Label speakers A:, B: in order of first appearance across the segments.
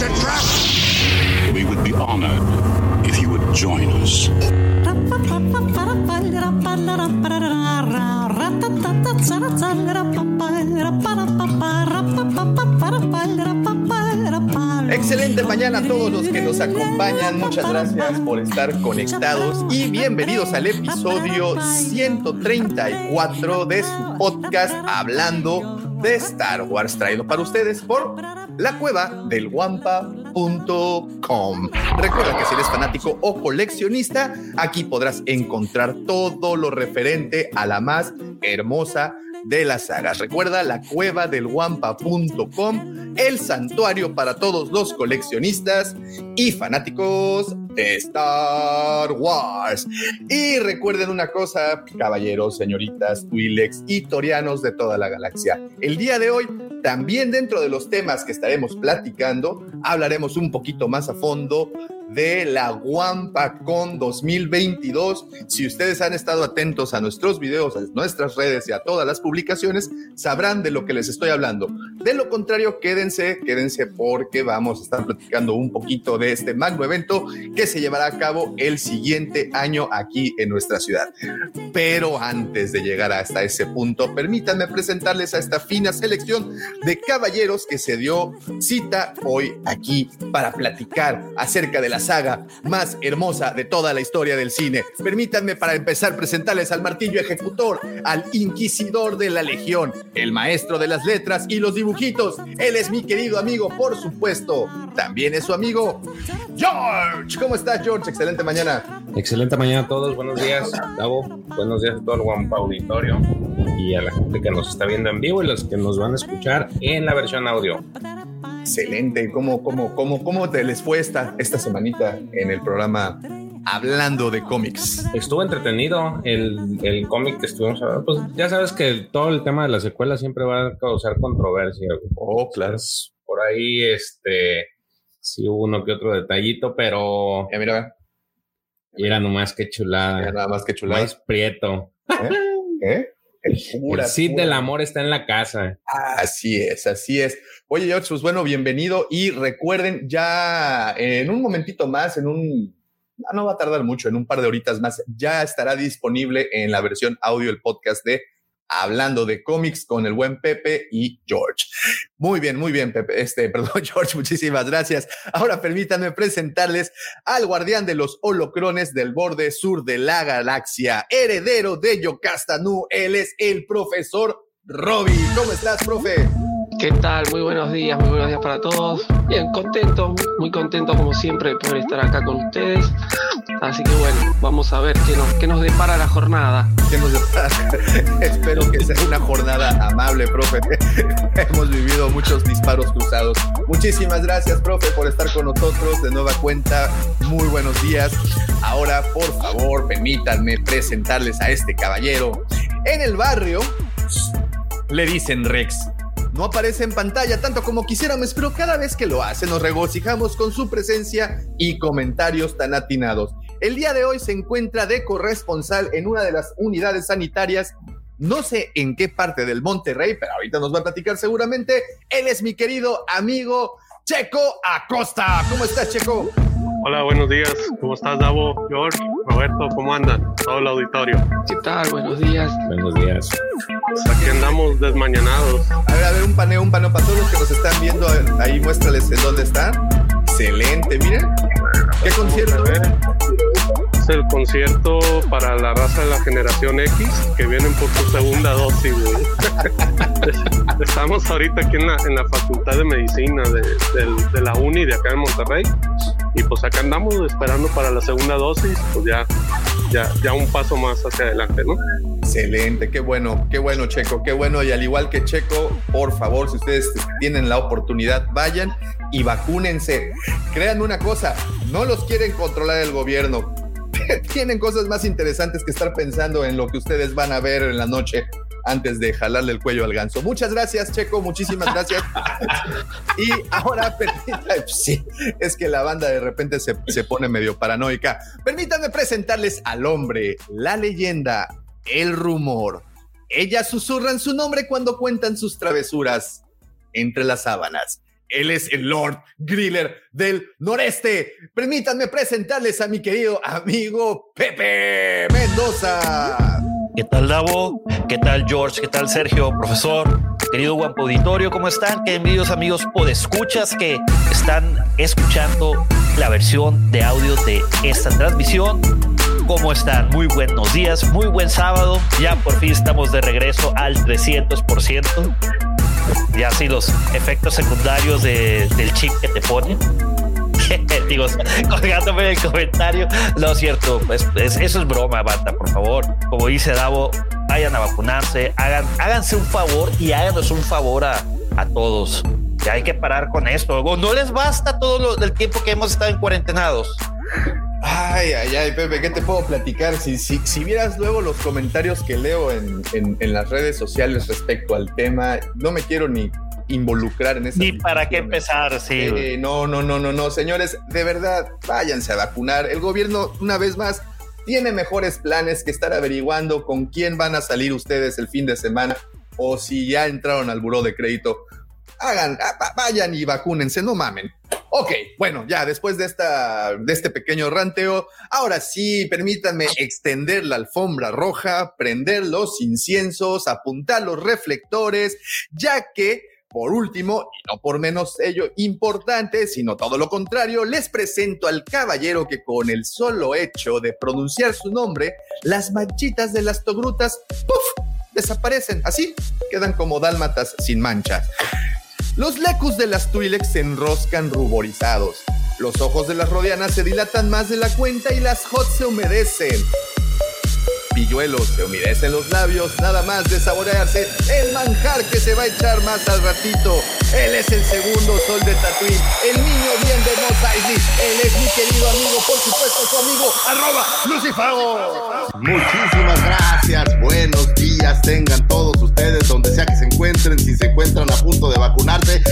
A: It's a trap! We would be honored if you would join us.
B: Excelente mañana a todos los que nos acompañan. Muchas gracias por estar conectados y bienvenidos al episodio 134 de su podcast Hablando de Star Wars, traído para ustedes por la cueva del guampa.com. Recuerda que si eres fanático o coleccionista, aquí podrás encontrar todo lo referente a la más hermosa de las sagas. Recuerda la cueva del guampa.com, el santuario para todos los coleccionistas y fanáticos de Star Wars. Y recuerden una cosa, caballeros, señoritas, Twi'leks y torianos de toda la galaxia. El día de hoy, también dentro de los temas que estaremos platicando, hablaremos un poquito más a fondo de la WampaCon 2022. Si ustedes han estado atentos a nuestros videos, a nuestras redes y a todas las publicaciones, sabrán de lo que les estoy hablando. De lo contrario, quédense, quédense porque vamos a estar platicando un poquito de este magno evento se llevará a cabo el siguiente año aquí en nuestra ciudad. Pero antes de llegar hasta ese punto, permítanme presentarles a esta fina selección de caballeros que se dio cita hoy aquí para platicar acerca de la saga más hermosa de toda la historia del cine. Permítanme para empezar presentarles al martillo ejecutor, al inquisidor de la legión, el maestro de las letras y los dibujitos. Él es mi querido amigo, por supuesto. También es su amigo George. ¿Cómo estás, George? Excelente mañana.
C: Excelente mañana a todos. Buenos días, Gabo. Buenos días a todo el Guampa Auditorio y a la gente que nos está viendo en vivo y los que nos van a escuchar en la versión audio.
B: Excelente. ¿Cómo, cómo, cómo, cómo te les fue esta, esta semanita en el programa Hablando de cómics?
C: Estuvo entretenido el, el cómic que estuvimos hablando. Pues ya sabes que todo el tema de la secuela siempre va a causar controversia.
B: Oh, claro.
C: Por ahí, este, sí hubo uno que otro detallito, pero
B: Ya mira,
C: era nomás que chulada.
B: ya nada más que chulada.
C: Más prieto.
B: ¿Eh? El
C: El Cid
B: pura-
C: del amor está en la casa.
B: Así es, así es. Oye, George, pues bueno, bienvenido y recuerden ya en un momentito más, en un, no va a tardar mucho, en un par de horitas más, ya estará disponible en la versión audio el podcast de Hablando de cómics con el buen Pepe y George. Muy bien, muy bien, Pepe. Este, perdón, George, muchísimas gracias. Ahora permítanme presentarles al guardián de los holocrones del borde sur de la galaxia, heredero de Yocasta Nu. Él es el profesor Robbie. ¿Cómo estás, profe?
D: ¿Qué tal? Muy buenos días, muy buenos días para todos. Bien, contento, muy contento como siempre de poder estar acá con ustedes. Así que bueno, vamos a ver qué nos, qué nos depara la jornada.
B: ¿Qué nos depara? Espero que sea una jornada amable, profe. Hemos vivido muchos disparos cruzados. Muchísimas gracias, profe, por estar con nosotros de nueva cuenta. Muy buenos días. Ahora, por favor, permítanme presentarles a este caballero. En el barrio le dicen Rex. No aparece en pantalla tanto como quisiéramos, pero cada vez que lo hace nos regocijamos con su presencia y comentarios tan atinados. El día de hoy se encuentra de corresponsal en una de las unidades sanitarias. No sé en qué parte del Monterrey, pero ahorita nos va a platicar seguramente. Él es mi querido amigo Checo Acosta. ¿Cómo estás, Checo?
E: Hola, buenos días. ¿Cómo estás, Davo, George, Roberto? ¿Cómo andan? Todo el auditorio.
D: ¿Qué tal? Buenos días.
C: Buenos días.
E: Aquí andamos desmañanados.
B: A ver, a ver, un paneo, un paneo para todos los que nos están viendo. Ahí muéstrales en dónde están. Excelente, miren. ¿Qué concierto?
E: Es el concierto para la raza de la generación X que vienen por su segunda dosis, güey. Estamos ahorita aquí en la, en la Facultad de Medicina de, del- de la Uni de acá en Monterrey. Y pues acá andamos esperando para la segunda dosis, pues ya, ya, ya un paso más hacia adelante, ¿no?
B: Excelente, qué bueno, qué bueno, Checo, qué bueno. Y al igual que Checo, por favor, si ustedes tienen la oportunidad, vayan y vacúnense. Créanme una cosa, no los quieren controlar el gobierno. Tienen cosas más interesantes que estar pensando en lo que ustedes van a ver en la noche antes de jalarle el cuello al ganso. Muchas gracias, Checo, muchísimas gracias. y ahora, permítanme, sí, es que la banda de repente se, se pone medio paranoica. Permítanme presentarles al hombre, la leyenda, el rumor. Ellas susurran su nombre cuando cuentan sus travesuras entre las sábanas. Él es el Lord Griller del Noreste. Permítanme presentarles a mi querido amigo Pepe Mendoza.
F: ¿Qué tal Davo? ¿Qué tal George? ¿Qué tal Sergio? Profesor, querido Guampo Auditorio, ¿cómo están? Queridos amigos podescuchas que están escuchando la versión de audio de esta transmisión. ¿Cómo están? Muy buenos días, muy buen sábado. Ya por fin estamos de regreso al 300%. Ya así los efectos secundarios de- del chip que te ponen. Digo, colgándome en el comentario. No es cierto, pues, es- eso es broma, banda, por favor. Como dice Davo, vayan a vacunarse, hagan, háganse un favor y háganos un favor a, a todos. Ya hay que parar con esto. No les basta todo lo, el tiempo que hemos estado en cuarentenados.
B: Ay, ay, ay, Pepe, ¿qué te puedo platicar? Si, si, si vieras luego los comentarios que leo en, en- en las redes sociales respecto al tema, no me quiero ni involucrar en eso.
F: Ni para qué empezar, sí.
B: Eh, no, no, no, no, no, señores, de verdad, váyanse a vacunar. El gobierno, una vez más, tiene mejores planes que estar averiguando con quién van a salir ustedes el fin de semana o si ya entraron al buró de crédito. Hagan, ah, va- vayan y vacúnense, no mamen. Ok, bueno, ya después de, esta, de este pequeño ranteo, ahora sí, permítanme extender la alfombra roja, prender los inciensos, apuntar los reflectores, ya que, por último, y no por menos ello importante, sino todo lo contrario, les presento al caballero que con el solo hecho de pronunciar su nombre, las manchitas de las togrutas, desaparecen, así quedan como dálmatas sin manchas. Los lecus de las Twi'leks se enroscan ruborizados. Los ojos de las rodianas se dilatan más de la cuenta y las hot se humedecen. Pilluelos se humedecen los labios, nada más de saborearse el manjar que se va a echar más al ratito. Él es el segundo sol de Tatooine, el niño bien de Eisley. Él es mi querido amigo, por supuesto, su amigo, arroba Lucifago.
G: Muchísimas gracias, buenos días tengan todos ustedes donde sea que se encuentren, si se encuentran a punto de vacunarse,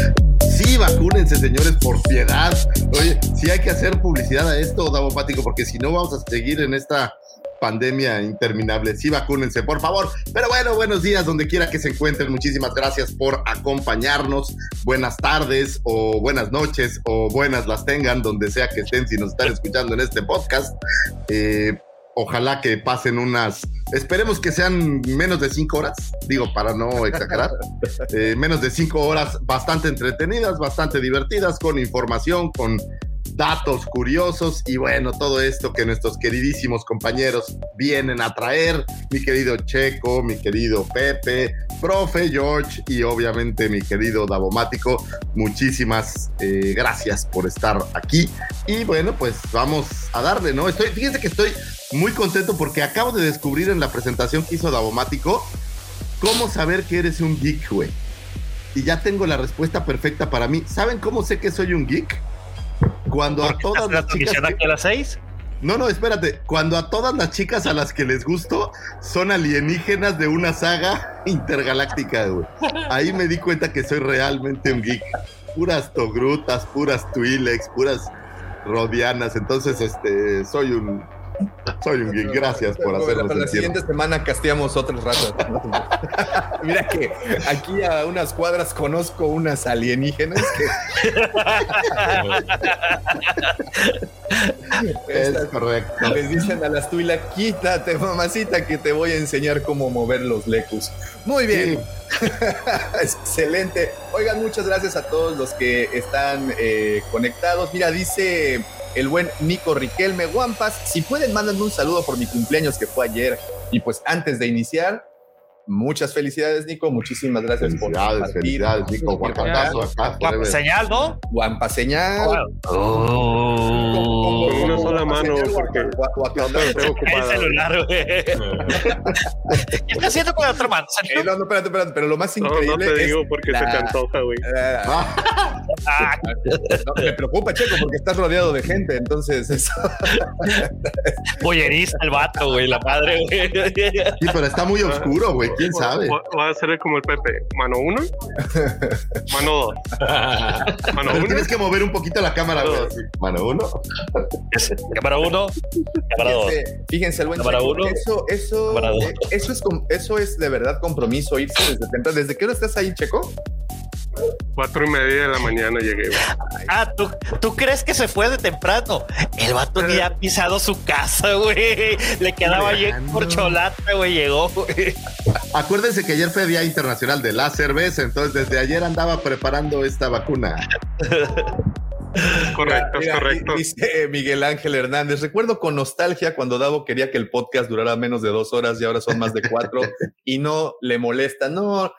G: sí vacúnense señores por piedad. Oye, sí hay que hacer publicidad a esto, Davopático, porque si no vamos a seguir en esta pandemia interminable. Sí vacúnense, por favor. Pero bueno, buenos días donde quiera que se encuentren. Muchísimas gracias por acompañarnos. Buenas tardes o buenas noches o buenas las tengan donde sea que estén si nos están escuchando en este podcast. Eh, ojalá que pasen unas, esperemos que sean menos de cinco horas, digo, para no exagerar, eh, menos de cinco horas bastante entretenidas, bastante divertidas, con información, con datos curiosos y bueno, todo esto que nuestros queridísimos compañeros vienen a traer, mi querido Checo, mi querido Pepe, profe George y obviamente mi querido Davomático, muchísimas eh, gracias por estar aquí y bueno, pues vamos a darle, ¿no? Estoy, fíjense que estoy muy contento porque acabo de descubrir en la presentación que hizo Davomático cómo saber que eres un geek, güey. Y ya tengo la respuesta perfecta para mí. ¿Saben cómo sé que soy un geek? Cuando a todas las chicas.
F: a las seis?
G: No, no, espérate. Cuando a todas las chicas a las que les gusto son alienígenas de una saga intergaláctica, güey. Ahí me di cuenta que soy realmente un geek. Puras togrutas, puras Twi'leks, puras rodianas. Entonces, este, soy un, soy un geek. Gracias por hacerlo
B: Para la siguiente semana casteamos otras razas. Mira que aquí a unas cuadras conozco unas alienígenas que
G: Es correcto.
B: les dicen a las tuilas, quítate mamacita que te voy a enseñar cómo mover los lecus. Muy bien. Excelente. Oigan, muchas gracias a todos los que están eh, conectados. Mira, dice el buen Nico Riquelme Guampas, si pueden, mándenme un saludo por mi cumpleaños que fue ayer. Y pues antes de iniciar, muchas felicidades, Nico. Muchísimas gracias por
G: Felicidades,
B: compartir.
G: felicidades, Nico. Guapatazo acá.
F: Guapa
G: forever.
F: señal, ¿no?
B: Guampa señal.
F: Oh.
E: Con una sola mano, porque no
F: El celular, güey. ¿Qué está haciendo con la otra mano,
B: Eh, no, no, espérate, espérate, pero lo más
E: No,
B: increíble
E: no te
B: es
E: digo porque se
B: la-
E: te antoja, güey.
B: Ah,
G: Ah,
B: No, me preocupa, Checo, porque estás rodeado de gente, entonces eso.
F: bollerista el vato, güey, la madre, güey.
G: Sí, pero está muy oscuro, güey. ¿Quién sabe?
E: Va a ser como el Pepe. Mano uno, mano dos, mano
G: Pero
E: uno.
G: tienes que mover un poquito la cámara. Mano uno.
F: Cámara uno, cámara dos.
B: Fíjense, fíjense, el buen
F: Cámara uno,
B: Eso, eso,
F: cámara dos.
B: eh, eso es eso es de verdad compromiso irse desde temprano. ¿Desde qué hora estás ahí, Checo?
E: Cuatro y media de la mañana llegué. güey.
F: Ah, ¿tú, tú crees que se fue de temprano. El vato ni ha pisado su casa, güey. Le quedaba ahí en corcholata, güey. Llegó, güey.
G: Acuérdense que ayer fue Día Internacional de la Cerveza, entonces desde ayer andaba preparando esta vacuna.
E: Correcto, es
B: Mira,
E: correcto.
B: di- Dice Miguel Ángel Hernández, recuerdo con nostalgia cuando Davo quería que el podcast durara menos de dos horas y ahora son más de cuatro y no le molesta. No,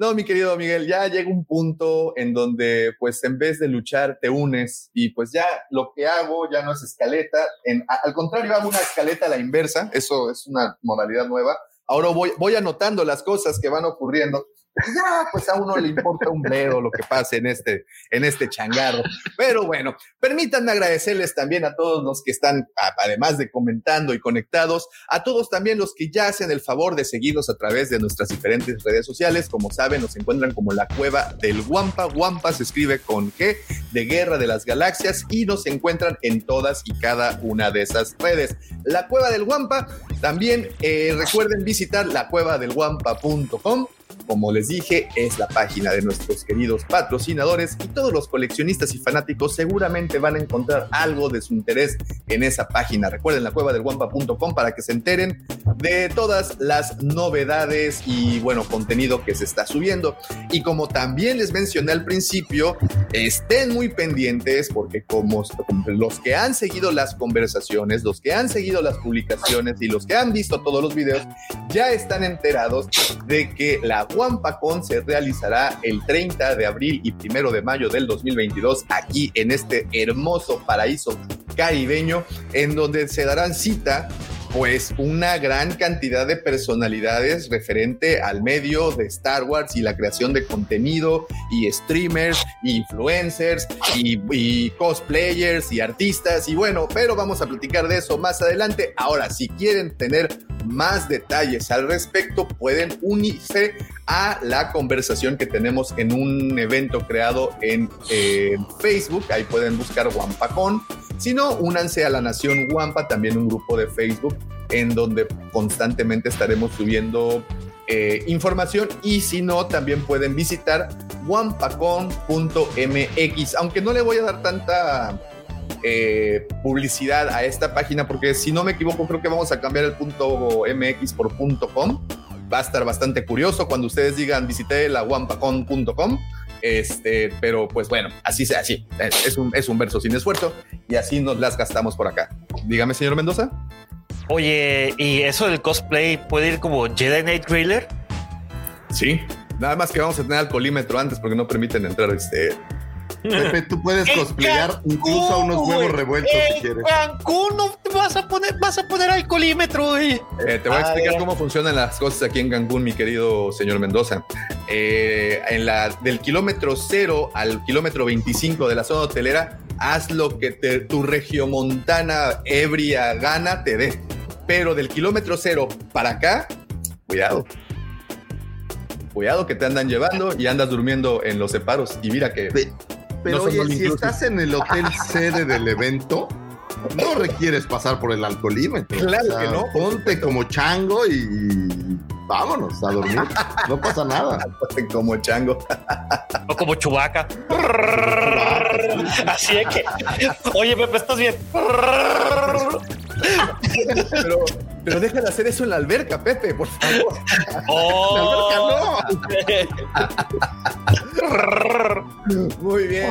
B: no, mi querido Miguel, ya llega un punto en donde pues en vez de luchar te unes y pues ya lo que hago ya no es escaleta, en, al contrario hago una escaleta a la inversa, eso es una modalidad nueva. Ahora voy, voy anotando las cosas que van ocurriendo. Ya, pues a uno le importa un bledo lo que pase en este, en este changarro. Pero bueno, permítanme agradecerles también a todos los que están, además de comentando y conectados, a todos también los que ya hacen el favor de seguirnos a través de nuestras diferentes redes sociales. Como saben, nos encuentran como la cueva del Guampa. Guampa se escribe con G de Guerra de las Galaxias y nos encuentran en todas y cada una de esas redes. La cueva del Guampa, también eh, recuerden visitar la cueva del guampa.com. Como les dije, es la página de nuestros queridos patrocinadores y todos los coleccionistas y fanáticos seguramente van a encontrar algo de su interés en esa página. Recuerden la cueva del guampa.com para que se enteren de todas las novedades y bueno, contenido que se está subiendo. Y como también les mencioné al principio, estén muy pendientes porque como los que han seguido las conversaciones, los que han seguido las publicaciones y los que han visto todos los videos, ya están enterados de que la WampaCon se realizará el 30 de abril y 1 de mayo del 2022 aquí en este hermoso paraíso caribeño en donde se darán cita pues una gran cantidad de personalidades referente al medio de Star Wars y la creación de contenido y streamers influencers y, y cosplayers y artistas y bueno, pero vamos a platicar de eso más adelante. Ahora, si quieren tener más detalles al respecto, pueden unirse a la conversación que tenemos en un evento creado en eh, Facebook. Ahí pueden buscar Wampacon. Si no, únanse a la Nación Wampa, también un grupo de Facebook en donde constantemente estaremos subiendo eh, información y si no, también pueden visitar wampacon.mx, aunque no le voy a dar tanta eh, publicidad a esta página porque si no me equivoco creo que vamos a cambiar el punto MX por punto .com. Va a estar bastante curioso cuando ustedes digan visité la wampacon.com. Este, pero pues bueno, así sea, así. Es, es un, es un verso sin esfuerzo y así nos las gastamos por acá. Dígame, señor Mendoza.
F: Oye, ¿y eso del cosplay puede ir como Jedi Knight Trailer?
B: Sí. Nada más que vamos a tener alcoholímetro antes porque no permiten entrar este.
G: Pepe, tú puedes cosplayar
F: Cancún,
G: incluso a unos huevos
F: güey.
G: revueltos
F: En
G: si quieres.
F: Cancún no te vas a poner, vas a poner alcoholímetro, güey.
B: Eh, te voy a explicar cómo funcionan las cosas aquí en Cancún, mi querido señor Mendoza. Eh, en la, del kilómetro cero al kilómetro 25 de la zona hotelera, haz lo que te- tu regiomontana ebria gana te dé. Pero del kilómetro cero para acá, cuidado. Cuidado que te andan llevando y andas durmiendo en los separos. Y mira que
G: Pero
B: No
G: oye, si
B: inclusive.
G: estás en el hotel sede del evento, no requieres pasar por el alcoholímetro.
B: Claro que no,
G: Ponte como chango y vámonos a dormir. No pasa nada.
B: como chango.
F: O como chubaca. Así es que. Oye, Pepe, ¿estás bien?
B: Pero, pero deja de hacer eso en la alberca, Pepe, por favor.
F: Oh.
B: Muy bien.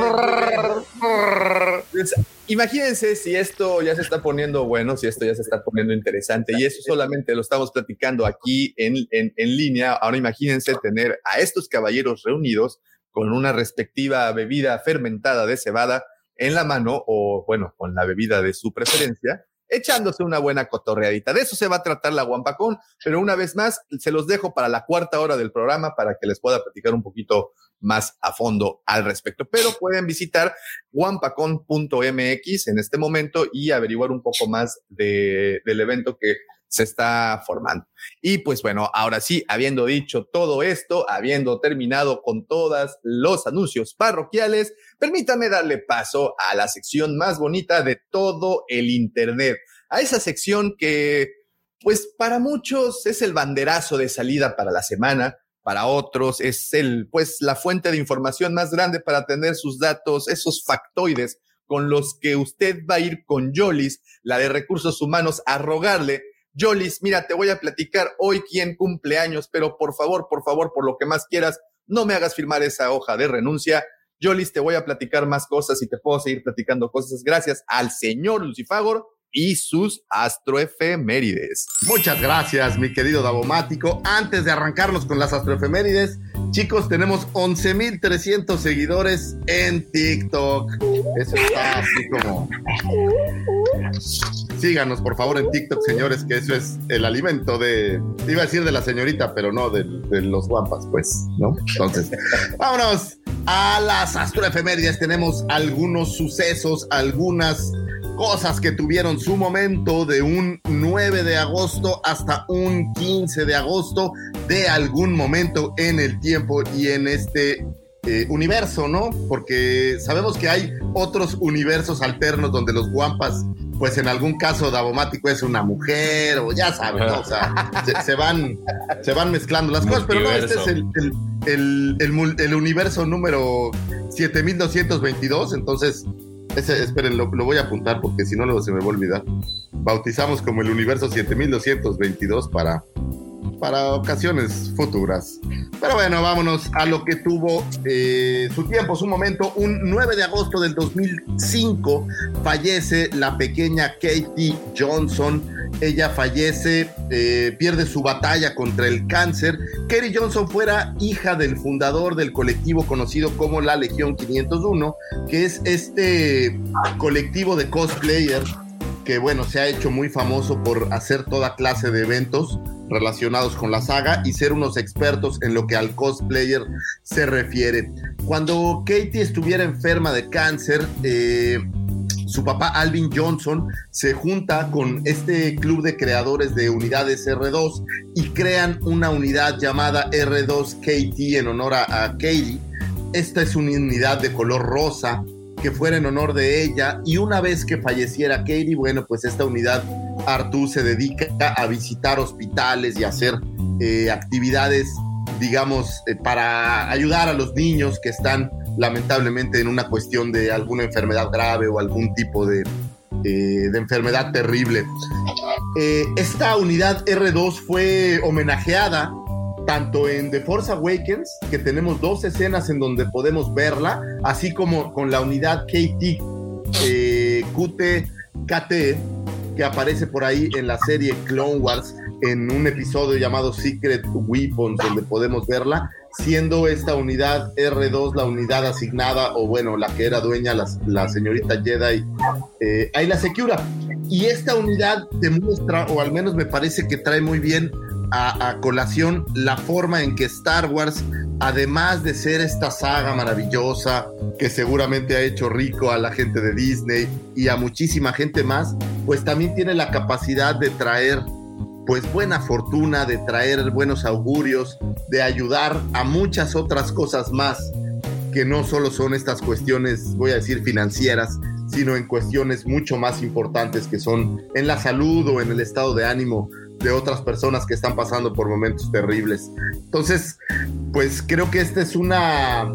B: muy bien. Pues, imagínense si esto ya se está poniendo bueno, si esto ya se está poniendo interesante y eso solamente lo estamos platicando aquí en, en, en línea. Ahora imagínense tener a estos caballeros reunidos con una respectiva bebida fermentada de cebada en la mano o bueno, con la bebida de su preferencia. Echándose una buena cotorreadita. De eso se va a tratar la Guampacón, pero una vez más, se los dejo para la cuarta hora del programa para que les pueda platicar un poquito más a fondo al respecto. Pero pueden visitar guampacon.mx en este momento y averiguar un poco más de, del evento que se está formando. Y pues bueno, ahora sí, habiendo dicho todo esto, habiendo terminado con todos los anuncios parroquiales, permítame darle paso a la sección más bonita de todo el Internet, a esa sección que, pues para muchos es el banderazo de salida para la semana, para otros es el, pues la fuente de información más grande para tener sus datos, esos factoides con los que usted va a ir con Yolis, la de recursos humanos, a rogarle Yolis, mira, te voy a platicar hoy quién cumple años, pero por favor, por favor, por lo que más quieras, no me hagas firmar esa hoja de renuncia. Yolis, te voy a platicar más cosas y te puedo seguir platicando cosas gracias al señor Lucifagor y sus astroefemérides.
G: Muchas gracias, mi querido Davomático. Antes de arrancarnos con las astroefemérides, chicos, tenemos 11.300 seguidores en TikTok. Eso está así como... Síganos, por favor, en TikTok, señores, que eso es el alimento de... Iba a decir de la señorita, pero no de, los guampas, pues, ¿no? Entonces, vámonos a las astroefemérides. Tenemos algunos sucesos, algunas cosas que tuvieron su momento de un 9 de agosto hasta un 15 de agosto de algún momento en el tiempo y en este eh, universo, ¿no? Porque sabemos que hay otros universos alternos donde los guampas, pues en algún caso Davomático es una mujer o ya saben, ¿no? O sea, se, se van, se van mezclando las cosas, pero no, este es el, el, el, el mul- el universo número 7222, entonces ese, esperen, lo, lo voy a apuntar porque si no luego se me va a olvidar. Bautizamos como el universo 7222 para, para ocasiones futuras. Pero bueno, vámonos a lo que tuvo eh, su tiempo, su momento. Un 9 de agosto del 2005 fallece la pequeña Katie Johnson. Ella fallece, eh, pierde su batalla contra el cáncer. Katie Johnson fuera hija del fundador del colectivo conocido como la Legión 501, que es este colectivo de cosplayers que bueno, se ha hecho muy famoso por hacer toda clase de eventos relacionados con la saga y ser unos expertos en lo que al cosplayer se refiere. Cuando Katie estuviera enferma de cáncer, eh, su papá Alvin Johnson se junta con este club de creadores de unidades R2 y crean una unidad llamada R2 KT en honor a, a Katie. Esta es una unidad de color rosa que fuera en honor de ella y una vez que falleciera Katie, bueno, pues esta unidad Artú se dedica a visitar hospitales y hacer eh, actividades, digamos, eh, para ayudar a los niños que están lamentablemente en una cuestión de alguna enfermedad grave o algún tipo de, eh, de enfermedad terrible. Eh, esta unidad R2 fue homenajeada tanto en The Force Awakens, que tenemos dos escenas en donde podemos verla, así como con la unidad KT eh, QT KT, que aparece por ahí en la serie Clone Wars, en un episodio llamado Secret Weapons, donde podemos verla, siendo esta unidad R2 la unidad asignada, o bueno, la que era dueña, la, la señorita Jedi eh, Ayla Secura. Y esta unidad demuestra, o al menos me parece que trae muy bien a, colación la forma en que Star Wars, además de ser esta saga maravillosa que seguramente ha hecho rico a la gente de Disney y a muchísima gente más, pues también tiene la capacidad de traer pues buena fortuna, de traer buenos augurios, de ayudar a muchas otras cosas más que no solo son estas cuestiones, voy a decir, financieras, sino en cuestiones mucho más importantes que son en la salud o en el estado de ánimo de otras personas que están pasando por momentos terribles. Entonces, pues creo que esta es una,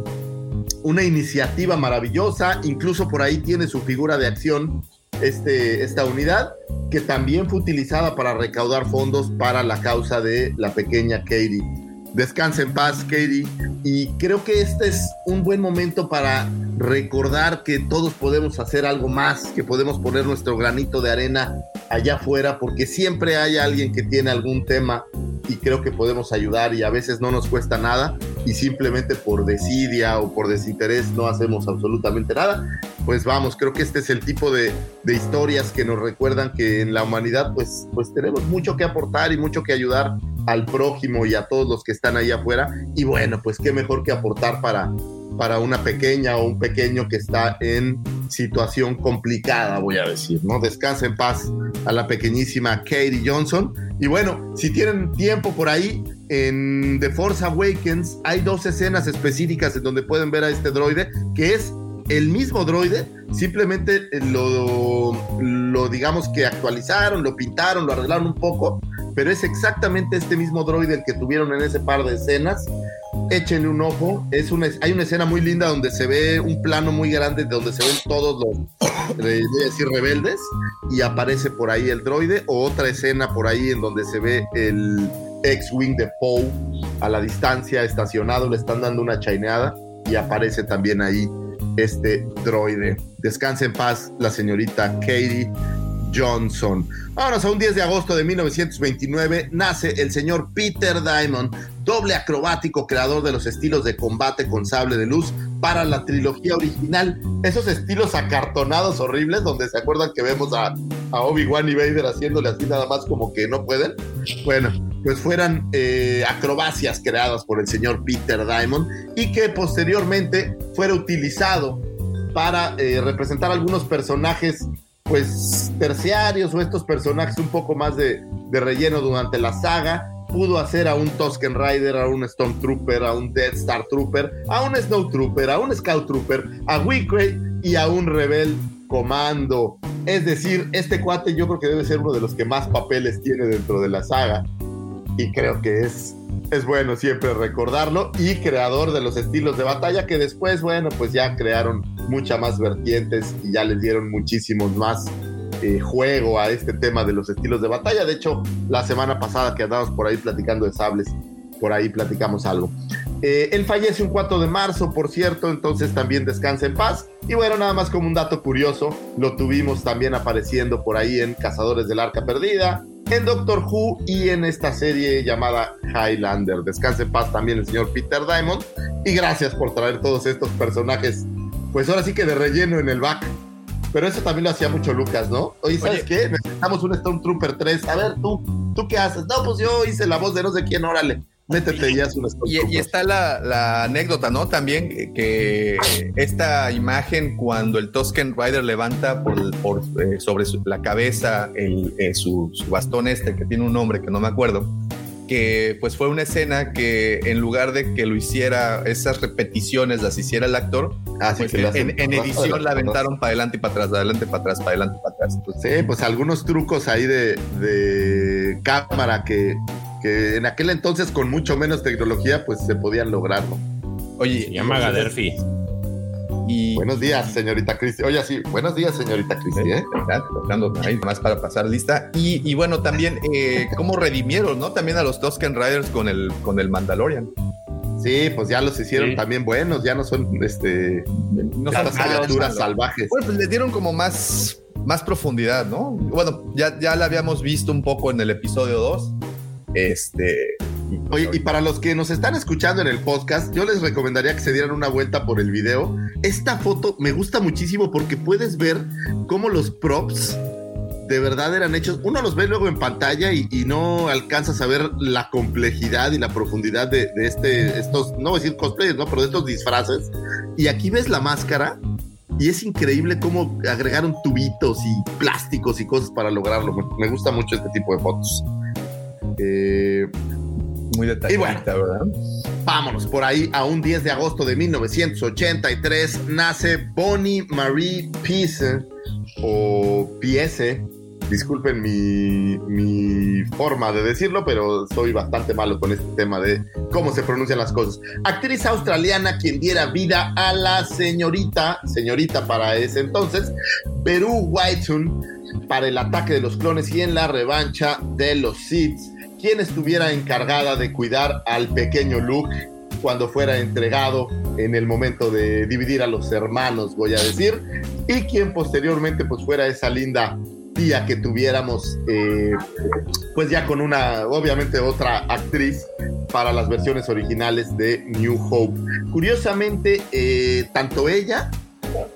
G: una iniciativa maravillosa, incluso por ahí tiene su figura de acción este, esta unidad, que también fue utilizada para recaudar fondos para la causa de la pequeña Katie. Descansa en paz, Katie. Y creo que este es un buen momento para recordar que todos podemos hacer algo más, que podemos poner nuestro granito de arena allá afuera, porque siempre hay alguien que tiene algún tema y creo que podemos ayudar y a veces no nos cuesta nada y simplemente por desidia o por desinterés no hacemos absolutamente nada, pues vamos, creo que este es el tipo de, de historias que nos recuerdan que en la humanidad pues, pues tenemos mucho que aportar y mucho que ayudar al prójimo y a todos los que están ahí afuera y bueno, pues qué mejor que aportar para, para una pequeña o un pequeño que está en situación complicada, voy a decir, ¿no? Descansa en paz a la pequeñísima Katie Johnson. Y bueno, si tienen tiempo por ahí, en The Force Awakens hay dos escenas específicas en donde pueden ver a este droide, que es el mismo droide, simplemente lo, lo digamos que actualizaron, lo pintaron, lo arreglaron un poco, pero es exactamente este mismo droide el que tuvieron en ese par de escenas échenle un ojo. Es una, hay una escena muy linda donde se ve un plano muy grande donde se ven todos los eh, decir rebeldes y aparece por ahí el droide o otra escena por ahí en donde se ve el X-Wing de Poe a la distancia estacionado, le están dando una chaineada y aparece también ahí este droide. Descanse en paz la señorita Katie Johnson. Vámonos a un 10 de agosto de 1929 nace el señor Peter Diamond, doble acrobático creador de los estilos de combate con sable de luz para la trilogía original. Esos estilos acartonados horribles donde se acuerdan que vemos a, Obi-Wan y Vader haciéndole así nada más como que no pueden. Bueno, pues fueran eh, acrobacias creadas por el señor Peter Diamond y que posteriormente fuera utilizado para eh, representar algunos personajes pues terciarios o estos personajes un poco más de relleno durante la saga. Pudo hacer a un Tusken Rider, a un Stormtrooper, a un Death Star Trooper, a un Snow Trooper, a un Scout Trooper, a Wickrey y a un Rebel Comando. Es decir, este cuate yo creo que debe ser uno de los que más papeles tiene dentro de la saga. Y creo que es, es bueno siempre recordarlo. Y creador de los estilos de batalla que después, bueno, pues ya crearon muchas más vertientes y ya les dieron muchísimos más eh, juego a este tema de los estilos de batalla. De hecho, la semana pasada que andábamos por ahí platicando de sables, por ahí platicamos algo. Eh, él fallece un 4 de marzo, por cierto, entonces también descansa en paz. Y bueno, nada más como un dato curioso, lo tuvimos también apareciendo por ahí en Cazadores del Arca Perdida, en Doctor Who y en esta serie llamada Highlander. Descanse en paz también el señor Peter Diamond. Y gracias por traer todos estos personajes, pues ahora sí que de relleno en el back. Pero eso también lo hacía mucho Lucas, ¿no? Oye, ¿sabes qué? Necesitamos un Stormtrooper 3. A ver, tú, ¿tú qué haces? No, pues yo hice la voz de no sé quién, órale. Métete y haz un
B: Y, y está la, la anécdota, ¿no? También que, esta imagen cuando el Tusken Rider levanta por, por, eh, sobre su- la cabeza el, eh, su, su bastón este que tiene un nombre que no me acuerdo, que pues fue una escena que en lugar de que lo hiciera, esas repeticiones las hiciera el actor,
G: Ah, sí,
B: pues
G: que
B: en, edición la aventaron para adelante y para atrás, adelante, para atrás, para adelante, para atrás. Entonces,
G: Sí, pues algunos trucos ahí de, de cámara que, que en aquel entonces con mucho menos tecnología pues se podían lograr, ¿no?
B: Oye,
C: Se llama Gaderfi.
B: Y
G: Buenos días, señorita Cristi. Oye, sí, buenos días, señorita Cristi, ¿eh?
B: Tocando ahí más para pasar lista. Y, y bueno, también eh, cómo redimieron, ¿no? También a los Tusken Riders con el, con el Mandalorian.
G: Sí, pues ya los hicieron
C: Sí.
G: también buenos, ya no son este
B: No son
G: criaturas salvajes.
B: Bueno, pues le dieron como más, más profundidad, ¿no? Bueno, ya, ya la habíamos visto un poco en el episodio 2. Este.
G: Oye, y para los que nos están escuchando en el podcast, yo les recomendaría que se dieran una vuelta por el video. Esta foto me gusta muchísimo porque puedes ver cómo los props de verdad eran hechos. Uno los ve luego en pantalla y, y no alcanzas a ver la complejidad y la profundidad de, de este, estos, no voy a decir cosplayers, ¿no? Pero de estos disfraces. Y aquí ves la máscara y es increíble cómo agregaron tubitos y plásticos y cosas para lograrlo. Me gusta mucho este tipo de fotos. Eh,
B: muy detallada,
G: bueno.
B: ¿verdad?
G: Vámonos por ahí a un 10 de agosto de 1983 nace Bonnie Marie Piesse o Piesse. Disculpen mi, mi forma de decirlo, pero soy bastante malo con este tema de cómo se pronuncian las cosas. Actriz australiana quien diera vida a la señorita, señorita para ese entonces, Beru Whitun para el ataque de los clones y en la revancha de los Sith, quien estuviera encargada de cuidar al pequeño Luke cuando fuera entregado en el momento de dividir a los hermanos, voy a decir, y quien posteriormente pues fuera esa linda día que tuviéramos, eh, pues ya con una, obviamente otra actriz para las versiones originales de New Hope. Curiosamente, eh, tanto ella,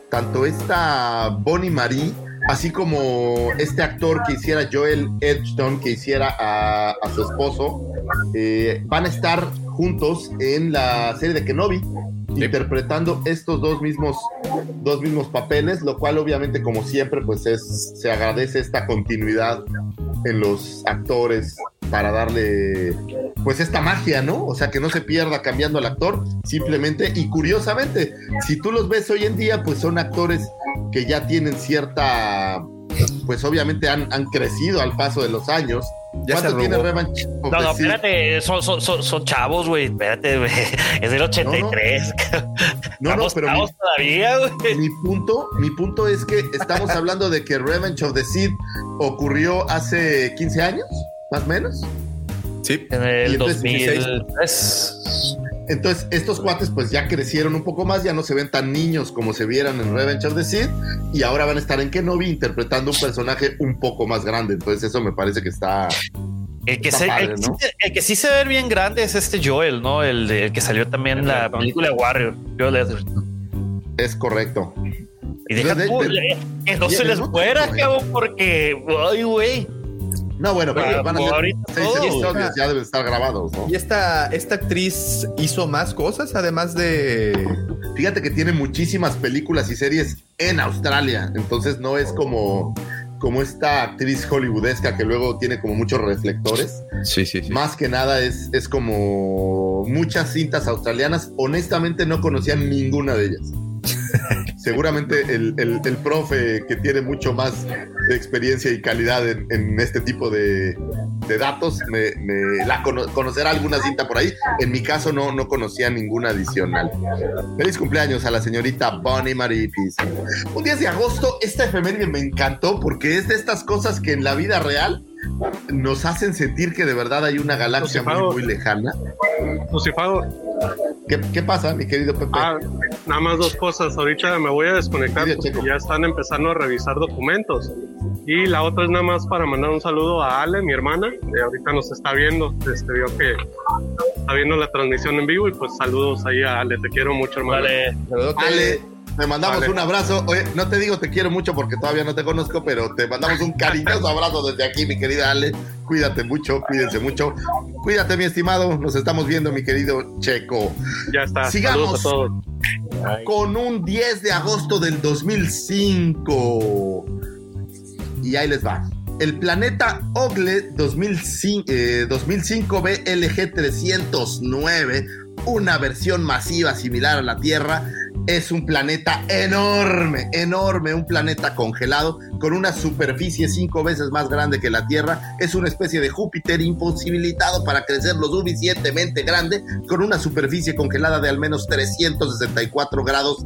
G: tanto esta Bonnie Marie, así como este actor que hiciera Joel Edgerton, que hiciera a, a su esposo, eh, van a estar juntos en la serie de Kenobi, interpretando estos dos mismos, dos mismos papeles, lo cual obviamente como siempre pues es, se agradece esta continuidad en los actores para darle pues esta magia, ¿no? O sea, que no se pierda cambiando el actor, simplemente y curiosamente, si tú los ves hoy en día, pues son actores que ya tienen cierta pues obviamente han, han crecido al paso de los años.
B: Ya
G: ¿Cuánto
B: se
G: tiene of
F: No, no,
G: Sith?
F: espérate, son, son, son, son chavos, güey. Espérate, güey. Es del 83.
G: No, no,
F: Estamos
G: pero mi,
F: todavía, güey.
G: mi punto, mi punto es que estamos hablando de que Revenge of the Sith ocurrió hace 15 años, más o menos.
B: Sí.
F: En el
G: entonces,
F: 2003.
G: Entonces, estos cuates pues ya crecieron un poco más, ya no se ven tan niños como se vieran en Revenge of the Sith, y ahora van a estar en Kenobi interpretando un personaje un poco más grande. Entonces, eso me parece que está.
F: El que,
G: Está
F: se-
G: padre,
F: el, que
G: ¿no?
F: sí se- el que sí se ve bien grande es este Joel, ¿no? El, de- el que salió también en la película de Warrior. Joel Edgerton.
G: Es correcto.
F: Y deja
G: De- de-
F: eh, que no
G: de-
F: se
G: de-
F: les muera, cabrón, porque, ay, güey.
G: No, bueno, pero van a ser seis episodios, ya deben estar grabados, ¿no?
B: Y esta, esta actriz hizo más cosas, además de.
G: Fíjate que tiene muchísimas películas y series en Australia, entonces no es como, como esta actriz hollywoodesca que luego tiene como muchos reflectores.
B: Sí, sí, sí.
G: Más que nada es, es como muchas cintas australianas. Honestamente no conocía ninguna de ellas. Seguramente el, el- el profe que tiene mucho más experiencia y calidad en, en este tipo de, de datos me, me la cono- conocerá alguna cinta por ahí. En mi caso no, no conocía ninguna adicional. Feliz cumpleaños a la señorita Bonnie Marie Pearson. Un 10 de agosto, esta efeméride me encantó porque es de estas cosas que en la vida real nos hacen sentir que de verdad hay una galaxia muy, muy lejana.
E: Lucifago,
G: ¿Qué, qué pasa, mi querido Pepe?
E: ah, nada más dos cosas. Ahorita me voy a desconectar
G: Sí,
E: porque ya están empezando a revisar documentos. Y la otra es nada más para mandar un saludo a Ale, mi hermana, que ahorita nos está viendo. Este, vio que está viendo la transmisión en vivo y pues saludos ahí a Ale. Te quiero mucho, hermano.
F: Vale.
G: Ale, te mandamos
E: Vale.
G: un abrazo. Oye, no te digo te quiero mucho porque todavía no te conozco, pero te mandamos un cariñoso abrazo desde aquí, mi querida Ale. Cuídate mucho, cuídense mucho. Cuídate, mi estimado. Nos estamos viendo, mi querido Checo.
E: Ya está.
G: Sigamos.
E: Saludos a todos.
G: Con un 10 de agosto del 2005. Y ahí les va. El planeta Ogle 2005, eh, 2005 BLG 309, una versión masiva similar a la Tierra, es un planeta enorme, enorme, un planeta congelado con una superficie cinco veces más grande que la Tierra. Es una especie de Júpiter imposibilitado para crecer lo suficientemente grande, con una superficie congelada de al menos 364 grados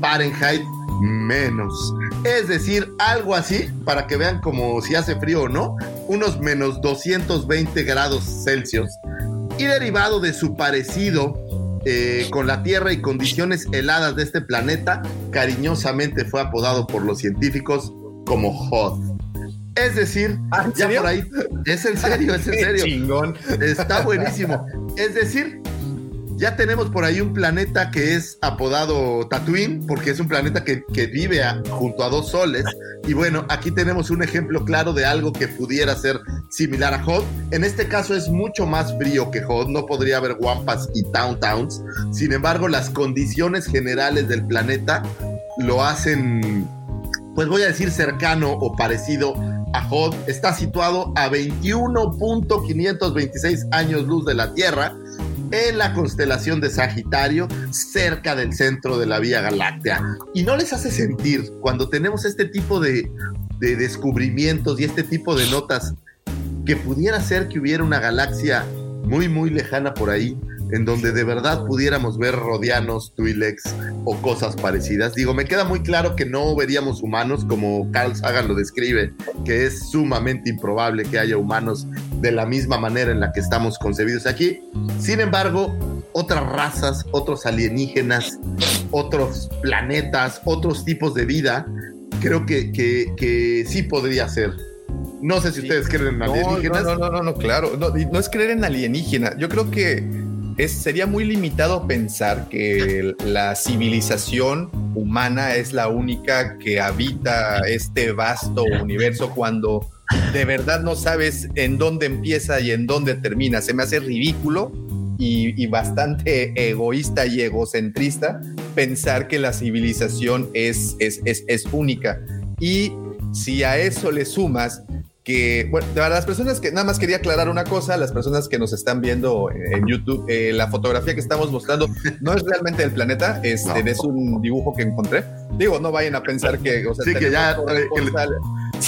G: Fahrenheit menos. Es decir, algo así, para que vean como si hace frío o no, unos menos 220 grados Celsius. Y derivado de su parecido eh, con la Tierra y condiciones heladas de este planeta, cariñosamente fue apodado por los científicos como Hoth. Es decir,
B: Ah, ¿en
G: ya por ahí, es en serio, es en serio.
B: chingón.
G: Está buenísimo. Es decir, ya tenemos por ahí un planeta que es apodado Tatooine, porque es un planeta que, que vive junto a dos soles. Y bueno, aquí tenemos un ejemplo claro de algo que pudiera ser similar a Hot. En este caso es mucho más frío que Hot, no podría haber Wampas y Town Towns. Sin embargo, las condiciones generales del planeta lo hacen, pues voy a decir cercano o parecido a Hot. Está situado a 21.526 años luz de la Tierra en la constelación de Sagitario, cerca del centro de la Vía Galáctea. Y no les hace sentir cuando tenemos este tipo de, de descubrimientos y este tipo de notas que pudiera ser que hubiera una galaxia muy, muy lejana por ahí, en donde de verdad pudiéramos ver rodianos, Twi'leks o cosas parecidas. Digo, me queda muy claro que no veríamos humanos como Carl Sagan lo describe, que es sumamente improbable que haya humanos de la misma manera en la que estamos concebidos aquí. Sin embargo, otras razas, otros alienígenas, otros planetas, otros tipos de vida creo que, que, que sí podría ser. No sé si ustedes creen en alienígenas.
B: No, no, no, no, claro. No es creer en alienígena. Yo creo que sería muy limitado pensar que la civilización humana es la única que habita este vasto universo cuando de verdad no sabes en dónde empieza y en dónde termina. Se me hace ridículo y, bastante egoísta y egocentrista pensar que la civilización es, es, es única. Y si a eso le sumas que, bueno, para las personas que, nada más quería aclarar una cosa, las personas que nos están viendo en YouTube, eh, la fotografía que estamos mostrando no es realmente del planeta, este,
G: No.
B: es un dibujo que encontré. Digo, no vayan a pensar que, o sea,
G: Sí, que ya,
B: el.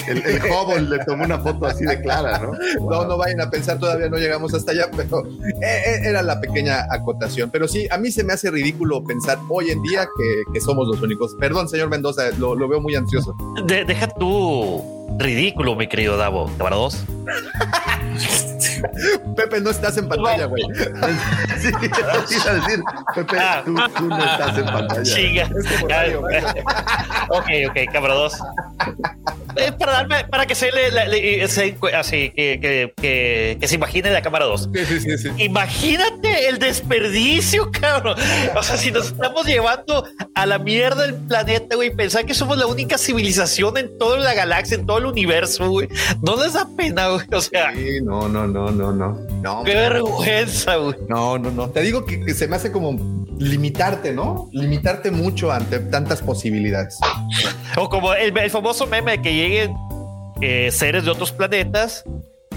G: El, Hubble le tomó una foto así de clara, ¿no?
B: No, no vayan a pensar, todavía no llegamos hasta allá, pero eh, eh, era la pequeña acotación. Pero sí, a mí se me hace ridículo pensar hoy en día que, que somos los únicos. Perdón, señor Mendoza, lo, lo veo muy ansioso.
F: De- deja tú ridículo, mi querido Davo. Cámara dos.
B: Pepe, no estás en pantalla, güey.
G: Sí, así iba a decir, Pepe,
F: Ah.
G: tú, tú no estás en pantalla.
F: Chinga. Ok, ok, cámara dos. Es para darme, para que se le, le- le- se- así, que, que, que, que se imagine la cámara 2.
B: Sí, sí, sí.
F: Imagínate el desperdicio, cabrón. O sea, si nos estamos llevando a la mierda el planeta, güey, pensar que somos la única civilización en toda la galaxia, en todo el universo, güey, no les da pena, güey. O sea,
B: Sí, no, no, no, no, no. No,
F: qué vergüenza, güey.
B: no, no, no. Te digo que, que se me hace como limitarte, ¿no? Limitarte mucho ante tantas posibilidades.
F: O como el, el famoso meme de que lleguen eh, seres de otros planetas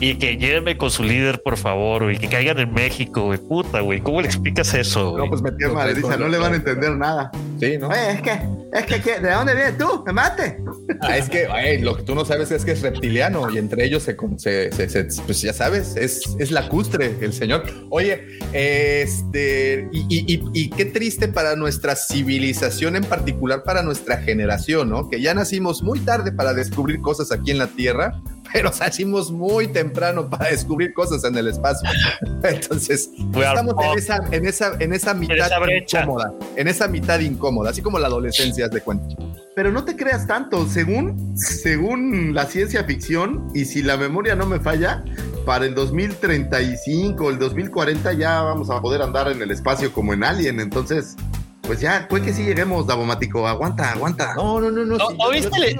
F: y que llévenme con su líder, por favor, güey, que caigan en México, güey. Puta, güey. ¿Cómo le explicas eso, güey?
B: No, pues metido
G: madriza, no le van a entender nada.
B: Sí, ¿no?
G: Oye, es que, es que, ¿de dónde vienes tú? ¿Me mate?
B: Ah, es que ay, lo que tú no sabes es que es reptiliano y entre ellos se, con- se- se- se- pues ya sabes, es, es lacustre el señor. Oye, este, y, y- y- y qué triste para nuestra civilización, en particular para nuestra generación, ¿no? Que ya nacimos muy tarde para descubrir cosas aquí en la Tierra, pero nacimos muy temprano para descubrir cosas en el espacio. Entonces,
F: We are
B: estamos en esa, en esa, en esa mitad incómoda, en esa mitad incómoda, así como la adolescencia, haz de cuenta.
G: Pero no te creas tanto, según, según la ciencia ficción, y si la memoria no me falla, para el 2035 o el 2040 ya vamos a poder andar en el espacio como en Alien, entonces, pues ya, puede que sí lleguemos, Davomático, aguanta, aguanta.
B: No, no, no, no.
F: ¿No-
B: sí,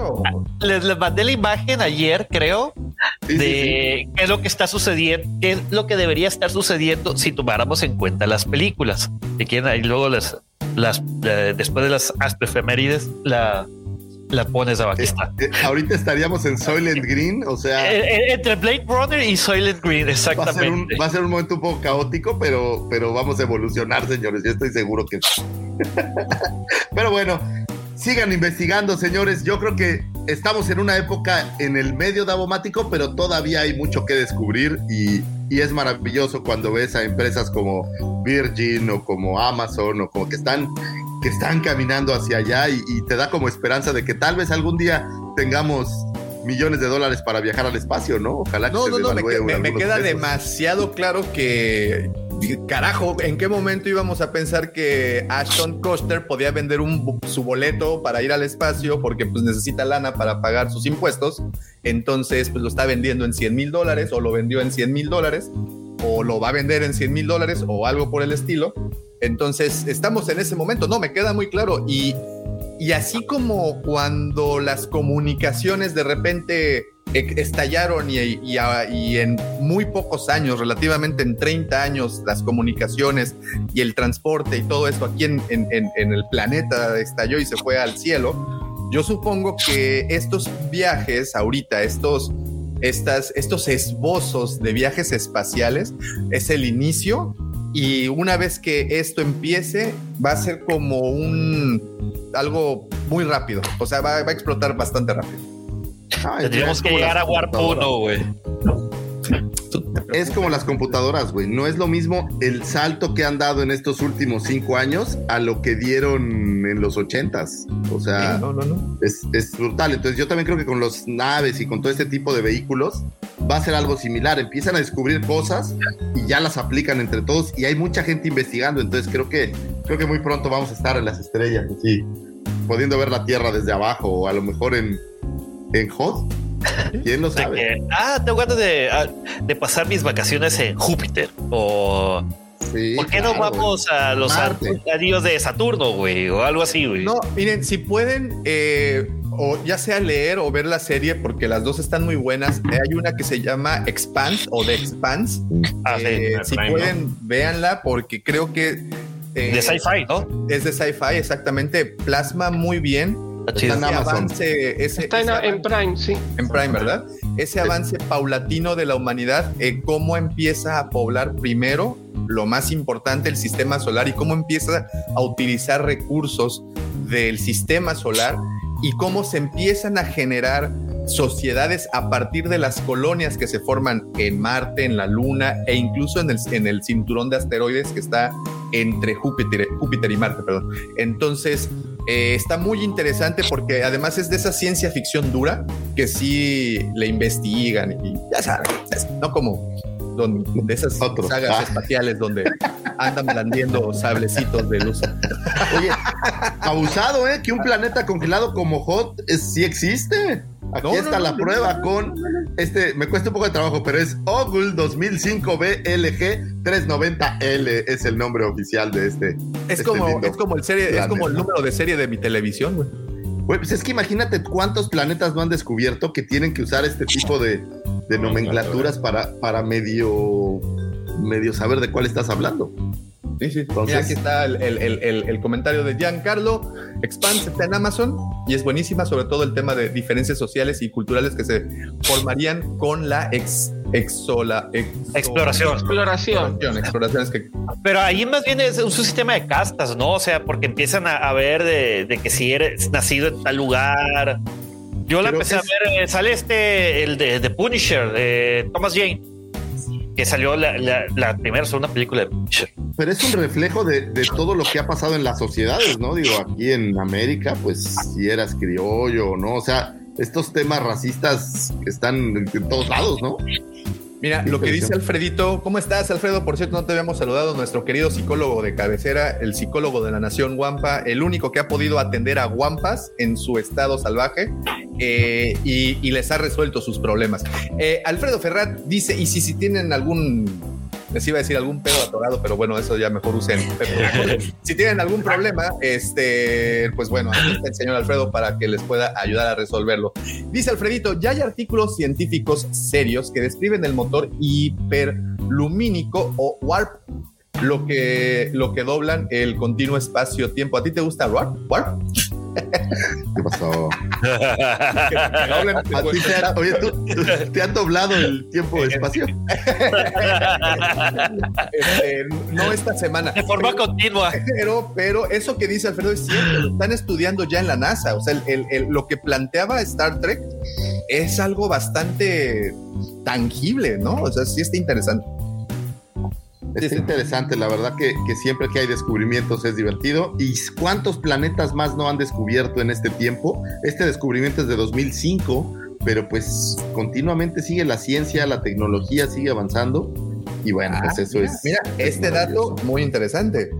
F: Les, les mandé la imagen ayer, creo,
G: Sí, sí,
F: de qué es lo que está sucediendo, qué es lo que debería estar sucediendo si tomáramos en cuenta las películas. Si quieren, ahí luego las, las eh, después de las efemérides, la, la pones abajo. Aquí está.
G: Eh, ahorita estaríamos en Soylent Green, o sea,
F: Eh, eh, entre Blade Runner y Soylent Green,
G: va a, ser un,
F: exactamente.
G: va a ser un momento un poco caótico, pero, pero vamos a evolucionar, señores. Yo estoy seguro que pero bueno, sigan investigando, señores. Yo creo que estamos en una época en el medio davomático, pero todavía hay mucho que descubrir y, y es maravilloso cuando ves a empresas como Virgin o como Amazon o como que están que están caminando hacia allá y, y te da como esperanza de que tal vez algún día tengamos millones de dólares para viajar al espacio, ¿no? Ojalá que
B: No,
G: se
B: no, no, me, me- me queda
G: pesos.
B: demasiado claro que, carajo, ¿en qué momento íbamos a pensar que Ashton Kutcher podía vender un, su boleto para ir al espacio porque pues necesita lana para pagar sus impuestos? Entonces, pues lo está vendiendo en 100 mil dólares o lo vendió en 100 mil dólares o lo va a vender en 100 mil dólares o algo por el estilo. Entonces, estamos en ese momento, no, me queda muy claro. Y... Y así como cuando las comunicaciones de repente e- estallaron y, y en muy pocos años, relativamente en 30 años, las comunicaciones y el transporte y todo esto aquí en- en- en el planeta estalló y se fue al cielo, yo supongo que estos viajes ahorita, estos, estas, estos esbozos de viajes espaciales, es el inicio y una vez que esto empiece, va a ser como un algo muy rápido. O sea, va, va a explotar bastante rápido.
G: Ay,
F: Tendríamos
G: es
F: que llegar a Warp
G: computadoras.
F: 1, güey.
G: Es como las computadoras, güey. No es lo mismo el salto que han dado en estos últimos cinco años a lo que dieron en los ochentas. O sea,
B: no, no, no.
G: es, es brutal. Entonces yo también creo que con los naves y con todo este tipo de vehículos va a ser algo similar. Empiezan a descubrir cosas y ya las aplican entre todos y hay mucha gente investigando. Entonces creo que creo que muy pronto vamos a estar en las estrellas. Sí. pudiendo ver la Tierra desde abajo o a lo mejor en, en Hot. ¿Quién lo
F: De
G: sabe?
F: que, ah, tengo ganas de, ah, de pasar mis vacaciones en Júpiter. O,
G: Sí,
F: ¿por qué no vamos a los anillos de Saturno, güey? O algo así, güey.
B: No, miren, si pueden, eh, o ya sea leer o ver la serie, porque las dos están muy buenas. Eh, Hay una que se llama Expanse o The Expanse.
F: Ah, sí,
B: Eh, si
C: Prime,
B: pueden, véanla, porque creo que eh,
F: de sci-fi, ¿no?
B: es de sci-fi, exactamente. Plasma muy bien
F: Está
G: en Amazon.
B: avance, ese,
D: Está en,
B: ese
D: en Prime, sí.
B: en Prime, ¿verdad? Ese avance paulatino de la humanidad, eh, cómo empieza a poblar primero, lo más importante, el sistema solar y cómo empieza a utilizar recursos del sistema solar y cómo se empiezan a generar sociedades a partir de las colonias que se forman en Marte, en la Luna e incluso en el, en el cinturón de asteroides que está entre Júpiter, Júpiter y Marte, perdón. Entonces, eh, está muy interesante porque además es de esa ciencia ficción dura que sí le investigan y ya saben, no como don- de esas sagas
G: Ah.
B: espaciales donde andan blandiendo sablecitos de luz.
G: Oye, abusado, ¿eh? Que un planeta congelado como Hot es, sí existe. Aquí
B: No,
G: está
B: no,
G: la
B: no,
G: prueba
B: no,
G: con este, me cuesta un poco de trabajo, pero es Ogul 2005 BLG 390L es el nombre oficial de este.
B: Es
G: este
B: como,
G: lindo
B: es como el serie, es como el número de serie de mi televisión, güey.
G: Güey, pues es que imagínate cuántos planetas no han descubierto que tienen que usar este tipo de, de nomenclaturas para, para medio, medio saber de cuál estás hablando.
B: Sí, sí.
G: Entonces-
B: Mira, aquí está el, el- el- el- el comentario de Giancarlo. Expanse está en Amazon y es buenísima, sobre todo el tema de diferencias sociales y culturales que se formarían con la ex, exola, exo-
F: Exploración.
D: Exploración.
B: exploración, exploraciones que
F: Pero ahí más bien es un sistema de castas, ¿no? O sea, porque empiezan a, a ver de, de que si eres nacido en tal lugar. Yo la
G: Pero
F: empecé
G: es-
F: a ver, eh, sale este, el de, de Punisher, de Thomas Jane, que salió la, la, primera, segunda película de.
G: Pero es un reflejo de, de todo lo que ha pasado en las sociedades, ¿no? Digo, aquí en América, pues si eras criollo o no, o sea, estos temas racistas están en todos lados, ¿no?
B: Mira, lo que dice. Alfredito, ¿cómo estás, Alfredo? Por cierto, no te habíamos saludado, nuestro querido psicólogo de cabecera, el psicólogo de la nación Guampa, el único que ha podido atender a Guampas en su estado salvaje eh, y, y les ha resuelto sus problemas. Eh, Alfredo Ferrat dice, y si, si tienen algún, les iba a decir algún pedo atorado, pero bueno, eso ya mejor usen. si tienen algún problema, este, pues bueno, aquí está el señor Alfredo para que les pueda ayudar a resolverlo. Dice Alfredito, ya hay artículos científicos serios que describen el motor hiperlumínico o warp, lo que, lo que doblan el continuo espacio-tiempo. ¿A ti te gusta warp? ¿Warp?
G: ¿Qué pasó? A ti te han, oye, ¿tú, tú- te han doblado el tiempo-espacio.
B: Este, no esta semana.
F: De forma continua.
B: Pero, pero eso que dice Alfredo es cierto, lo están estudiando ya en la NASA. O sea, el- el- el- lo que planteaba Star Trek es algo bastante tangible, ¿no? O sea, sí está interesante.
G: Está interesante, la verdad que, que siempre que hay descubrimientos es divertido. ¿Y cuántos planetas más no han descubierto en este tiempo? Este descubrimiento es de 2005, pero pues continuamente sigue la ciencia, la tecnología sigue avanzando. Y bueno, pues eso
B: mira,
G: es.
B: Mira,
G: es
B: este dato muy interesante.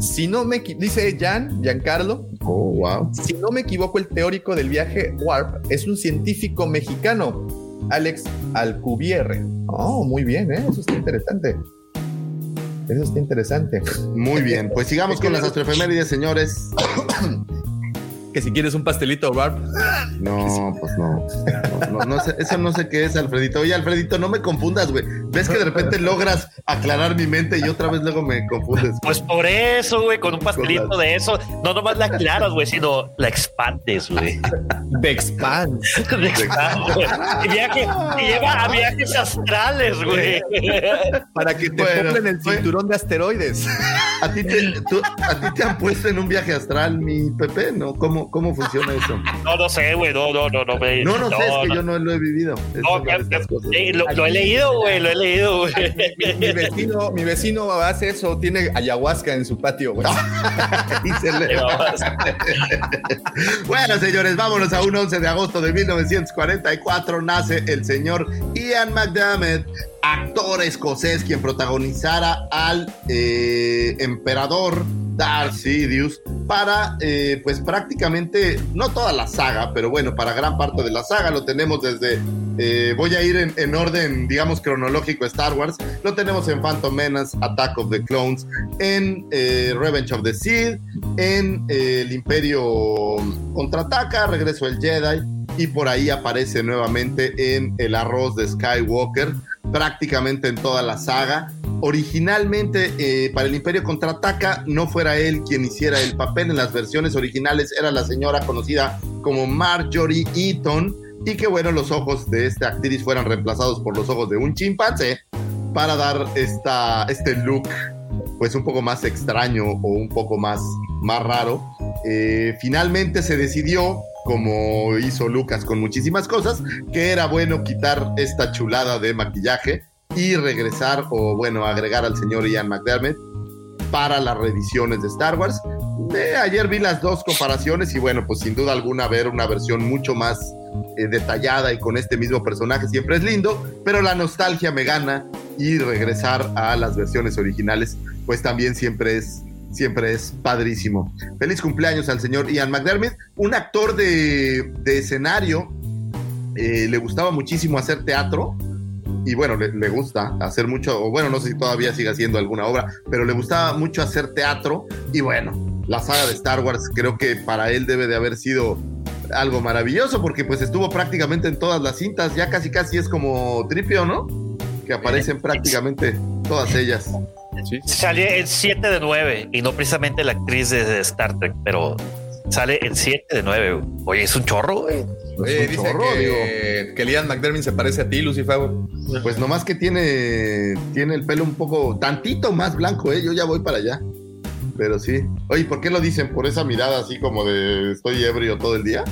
B: Si no me dice Jan, Giancarlo,
G: Oh, wow.
B: si no me equivoco, el teórico del viaje Warp es un científico mexicano, Alex Alcubierre. Oh, muy bien, ¿eh? eso está interesante. Eso está interesante.
G: Muy bien, pues sigamos con las astroefemérides, señores.
B: Que si quieres un pastelito Warp,
G: No, pues no. No, no, no sé, eso no sé qué es, Alfredito. Oye, Alfredito, no me confundas, güey. Ves que de repente logras aclarar mi mente y otra vez luego me confundes.
F: Pues por eso, güey, con un pastelito
G: Con
F: de eso, no nomás la aclaras, güey, sino la expandes, güey.
B: The Expanse.
F: La expandes, güey. Y viaje, y lleva a viajes astrales, güey.
B: Para que te
G: Bueno,
B: pongan el cinturón de asteroides.
G: ¿A ti, te, tú- ¿A ti te han puesto en un viaje astral, mi Pepe? ¿No? ¿Cómo, cómo funciona eso?
F: No, no sé, güey, no, no, no, no, me-
G: No, no, sé, es que
F: no.
G: yo no lo he vivido.
F: No, que-
G: cosas.
F: eh, lo, lo he leído, güey, lo he leído, güey.
B: Mi vecino, mi vecino hace eso, tiene ayahuasca en su patio, güey.
G: Y se le- Bueno, señores, vámonos a un 11 de agosto de 1944. Nace el señor Ian McDermott, actor escocés, quien protagonizara al eh, emperador Darth Sidious para, eh, pues prácticamente, no toda la saga, pero bueno, para gran parte de la saga. Lo tenemos desde, eh, voy a ir en, en orden, digamos, cronológico Star Wars, lo tenemos en Phantom Menace, Attack of the Clones, en Revenge of the Sith, en el Imperio contraataca, Regreso del Jedi, y por ahí aparece nuevamente en El Arroz de Skywalker, prácticamente en toda la saga. Originalmente, eh, para el Imperio Contraataca, no fuera él quien hiciera el papel en las versiones originales, era la señora conocida como Marjorie Eaton, y que bueno, los ojos de esta actriz fueran reemplazados por los ojos de un chimpancé para dar esta, este look pues un poco más extraño o un poco más, más raro. Eh, finalmente se decidió, como hizo Lucas con muchísimas cosas, que era bueno quitar esta chulada de maquillaje y regresar o bueno, agregar al señor Ian McDermott para las reediciones de Star Wars. Eh, ayer vi las dos comparaciones y bueno, pues sin duda alguna ver una versión mucho más eh, detallada y con este mismo personaje siempre es lindo, pero la nostalgia me gana y regresar a las versiones originales pues también siempre es siempre es padrísimo. Feliz cumpleaños al señor Ian McDermott, un actor de, de escenario, eh, le gustaba muchísimo hacer teatro, y bueno, le, le, gusta hacer mucho, o bueno, no sé si todavía sigue haciendo alguna obra, pero le gustaba mucho hacer teatro, y bueno, la saga de Star Wars creo que para él debe de haber sido algo maravilloso, porque pues estuvo prácticamente en todas las cintas, ya casi casi es como Tripio, ¿no? Que aparecen prácticamente todas ellas.
F: Sí. Sale en 7 de 9 y no precisamente la actriz de Star Trek, pero sale en 7 de 9. Oye, es un chorro, güey.
B: Oye,
G: un
B: dice
G: chorro,
B: que,
G: digo.
B: que Liam McDermott se parece a ti, Lucifer.
G: Pues nomás que tiene, tiene el pelo un poco, tantito más blanco, ¿eh? Yo ya voy para allá. Pero sí. Oye, ¿por qué lo dicen? ¿Por esa mirada así como de estoy ebrio todo el día?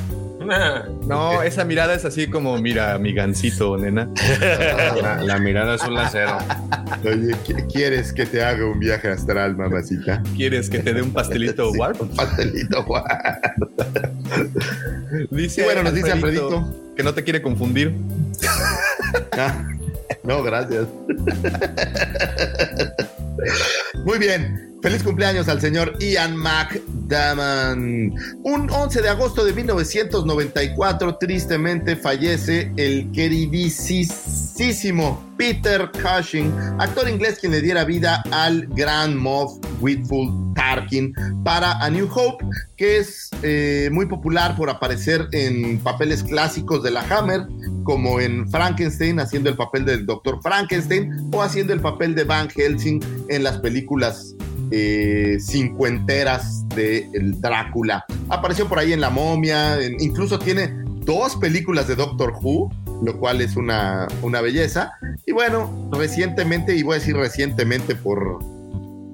B: No, esa mirada es así como, mira, mi gancito, nena.
C: La, la mirada es un lacero.
G: Oye, ¿qui- ¿quieres que te haga un viaje astral, mamacita?
B: ¿Quieres que te dé un pastelito
G: Sí,
B: warp?
G: Un pastelito warp.
B: Dice
G: bueno, nos dice Alfredito.
B: que no te quiere confundir.
G: Ah, no, gracias. Muy bien. Feliz cumpleaños al señor Ian McDaman. Un 11 de agosto de 1994, tristemente fallece el queridísimo Peter Cushing, actor inglés quien le diera vida al gran Moff Whitfield Tarkin para A New Hope, que es eh, muy popular por aparecer en papeles clásicos de la Hammer, como en Frankenstein, haciendo el papel del Dr. Frankenstein, o haciendo el papel de Van Helsing en las películas eh, cincuenteras de el Drácula. Apareció por ahí en La Momia, en- incluso tiene dos películas de Doctor Who, lo cual es una, una belleza. Y bueno, recientemente, y voy a decir recientemente por,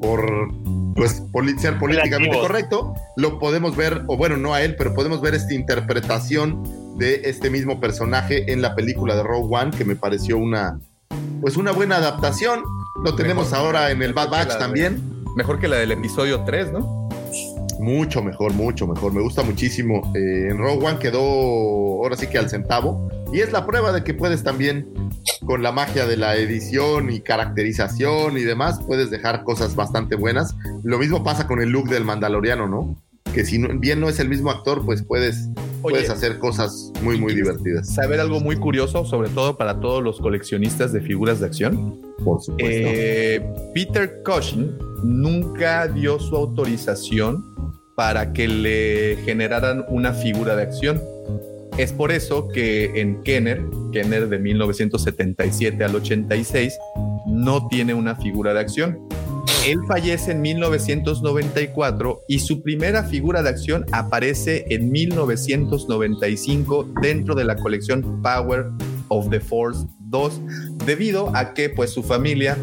G: por pues, poli- ser políticamente correcto, lo podemos ver, o bueno, no a él, pero podemos ver esta interpretación de este mismo personaje en la película de Rogue One, que me pareció una, pues una buena adaptación. Lo tenemos
B: Mejor-
G: ahora en el Bad Batch también.
B: Mejor que la del episodio 3, ¿no?
G: Mucho mejor, mucho mejor. Me gusta muchísimo. Eh, en Rogue One quedó ahora sí que al centavo. Y es la prueba de que puedes también, con la magia de la edición y caracterización y demás, puedes dejar cosas bastante buenas. Lo mismo pasa con el look del Mandaloriano, ¿no? Que si no- bien no es el mismo actor, pues puedes,
B: Oye,
G: puedes hacer cosas muy, muy
B: ¿quieres
G: divertidas.
B: Saber algo muy curioso, sobre todo para todos los coleccionistas de figuras de acción. Eh, Peter Cushing nunca dio su autorización para que le generaran una figura de acción. Es por eso que en Kenner, Kenner de 1977 al 86, no tiene una figura de acción. Él fallece en 1994 y su primera figura de acción aparece en 1995 dentro de la colección Power of the Force 2 debido a que pues su familia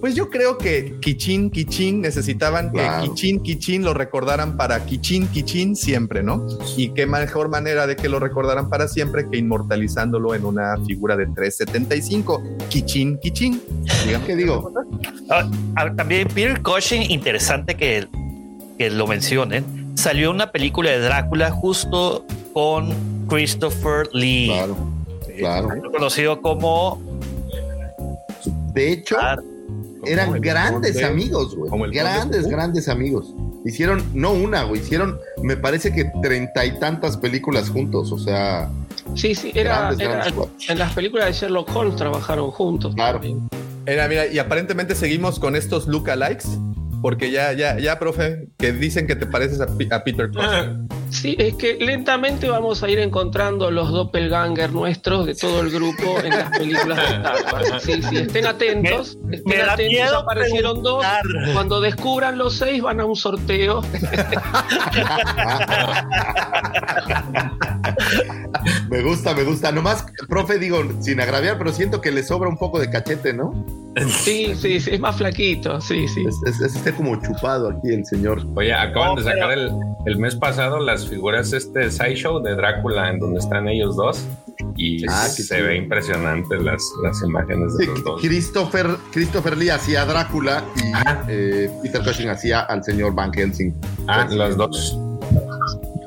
B: pues yo creo que Kichin Kichin necesitaban que Kichin Kichin lo recordaran para Kichin Kichin siempre, ¿no? Y qué mejor manera de que lo recordaran para siempre que inmortalizándolo en una figura de 375 Kichin Kichin. Digamos
G: ¿Qué digo?
F: Ah, ah, también Peter Cushing, interesante que, que lo mencionen, salió una película de Drácula justo con Christopher Lee,
G: Claro, claro.
F: conocido como
G: De hecho, eran grandes
B: conde,
G: amigos, güey.
B: como el conde
G: Grandes, grandes amigos. hicieron, no una, güey, hicieron, me parece que treinta y tantas películas juntos, o sea,
D: Sí, sí, era,
G: Grandes,
D: era-
G: grandes cuates.
D: en las películas de Sherlock Holmes trabajaron juntos.
G: Claro.
B: Mira, mira, y aparentemente seguimos con estos lookalikes, porque ya, ya, ya, profe, que dicen que te pareces a, Peter Cushing.
D: Sí, es que lentamente vamos a ir encontrando los doppelganger nuestros de todo el grupo en las películas de Star Wars. Sí, sí, estén atentos. estén
F: me da
D: atentos,
F: miedo
D: aparecieron dos.
F: preguntar.
D: Cuando descubran los seis van a un sorteo.
G: me gusta, me gusta. Nomás, profe, digo, sin agraviar, pero siento que le sobra un poco de cachete, ¿no?
D: Sí, sí, sí, es más flaquito, sí, sí.
G: Es, es- es- está como chupado aquí el señor.
C: Oye, acaban
F: No,
C: de sacar el, el mes pasado las figuras este Sideshow de Drácula en donde están ellos dos y
G: Ah,
C: se
G: chido.
C: ve impresionante las, las imágenes de
G: Sí,
C: los dos.
G: Christopher, Christopher Lee hacía Drácula y
C: Ajá.
G: eh, Peter Cushing hacía al señor Van Helsing.
C: Ah, los dos.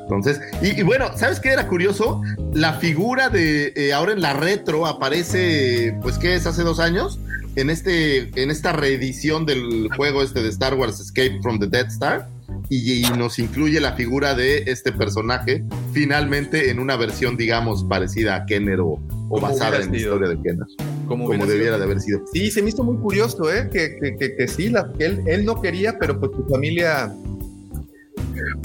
G: Entonces, y, y bueno, ¿sabes qué era curioso? La figura de eh, ahora en la retro aparece, pues, ¿qué es? Hace dos años, en, este, en esta reedición del juego este de Star Wars Escape from the Death Star. Y, y nos incluye la figura de este personaje, finalmente en una versión, digamos, parecida a Kenner o, basada en la historia de Kenner,
B: Como,
G: debiera
B: sido.
G: de haber sido.
B: Sí, se me hizo muy curioso, ¿eh? Que, que, que, que sí, la, que él, él no quería, pero pues su familia,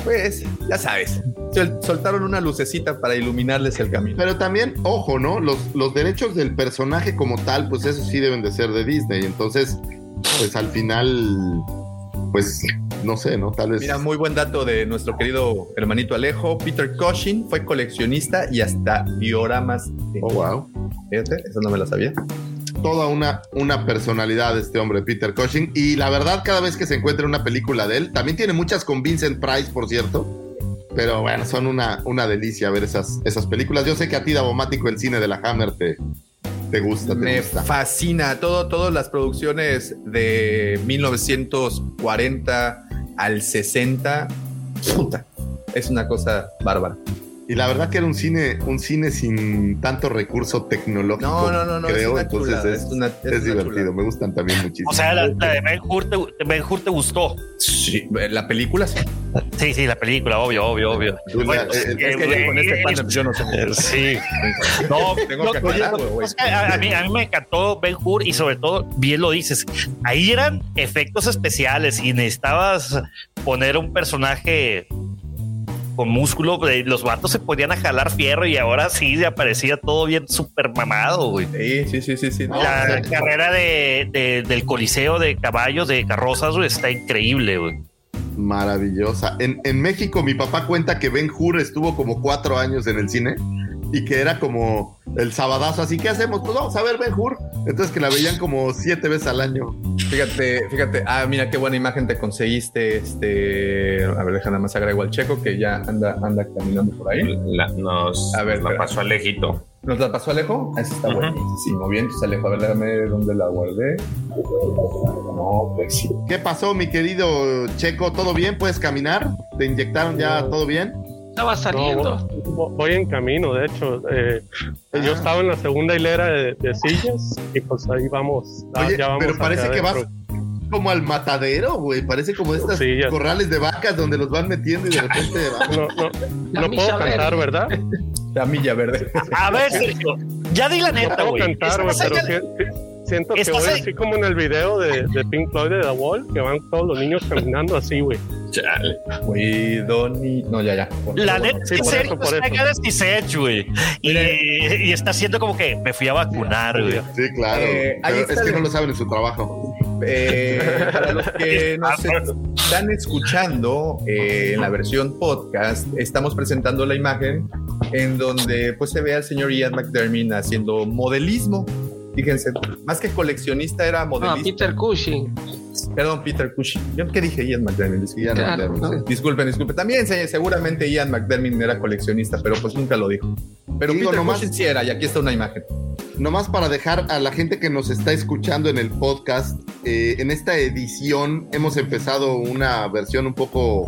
B: pues, ya sabes, sol- soltaron una lucecita para iluminarles el camino.
G: Pero también, ojo, ¿no? Los, los derechos del personaje como tal, pues eso sí deben de ser de Disney. Entonces, pues al final, pues no sé, ¿no? Tal vez.
B: Mira, muy buen dato de nuestro querido hermanito Alejo. Peter Cushing fue coleccionista y hasta dioramas.
G: Oh, wow.
B: Fíjate, eso no me lo sabía.
G: Toda una, una personalidad este hombre, Peter Cushing. Y la verdad, cada vez que se encuentra una película de él, también tiene muchas con Vincent Price, por cierto. Pero bueno, son una, una delicia ver esas, esas películas. Yo sé que a ti, Davomático, el cine de la Hammer te, te gusta, te
B: Me
G: gusta.
B: fascina todo, todas las producciones de 1940 al 60. Puta, es una cosa bárbara.
G: Y la verdad que era un cine, un cine sin tanto recurso tecnológico.
B: No, no, no, no,
G: creo.
B: es una
G: Entonces es,
B: es una- es
G: es
B: una
G: divertido. Me gustan también muchísimo.
F: O sea, la, la de Ben Hur te, Ben Hur te gustó.
B: Sí, la película sí.
F: Sí, sí, la película, obvio, obvio, obvio.
G: La-
F: Bueno,
G: eh,
B: Es que con este panel yo no sé.
F: Sí. No,
B: Tengo
F: no,
B: que aclarar, güey.
F: es que a, a mí, a mí me encantó Ben Hur y sobre todo, bien lo dices, ahí eran efectos especiales y necesitabas poner un personaje con músculo, los vatos se podían a jalar fierro y ahora sí aparecía todo bien súper mamado, güey.
B: Sí, sí, sí, sí, sí.
G: No,
F: La carrera de, de- del coliseo de caballos, de carrozas, güey, está increíble, güey.
G: Maravillosa. En, en México, mi papá cuenta que Ben Hur estuvo como cuatro años en el cine y que era como el sabadazo. Así, ¿qué hacemos? Pues vamos a ver Ben Hur. Entonces, que la veían como siete veces al año.
B: Fíjate, fíjate. Ah, mira qué buena imagen te conseguiste. Este, a ver, deja nada más agrego al checo que ya anda, anda caminando por ahí.
C: La- nos,
B: A ver,
C: la pasó Alejito.
B: ¿Nos la pasó Alejo? Esa está
C: Ujú.
B: buenísimo. Bien, entonces Alejo, a ver, déjame dónde la guardé. No, pues sí.
G: ¿Qué pasó, mi querido Checo? ¿Todo bien? ¿Puedes caminar? ¿Te inyectaron ya todo bien?
D: Estaba saliendo.
E: No, vo- voy en camino, de hecho. eh,
G: Ah.
E: Yo estaba en la segunda hilera de, de sillas y pues ahí vamos. ah,
G: Oye,
E: ya vamos
G: pero parece que vas
E: adentro.
G: como al matadero, güey. Parece como estas
E: Sí,
G: corrales de vacas donde los van metiendo y de repente...
E: No, no,
D: La
E: no
D: milla
E: puedo cantar,
D: verde.
E: ¿verdad?
B: La milla verde.
F: A ver, Sergio, ya di la
E: No
F: neta,
E: puedo
F: güey.
E: cantar, güey, pero siento que voy así como en el video de, de Pink Floyd de The Wall, que van todos los niños caminando así, güey.
C: Chale.
B: Güey, Donny. No, ya, ya.
F: La neta
E: Sí,
F: es que
E: por
F: Sergio
E: eso,
F: está güey. Y, y está haciendo como que me fui a vacunar, güey.
G: Sí, claro.
B: Eh, ahí
G: es que no lo saben en su trabajo.
B: Eh, para los que nos están escuchando eh, en la versión podcast, estamos presentando la imagen en donde pues se ve al señor Ian McDermott haciendo modelismo. Fíjense, más que coleccionista era
D: Ah,
B: modelista.
D: Peter Cushing.
B: Perdón, Peter Cushing. ¿Yo qué dije Ian McDermott? Disculpen.
G: Ian
D: Claro,
G: McDermott,
D: ¿no?
G: sí.
B: Disculpen, disculpen. También se- seguramente Ian McDermott era coleccionista, pero pues nunca lo dijo. Pero
G: Digo,
B: Peter
G: nomás-
B: Cushing sí era, y aquí está una imagen.
G: Nomás para dejar a la gente que nos está escuchando en el podcast, eh, en esta edición hemos empezado una versión un poco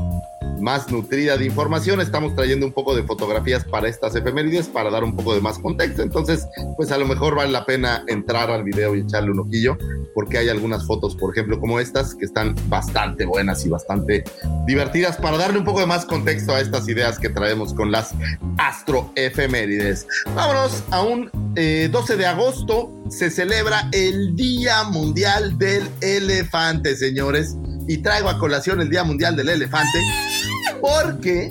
G: más nutrida de información. Estamos trayendo un poco de fotografías para estas efemérides para dar un poco de más contexto. Entonces, pues a lo mejor vale la pena entrar al video y echarle un ojillo, porque hay algunas fotos, por ejemplo, como estas, que están bastante buenas y bastante divertidas para darle un poco de más contexto a estas ideas que traemos con las astroefemérides. Vámonos a un eh, 12 de agosto se celebra el Día Mundial del Elefante, señores. Y traigo a colación el Día Mundial del Elefante porque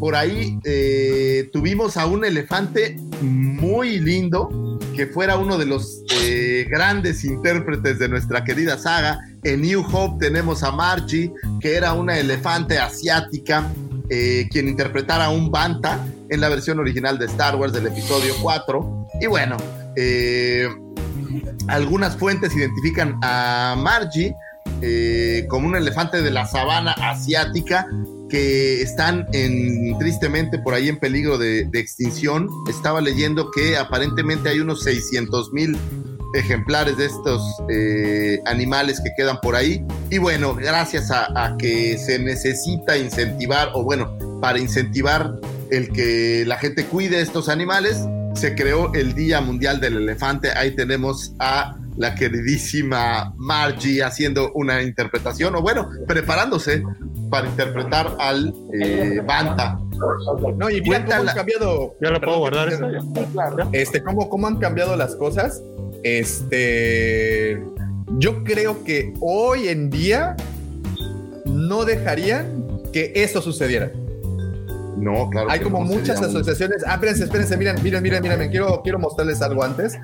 G: por ahí eh, tuvimos a un elefante muy lindo que fuera uno de los eh, grandes intérpretes de nuestra querida saga. En New Hope tenemos a Margie, que era una elefante asiática, eh, quien interpretara a un Banta en la versión original de Star Wars del episodio 4. Y bueno, algunas fuentes identifican a Margie eh, como un elefante de la sabana asiática que están en, tristemente por ahí en peligro de, de extinción. Estaba leyendo que aparentemente hay unos 600 mil ejemplares de estos eh, animales que quedan por ahí. Y bueno, gracias a, a, que se necesita incentivar, o bueno, para incentivar el que la gente cuide estos animales, se creó el Día Mundial del Elefante. Ahí tenemos a la queridísima Margie haciendo una interpretación, o bueno, preparándose para interpretar al eh, Banta.
B: No, y mira cómo han cambiado.
E: Ya lo puedo guardar eso.
B: Este, cómo, cómo han cambiado las cosas. Este, yo creo que hoy en día no dejarían que eso sucediera.
G: No, claro.
B: Hay como
G: no
B: muchas asociaciones. Ah, espérense, espérense, miren, miren, miren, miren, quiero, quiero mostrarles algo antes.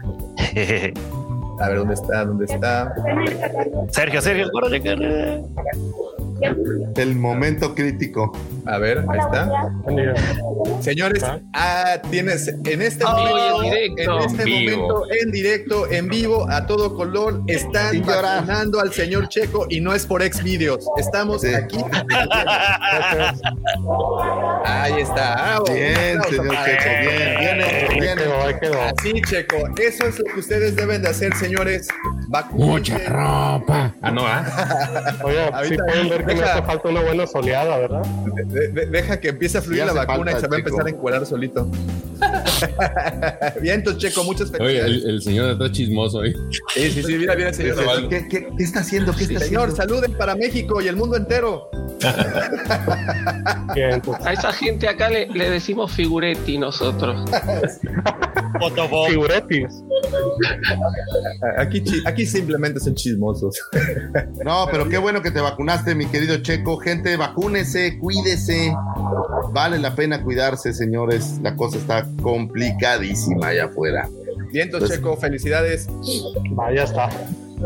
B: A ver, ¿dónde está? ¿Dónde está?
F: Sergio, Sergio, córrele, córrele.
G: El momento crítico.
B: A ver, ahí está. Señores, ah, tienes en este momento,
D: en directo.
B: en este
C: vivo.
B: momento, en directo, en vivo, a todo color, están vacunando al señor Checo y no es por ex videos. Estamos
G: Sí.
B: aquí. Ahí está. Ah,
G: Bien, señor Checo, bien,
E: quedó, ahí quedó.
B: Así, Checo. Eso es lo que ustedes deben de hacer, señores.
C: Mucha ropa. Ah, no, ah.
E: Oye, sí
B: Ahorita
E: pueden ver que me
B: deja-
E: hace falta una buena soleada, ¿verdad?
B: De- de- deja que empiece a fluir la vacuna y se va a empezar a encuerar solito. Bien, entonces, Checo, muchas
C: Oye,
B: felicidades.
C: el, el señor está chismoso ahí.
B: Sí, sí, sí, mira, mira, señor.
C: Vale.
G: ¿Qué, qué, qué está haciendo? ¿Qué está
B: Señor,
G: haciendo?
B: saluden para México y el mundo entero.
E: Bien, entonces,
D: A esa gente acá le, le decimos figuretti nosotros.
F: Fotobomb.
E: figuretis.
B: Aquí, aquí simplemente son chismosos.
G: No, pero qué bueno que te vacunaste, mi querido Checo. Gente, vacúnese, cuídese. Vale la pena cuidarse, señores. La cosa está complicadísima allá afuera.
B: Bien, entonces,
G: Pues-
B: Checo, felicidades.
E: Vaya está.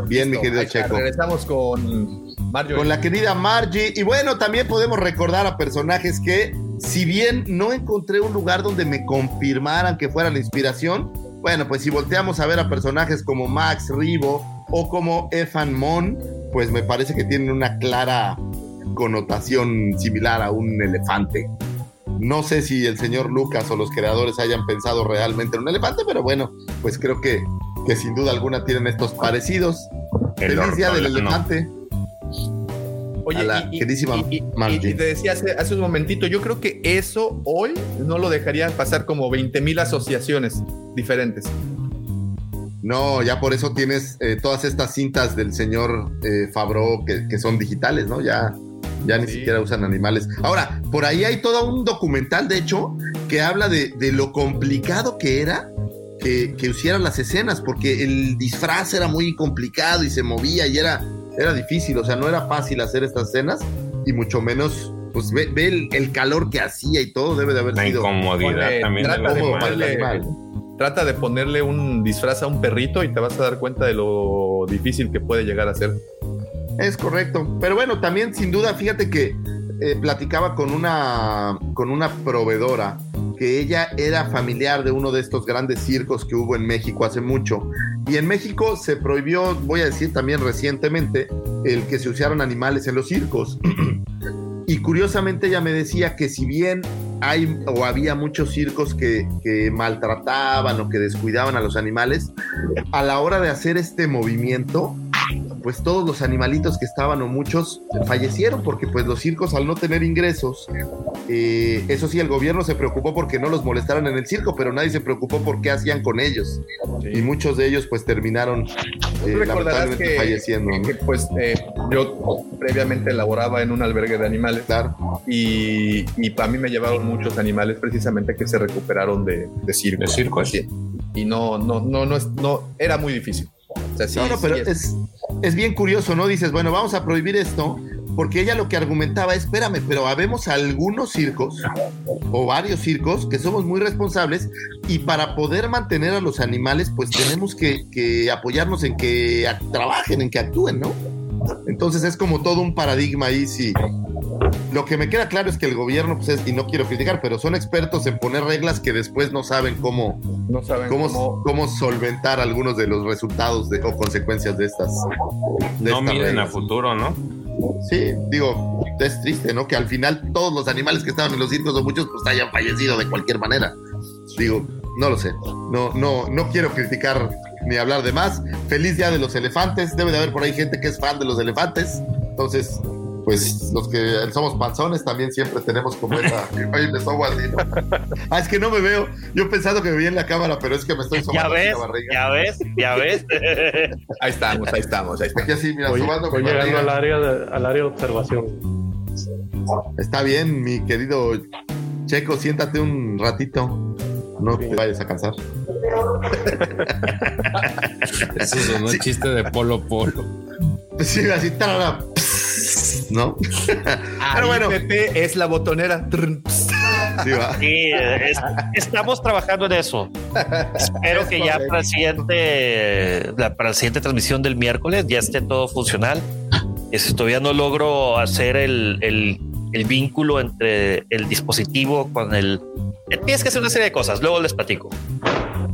G: Bien, mi querido Checo.
B: Regresamos con.
G: Con la querida Margie. Y bueno, también podemos recordar a personajes que, si bien no encontré un lugar donde me confirmaran que fuera la inspiración, bueno, pues si volteamos a ver a personajes como Max Ribo o como Ethan Mon, pues me parece que tienen una clara connotación similar a un elefante. No sé si el señor Lucas o los creadores hayan pensado realmente en un elefante, pero bueno, pues creo que, que sin duda alguna tienen estos parecidos.
C: El
G: Feliz día del elefante.
B: Oye,
G: a la queridísima
B: y,
G: Margie.
B: y te decía hace, hace un momentito, yo creo que eso hoy no lo dejarían pasar como 20 mil asociaciones diferentes.
G: No, ya por eso tienes eh, todas estas cintas del señor eh, Fabro que, que son digitales, ¿no? Ya, ya ni
B: Sí.
G: siquiera usan animales. Ahora, por ahí hay todo un documental, de hecho, que habla de, de lo complicado que era que, que hicieran las escenas, porque el disfraz era muy complicado y se movía y era, era difícil, o sea, no era fácil hacer estas escenas y mucho menos, pues ve, ve el, el calor que hacía y todo, debe de haber
C: La
G: sido.
C: incomodidad
B: Ponle-
C: también
B: trata de
G: cómodo para el
C: animales.
B: ponerle-
G: animal.
B: Trata de ponerle un disfraz a un perrito y te vas a dar cuenta de lo difícil que puede llegar a ser.
G: Es correcto. Pero bueno, también sin duda, fíjate que eh, platicaba con una, con una proveedora que ella era familiar de uno de estos grandes circos que hubo en México hace mucho. Y en México se prohibió, voy a decir también recientemente, el que se usaran animales en los circos. y curiosamente ella me decía que si bien hay o había muchos circos que, que maltrataban o que descuidaban a los animales, a la hora de hacer este movimiento, pues todos los animalitos que estaban o muchos fallecieron porque pues los circos al no tener ingresos, eh, eso sí, el gobierno se preocupó porque no los molestaran en el circo, pero nadie se preocupó por qué hacían con ellos. Y muchos de ellos pues terminaron eh,
B: recordarás
G: lamentablemente
B: que,
G: falleciendo. ¿no?
B: que, pues eh, yo previamente laboraba en un albergue de animales
G: Claro.
B: y, y para mí me llevaron muchos animales precisamente que se recuperaron de, de circo.
C: De circo,
B: Sí. Y no, no, no, no, no, era muy difícil. O sea, sí,
G: no, no, pero
B: sí es-
G: es, es bien curioso, ¿no? Dices, bueno, vamos a prohibir esto, porque ella lo que argumentaba es, espérame, pero habemos algunos circos, o varios circos, que somos muy responsables, y para poder mantener a los animales, pues tenemos que, que apoyarnos en que trabajen, en que actúen, ¿no? Entonces es como todo un paradigma ahí, sí. Lo que me queda claro es que el gobierno, pues es, y no quiero criticar, pero son expertos en poner reglas que después no saben cómo,
B: no saben
G: cómo,
B: cómo,
G: cómo solventar algunos de los resultados de, o consecuencias de estas. de
C: No
G: estas
C: miden a futuro, ¿no?
G: Sí, digo, es triste, ¿no? Que al final todos los animales que estaban en los circos o muchos pues hayan fallecido de cualquier manera. Digo, no lo sé. No, no, no quiero criticar ni hablar de más. Feliz día de los elefantes. Debe de haber por ahí gente que es fan de los elefantes. Entonces, pues los que somos panzones también siempre tenemos como esa. Oye, me sobo así, ¿no? Ah, es que no me veo. Yo pensando que me vi en la cámara, pero es que me estoy
F: Ya
G: sobando así
F: ves,
G: la barriga.
F: ya ves, ya ves.
B: ahí estamos, ahí estamos, ahí estamos.
G: Aquí así, mira,
E: Voy,
G: sobando
E: voy llegando al área, de, al área de observación.
G: Está bien, mi querido Checo, siéntate un ratito. No te vayas a cansar.
H: Eso sonó
G: Sí.
H: chiste de Polo Polo.
G: Sí, así, tarara, ¿no?
B: Pero
G: bueno.
B: Pepe es la botonera.
G: Sí, va.
F: Sí, es- estamos trabajando en eso. Espero que ya para el siguiente, la, para la siguiente transmisión del miércoles ya esté todo funcional. Es, todavía no logro hacer el, el- el vínculo entre el dispositivo con el. Eh, Tienes que hacer una serie de cosas, luego les platico.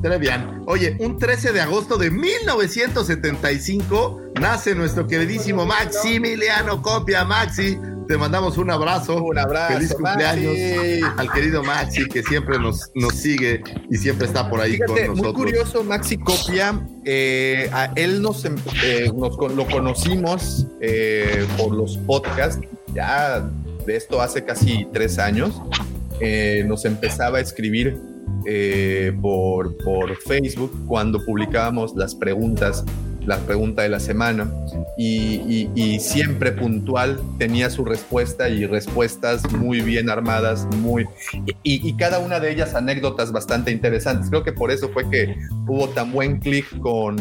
G: Très bien. Oye, un 13 de agosto de 1975 nace nuestro queridísimo Maximiliano Copia. Maxi, te mandamos un abrazo.
B: Un abrazo,
G: Feliz cumpleaños
B: Maxi.
G: al querido Maxi, que siempre nos, nos sigue y siempre está por ahí
B: Fíjate,
G: con
B: muy
G: nosotros.
B: curioso, Maxi Copia. eh, a él nos, em- eh, nos lo conocimos eh, por los podcasts, ya de esto hace casi tres años. Eh, nos empezaba a escribir eh, por, por Facebook cuando publicábamos las preguntas, la pregunta de la semana. Y, siempre puntual tenía su respuesta y respuestas muy bien armadas, muy y, y cada una de ellas anécdotas bastante interesantes. Creo que por eso fue que hubo tan buen clic con,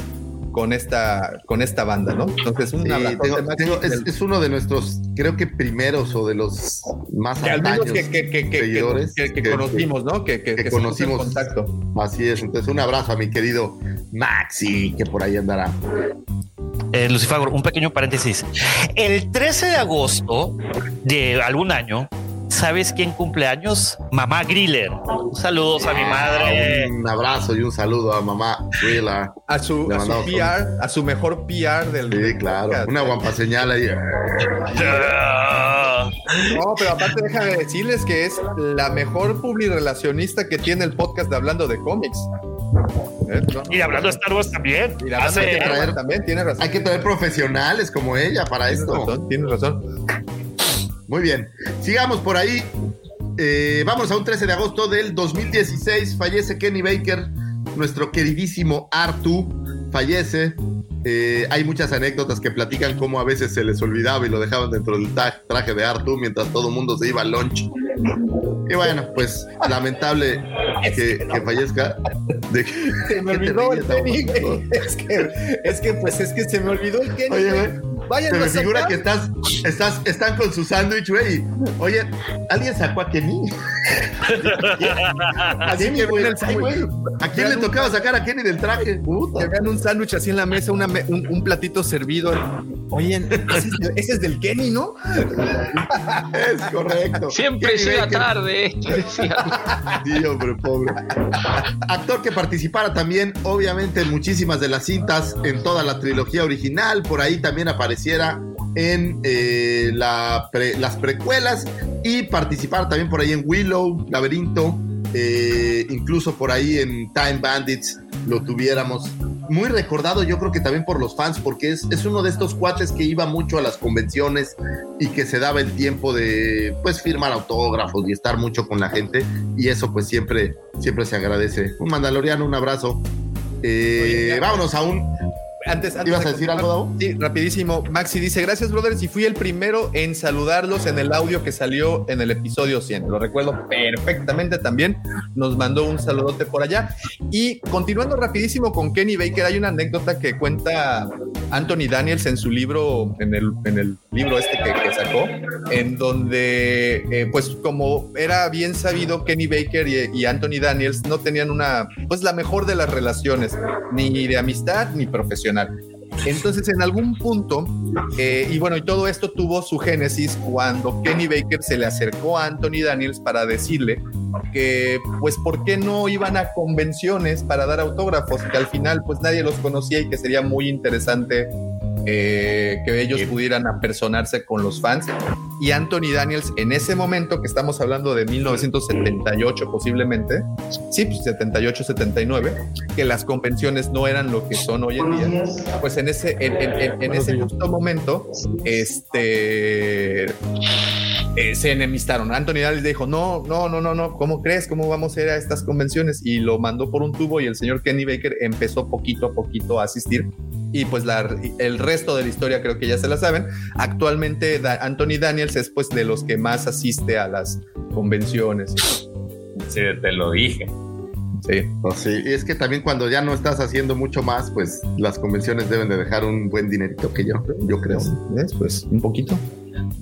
B: con, esta, con esta banda, ¿no? Entonces, un
G: Sí,
B: abrazote,
G: tengo-
B: Maxi,
G: tengo- es,
B: del-
G: es uno de nuestros, creo que primeros o de los más
B: que al menos
G: antaños
B: que, que, que, que-
G: seguidores
B: que- que
G: que-
B: conocimos, ¿no? Que, en
G: conocimos.
B: contacto.
G: Así es, entonces un abrazo a mi querido Maxi, que por ahí andará.
F: Eh, Lucifagor, un pequeño paréntesis. El 13 de agosto de algún año, ¿sabes quién cumple años? Mamá Griller. Saludos a mi madre.
G: Un abrazo y un saludo a mamá Willa.
B: A su, a su
G: mandamos un-
B: PR, a su mejor PR del.
G: Sí,
B: del
G: claro.
B: podcast.
G: Una guampa señal ahí.
F: Ah,
B: No, pero aparte déjame decirles que es la mejor publirelacionista que tiene el podcast de Hablando de Cómics. ¿Eh?
F: Y hablando de Star Wars también.
B: y hablando
F: Hace-
B: de Star Wars también, tienes razón.
G: Hay que traer profesionales como ella para
B: Tienes
G: esto.
B: razón, tienes razón.
G: Muy bien. Sigamos por ahí. Eh, vamos a un 13 de agosto del 2016. Fallece Kenny Baker, nuestro queridísimo Artu. Fallece. Eh, hay muchas anécdotas que platican cómo a veces se les olvidaba y lo dejaban dentro del traje de Artu mientras todo el mundo se iba al lunch. Y bueno, pues lamentable que, que fallezca. De-
B: Se me
G: ¿Qué te
B: olvidó el Kenny. Es que, es que, pues, es que se me olvidó el Kenny.
G: Oye,
B: Vayan
G: Se me figura
B: sacar.
G: que estás, estás, están con su sándwich, güey. Oye, ¿alguien sacó a Kenny?
B: Así que
G: güey. ¿A quién le tocaba sacar a Kenny del traje?
B: Que
G: Puta.
B: vean un sándwich así en la mesa, una me- un, un platito servido. Oye, ese es, del- ese es del Kenny, ¿no?
G: Es correcto.
D: Siempre
G: Kenny
D: llega
G: Baker.
D: tarde decía.
G: Sí, hombre, pobre. Actor que participara también, obviamente, en muchísimas de las cintas, en toda la trilogía original. Por ahí también apareciera en eh, la pre- las precuelas y participar también por ahí en Willow, Laberinto, eh, incluso por ahí en Time Bandits lo tuviéramos. muy recordado yo creo que también por los fans, porque es, es uno de estos cuates que iba mucho a las convenciones y que se daba el tiempo de pues firmar autógrafos y estar mucho con la gente y eso pues siempre, siempre se agradece. Un mandaloriano, un abrazo. Eh, vámonos a un
B: Antes, antes
G: ¿Ibas a decir algo, Davo?
B: Sí, rapidísimo. Maxi dice, gracias, brothers, y fui el primero en saludarlos en el audio que salió en el episodio 100. Lo recuerdo perfectamente también. Nos mandó un saludote por allá. Y continuando rapidísimo con Kenny Baker, hay una anécdota que cuenta Anthony Daniels en su libro, en el, en el libro este que, sacó, en donde, eh, pues como era bien sabido, Kenny Baker y, y Anthony Daniels no tenían una, pues la mejor de las relaciones, ni de amistad ni profesional. Entonces, en algún punto, eh, y bueno, y todo esto tuvo su génesis cuando Kenny Baker se le acercó a Anthony Daniels para decirle que, pues, ¿por qué no iban a convenciones para dar autógrafos? Que al final, pues, nadie los conocía y que sería muy interesante eh, que ellos pudieran apersonarse con los fans. Y Anthony Daniels, en ese momento, que estamos hablando de 1978 posiblemente, sí, pues 78, 79, que las convenciones no eran lo que son hoy en día, pues en ese, en, en- en- en ese justo momento, este... eh, se enemistaron. Anthony Daniels dijo, no, no, no, no, no, ¿cómo crees? ¿Cómo vamos a ir a estas convenciones? Y lo mandó por un tubo y el señor Kenny Baker empezó poquito a poquito a asistir. Y pues la, el resto de la historia creo que ya se la saben. Actualmente Da- Anthony Daniels es pues de los que más asiste a las convenciones.
C: Sí, te lo dije.
B: Sí.
G: No, sí, y es que también cuando ya no estás haciendo mucho más, pues las convenciones deben de dejar un buen dinerito que yo, yo creo.
B: ¿Ves? Pues un poquito.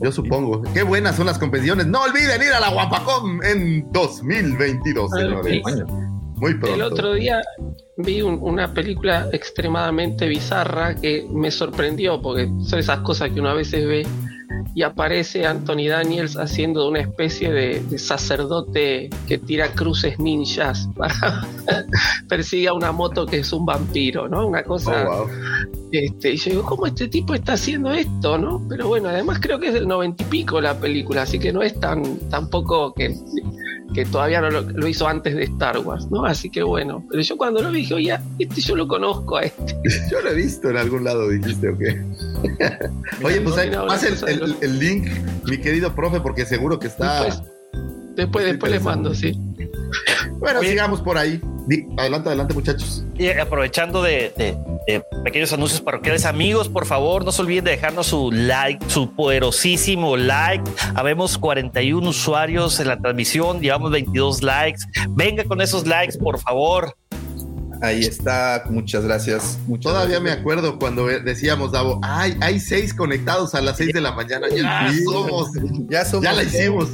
G: Yo supongo. Qué buenas son las convenciones. No olviden ir a la Guapacom en 2022, señores. Muy pronto.
D: El otro día vi un- una película extremadamente bizarra que me sorprendió porque son esas cosas que uno a veces ve y aparece Anthony Daniels haciendo una especie de, de sacerdote que tira cruces ninjas para persigue a una moto que es un vampiro, ¿no? Una cosa
G: Oh, wow.
D: este, y yo digo, ¿cómo este tipo está haciendo esto, no? Pero bueno, además creo que es del noventa y pico la película, así que no es tan tampoco que, que todavía no lo, lo hizo antes de Star Wars, ¿no? Así que bueno, pero yo cuando lo vi dije, oye, este yo lo conozco a este.
G: Yo lo he visto en algún lado, dijiste, ¿o qué? Oye, pues ahí,
D: la
G: el, link, mi querido profe, porque seguro que está.
D: Después, después, después les mando, sí.
G: Bueno,
F: Oye.
G: sigamos por ahí. Adelante, adelante, muchachos.
F: Y aprovechando de pequeños anuncios parroquiales, amigos, por favor, no se olviden de dejarnos su like, su poderosísimo like. Habemos 41 usuarios en la transmisión, llevamos 22 likes. Venga con esos likes, por favor.
B: Ahí está, muchas gracias. Muchas
G: Todavía me acuerdo cuando decíamos, Davo, ay, hay seis conectados a las seis de la mañana. Ya
B: Sí.
G: somos,
B: Ya somos.
G: ya la hicimos.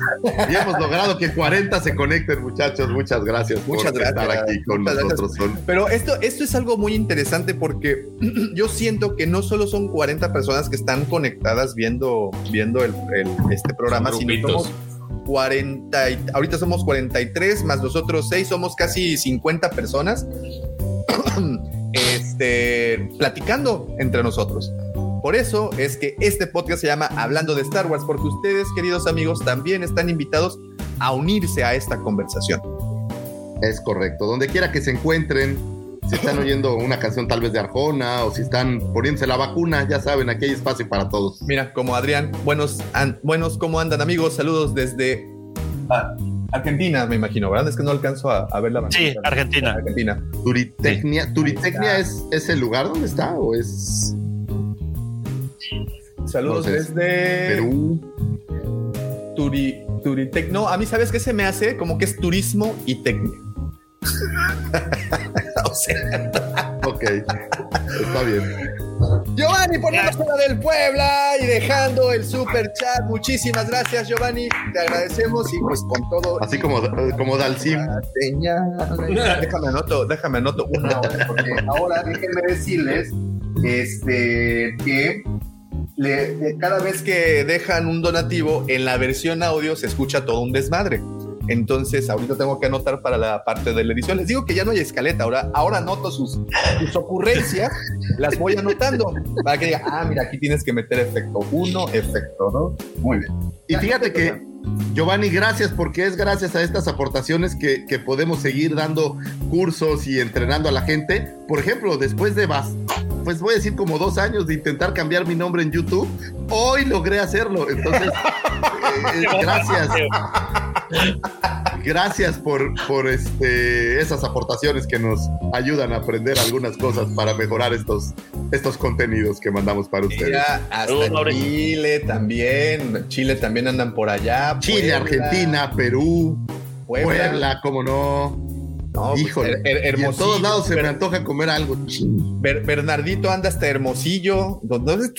G: Y hemos logrado que 40 se conecten, muchachos. Muchas gracias
B: Muchas
G: por
B: gracias.
G: estar aquí con
B: Muchas
G: nosotros. Son-
B: Pero esto, esto es algo muy interesante porque yo siento que no solo son 40 personas que están conectadas viendo, viendo el, el- este programa,
C: Son
B: sino somos 40, y- ahorita somos 43, más nosotros 6, somos casi 50 personas este, platicando entre nosotros. Por eso es que este podcast se llama Hablando de Star Wars, porque ustedes, queridos amigos, también están invitados a unirse a esta conversación.
G: Es correcto. Donde quiera que se encuentren, si están oyendo una canción tal vez de Arjona o si están poniéndose la vacuna, ya saben, aquí hay espacio para todos.
B: Mira, como Adrián, buenos, an- buenos, ¿cómo andan amigos? Saludos desde ah, Argentina, me imagino, ¿verdad? Es que no alcanzo a, a ver la
F: Sí,
B: bandera.
F: Argentina.
B: Argentina.
G: Turitecnia, ¿Turitecnia es, es el lugar donde está o es
B: Saludos
G: sé,
B: desde
G: Perú?
B: Turi, Turitec. No, a mí, ¿sabes qué se me hace? Como que es turismo y tecnia. o sea,
G: Ok, está bien.
B: Giovanni poniéndose la del Puebla y dejando el super chat. Muchísimas gracias, Giovanni. Te agradecemos y pues con todo.
G: Así como, como Dalsim.
B: Déjame anoto, déjame anoto una hora, porque ahora déjenme decirles este, que le- cada vez que dejan un donativo en la versión audio se escucha todo un desmadre. Entonces, ahorita tengo que anotar para la parte de la edición. Les digo que ya no hay escaleta. Ahora, ahora anoto sus, sus ocurrencias, las voy anotando para que diga, ah, mira, aquí tienes que meter efecto uno, efecto dos. Muy bien.
G: Y fíjate que, Giovanni, gracias porque es gracias a estas aportaciones que, que podemos seguir dando cursos y entrenando a la gente. Por ejemplo, después de bas- pues voy a decir como dos años de intentar cambiar mi nombre en YouTube, hoy logré hacerlo. Entonces, gracias. Gracias por, por este, esas aportaciones que nos ayudan a aprender algunas cosas para mejorar estos, estos contenidos que mandamos para ustedes.
B: Mira, hasta Chile también. Chile también andan por allá.
G: Chile,
B: Puebla,
G: Argentina, Perú,
B: Puebla.
G: Puebla, cómo no.
B: No, pues,
G: Híjole,
B: her- her-
G: y en todos lados se me antoja comer algo.
B: Ber- Bernardito anda hasta Hermosillo. ¿Dónde-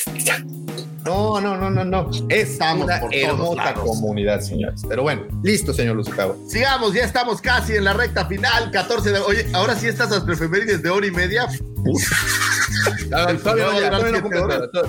B: No, no, no, no, no. Es
G: Estamos
B: una hermosa comunidad, señores. Pero bueno, listo, señor Luzucabo.
G: Sigamos, ya estamos casi en la recta final, 14 de... Oye, ahora sí estas efemérides de hora y media.
B: Todavía, todavía no cumples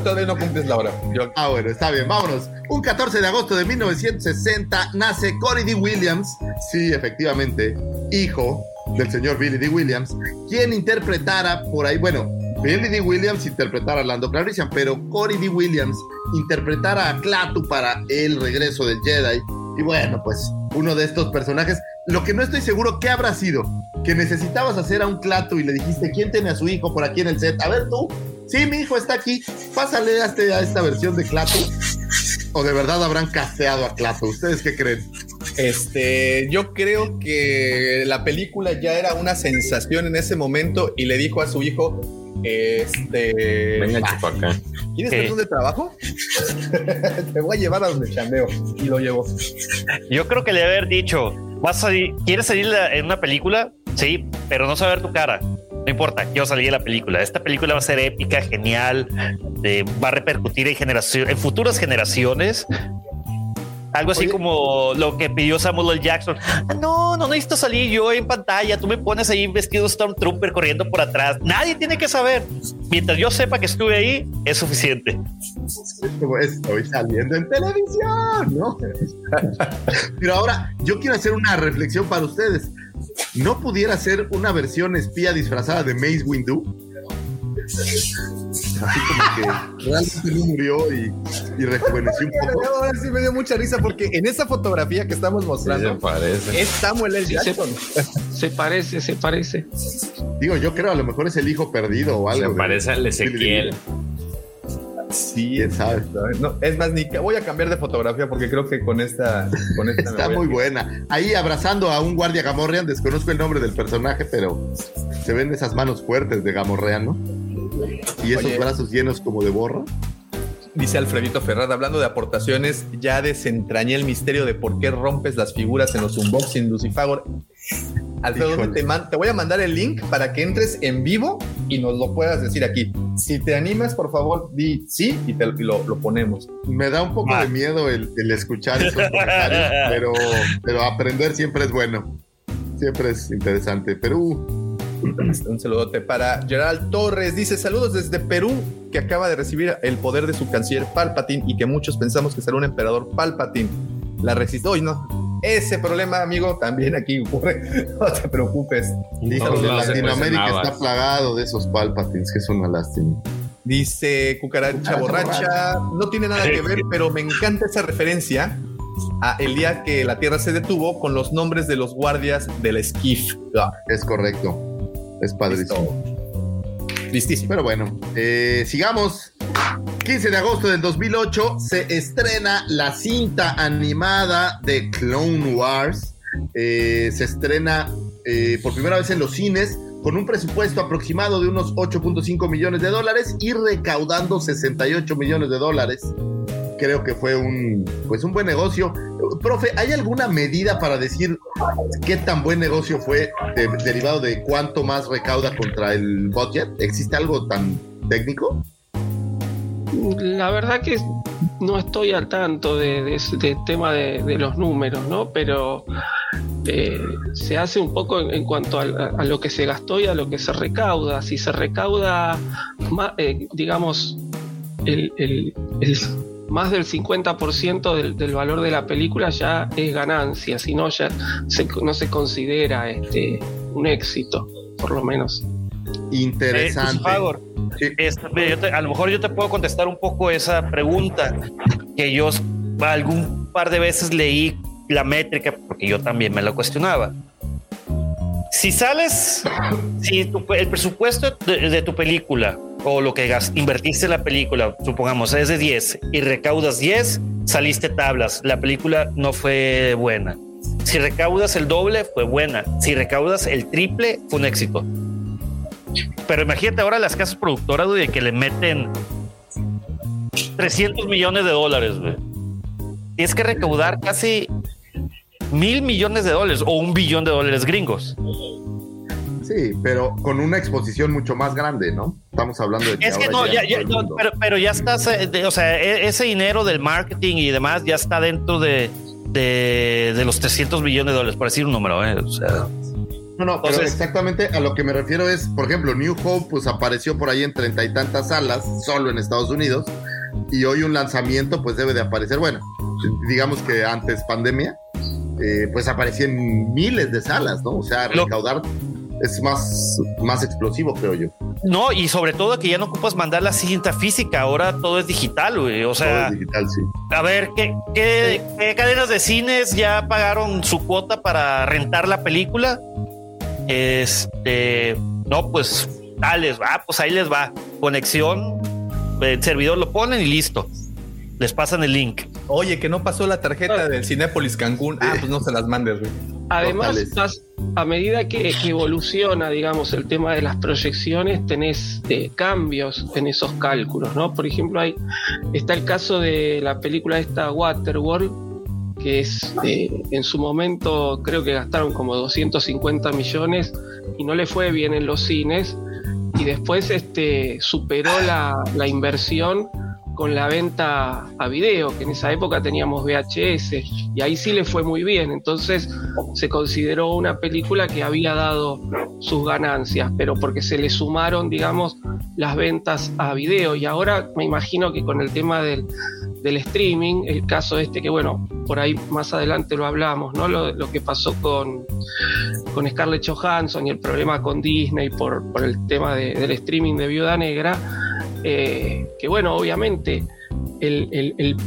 B: todavía no cumples la hora. Yo-
G: Ah, bueno, está bien, vámonos. Un 14 de agosto de 1960 nace Corey D. Williams, sí, efectivamente, hijo del señor Billy D. Williams, quien interpretara por ahí, bueno, Billy D. Williams interpretara a Lando Calrissian, pero Corey D. Williams interpretara a Klaatu para el regreso del Jedi. Y bueno, pues uno de estos personajes, lo que no estoy seguro, ¿qué habrá sido? Que necesitabas hacer a un Klaatu y le dijiste, ¿quién tiene a su hijo por aquí en el set? A ver tú, sí, mi hijo está aquí, pásale a, este- a esta versión de Klaatu. ¿O de verdad habrán casteado a Klaatu? ¿Ustedes qué creen?
B: Este, yo creo que la película ya era una sensación en ese momento y le dijo a su hijo, este,
C: Venga,
B: "Va,
C: chupacá.
B: ¿quieres
F: Sí.
B: ver dónde trabajo? Te voy a llevar a donde chambeo y lo llevo.
F: Yo creo que le debe haber dicho, vas a salir, ¿quieres salir en una película? Sí, pero no saber tu cara. No importa, quiero salir de la película. Esta película va a ser épica, genial, eh, va a repercutir en generación, en futuras generaciones. Algo así
G: Oye.
F: como lo que pidió Samuel L. Jackson. "Ah, No, no necesito salir yo en pantalla. Tú me pones ahí vestido Stormtrooper corriendo por atrás. Nadie tiene que saber. Mientras yo sepa que estuve ahí, es suficiente.
G: Como Estoy saliendo en televisión, ¿no? Pero ahora yo quiero hacer una reflexión para ustedes. ¿No pudiera ser una versión espía disfrazada de Mace Windu? Así como que realmente no murió y, y rejuveneció un poco.
B: Ahora sí me dio mucha risa porque en esa fotografía que estamos
C: Sí, se
B: mostrando
C: parece.
B: es Samuel L.
D: Sí, se-
B: Jackson.
D: Se parece, se parece.
G: Digo, yo creo a lo mejor es el hijo perdido o algo.
C: Se
G: de-
C: parece al Ezequiel.
B: Sí,
G: ¿Quién sabe?
B: No, es más, ni que voy a cambiar de fotografía porque creo que con esta, con esta
G: Está muy buena. Ahí abrazando a un guardia Gamorrean, desconozco el nombre del personaje, pero se ven esas manos fuertes de Gamorrean, ¿no? Y esos
B: Oye.
G: brazos llenos como de borra.
B: Dice Alfredito Ferrada, hablando de aportaciones, ya desentrañé el misterio de por qué rompes las figuras en los unboxing, Lucifagor. Alfredo, te, man- te voy a mandar el link para que entres en vivo y nos lo puedas decir aquí. Si te animas, por favor, di sí y, te, y lo, lo ponemos.
G: Me da un poco
F: Ah.
G: de miedo el, el escuchar esos comentarios, pero, pero aprender siempre es bueno. Siempre es interesante. Perú,
B: Un saludote para Gerald Torres. Dice saludos desde Perú, que acaba de recibir el poder de su canciller Palpatine y que muchos pensamos que será un emperador Palpatine. La resistió. Hoy no. Ese problema, amigo, también aquí ocurre. No te preocupes. Dice,
G: Latinoamérica está plagado de esos palpatines, que es una lástima.
B: dice Cucaracha
G: Cucaracha
B: Borracha. No tiene nada que ver, pero me encanta esa referencia a el día que la Tierra se detuvo con los nombres de los guardias del Skiff. Ah,
G: Es correcto. Es padrísimo.
B: Listísimo.
G: Pero bueno, eh, sigamos. 15 de agosto del 2008 se estrena la cinta animada de Clone Wars. Eh, se estrena eh, por primera vez en los cines con un presupuesto aproximado de unos 8.5 millones de dólares y recaudando 68 millones de dólares. Creo que fue un, pues un buen negocio. Profe, ¿hay alguna medida para decir qué tan buen negocio fue de- derivado de cuánto más recauda contra el budget? ¿Existe algo tan técnico?
D: La verdad que no estoy al tanto de, de de tema de, los números, ¿no? Pero eh, se hace un poco en, cuanto a, lo que se gastó y a lo que se recauda. Si se recauda, eh, digamos, el- más del 50% del, del valor de la película ya es ganancia, si no ya se- no se considera este, un éxito, por lo menos.
G: Interesante.
F: Eh, mira, yo te- a lo mejor yo te puedo contestar un poco esa pregunta que yo algún par de veces leí la métrica porque yo también me la cuestionaba. Si sales, si el presupuesto de, de tu película o lo que gas- invertiste en la película, supongamos, es de 10 y recaudas 10, saliste tablas. La película no fue buena. Si recaudas el doble, fue buena. Si recaudas el triple, fue un éxito. Pero imagínate ahora las casas productoras, güey, que le meten 300 millones de dólares, güey. Tienes que recaudar casi mil millones de dólares o un billón de dólares gringos.
G: Sí, pero con una exposición mucho más grande, ¿no? Estamos hablando de
F: Es que no, ya, ya- no, pero, pero ya estás, eh, o sea, e- ese dinero del marketing y demás ya está dentro de, de, de los 300 millones de dólares, por decir un número, ¿eh? O sea,
G: No, no, pero exactamente a lo que me refiero es, por ejemplo, New Hope pues apareció por ahí en treinta y tantas salas, solo en Estados Unidos, y hoy un lanzamiento pues debe de aparecer, bueno, digamos que antes pandemia, eh, pues aparecía en miles de salas, ¿no? O sea, recaudar es más, más explosivo, creo yo.
F: no, y sobre todo que ya no ocupas mandar la cinta física, ahora todo es digital, güey. O sea,
G: Todo es digital, sí.
F: a ver, ¿qué, qué, qué cadenas de cines ya pagaron su cuota para rentar la película? Este, no, pues, tales, va, pues ahí les va. Conexión, el servidor lo ponen y listo. Les pasan el link.
B: Oye, que no pasó la tarjeta del Cinépolis Cancún. Ah, pues no se las mandes, güey.
D: Además, vas- a medida que, que evoluciona, digamos, el tema de las proyecciones, tenés eh, cambios en esos cálculos, ¿no? Por ejemplo, hay, está el caso de la película esta Waterworld, que es, eh, en su momento, creo que gastaron como 250 millones y no le fue bien en los cines, y después este, superó la, la inversión con la venta a video, que en esa época teníamos VHS, y ahí sí le fue muy bien. Entonces se consideró una película que había dado sus ganancias, pero porque se le sumaron, digamos, las ventas a video. Y ahora me imagino que con el tema del, del streaming, el caso este que, bueno, por ahí más adelante lo hablamos, ¿no? Lo, lo que pasó con, con Scarlett Johansson y el problema con Disney por, por el tema de- del streaming de Viuda Negra, eh, que bueno, obviamente el, el-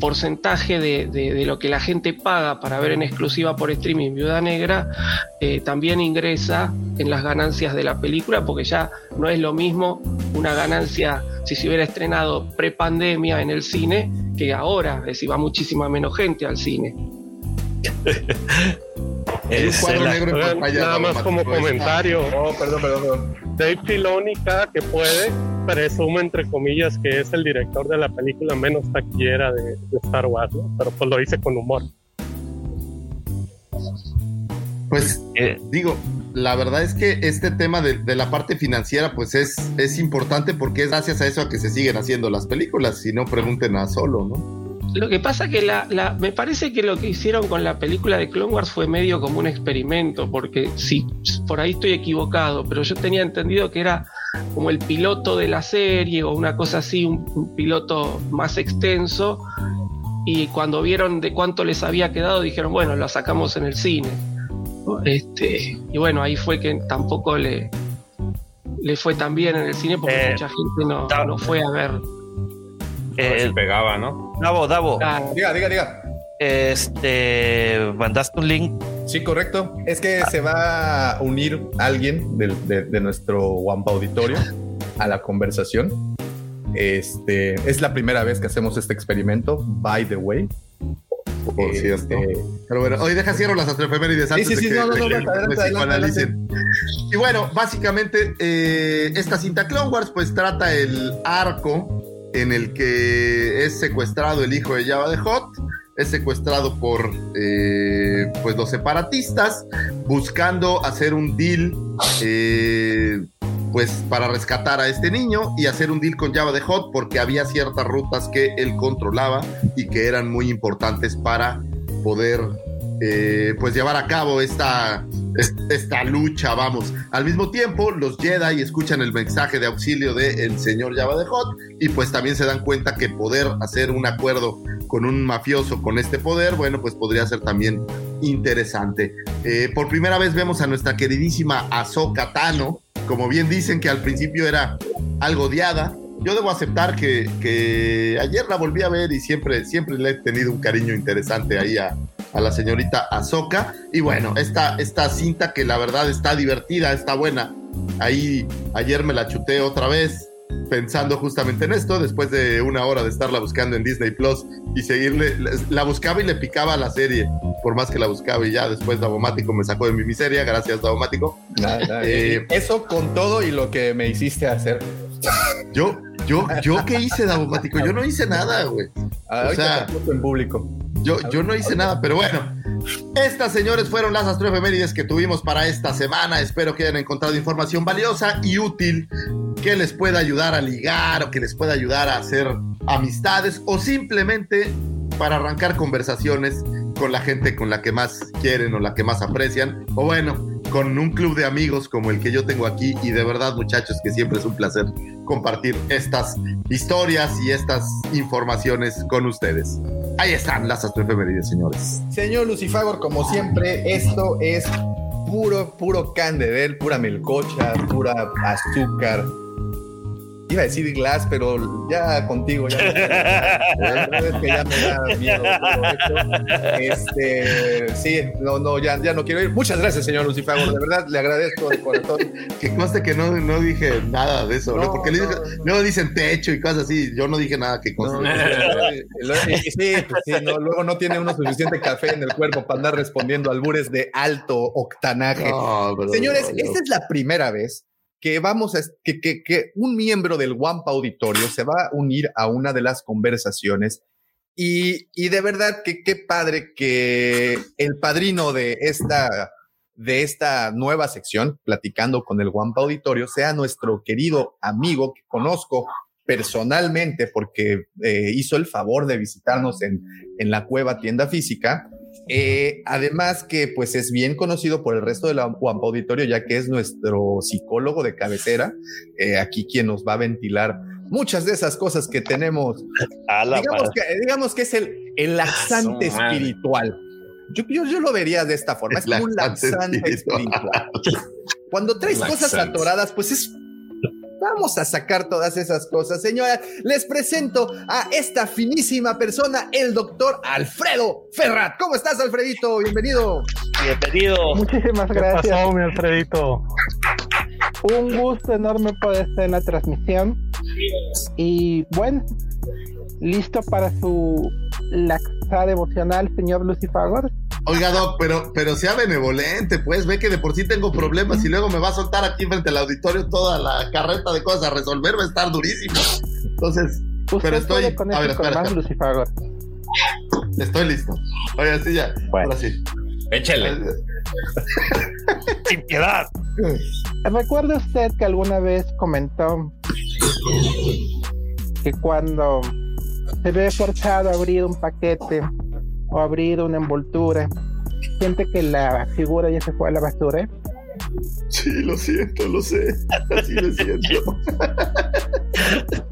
D: porcentaje de, de- de lo que la gente paga para ver en exclusiva por streaming Viuda Negra eh, también ingresa en las ganancias de la película, porque ya no es lo mismo una ganancia si se hubiera estrenado pre-pandemia en el cine que ahora, es decir, va muchísima menos gente al cine.
F: Es
G: cuadro
F: la-
G: negro pantalla.
E: nada más como comentario.
B: Oh, perdón, perdón, perdón.
E: Dave Filoni, cada que puede, presume entre comillas que es el director de la película menos taquillera de, de Star Wars, ¿no? pero pues lo dice con humor.
G: Pues
F: eh,
G: digo, la verdad es que este tema de, de la parte financiera, pues es, es importante porque es gracias a eso a que se siguen haciendo las películas. Si no, pregunten a Solo, ¿no?
D: Lo que pasa que la, la- me parece que lo que hicieron con la película de Clone Wars fue medio como un experimento, porque si por ahí estoy equivocado, pero yo tenía entendido que era como el piloto de la serie o una cosa así, un, un piloto más extenso, y cuando vieron de cuánto les había quedado dijeron, bueno, lo sacamos en el cine. Este, y bueno, ahí fue que tampoco le, le fue tan bien en el cine porque
F: Eh,
D: mucha gente no, no fue a ver.
F: Eh,
C: si pegaba, ¿no?
F: Davo, Davo,
D: Ah,
B: Diga, diga, diga.
F: este, mandaste un link.
B: Sí, correcto. Es que se va a unir alguien de, de nuestro Wampa Auditorio a la conversación. Este es la primera vez que hacemos este experimento, by the way.
G: Por
B: Este,
G: cierto. Pero bueno, hoy deja cierro las efemérides antes
B: sí,
G: de
B: sí,
G: que,
B: no, no,
G: de
B: no, adelante.
G: Y bueno, básicamente eh, esta cinta Clone Wars pues trata el arco en el que es secuestrado el hijo de Java de Hot, es secuestrado por eh, pues los separatistas buscando hacer un deal eh, pues para rescatar a este niño y hacer un deal con Java de Hot porque había ciertas rutas que él controlaba y que eran muy importantes para poder eh, pues llevar a cabo esta, es- esta lucha, vamos. Al mismo tiempo, los Jedi escuchan el mensaje de auxilio del señor Java de Hot y pues también se dan cuenta que poder hacer un acuerdo con un mafioso con este poder, bueno, pues podría ser también interesante. Eh, por primera vez vemos a nuestra queridísima Ahsoka Tano, como bien dicen que al principio era algo odiada. Yo debo aceptar que, que ayer la volví a ver y siempre, siempre le he tenido un cariño interesante ahí a, a la señorita Ahsoka. Y bueno, esta, esta cinta que la verdad está divertida, está buena. Ahí ayer me la chuté otra vez pensando justamente en esto, después de una hora de estarla buscando en Disney Plus y seguirle, la buscaba y le picaba a la serie, por más que la buscaba y ya después Davomático me sacó de mi miseria, gracias Davomático. Eh,
B: Eso con todo y lo que me hiciste hacer.
G: Yo, yo, yo qué hice Davomático, yo no hice nada, güey.
B: Ahorita
G: O sea,
B: en público.
G: Yo, yo no hice nada, pero bueno. Estas, señores, fueron las astroefemérides que tuvimos para esta semana. Espero que hayan encontrado información valiosa y útil que les pueda ayudar a ligar o que les pueda ayudar a hacer amistades o simplemente para arrancar conversaciones con la gente con la que más quieren o la que más aprecian. O bueno, con un club de amigos como el que yo tengo aquí. Y de verdad, muchachos, que siempre es un placer compartir estas historias y estas informaciones con ustedes. Ahí están las astroefemérides, señores.
B: Señor Lucifagor, como siempre, esto es puro, puro can de él, pura melcocha, pura azúcar. Iba a decir glass, pero ya contigo, ya. no- es que ya me da miedo todo esto. Este, sí, no, no, ya, ya no quiero ir. Muchas gracias, señor Lucifagor, de verdad le agradezco de corazón.
G: Que conste que no, no dije nada de eso, ¿no?
B: No,
G: Porque
B: no.
G: luego- luego dicen techo y cosas así. Yo no dije nada que conste.
B: No, sí, pues sí, no, luego no tiene uno suficiente café en el cuerpo para andar respondiendo albures de alto octanaje.
G: No,
B: Señores,
G: no.
B: esta es la primera vez que vamos a que, que, que un miembro del Wampa Auditorio se va a unir a una de las conversaciones. Y, y de verdad que qué padre que el padrino de esta, de esta nueva sección, platicando con el Wampa Auditorio, sea nuestro querido amigo que conozco personalmente porque eh, hizo el favor de visitarnos en, en la cueva tienda física. Eh, además que pues es bien conocido por el resto de la Wampa Auditorio, ya que es nuestro psicólogo de cabecera, eh, aquí quien nos va a ventilar muchas de esas cosas que tenemos. Digamos que, digamos que es el, el laxante
C: madre.
B: espiritual. Yo, yo, yo lo vería de esta forma, es como un
G: Laxante espiritual.
B: espiritual. Cuando traes cosas
C: Laxante.
B: atoradas, pues es Vamos a sacar todas esas cosas. Señora, les presento a esta finísima persona, el doctor Alfredo Ferrat. ¿Cómo estás, Alfredito? Bienvenido.
F: Bienvenido.
I: Muchísimas
E: ¿Qué
I: gracias.
E: pasó, mi Alfredito?
I: Un gusto enorme poder estar en la transmisión. Y bueno, listo para su laxada emocional, señor Lucifagor.
G: Oiga, Doc, pero, pero sea benevolente, pues ve que de por sí tengo problemas y luego me va a soltar aquí frente al auditorio toda la carreta de cosas a resolver, va a estar durísimo. Entonces,
I: Usted
G: pero estoy. A ver, espera,
I: más,
G: espera. Estoy listo. Oiga, sí, ya.
I: Bueno.
G: Ahora sí.
C: Échale.
F: Sin piedad.
I: ¿Recuerda usted que alguna vez comentó que cuando se ve forzado a abrir un paquete o abrir una envoltura, siente que la figura ya se fue a la basura?
G: Sí, lo siento, lo sé. Así lo siento.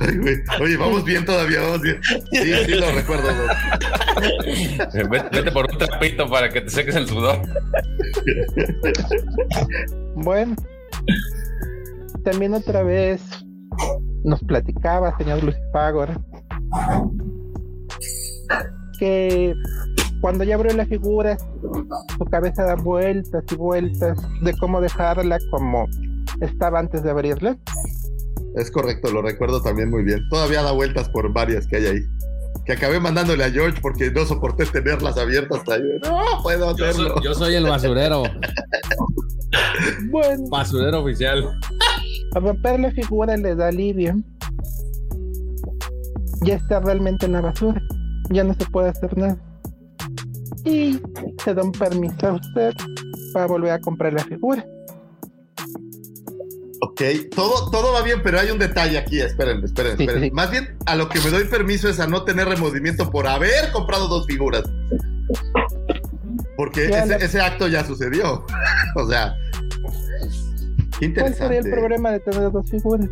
G: Ay, güey. Oye, vamos bien todavía, vamos bien. Sí, sí lo recuerdo, Doc.
C: Vete, vete por un trapito para que te seques el sudor.
I: Bueno, también otra vez nos platicaba, señor Lucifagor, que cuando ya abrió la figura, su cabeza da vueltas y vueltas de cómo dejarla como estaba antes de abrirla.
G: Es correcto, lo recuerdo también muy bien. Todavía da vueltas por varias que hay ahí. Que acabé mandándole a George porque no soporté tenerlas abiertas hasta yo. No puedo
H: Yo
G: hacerlo.
H: soy, yo soy el basurero.
I: Bueno,
H: Basurero oficial.
I: a romper la figura le da alivio. Ya está realmente en la basura. Ya no se puede hacer nada. Y se da un permiso a usted para volver a comprar la figura.
G: Ok, todo, todo va bien, pero hay un detalle aquí. Esperen, esperen,
I: Sí,
G: esperen.
I: sí.
G: Más bien, a lo que me doy permiso es a no tener remordimiento por haber comprado dos figuras. Porque ese,
I: la-
G: ese acto ya sucedió. o sea, qué
I: ¿Cuál sería el
G: interesante.
I: problema de tener dos figuras?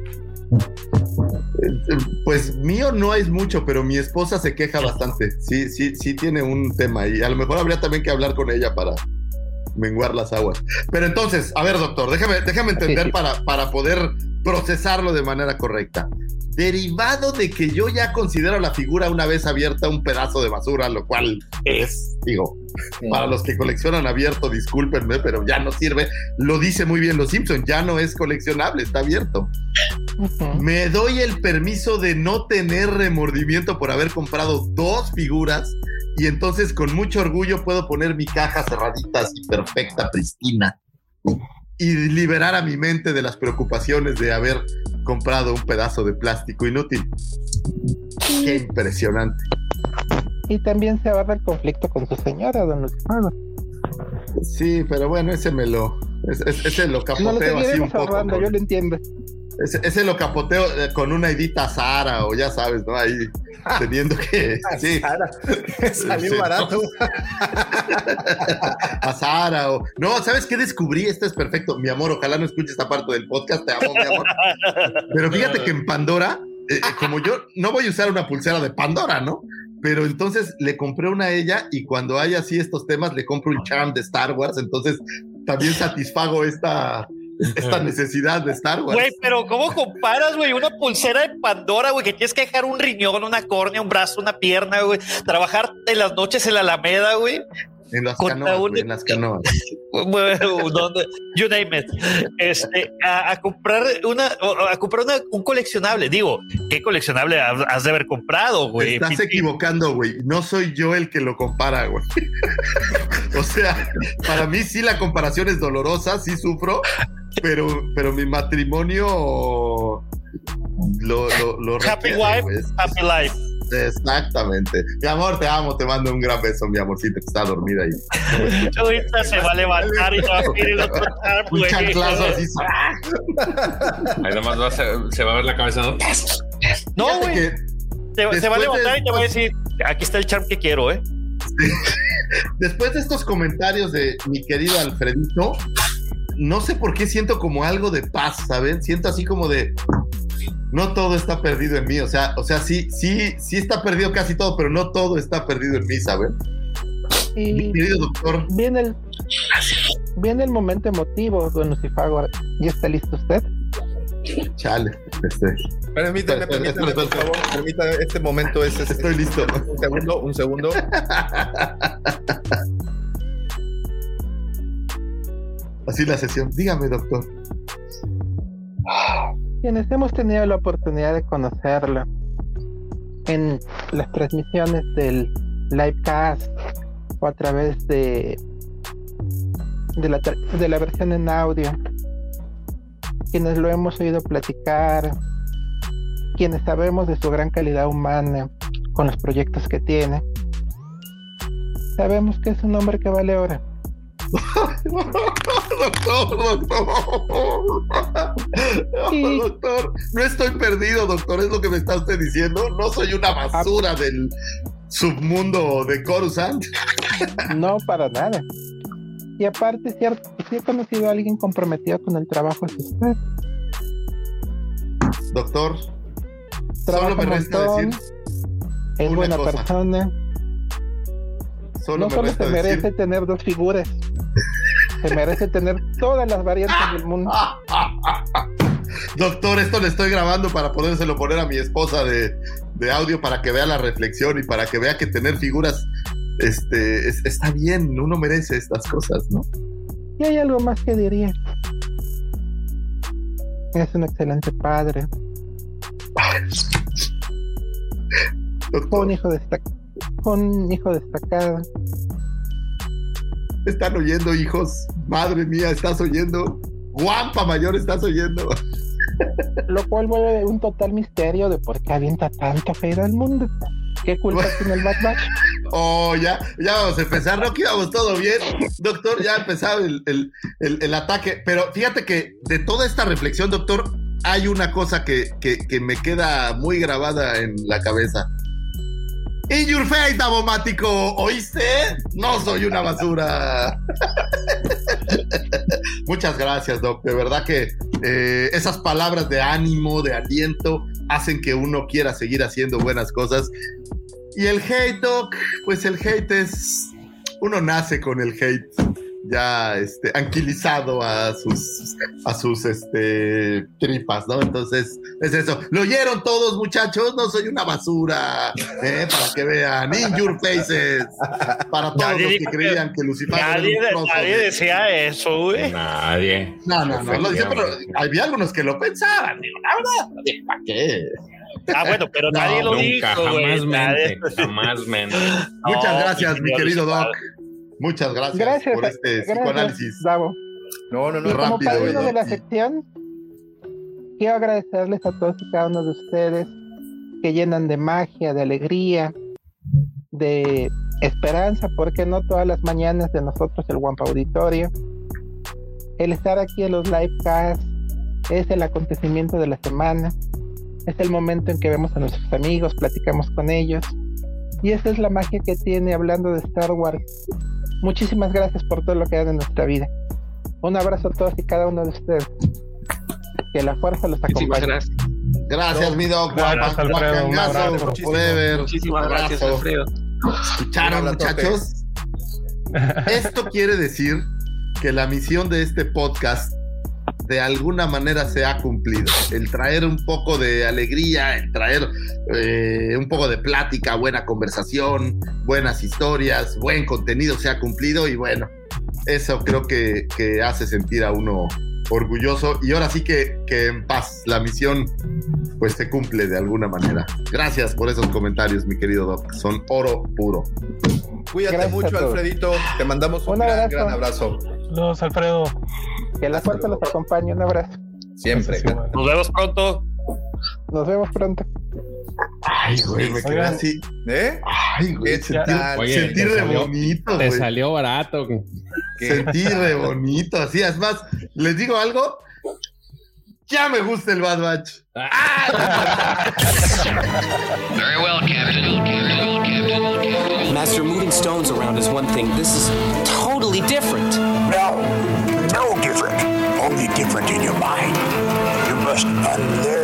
G: Pues mío no es mucho, pero mi esposa se queja bastante. Sí, sí, sí tiene un tema y a lo mejor habría también que hablar con ella para menguar las aguas. Pero entonces, a ver, doctor, déjame, déjame entender
I: Sí.
G: para, para poder procesarlo de manera correcta. Derivado de que yo ya considero la figura una vez abierta un pedazo de basura, lo cual es, digo, para los que coleccionan abierto, discúlpenme, pero ya no sirve. Lo dice muy bien los Simpson, ya no es coleccionable, está abierto. Me doy el permiso de no tener remordimiento por haber comprado dos figuras y entonces con mucho orgullo puedo poner mi caja cerradita así perfecta, pristina y liberar a mi mente de las preocupaciones de haber comprado un pedazo de plástico inútil. Qué impresionante.
I: Y también se ahorra el conflicto con su señora, don Lucifago.
G: Sí, pero bueno, ese me lo, ese, ese lo
I: No lo
G: capoteo así un poco.
I: ahorrando,
G: con-
I: yo lo entiendo.
G: Ese, ese lo capoteo eh, con una edita Sara o ya sabes, ¿no? Ahí teniendo que... Sí,
B: Sara, salió
G: Sí.
B: barato.
G: a Sara o... No, ¿sabes qué descubrí? Esto es perfecto. Mi amor, ojalá no escuches esta parte del podcast, te amo, mi amor. Pero fíjate que en Pandora, eh, eh, como yo no voy a usar una pulsera de Pandora, ¿no? Pero entonces le compré una a ella y cuando hay así estos temas le compro un charm de Star Wars, entonces también satisfago esta, esta necesidad de Star Wars.
F: Güey, pero ¿cómo comparas, güey? Una pulsera de Pandora, güey, que tienes que dejar un riñón, una córnea, un brazo, una pierna, güey. Trabajar en las noches en la Alameda, güey.
G: En las canoas,
F: un-
G: en las canoas.
F: You name it. Este, a, a comprar una, a comprar una- un coleccionable. Digo, ¿qué coleccionable has, de haber comprado, güey?
G: estás equivocando, güey. No soy yo el que lo compara, güey. o sea, para mí sí la comparación es dolorosa, sí sufro, pero, pero mi matrimonio lo, lo, lo
F: Happy
G: requiere,
F: wife, happy life.
G: Exactamente. Mi amor, te amo, te mando un gran beso, mi amorcito, que está dormida ahí.
F: Ahorita se va a levantar y va a pedir el otro charm,
G: Un chanclazo así.
C: Ahí nomás va a ser- se va a ver la cabeza. ¿no?
F: Güey. Se, se va a
G: de
F: levantar y te va a decir, aquí está el charm que quiero, ¿eh?
G: Después de estos comentarios de mi querido Alfredito, no sé por qué siento como algo de paz, ¿saben? Siento así como de no todo está perdido en mí, o sea, o sea, sí, sí, sí está perdido casi todo, pero no todo está perdido en mí, ¿saben? Mi
I: Y
G: querido doctor,
I: viene el, viene el momento emotivo, don Lucifago. ¿Ya está listo usted?
G: Chale, este,
B: Permítame, permítame, por favor. Permítame, este momento es, es-
G: estoy listo.
B: Un segundo, un segundo.
G: Así la sesión. Dígame, doctor.
I: Quienes hemos tenido la oportunidad de conocerlo en las transmisiones del livecast o a través de de la, de la versión en audio, quienes lo hemos oído platicar, quienes sabemos de su gran calidad humana con los proyectos que tiene, sabemos que es un hombre que vale oro.
G: doctor, doctor.
I: Sí.
G: doctor, no estoy perdido, doctor, es lo que me está usted diciendo. No soy una basura del submundo de Coruscant.
I: No, para nada. Y aparte, cierto, sí he conocido a alguien comprometido con el trabajo es usted.
G: Doctor,
I: Trabaja
G: solo me resta
I: montón,
G: decir,
I: es
G: una
I: buena
G: cosa.
I: persona.
G: solo
I: no
G: me
I: solo se merece
G: decir.
I: tener dos figuras, se merece tener todas las variantes del mundo.
G: Doctor, esto le estoy grabando para podérselo poner a mi esposa de, de audio para que vea la reflexión y para que vea que tener figuras este, es- está bien, uno merece estas cosas, ¿no?
I: Y hay algo más que diría. Es un excelente padre, un hijo destacado, un hijo destacado.
G: están oyendo, hijos. Madre mía, estás oyendo. Guampa mayor, estás oyendo.
I: Lo cual vuelve un total misterio de por qué avienta tanto hate al mundo. ¿Qué culpa tiene el Batch?
G: Oh, ya, ya vamos a empezar. No que íbamos todo bien. Doctor, ya ha empezado el, el- el- ataque. Pero fíjate que de toda esta reflexión, doctor, hay una cosa que, que- me queda muy grabada en la cabeza. In your face, Davomático. ¿Oíste? No soy una basura. Muchas gracias, Doc. De verdad que eh, esas palabras de ánimo, de aliento, hacen que uno quiera seguir haciendo buenas cosas. Y el hate, Doc, pues el hate es. Uno nace con el hate ya este, anquilizado a sus, a sus este, tripas, ¿no? Entonces, es eso. Lo oyeron todos, muchachos, no soy una basura, ¿eh? para que vean. In your faces. Para todos
F: Nadie
G: los que
F: dijo que-
G: creían que Lucifer era
F: Nadie,
G: un trozo
F: nadie
G: de-
F: decía eso, güey.
C: Nadie.
G: No, no, no, lo dije, pero había algunos que lo pensaban, digo, la verdad, ¿para qué?
F: Ah, bueno, pero
G: No,
F: nadie lo
C: Nunca,
F: dijo,
C: jamás mente, jamás mente.
G: Muchas
F: No,
G: gracias, mi querido Doc. Muchas gracias,
I: Gracias,
G: por este
I: gracias,
G: psicoanálisis.
I: Davo.
B: No, no,
I: Y
B: no,
I: como
G: rápido,
I: padrino
G: ¿no?
I: de la sección, quiero agradecerles a todos y cada uno de ustedes que llenan de magia, de alegría, de esperanza, porque no todas las mañanas de nosotros el Wampa Auditorio. El estar aquí en los livecasts es el acontecimiento de la semana, es el momento en que vemos a nuestros amigos, platicamos con ellos, y esa es la magia que tiene hablando de Star Wars. Muchísimas gracias por todo lo que dan en nuestra vida. Un abrazo a todos y cada uno de ustedes. Que la fuerza los
D: Muchísimas
I: acompañe.
D: gracias.
G: Gracias, mi Doc.
H: Gracias, Alfredo, un abrazo.
D: Muchísimas gracias. Alfredo.
G: ¿Escucharon, muchachos? Esto quiere decir que la misión de este podcast de alguna manera se ha cumplido. El traer un poco de alegría, el traer eh, un poco de plática, buena conversación, buenas historias, buen contenido se ha cumplido y bueno, eso creo que, que hace sentir a uno orgulloso y ahora sí que, que en paz la misión pues se cumple de alguna manera. Gracias por esos comentarios, mi querido Doc. Son oro puro.
B: Cuídate
I: Gracias
B: mucho. Alfredito. Te mandamos un,
I: Un
B: gran,
I: abrazo.
B: gran abrazo.
H: Saludos, Alfredo.
I: Que la fuerza los acompañe. Un abrazo.
B: Siempre.
H: Sí.
F: Nos vemos pronto.
I: Nos vemos pronto.
G: Ay, güey, me quedé así.
B: ¿Eh?
G: Ay, güey,
B: ¿Qué
G: sentí?
H: Oye,
G: sentí
H: te
G: re
H: salió-
G: bonito,
H: Te
G: güey.
H: salió barato.
B: ¿Qué?
G: Sentí re bonito, así. Es más, les digo algo. Ya me gusta el Bad Batch.
J: Very well, Captain.
K: Master, moving stones around is one thing. This is totally different.
L: No, no different. Only different in your mind. You must unlearn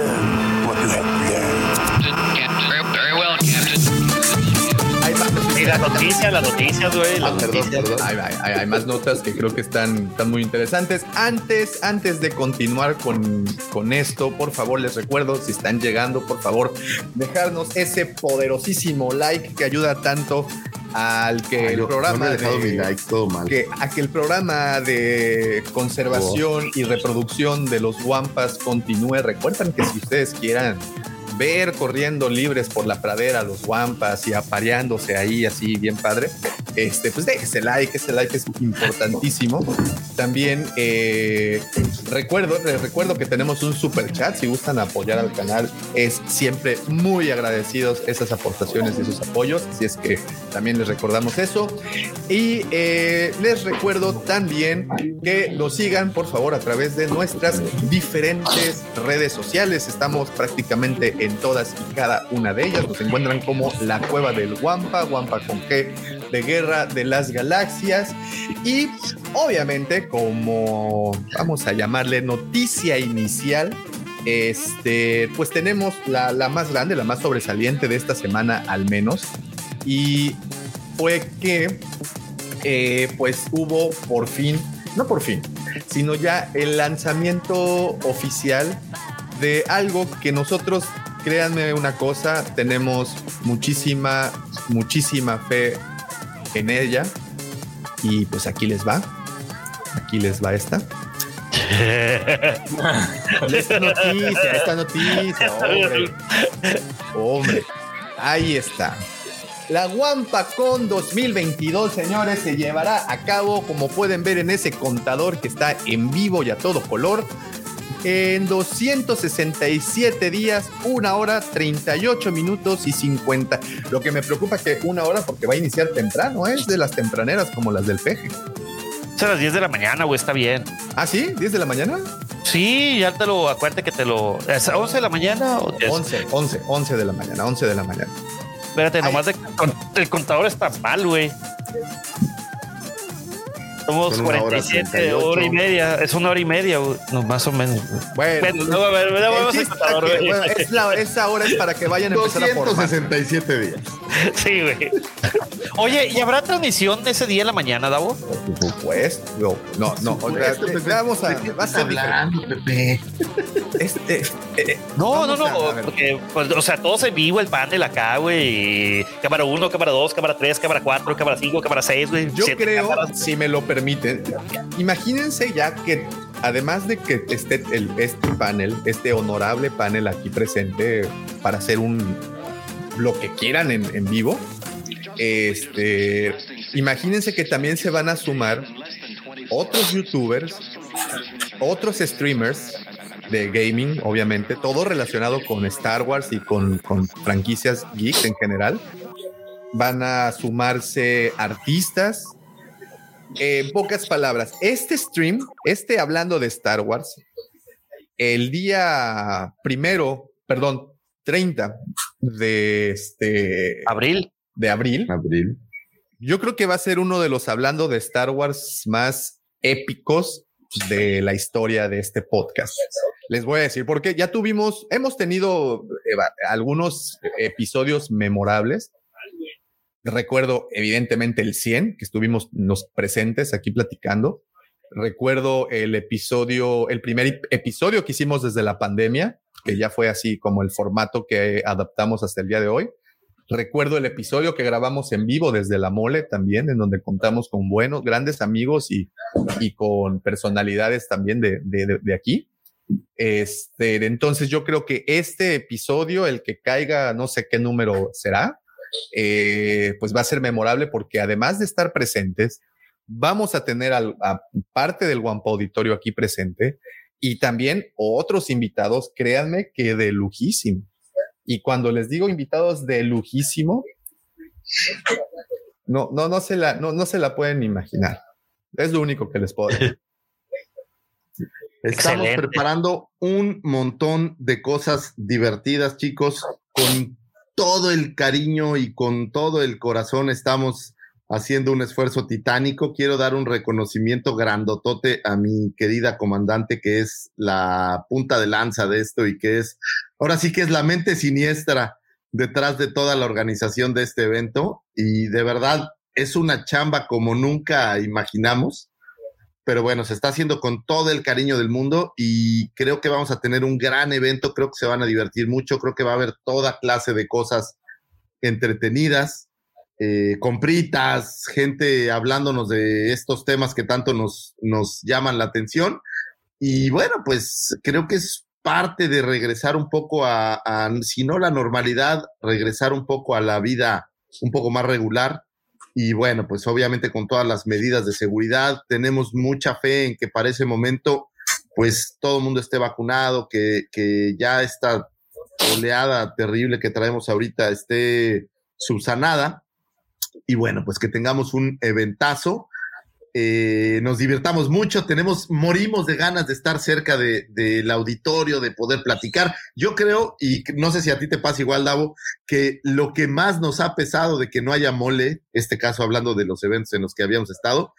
F: las noticias, las noticias, güey.
G: Ah, perdón, perdón.
B: hay, hay- hay- hay más notas que creo que están, están muy interesantes. Antes, antes de continuar con, con esto, por favor, les recuerdo, si están llegando, por favor, dejarnos ese poderosísimo like que ayuda tanto al que
G: Ay,
B: el
G: yo-
B: programa
G: no me he dejado
B: de-
G: mi like, todo mal.
B: que, a que el programa de conservación y reproducción de los guampas continúe. Recuerden que si ustedes quieran ver corriendo libres por la pradera los guampas y apareándose ahí así bien padre, este, pues déjese like, ese like es importantísimo. También eh, recuerdo, les recuerdo que tenemos un super chat, si gustan apoyar al canal, es siempre muy agradecidos esas aportaciones y esos apoyos, así es que también les recordamos eso. Y eh, les recuerdo también que nos sigan, por favor, a través de nuestras diferentes redes sociales. Estamos prácticamente en todas y cada una de ellas. Nos encuentran como la Cueva del Guampa, Guampa con G de Guerra de las Galaxias. Y obviamente, como vamos a llamarle noticia inicial, este, pues tenemos la, la más grande, la más sobresaliente de esta semana al menos. Y fue que eh, pues hubo por fin, no por fin, sino ya el lanzamiento oficial de algo que nosotros, créanme una cosa, tenemos muchísima, muchísima fe en ella. Y pues aquí les va. Aquí les va esta. esta noticia, esta noticia, hombre. Hombre, ahí está. La WampaCon 2022, señores, se llevará a cabo, como pueden ver en ese contador que está en vivo y a todo color, en 267 días, una hora, 38 minutos y 50. Lo que me preocupa es que una hora porque va a iniciar temprano, ¿eh? es de las tempraneras como las del peje.
F: Es a las 10 de la mañana, güey, está bien.
B: ¿Ah, sí? ¿10 de la mañana?
F: Sí, ya te lo, acuérdate que te lo. ¿Es a 11 de la mañana o 10?
B: 11, 11, 11 de la mañana, 11 de la mañana.
F: Espérate, nomás de- el contador está mal, güey. Somos
G: Son una hora
F: 47
G: 38.
F: hora y media. Es una hora y media, güey. No, más o menos. güey.
B: Bueno,
F: no, a ver, vamos al contador,
B: que, bueno, es la- esa hora es para que vayan a empezar a formar.
G: 267 días.
F: Sí, güey. Oye, ¿y habrá transmisión ese día en la mañana, Davo?
B: Por supuesto. No, no, no. o sea, vamos a.
G: ¿De qué
B: Va a
G: hablando, Pepe?
B: Este, eh,
F: No, no,
B: a- a
F: no, porque, pues, o sea, todos en vivo, el panel acá, güey. Cámara 1, cámara 2, cámara 3, cámara 4, cámara 5, cámara 6, güey.
B: Yo
F: Siete
B: creo,
F: cámaras.
B: si me lo permiten, imagínense ya que además de que esté el, este panel, este honorable panel aquí presente para hacer un lo que quieran en, vivo, este, imagínense que también se van a sumar otros youtubers, otros streamers de gaming, obviamente, todo relacionado con Star Wars y con, con franquicias geeks en general. Van a sumarse artistas. Eh, En pocas palabras, este stream, este hablando de Star Wars, el día primero, perdón, 30 de este
F: abril.
B: De abril.
G: Abril.
B: Yo creo que va a ser uno de los hablando de Star Wars más épicos de la historia de este podcast. Les voy a decir, porque ya tuvimos, hemos tenido eh, algunos episodios memorables. Recuerdo evidentemente el 100, que estuvimos los presentes aquí platicando. Recuerdo el episodio, el primer ep- episodio que hicimos desde la pandemia, que ya fue así como el formato que adaptamos hasta el día de hoy. Recuerdo el episodio que grabamos en vivo desde la mole también, en donde contamos con buenos, grandes amigos y, y con personalidades también de, de- de aquí. Este, entonces yo creo que este episodio, el que caiga, no sé qué número será, eh, pues va a ser memorable porque además de estar presentes, vamos a tener al- a parte del Wampa Auditorio aquí presente y también otros invitados, créanme que de lujísimo. Y cuando les digo invitados de lujísimo, no, no, no se la, no, no se la pueden imaginar. Es lo único que les puedo decir.
G: Estamos
B: Excelente.
G: preparando un montón de cosas divertidas, chicos, con todo el cariño y con todo el corazón estamos haciendo un esfuerzo titánico. Quiero dar un reconocimiento grandotote a mi querida comandante, que es la punta de lanza de esto y que es, ahora sí que es la mente siniestra detrás de toda la organización de este evento. Y de verdad, es una chamba como nunca imaginamos pero bueno, se está haciendo con todo el cariño del mundo y creo que vamos a tener un gran evento, creo que se van a divertir mucho, creo que va a haber toda clase de cosas entretenidas, eh, compritas, gente hablándonos de estos temas que tanto nos, nos llaman la atención. Y bueno, pues creo que es parte de regresar un poco a, a, si no la normalidad, regresar un poco a la vida un poco más regular. Y bueno, pues obviamente con todas las medidas de seguridad, tenemos mucha fe en que para ese momento, pues todo el mundo esté vacunado, que, que ya esta oleada terrible que traemos ahorita esté subsanada. Y bueno, pues que tengamos un eventazo. Eh, nos divirtamos mucho, tenemos, morimos de ganas de estar cerca de- del auditorio, de poder platicar. Yo creo, y no sé si a ti te pasa igual, Davo, que lo que más nos ha pesado de que no haya mole, este caso hablando de los eventos en los que habíamos estado,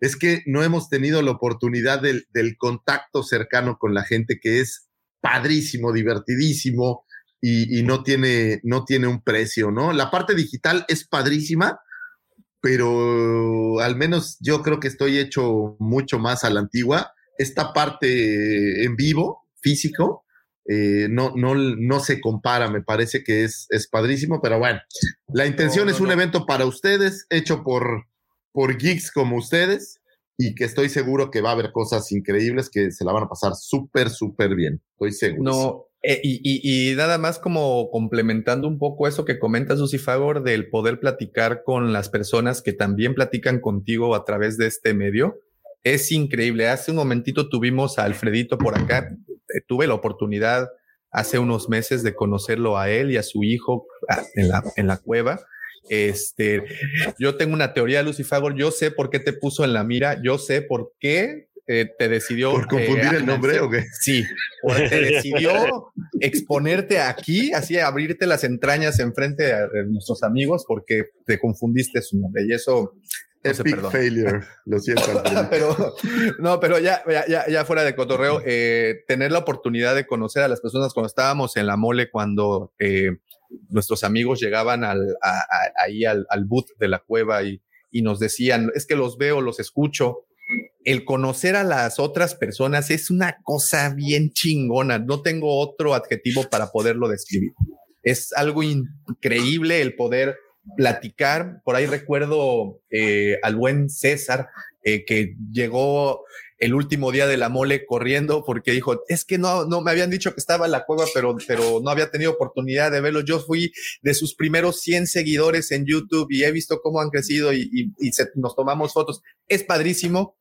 G: es que no hemos tenido la oportunidad del, del contacto cercano con la gente, que es padrísimo, divertidísimo y, y no, tiene, no tiene un precio, ¿no? La parte digital es padrísima, pero al menos yo creo que estoy hecho mucho más a la antigua. Esta parte en vivo, físico, eh, no, no, no se compara, me parece que es, es padrísimo, pero bueno, la intención
B: No,
G: es un
B: no.
G: evento para ustedes, hecho por, por geeks como ustedes, y que estoy seguro que va a haber cosas increíbles que se la van a pasar súper, súper bien, estoy seguro.
B: No, eh, y, nada más como complementando un poco eso que comenta Susy Fagor del poder platicar con las personas que también platican contigo a través de este medio. Es increíble. Hace un momentito tuvimos a Alfredito por acá. Eh, tuve la oportunidad hace unos meses de conocerlo a él y a su hijo ah, en la, en la cueva. Este, yo tengo una teoría, Lucy. Yo sé por qué te puso en la mira. Yo sé por qué eh, te decidió.
G: ¿Por confundir
B: eh,
G: el nombre o qué?
B: Sí, porque te decidió exponerte aquí, así abrirte las entrañas enfrente de, de nuestros amigos porque te confundiste su nombre y eso no
G: Epic
B: perdona.
G: failure. Lo siento.
B: Pero no, pero ya, ya, ya- ya fuera de cotorreo, eh, tener la oportunidad de conocer a las personas cuando estábamos en la mole, cuando eh, nuestros amigos llegaban al, a- a- ahí al, al boot de la cueva y, y nos decían, es que los veo, los escucho. El conocer a las otras personas es una cosa bien chingona. No tengo otro adjetivo para poderlo describir. Es algo increíble el poder platicar. Por ahí recuerdo eh, al buen César eh, que llegó el último día de la mole corriendo porque dijo, es que no, no me habían dicho que estaba en la cueva, pero, pero no había tenido oportunidad de verlo. Yo fui de sus primeros 100 seguidores en YouTube y he visto cómo han crecido y, se- nos tomamos fotos. Es padrísimo,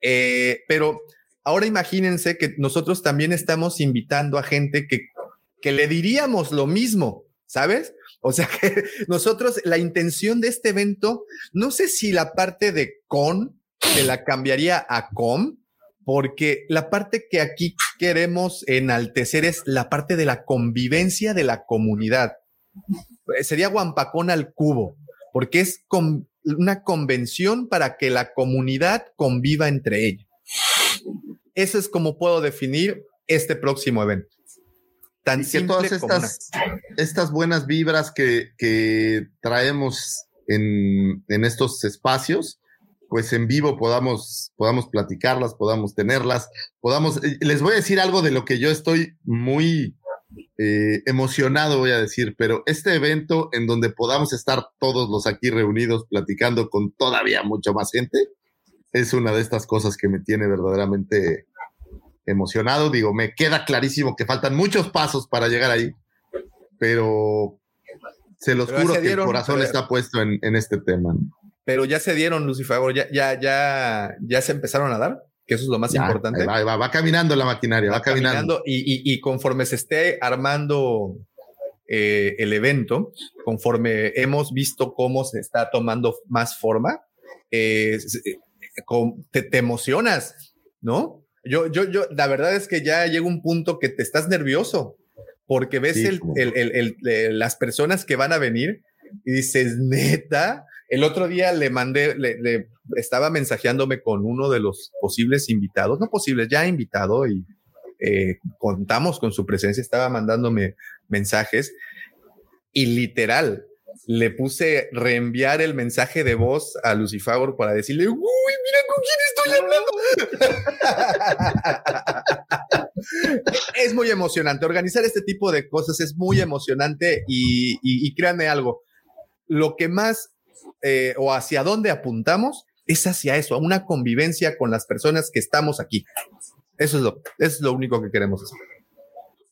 B: eh, pero ahora imagínense que nosotros también estamos invitando a gente que, que le diríamos lo mismo, ¿sabes? O sea que nosotros, la intención de este evento, no sé si la parte de con se la cambiaría a com, porque la parte que aquí queremos enaltecer es la parte de la convivencia de la comunidad. Eh, Sería Guampacón al cubo, porque es con- una convención para que la comunidad conviva entre ella. Eso es como puedo definir este próximo evento. Tan
G: que
B: simple
G: todas
B: como una-
G: estas, estas buenas vibras que, que traemos en, en estos espacios, pues en vivo podamos, podamos platicarlas, podamos tenerlas, podamos... eh, Les voy a decir algo de lo que yo estoy muy eh, emocionado, voy a decir, pero este evento en donde podamos estar todos los aquí reunidos platicando con todavía mucho más gente, es una de estas cosas que me tiene verdaderamente emocionado. Digo, me queda clarísimo que faltan muchos pasos para llegar ahí, pero se los
B: Pero
G: juro que el corazón está puesto en, en este tema.
B: Pero ya se dieron, Lucifer, ya, ya, ya, ya se empezaron a dar, que eso es lo más
G: Ya,
B: importante.
G: ahí va, ahí va, va caminando la maquinaria, va, caminando.
B: caminando y, y- y conforme se esté armando eh, el evento, conforme hemos visto cómo se está tomando más forma, eh, eh, te, te emocionas, ¿no? Yo, yo, yo, la verdad es que ya llega un punto que te estás nervioso porque ves
G: Sí,
B: el- el- el- eh, las personas que van a venir y dices, neta. El otro día le mandé, le, estaba mensajeándome con uno de los posibles invitados, no posibles, ya invitado y eh, contamos con su presencia, estaba mandándome mensajes y literal le puse reenviar el mensaje de voz a Lucifagor para decirle, uy, mira con quién estoy hablando. es muy emocionante. Organizar este tipo de cosas es muy emocionante y, y- y créanme algo, lo que más eh, o hacia dónde apuntamos es hacia eso, a una convivencia con las personas que estamos aquí. Eso es lo, es lo único que queremos hacer.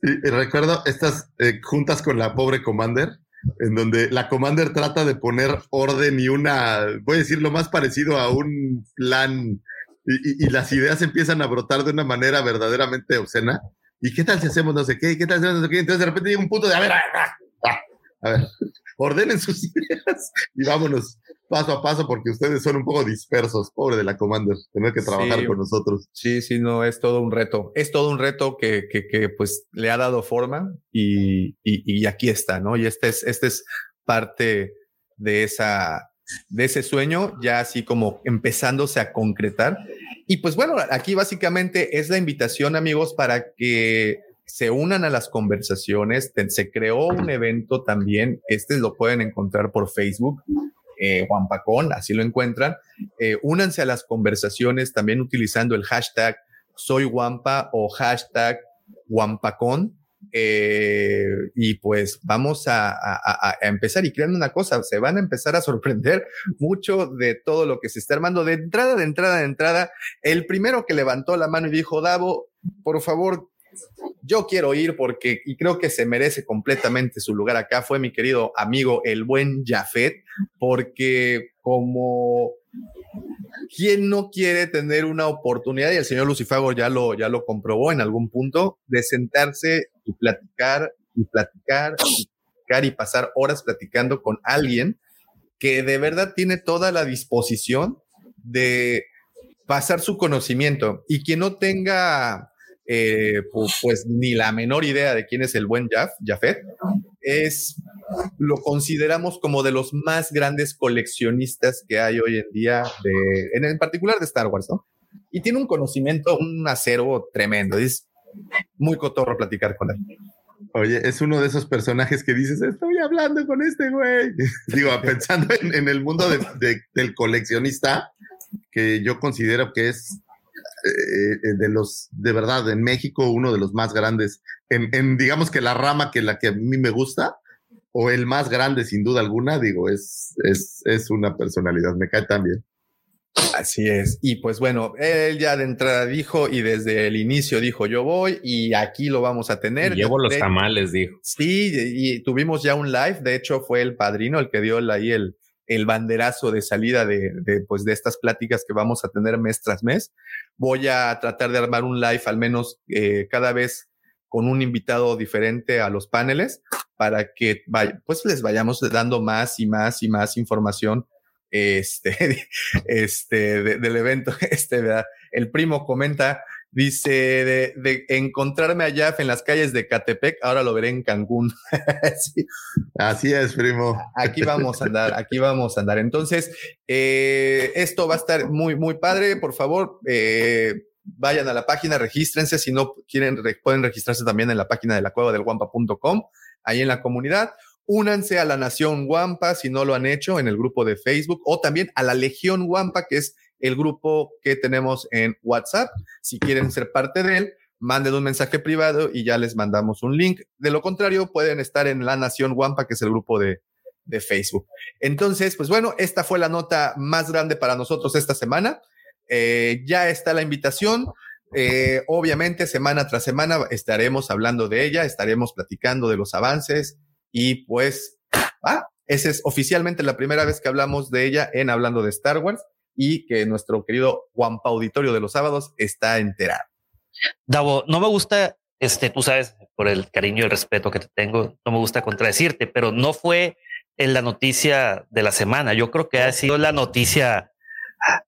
G: Y, recuerdo estas eh, juntas con la pobre Commander, en donde la Commander trata de poner orden y una, voy a decir lo más parecido a un plan, y, las ideas empiezan a brotar de una manera verdaderamente obscena. ¿Y qué tal si hacemos no sé qué? ¿Y qué tal si hacemos no sé qué? Entonces de repente llega un punto de, a a ver, a ver, ordenen sus ideas y vámonos paso a paso porque ustedes son un poco dispersos, pobre de la Commander, tener que trabajar
B: Sí.
G: con nosotros.
B: Sí, sí, no, es todo un reto. Es todo un reto que, que, que, pues le ha dado forma y, y, y aquí está, ¿no? Y este es, este es parte de esa, de ese sueño, ya así como empezándose a concretar. Y pues bueno, aquí básicamente es la invitación, amigos, para que se unan a las conversaciones. Se creó un evento también, este lo pueden encontrar por Facebook, eh, así lo encuentran. Eh, únanse a las conversaciones también utilizando el hashtag soy Guampa o hashtag Guampacón. Eh, y pues vamos a, a- a- empezar y creando una cosa, se van a empezar a sorprender mucho de todo lo que se está armando. De entrada, de entrada, de entrada, el primero que levantó la mano y dijo, Davo, por favor, yo quiero ir porque, y creo que se merece completamente su lugar acá, fue mi querido amigo, el buen Jafet, porque como ¿Quién no quiere tener una oportunidad? Y el señor Lucifago ya lo, ya lo comprobó en algún punto, de sentarse y platicar y platicar y platicar y pasar horas platicando con alguien que de verdad tiene toda la disposición de pasar su conocimiento y quien no tenga eh, pu- pues ni la menor idea de quién es el buen Jaf, Jafet, es, lo consideramos como de los más grandes coleccionistas que hay hoy en día, de, en, en particular de Star Wars, ¿no? Y tiene un conocimiento, un acervo tremendo. Es muy cotorro platicar con él.
G: Oye, es uno de esos personajes que dices, estoy hablando con este güey. Digo, pensando en, en el mundo de- de- del coleccionista, que yo considero que es eh, de los, de verdad, en México, uno de los más grandes, en, en, digamos que la rama que la que a mí me gusta, o el más grande sin duda alguna, digo, es, es, es una personalidad, me cae tan bien.
B: Así es. Y pues bueno, él ya de entrada dijo y desde el inicio dijo yo voy y aquí lo vamos a tener.
C: Llevo los
B: De-
C: tamales, dijo.
B: Sí, y tuvimos ya un live. De hecho, fue el padrino el que dio ahí el, el banderazo de salida de, de, pues, de estas pláticas que vamos a tener mes tras mes. Voy a tratar de armar un live al menos eh, cada vez con un invitado diferente a los paneles para que vaya- pues les vayamos dando más y más y más información este, este, de- del evento. Este, ¿verdad? El primo comenta, dice, de, de encontrarme a Jaf en las calles de Catepec, ahora lo veré en Cancún. Sí.
G: Así es, primo.
B: Aquí vamos a andar, aquí vamos a andar. Entonces, eh, esto va a estar muy, muy padre. Por favor, eh, vayan a la página, regístrense. Si no quieren, re- pueden registrarse también en la página de la cueva del guampa.com, ahí en la comunidad. Únanse a la Nación Guampa si no lo han hecho en el grupo de Facebook o también a la Legión Guampa, que es el grupo que tenemos en WhatsApp. Si quieren ser parte de él, manden un mensaje privado y ya les mandamos un link. De lo contrario, pueden estar en la Nación Guampa, que es el grupo de, de Facebook. Entonces, pues bueno, esta fue la nota más grande para nosotros esta semana. Eh, ya está la invitación. Eh, obviamente, semana tras semana estaremos hablando de ella, estaremos platicando de los avances y pues, ah, esa es oficialmente la primera vez que hablamos de ella en Hablando de Star Wars y que nuestro querido Guampa Auditorio de los sábados está enterado.
F: Davo, no me gusta, este, tú sabes, por el cariño y el respeto que te tengo, no me gusta contradecirte, pero no fue en la noticia de la semana. Yo creo que ha sido la noticia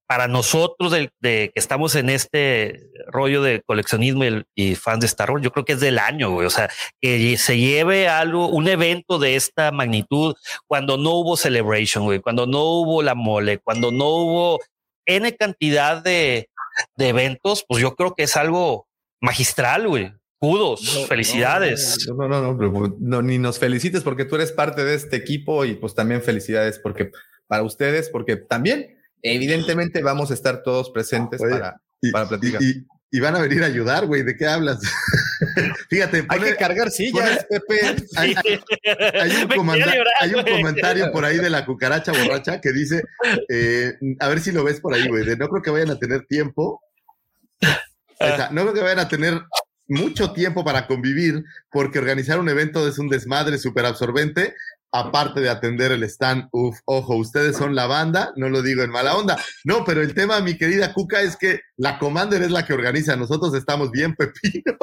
F: para nosotros de, que estamos en este rollo de coleccionismo y, el- y fans de Star Wars. Yo creo que es del año, güey. O sea, que se lleve algo, un evento de esta magnitud cuando no hubo celebration, güey, cuando no hubo la mole, cuando no hubo N cantidad de, de eventos, pues yo creo que es algo magistral, güey. Kudos, felicidades.
B: No, no, no, no, no, ni nos felicites porque tú eres parte de este equipo y pues también felicidades porque para ustedes, porque también evidentemente vamos a estar todos presentes
G: Oye,
B: para, para platicar.
G: Y, y van a venir a ayudar, güey. ¿De qué hablas? Fíjate,
B: Hay que cargar sillas, Pepe.
G: Hay, hay- hay un,
F: Me
G: comanda-
F: quiero llorar,
G: hay un
F: güey.
G: comentario por ahí de la cucaracha borracha que dice, eh, a ver si lo ves por ahí, güey, de no creo que vayan a tener tiempo. Ahí está, no creo que vayan a tener mucho tiempo para convivir porque organizar un evento es un desmadre súper absorbente, aparte de atender el stand. Uf, ojo, ustedes son la banda, no lo digo en mala onda. No, pero el tema, mi querida Cuca, es que la Commander es la que organiza. Nosotros estamos bien, Pepino.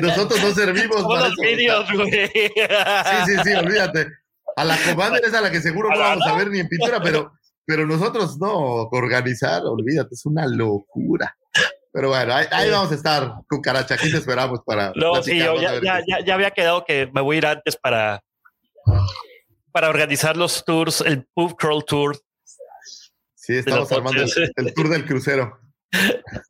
G: Nosotros no servimos
F: Todos
G: para
F: los
G: eso.
F: vídeos, güey.
G: Sí, sí, sí, olvídate. A la Commander es a la que seguro no vamos a ver ni en pintura, pero, pero nosotros no, organizar, olvídate, es una locura. Pero bueno, ahí, ahí vamos a estar, cucaracha, aquí te esperamos para.
F: No, sí, yo ya, ya, ya había quedado que me voy a ir antes para, para organizar los tours, el Pub Crawl Tour.
G: Sí, estamos armando el, tour del crucero.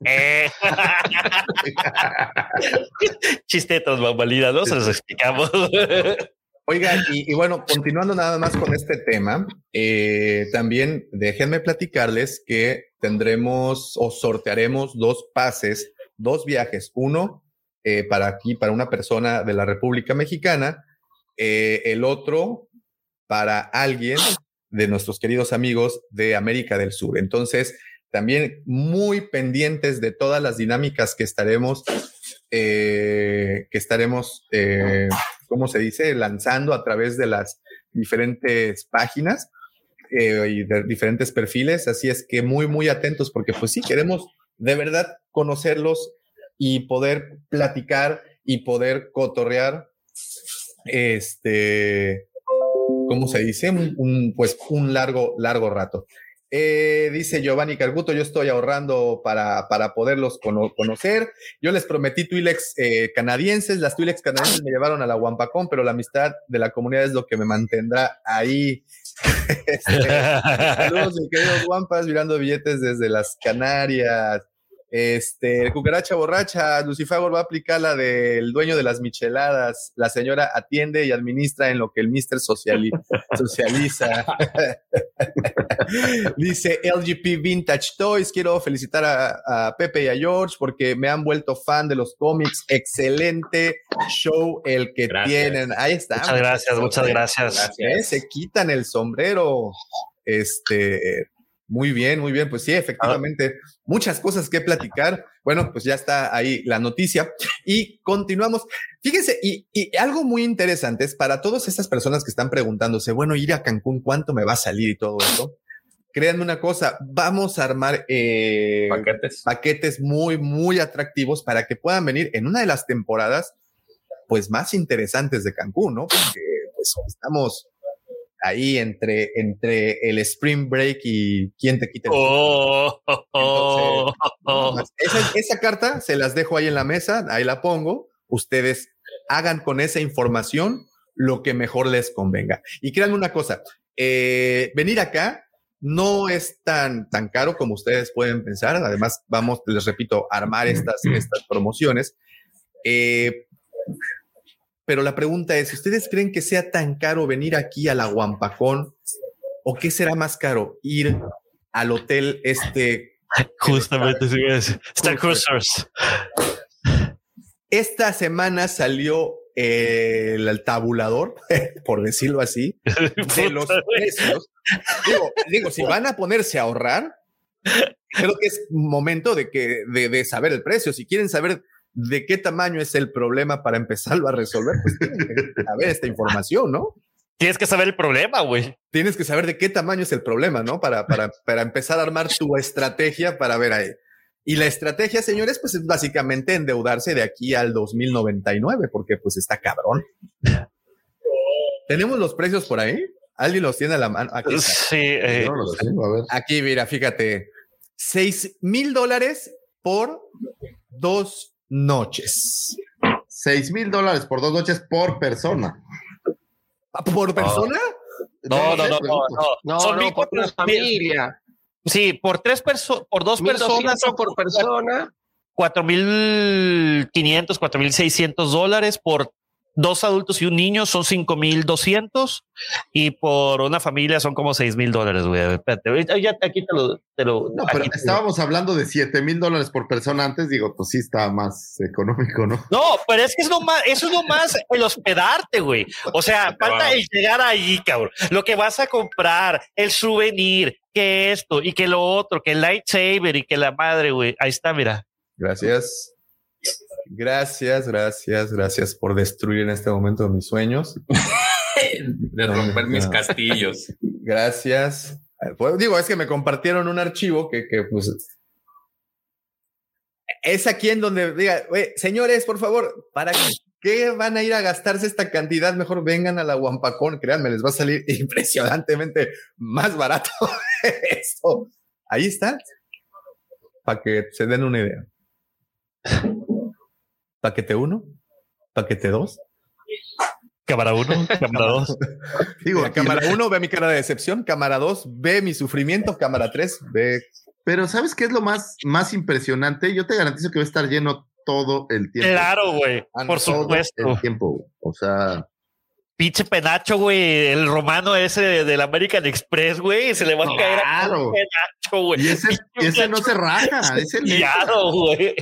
F: Eh. Chistetos, mambalida, ¿no? Se los explicamos.
B: Oigan, y, y bueno, continuando nada más con este tema, eh, también déjenme platicarles que tendremos o sortearemos dos pases, dos viajes, uno eh, para aquí, para una persona de la República Mexicana, eh, el otro para alguien de nuestros queridos amigos de América del Sur. Entonces, también muy pendientes de todas las dinámicas que estaremos, eh, que estaremos, eh, ¿cómo se dice?, lanzando a través de las diferentes páginas y de diferentes perfiles. Así es que muy, muy atentos porque pues sí, queremos de verdad conocerlos y poder platicar y poder cotorrear este, ¿cómo se dice? Un, pues un largo, largo rato. Eh, dice Giovanni Carguto, yo estoy ahorrando para, para poderlos cono- conocer. Yo les prometí Twilex eh, canadienses, las Twilex canadienses me llevaron a la Wampacón, pero la amistad de la comunidad es lo que me mantendrá ahí. Este, saludos, mis queridos Wampas, mirando billetes desde las Canarias. Este, cucaracha borracha, Lucifagor va a aplicar la del dueño de las micheladas. La señora atiende y administra en lo que el mister sociali- socializa. Dice LGP Vintage Toys. Quiero felicitar a, a Pepe y a George porque me han vuelto fan de los cómics. Excelente show el que
F: Gracias.
B: tienen. Ahí está.
F: Muchas gracias, muchas gracias.
B: ¿Eh? Se quitan el sombrero. Este, muy bien, muy bien. Pues sí, efectivamente, muchas cosas que platicar. Bueno, pues ya está ahí la noticia y continuamos. Fíjense, y, y algo muy interesante es para todas estas personas que están preguntándose, bueno, ir a Cancún, ¿cuánto me va a salir y todo eso? Créanme una cosa, vamos a armar eh,
C: paquetes.
B: paquetes muy, muy atractivos para que puedan venir en una de las temporadas, pues más interesantes de Cancún, ¿no? Porque pues estamos ahí entre, entre el Spring Break y quién te quita el
F: Oh,
B: esa, esa carta se las dejo ahí en la mesa, ahí la pongo. Ustedes hagan con esa información lo que mejor les convenga. Y créanme una cosa, eh, venir acá no es tan, tan caro como ustedes pueden pensar. Además, vamos, les repito, a armar estas, estas promociones. Eh, pero la pregunta es, ¿ustedes creen que sea tan caro venir aquí a la Guampacón o qué será más caro ir al hotel este
F: Justamente, sí, es. Star Cruisers.
B: Esta semana salió eh, el, el tabulador, por decirlo así, de los precios. Digo, digo, si van a ponerse a ahorrar, creo que es momento de que de, de saber el precio. Si quieren saber de qué tamaño es el problema para empezarlo a resolver, pues tienen que saber esta información, ¿no?
F: Tienes que saber el problema, güey.
B: Tienes que saber de qué tamaño es el problema, ¿no? Para, para, para empezar a armar tu estrategia para ver ahí. Y la estrategia, señores, pues es básicamente endeudarse de aquí al 2099, porque pues está cabrón. ¿Tenemos los precios por ahí? ¿Alguien los tiene a la mano? Aquí está.
F: Sí, eh,
G: No lo sé, a ver.
B: Aquí, mira, fíjate. Seis mil dólares por dos noches.
G: Seis mil dólares por dos noches por persona.
B: ¿Por persona?
F: No, no, no, no, no.
D: No,
F: Son
D: por una familia.
F: Sí, por tres personas, por dos personas
D: 1200
F: son
D: por persona.
F: cuatro mil quinientos, cuatro mil seiscientos dólares por dos adultos y un niño son cinco mil doscientos y por una familia son como seis mil dólares, güey. Espérate, ya aquí te lo, te lo
G: No, pero estábamos hablando de siete mil dólares por persona antes. Digo, pues sí está más económico, ¿no?
F: No, pero es que es lo más, eso es lo más el hospedarte, güey. O sea, falta el llegar ahí, cabrón. Lo que vas a comprar, el souvenir, que esto y que lo otro, que el lightsaber y que la madre, güey. Ahí está, mira.
B: Gracias. Gracias, gracias, gracias por destruir en este momento mis sueños.
C: De romper mis castillos.
B: Gracias. Pues, digo, es que me compartieron un archivo que, que, pues es aquí en donde diga, "Oye, señores, por favor, ¿para qué van a ir a gastarse esta cantidad? Mejor vengan a la Guampacón, créanme, les va a salir impresionantemente más barato esto. Ahí está, para que se den una idea. Paquete uno, paquete dos.
F: Cámara uno, cámara dos.
G: Digo,
B: Mira, cámara uno ve mi cara de decepción, cámara dos ve mi sufrimiento, cámara tres ve
G: Pero ¿sabes qué es lo más, más impresionante? Yo te garantizo que va a estar lleno todo el tiempo.
F: Claro, güey.
B: Ah,
F: Por
G: Todo
F: supuesto.
G: el tiempo. O sea,
F: Pinche penacho, güey. El romano ese de- del American Express, güey. Se le va a caer a
G: Claro.
F: un penacho, güey.
G: y ese, ese no se raja. Es el
F: Claro, güey.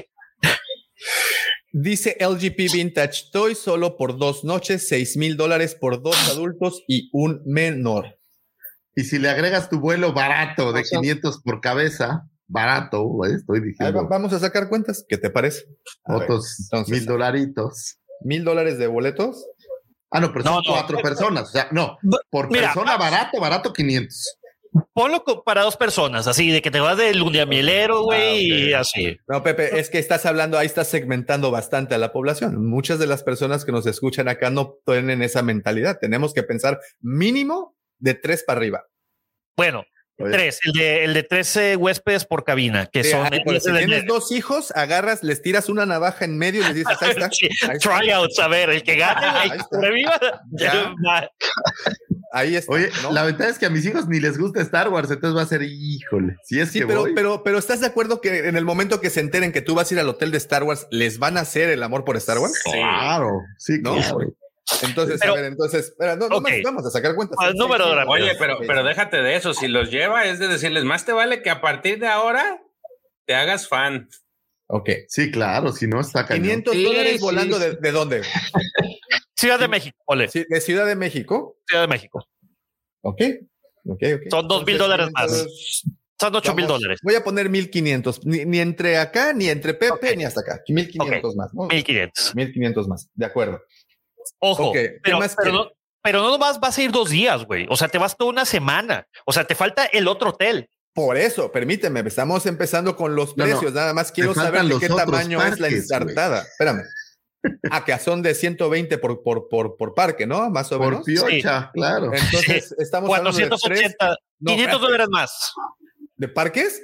B: Dice LGP Vintage Toy solo por dos noches, seis mil dólares por dos adultos y un menor.
G: Y si le agregas tu vuelo barato de
D: O sea-
G: 500 por cabeza, barato, güey, estoy
B: va-
G: diciendo,
B: vamos a sacar cuentas. ¿Qué te parece? A
G: otros mil dolaritos.
B: mil dólares de boletos.
G: Ah, no, pero son
F: No, no.
G: cuatro personas. O sea, no, por
F: Mira,
G: persona
F: vamos.
G: barato, barato 500.
F: Ponlo para dos personas, así, de que te vas de lundiamielero, güey,
B: Ah,
F: y así.
B: No, Pepe, es que estás hablando, ahí estás segmentando bastante a la población. Muchas de las personas que nos escuchan acá no tienen esa mentalidad. Tenemos que pensar mínimo de tres para arriba.
F: Bueno, Tres, el de, el de 13 huéspedes por cabina, que
B: Sí,
F: son.
B: ay, si tienes dos hijos, agarras, les tiras una navaja en medio y les dices, ahí está.
F: Sí,
B: ahí está.
F: Tryouts, a ver, el que gane,
B: Ahí
F: el que sobreviva.
B: Ahí está.
G: Oye,
B: ¿no?
G: la ventaja es que a mis hijos ni les gusta Star Wars, entonces va a ser, híjole. Si es
B: Sí,
G: que
B: pero,
G: voy.
B: pero, pero ¿estás de acuerdo que en el momento que se enteren que tú vas a ir al hotel de Star Wars, les van a hacer el amor por Star Wars?
G: Claro, sí,
B: ¿No?
G: claro.
B: Entonces,
F: Pero-
B: a ver, entonces, espera, no, no
F: Ok.
B: más vamos a sacar cuentas. Son
F: número de
B: 600.
F: rápido.
C: Oye, pero, pero déjate de eso. Si los lleva, es de decirles, más te vale que a partir de ahora te hagas fan.
B: Ok.
G: Sí, claro, si no está cañón.
B: 500
D: Sí,
B: dólares
D: sí,
B: volando
D: sí.
B: De, de dónde?
F: Ciudad de México, ole.
B: De Ciudad de México.
F: Ciudad de México.
B: Ok. Ok, ok.
F: Son dos mil
B: Entonces,
F: dólares
B: 500
F: más. Son ocho mil
B: vamos,
F: dólares.
B: Voy a poner 1500. Ni, ni entre acá, ni entre Pepe, ni hasta acá. 1500 más. ¿no?
F: Mil quinientos.
B: 1500 más. De acuerdo.
F: Ojo,
B: Ok, ¿qué
F: pero,
B: más
F: pero
B: quiere?
F: no, pero no nomás vas a ir dos días, güey. O sea, te vas toda una semana. O sea, te falta el otro hotel.
B: Por eso, permíteme, estamos empezando con los
G: No, no,
B: precios. Nada más quiero saber de qué tamaño es la ensartada. Espérame. Ah, que son de 120 por, por, por, por parque, ¿no? Más o
G: Por
B: menos.
G: piocha, claro.
B: Entonces, estamos hablando de tres.
F: 480,
B: No,
F: 500
B: espérate.
F: dólares más.
B: ¿De parques?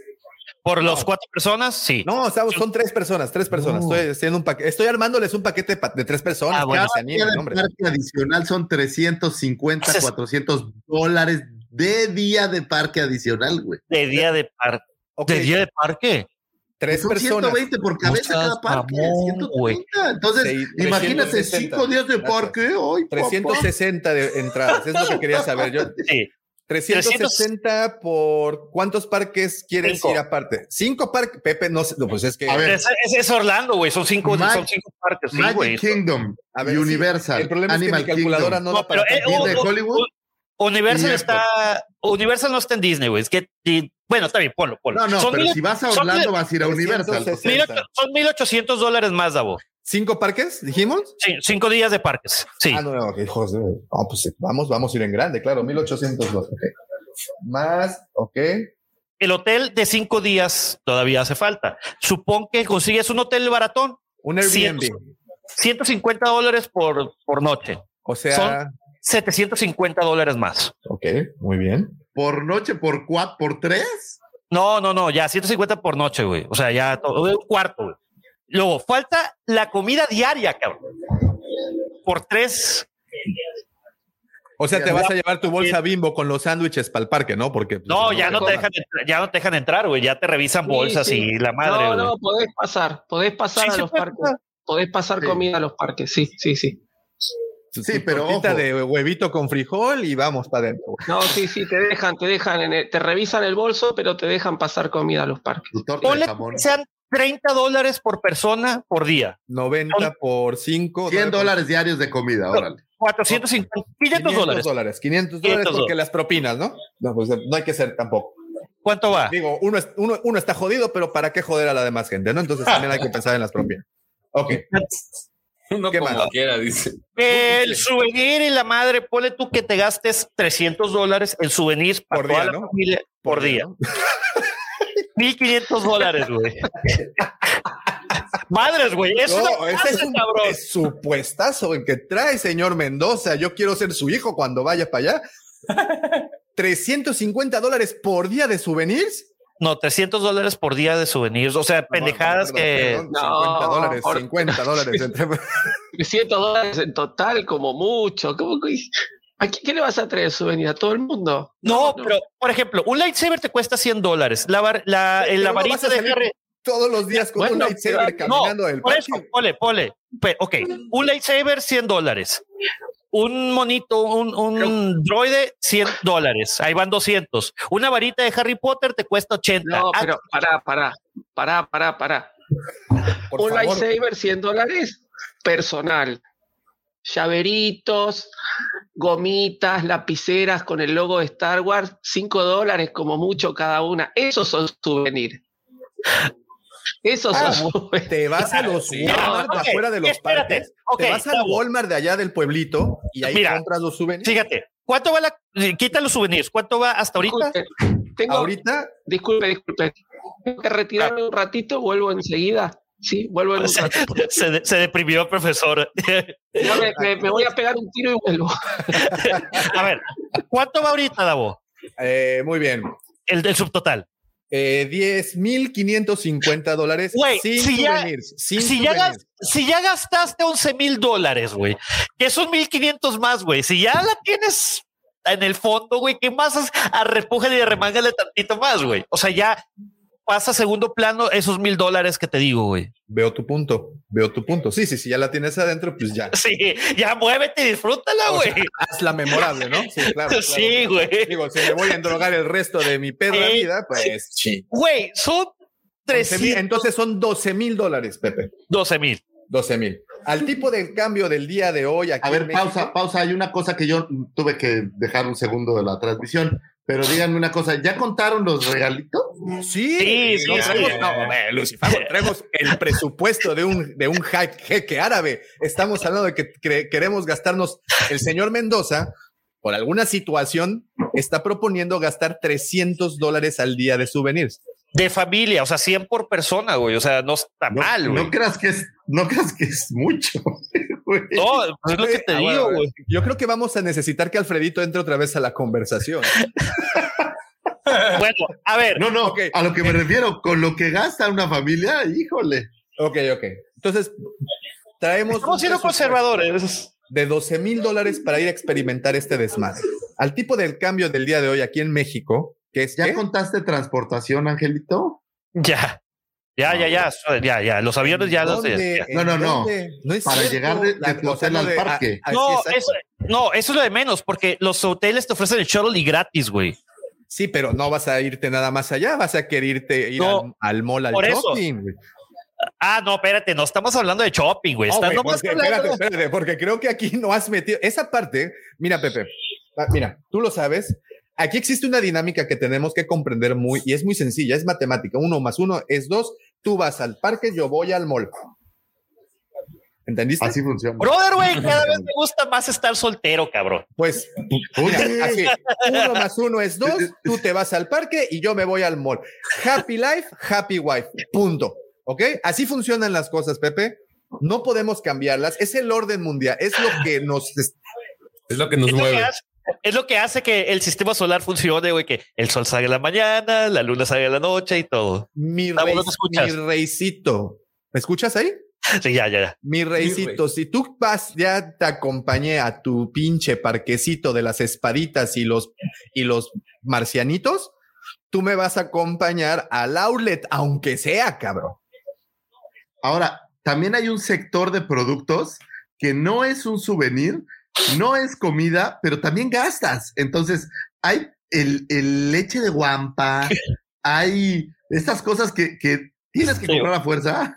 F: Por los cuatro personas, sí.
B: No, estamos, son tres personas, tres personas.
G: No.
B: Estoy haciendo un paquete, estoy armándoles un paquete pa- de tres personas.
F: Ah, bueno.
B: que se
G: Cada día de
B: hombre.
G: parque adicional son 350,
F: Haces-
G: 400 dólares de día de parque adicional, güey.
F: De día de parque. De día de parque.
B: tres
G: Son
B: personas.
G: 120 por cabeza
F: No
G: cada parque.
F: mamón, güey.
G: 130. Entonces, imagínate
B: 360.
G: 5 días de parque. Ay, papá.
B: 360 de entradas, es lo que quería saber yo.
F: Sí.
B: 360 por cuántos parques quieres
F: Cinco.
B: ir aparte? Cinco parques, Pepe, no sé, no, pues es que
G: A ver.
F: Es, es- es Orlando, güey. Son cinco,
G: Mag-
F: son cinco parques. Sí,
G: Magic
F: güey.
G: Kingdom,
B: A ver, sí,
G: Universal,
B: el problema
G: Animal
B: es que mi calculadora
G: Kingdom,
B: no,
F: No,
B: da para
F: pero, eh, oh,
G: Hollywood.
F: Universal está. Universal no está en Disney, güey. Es que. y- bueno, está bien, ponlo, ponlo.
G: No, no,
F: son,
G: pero
F: mil,
G: si vas a Orlando
F: mil-
G: vas a ir a Universal.
B: 360.
F: mil ocho- son 1800 dólares más, Davo.
B: ¿Cinco parques, dijimos?
F: Sí, cinco días de parques. Sí.
B: Ah, no, no, ok, joder. No, pues sí, vamos, vamos a ir en grande, claro, 1802. ok. Más, ok.
F: El hotel de cinco días todavía hace falta. Supón que consigues un hotel baratón,
B: Un Airbnb.
F: 150 dólares por, por noche.
B: O sea,
F: Son- 750 dólares más.
B: ok, muy bien.
G: Por noche, por cuatro, por tres.
F: No, no, no, ya 150 por noche, güey. O sea, ya todo, un cuarto, güey. Luego, falta la comida diaria, cabrón. Por tres.
B: O sea, te vas a llevar tu bolsa bimbo con los sándwiches para el parque, ¿no? Porque pues,
F: No, ya no te dejan, entrar- ya no te dejan entrar, güey. Ya te revisan
D: Sí,
F: bolsas
D: sí.
F: y la madre,
D: no, no, podés pasar, podés pasar
F: Sí,
D: a los parques.
F: pasar.
D: Podés pasar
G: Sí.
D: comida a los parques, sí, sí, sí.
G: Sí, pero
B: tortita
G: ojo.
B: de huevito con frijol y vamos para adentro. güey.
D: No, sí, sí, te dejan, te dejan, en el- te revisan el bolso, pero te dejan pasar comida a los parques.
G: Tu torta
F: Ponle
G: de jamón.
F: que sean 30 dólares por persona por día.
B: 90 por 5.
G: 100 dólares diarios de comida, órale.
F: 450, 500 dólares.
B: 500 500
F: 500
B: dólares porque
F: dólares.
B: las propinas, ¿no? No, pues no hay que ser tampoco.
F: ¿Cuánto va?
B: Digo, uno, es- uno, uno está jodido, pero ¿para qué joder a la demás gente, no? Entonces también hay que pensar en las propinas. Ok.
C: Uno
B: ¿Qué
C: como
B: más?
C: quiera, dice.
F: El souvenir y la madre, ponle tú que te gastes 300 dólares en souvenirs para
B: Por
F: toda
B: día,
F: la
B: ¿no?
F: familia por, día.
B: ¿no?
F: 1500 dólares, güey. Madres, güey.
B: No,
F: es
B: ese es un
F: cabrón.
B: es supuestazo en que trae, señor Mendoza. Yo quiero ser su hijo cuando vaya para allá. 350 dólares por día de souvenirs.
F: No, 300 dólares por día de souvenirs. O sea, pendejadas
B: No,
F: que.
B: perdón,
D: No,
B: 50 dólares,
D: por-
B: 50 dólares. entre-
D: 300 dólares en total, como mucho. ¿Cómo que- ¿A quién qué le vas a traer souvenir? ¿A todo el mundo?
F: No, pero, por ejemplo, un lightsaber te cuesta 100 dólares. La,
B: Pero
F: varita de Harry.
B: Todos los días con un lightsaber
D: pero-
B: caminando del
F: Por eso, pole, pole. Pe- Ok, un lightsaber, 100 dólares. Un monito, un, un droide, 100 dólares. Ahí van 200. Una varita de Harry Potter te cuesta 80.
D: No,
F: Ah,
D: pero pará, pará, pará, pará, pará.
B: Por
D: un
B: favor.
D: lightsaber, 100 dólares, personal. Llaveritos, gomitas, lapiceras con el logo de Star Wars, 5 dólares como mucho cada una. Esos son souvenirs. Esos
B: Ah,
D: son souvenirs.
B: Te vas a los. Walmart de
F: Ok,
B: afuera de los
F: espérate.
B: parques.
F: Ok,
B: te vas al. Walmart de allá del pueblito y ahí
F: Mira,
B: compras los souvenirs.
F: Fíjate, ¿cuánto va la. Quita los souvenirs. ¿Cuánto va hasta ahorita?
D: Disculpe, tengo,
B: Ahorita,
D: disculpe, disculpe. Tengo que retirarme un ratito, vuelvo enseguida. Sí, vuelvo en un
F: Se,
D: rato.
F: se, se deprimió el profesor.
D: Ya me, me- me voy a pegar un tiro y vuelvo.
F: a ver, ¿cuánto va ahorita, Davo?
B: eh, muy bien.
F: el del subtotal.
B: Eh, 10.550 dólares
F: Güey,
B: sin
F: si ya,
B: sin
F: si, ya
B: souvenirs.
F: si ya gastaste 11 mil dólares, güey, que son 1500 más, güey. Si ya la tienes en el fondo, güey, ¿qué más? Arrepújale y arremángale tantito más, güey. O sea, ya pasa a segundo plano esos mil dólares que te digo, güey.
B: Veo tu punto, veo tu punto. Sí, sí, sí, ya la tienes adentro, pues ya.
F: Sí, ya muévete y disfrútala, güey.
B: hazla memorable, ¿no? Sí, claro. claro.
F: Sí, güey.
B: Digo, si me voy a endrogar el resto de mi perra
F: Sí.
B: vida, pues sí.
F: Güey, son
B: 11,000,
F: 300,
B: Entonces son 12 mil dólares, Pepe.
F: 12 mil.
B: 12 mil. Al tipo de cambio del día de hoy aquí
G: A ver,
B: en México-
G: pausa, pausa. Hay una cosa que yo tuve que dejar un segundo de la transmisión, pero díganme una cosa, ¿ya contaron los regalitos?
B: Sí,
F: Sí, sí,
B: no,
F: sí.
B: traemos, no, eh, Lucifago, traemos el presupuesto de un, de un hype jeque árabe. Estamos hablando de que queremos gastarnos. El señor Mendoza, por alguna situación, está proponiendo gastar 300 dólares al día de souvenirs.
F: De familia, o sea, 100 por persona, güey. O sea, no está
G: No,
F: mal, güey.
G: no creas que es, no creas que es mucho. Güey.
F: No, pues es lo que te
B: Ah,
F: digo,
B: bueno,
F: güey.
B: Yo creo que vamos a necesitar que Alfredito entre otra vez a la conversación.
F: Bueno, a ver,
G: No, no, a lo que me refiero, con lo que gasta una familia, híjole.
B: Ok, ok. Entonces, traemos.
F: estamos siendo conservadores.
B: de 12 mil dólares para ir a experimentar este desmadre. Al tipo del cambio del día de hoy aquí en México, que es
G: ¿Ya contaste transportación, Angelito?
F: Ya. Ya, ya, ya, ya, ya. Los aviones ya los.
G: No, no,
B: ¿En
G: no.
B: No es
G: Para
B: cierto.
G: llegar de- de tu hotel al parque.
F: No, eso, no, eso es lo de menos, porque los hoteles te ofrecen el shuttle y gratis, güey.
B: Sí, pero no vas a irte nada más allá, vas a querer irte ir
F: No,
B: al, al mall al
F: por eso.
B: shopping. güey.
F: Ah, no, espérate, no estamos hablando de shopping, güey.
B: No, espérate, espérate, porque creo que aquí no has metido esa parte. Mira, Pepe, mira, tú lo sabes. Aquí existe una dinámica que tenemos que comprender muy y es muy sencilla, es matemática. Uno más uno es dos. Tú vas al parque, yo voy al mall. ¿Entendiste?
G: Así funciona.
F: Brother, güey, cada vez me gusta más estar soltero, cabrón.
B: Pues, mira, así, uno más uno es dos, tú te vas al parque y yo me voy al mall. Happy life, happy wife, punto. ¿Ok? Así funcionan las cosas, Pepe. No podemos cambiarlas. Es el orden mundial, es lo que nos...
C: Es lo que nos mueve.
F: Es lo que hace que el sistema solar funcione, güey, que el sol salga en la mañana, la luna salga en la noche y todo.
B: Mi,
F: Gabo,
B: rey- mi reycito. ¿Me escuchas ahí?
F: Sí, ya, ya, ya.
B: Mi reycito, si tú vas, ya te acompañé a tu pinche parquecito de las espaditas y los, y los marcianitos, tú me vas a acompañar al outlet, aunque sea, cabrón.
G: Ahora, también hay un sector de productos que no es un souvenir, no es comida, pero también gastas. Entonces, hay el, el leche de guampa, hay estas cosas que, que tienes que
F: Sí.
G: comprar a fuerza.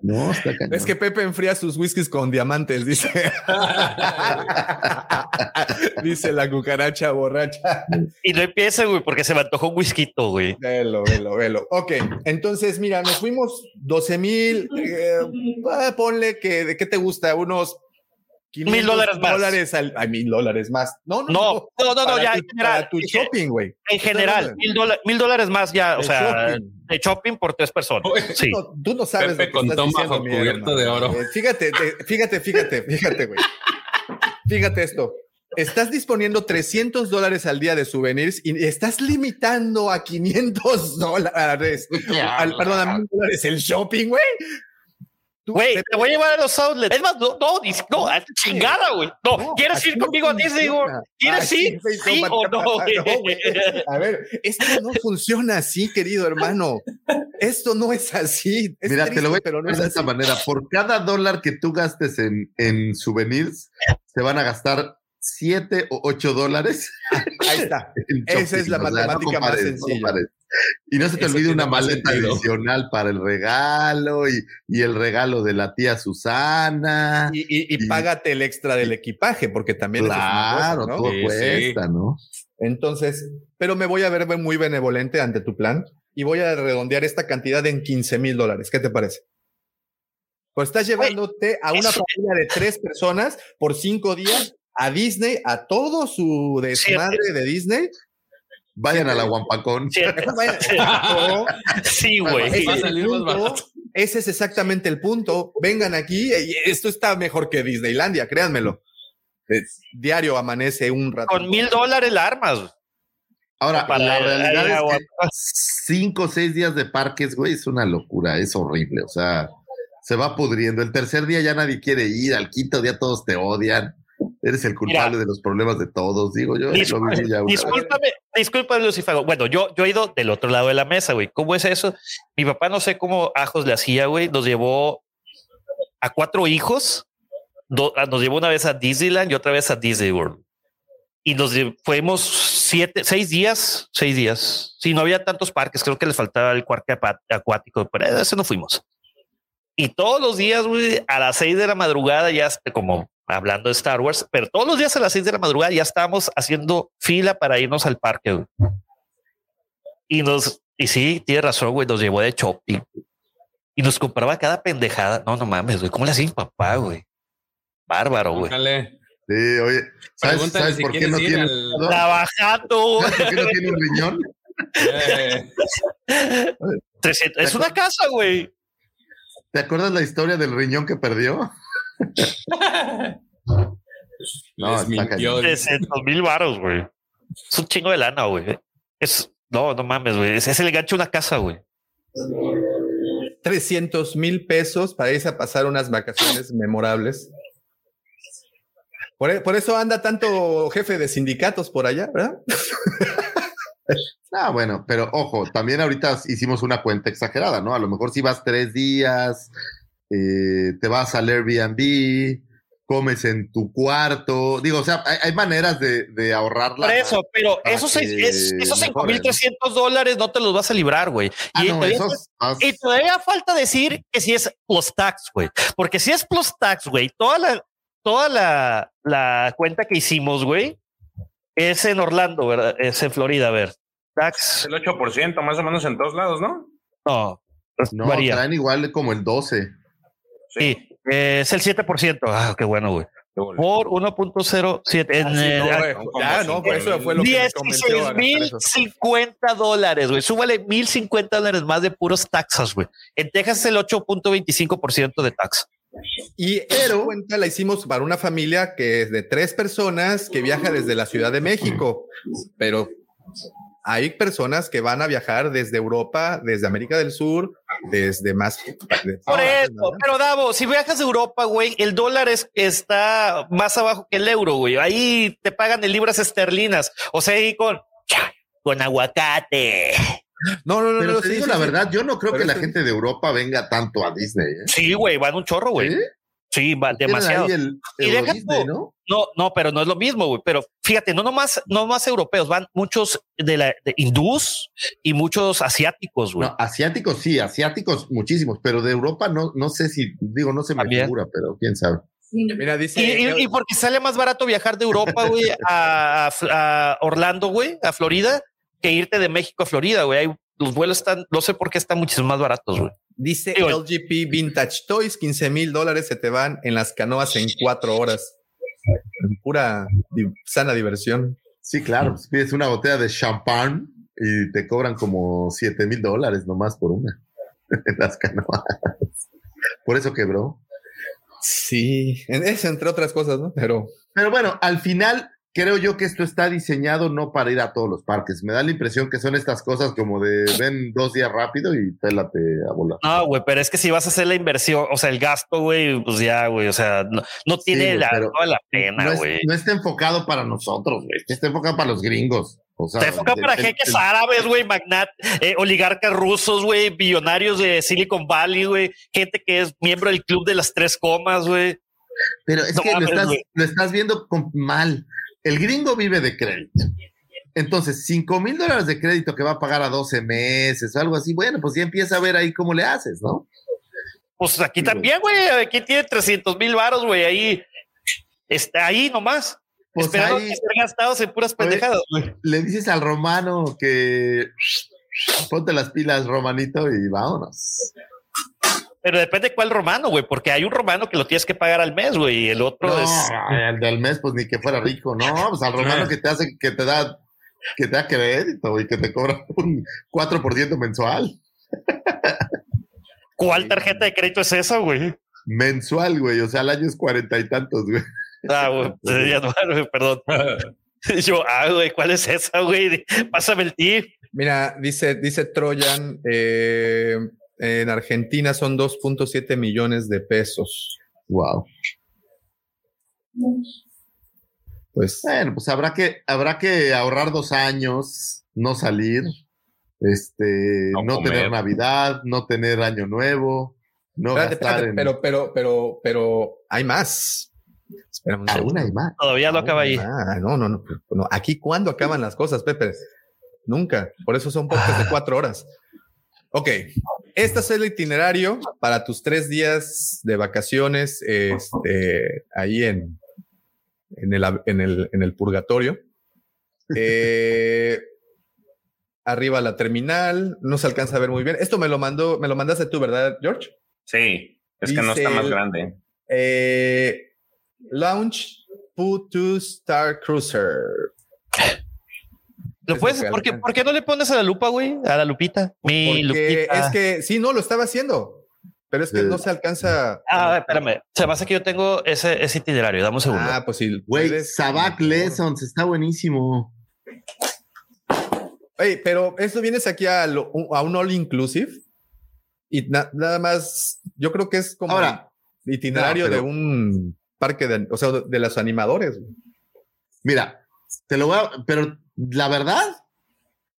G: No, está cañón.
B: Es que Pepe enfría sus whiskies con diamantes, dice. dice la cucaracha borracha.
F: Y no empiece, güey, porque se me antojó un whisky, güey.
B: Velo, velo, velo. Ok, entonces mira, nos fuimos 12 mil. eh, ah, ponle que, ¿de qué te gusta? Unos 500
F: Mil dólares más.
B: dólares al, ay, mil dólares más. No, no,
F: No, no, no, no,
B: para
F: ya,
B: tu-
F: en general,
B: para tu
F: en
B: shopping, güey.
F: En general, mil, dola- mil dólares más ya, o
B: El
F: sea,
B: shopping.
F: de shopping por tres personas. Sí.
B: No, tú no sabes
C: Pepe
B: lo que
C: con
B: estás
C: toma
B: diciendo, mi
C: cubierto
B: hermano.
C: de oro.
B: Eh, Fíjate, te- fíjate, fíjate, fíjate, güey. Fíjate esto. Estás disponiendo 300 dólares al día de souvenirs y estás limitando a 500 dólares. Al, perdón, a mil dólares el shopping, güey.
F: Güey, te voy a llevar a los outlets. Es más, no, no, chingada, güey. No,
B: No,
F: ¿quieres ir
B: no
F: conmigo a Disney?
B: funciona.
F: ¿Quieres ir? ¿Sí o no, güey?
B: A ver, esto no funciona así, querido hermano. Esto no es así. Es
G: Mira, te lo voy a
B: pero no es
G: de
B: así.
G: esta manera. Por cada dólar que tú gastes en, en souvenirs, se van a gastar 7 o 8 dólares.
B: Ahí está. Esa es la
G: shopping. O sea, no
B: matemática más
G: no
B: sencilla.
G: Y no se te
C: Eso
G: olvide una maleta
C: sentido.
G: adicional para el regalo y, y el regalo de la tía Susana.
B: Y, y, y
G: Y-
B: págate el extra del equipaje, porque también es
G: claro,
B: cosa, ¿no?
G: todo
C: Sí,
G: cuesta, ¿no?
B: Entonces, pero me voy a ver muy benevolente ante tu plan y voy a redondear esta cantidad en 15 mil dólares. ¿Qué te parece? Pues estás llevándote a una
F: eso-
B: familia de tres personas por cinco días a Disney, a todo su desmadre de Disney.
G: Vayan a la Guampacón.
F: Sí,
B: ese
F: güey.
B: es el punto. Ese es exactamente el punto. Vengan aquí y esto está mejor que Disneylandia, créanmelo. Eh, Diario amanece un rato.
F: Con mil dólares la armas.
G: Ahora,
F: Para-
G: la realidad es que cinco o seis días de parques, güey, es una locura, es horrible. O sea, se va pudriendo. El tercer día ya nadie quiere ir, al quinto día todos te odian. Eres el culpable de los problemas de todos, digo yo.
F: Discúlpame, discúlpame, Lucifago. Bueno, yo, yo he ido del otro lado de la mesa, güey. ¿Cómo es eso? Mi papá no sé cómo ajos le hacía, güey. Nos llevó a cuatro hijos. do- a- nos llevó una vez a Disneyland y otra vez a Disney World. Y nos fuimos siete, seis días, seis días. Sí, no había tantos parques. Creo que les faltaba el parque acuático, pero ese no fuimos. Y todos los días, güey, a las seis de la madrugada, ya como hablando de Star Wars, pero todos los días a las seis de la madrugada ya estábamos haciendo fila para irnos al parque. güey. Y nos, y sí, tiene razón, güey, nos llevó de shopping y nos compraba cada pendejada. No, no mames, güey, ¿cómo le hacía mi papá, güey? Bárbaro, güey.
G: Sí, oye, ¿sabes, sabes
C: si
G: por qué no tiene
C: al-
F: Trabajando, güey.
G: ¿Sabes por qué no tiene un riñón?
C: Eh,
F: 300 es una casa, güey.
G: ¿Te acuerdas la historia del riñón que perdió? No,
C: les mintió.
G: cañón.
F: 300 mil varos, güey. Es un chingo de lana, güey. Es, no, no mames, güey. Es, es el gancho de una casa, güey.
B: 300 mil pesos para irse a pasar unas vacaciones memorables. Por, e- por eso anda tanto jefe de sindicatos por allá, ¿verdad?
G: Ah, bueno, pero ojo, también ahorita hicimos una cuenta exagerada, ¿no? A lo mejor si vas tres días, eh, te vas al Airbnb, comes en tu cuarto, digo, o sea, hay, hay maneras de, de ahorrar la
F: Por eso, pero esos, seis- es- esos cinco
G: mejore,
F: mil trescientos dólares no te los vas a librar, güey.
G: Ah,
F: y,
G: no,
F: todavía,
G: esos más-
F: y todavía falta decir que si es plus tax, güey. Porque si es plus tax, güey, toda la, toda la, la cuenta que hicimos, güey, es en Orlando, ¿verdad? Es en Florida, a ver. Tax,
C: El 8% más o menos en todos lados, ¿no?
F: no,
G: No,
F: varía.
G: traen igual como el 12.
F: Sí, eh, es el 7%. Ah, qué bueno, güey. Por 1.07. en,
B: Ah, sí, no, güey. Ya, no, por eso fue lo que me convenció a
F: 16
B: gastar
F: mil
B: eso.
F: 50 dólares, güey. Súbale mil 50 dólares más de puros taxas, güey. En Texas es el 8.25% de tax.
B: Y esa cuenta la hicimos para una familia que es de tres personas que viaja desde la Ciudad de México, pero hay personas que van a viajar desde Europa, desde América del Sur, desde más. de-
F: Por eso, pero Davo, si viajas a Europa, güey, el dólar es, está más abajo que el euro, güey. Ahí te pagan en libras esterlinas. O sea, ahí con, con aguacate.
B: No, no, no,
G: Pero
B: no,
G: te
B: sí,
G: digo
B: sí,
G: la
B: sí.
G: verdad, yo no creo
B: Pero
G: que la gente de Europa venga tanto a Disney. ¿eh?
F: Sí, güey, van un chorro, güey.
G: ¿Sí?
F: Sí, va demasiado.
G: ahí el
F: Y
G: Euro
F: deja
G: Disney,
F: tú-
G: ¿no?
F: No, no, pero no es lo mismo, güey. Pero fíjate, no nomás, no más europeos, van muchos de la de hindús y muchos asiáticos, güey.
G: No, asiáticos sí, asiáticos muchísimos, pero de Europa no, no sé si, digo, no se me
F: También.
G: figura, pero quién sabe.
B: Mira, dice.
F: Y, y- y porque sale más barato viajar de Europa, güey, a, a Orlando, güey, a Florida, que irte de México a Florida, güey. Hay- Los vuelos están, no sé por qué están muchísimo más baratos, güey.
B: Dice
F: Digo-
B: LGP Vintage Toys, 15 mil dólares se te van en las canoas en cuatro horas. Pura di- sana diversión.
G: Sí, claro, pues pides una botella de champán y te cobran como 7 mil dólares nomás por una en las canoas. Por eso quebró.
B: Sí, en- es entre otras cosas, ¿no? Pero
G: Pero bueno, al final creo yo que esto está diseñado no para ir a todos los parques. Me da la impresión que son estas cosas como de ven dos días rápido y pélate a volar.
F: No, güey, pero es que si vas a hacer la inversión, o sea, el gasto, güey, pues ya, güey, o sea, no, no tiene la, toda la pena, güey.
G: no está enfocado para nosotros, güey. Está enfocado para los gringos. O sea,
F: Se enfoca
G: el-
F: para jeques árabes, güey, magnat, eh, oligarcas rusos, güey, billonarios de Silicon Valley, güey, gente que es miembro del club de las tres comas, güey.
G: Pero es
F: No
G: que lo, estás,
F: güey.
G: lo estás viendo con- mal. El gringo vive de crédito. Entonces, 5 mil dólares de crédito que va a pagar a 12 meses o algo así, bueno, pues ya empieza a ver ahí cómo le haces, ¿no?
F: Pues aquí también, güey, aquí tiene 300 mil varos, güey, ahí, está ahí nomás,
G: Pues
F: esperando
G: ahí-
F: que ser gastados en puras pendejadas, güey.
G: Le dices al romano que ponte las pilas, romanito, y vámonos.
F: Pero depende cuál romano, güey, porque hay un romano que lo tienes que pagar al mes, güey, y el otro
G: No,
F: es...
G: el del mes, pues ni que fuera rico, no, pues al romano que te hace, que te da, que te da crédito y que te cobra un 4% mensual.
F: ¿Cuál tarjeta de crédito es esa, güey?
G: Mensual, güey, o sea, al año es cuarenta y tantos, güey.
F: Ah, güey, ya no, güey, perdón. Yo, ah, güey, ¿cuál es esa, güey? Pásame el tip.
B: Mira, dice, dice Troyan, eh, en Argentina son 2.7 millones de pesos.
G: Wow.
B: Pues,
G: Bueno, pues habrá que, habrá que ahorrar dos años, no salir, este,
C: No
G: tener Navidad, no tener Año Nuevo, no
B: espérate,
G: gastar
B: espérate,
G: en.
B: pero, pero, pero, pero hay más.
G: Aún hay más.
F: Todavía no acaba ahí.
B: Ah, no, no, no, no. Aquí, ¿cuándo acaban las cosas, Pepe? Nunca. Por eso son podcasts
G: Ah.
B: de cuatro horas. Ok. Este es el itinerario para tus tres días de vacaciones este, ahí en, en, el, en, el, en el purgatorio. Eh, arriba la terminal. No se alcanza a ver muy bien. Esto me lo mandó, me lo mandaste tú, ¿verdad, George?
C: Sí, es que no está más grande.
B: Eh, Launch Putu Star Cruiser.
F: ¿Lo
B: Es
F: puedes? ¿por qué,
B: alcanza.
F: ¿Por qué no le pones a la lupa, güey? A la lupita. Mi
B: Porque
F: lupita.
B: es que sí, no lo estaba haciendo, pero es que
G: Sí.
B: no se alcanza.
F: Ah, espérame. Se hace que yo tengo ese, ese itinerario. Dame un segundo.
B: Ah, pues sí.
G: Güey, Sabac Lessons está buenísimo.
B: Oye, pero esto vienes aquí a, lo- a un all inclusive y na- nada más. Yo creo que es como
G: Ahora,
B: el itinerario
G: no, pero-
B: de un parque de, o sea, de los animadores.
G: Mira, te lo voy a, pero la verdad,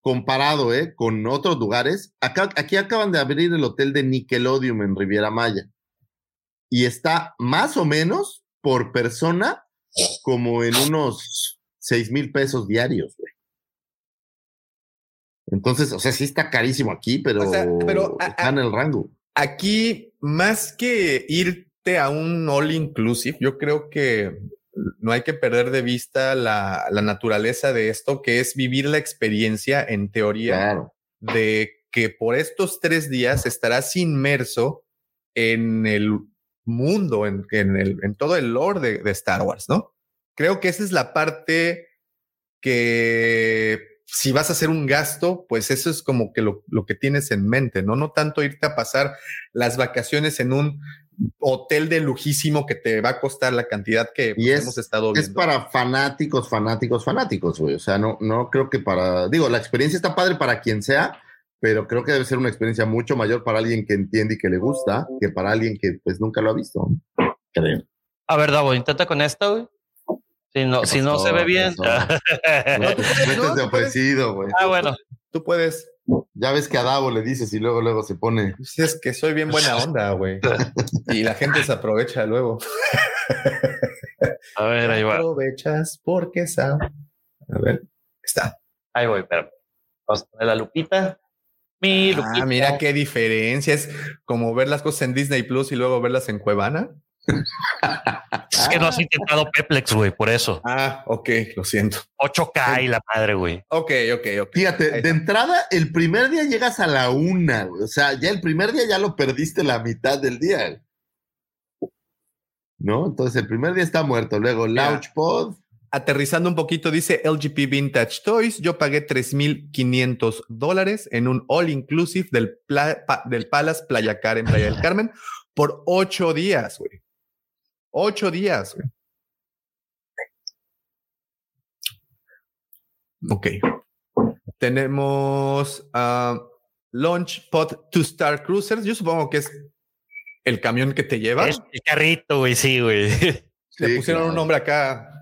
G: comparado eh, con otros lugares, acá, aquí acaban de abrir el hotel de Nickelodeon en Riviera Maya y está más o menos por persona como en unos seis mil pesos diarios. güey. Entonces, o sea, sí está carísimo aquí, pero,
B: O sea, pero, a-
G: está en el rango.
B: Aquí, más que irte a un all inclusive, yo creo que no hay que perder de vista la, la naturaleza de esto, que es vivir la experiencia en teoría
G: Claro.
B: de que por estos tres días estarás inmerso en el mundo, en, en, el, en todo el lore de, de Star Wars, ¿no? Creo que esa es la parte que si vas a hacer un gasto, pues eso es como que lo, lo que tienes en mente, ¿no? No tanto irte a pasar las vacaciones en un hotel de lujísimo que te va a costar la cantidad que pues,
G: Y es-
B: hemos estado
G: Es
B: viendo.
G: para fanáticos, fanáticos, fanáticos, güey. O sea, no, no creo que para. Digo, la experiencia está padre para quien sea, pero creo que debe ser una experiencia mucho mayor para alguien que entiende y que le gusta que para alguien que pues nunca lo ha visto. Creo.
F: A ver, Davo, intenta con esta, güey. Si no, si no se ve bien.
G: No te metes de ofrecido, güey.
F: ah, bueno.
B: Tú puedes.
G: Ya ves que a Davo le dices y luego, luego se pone.
B: Si es que soy bien buena onda, güey. Y la gente se aprovecha luego.
F: A ver, ahí va.
B: Aprovechas porque sabe. A ver, está.
F: Ahí voy, pero vamos a poner la lupita. Mi lupita.
B: Ah, mira qué diferencia. Es como ver las cosas en Disney Plus y luego verlas en Cuevana.
F: Es que no has intentado Peplex, güey, por eso.
B: Ah, ok, lo siento.
F: 8K y la madre, güey.
B: Ok, ok, ok.
G: Fíjate, de entrada, el primer día llegas a la una, güey. O sea, ya el primer día ya lo perdiste la mitad del día. ¿No? Entonces el primer día está muerto. Luego Launch Pod.
B: Aterrizando un poquito, dice LGP Vintage Toys. Yo pagué 3,500 dólares en un all inclusive del, pla- pa- del Palace Playa Car en Playa del Carmen por ocho días, güey. Ocho días. Ok. Tenemos ah, Launch Pod to Star Cruisers. Yo supongo que es el camión que te lleva.
F: Es el carrito, güey, sí, güey.
B: Le
G: Sí,
B: pusieron un nombre acá.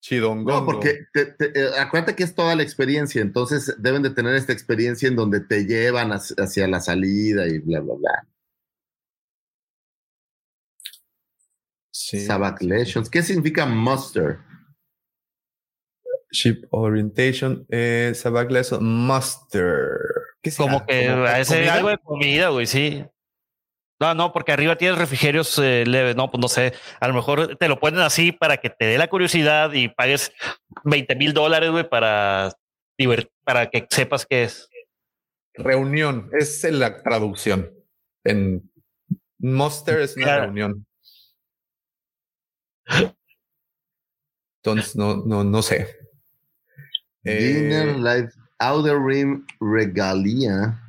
B: Chidongo.
G: No, porque te- te- eh, acuérdate que es toda la experiencia, entonces deben de tener esta experiencia en donde te llevan hacia, hacia la salida y bla, bla, bla. Sabac Lesions. ¿Qué significa muster?
B: Ship Orientation, eh, Sabac Lesson Master. ¿Qué será?
F: Como que
B: ¿Como
F: es
B: comida?
F: algo de comida, güey, sí. No, no, porque arriba tienes refrigerios eh, leves, no, pues no sé. A lo mejor te lo ponen así para que te dé la curiosidad y pagues 20 mil dólares, güey, para, para que sepas qué es.
B: Reunión, es la traducción. En Monster es una
F: Claro.
B: reunión. Entonces, no, no, no sé. Eh,
G: Dinner, Live, Outer Rim, Regalia,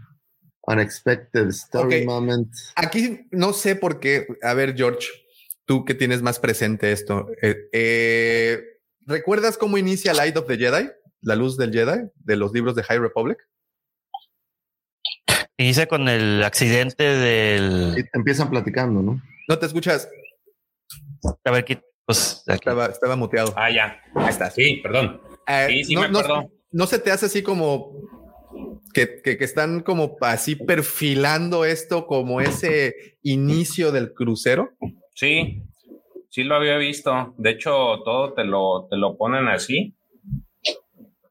G: Unexpected Story. Moment.
B: Aquí no sé por qué. A ver, George, tú que tienes más presente esto. eh, eh, ¿Recuerdas cómo inicia Light of the Jedi? La luz del Jedi de los libros de High Republic.
F: Inicia con el accidente del.
G: Empiezan platicando, ¿no?
B: No te escuchas.
F: A ver, ¿qué? Pues.
B: Estaba, estaba muteado.
C: Ah, ya.
B: Ahí estás.
C: Sí, perdón.
B: Eh,
C: Sí, sí
B: no,
C: me
B: no-
C: acuerdo.
B: no se te hace así como que, que- que están como así perfilando esto como ese inicio del crucero?
C: Sí, sí lo había visto. De hecho, todo te lo, te lo ponen así,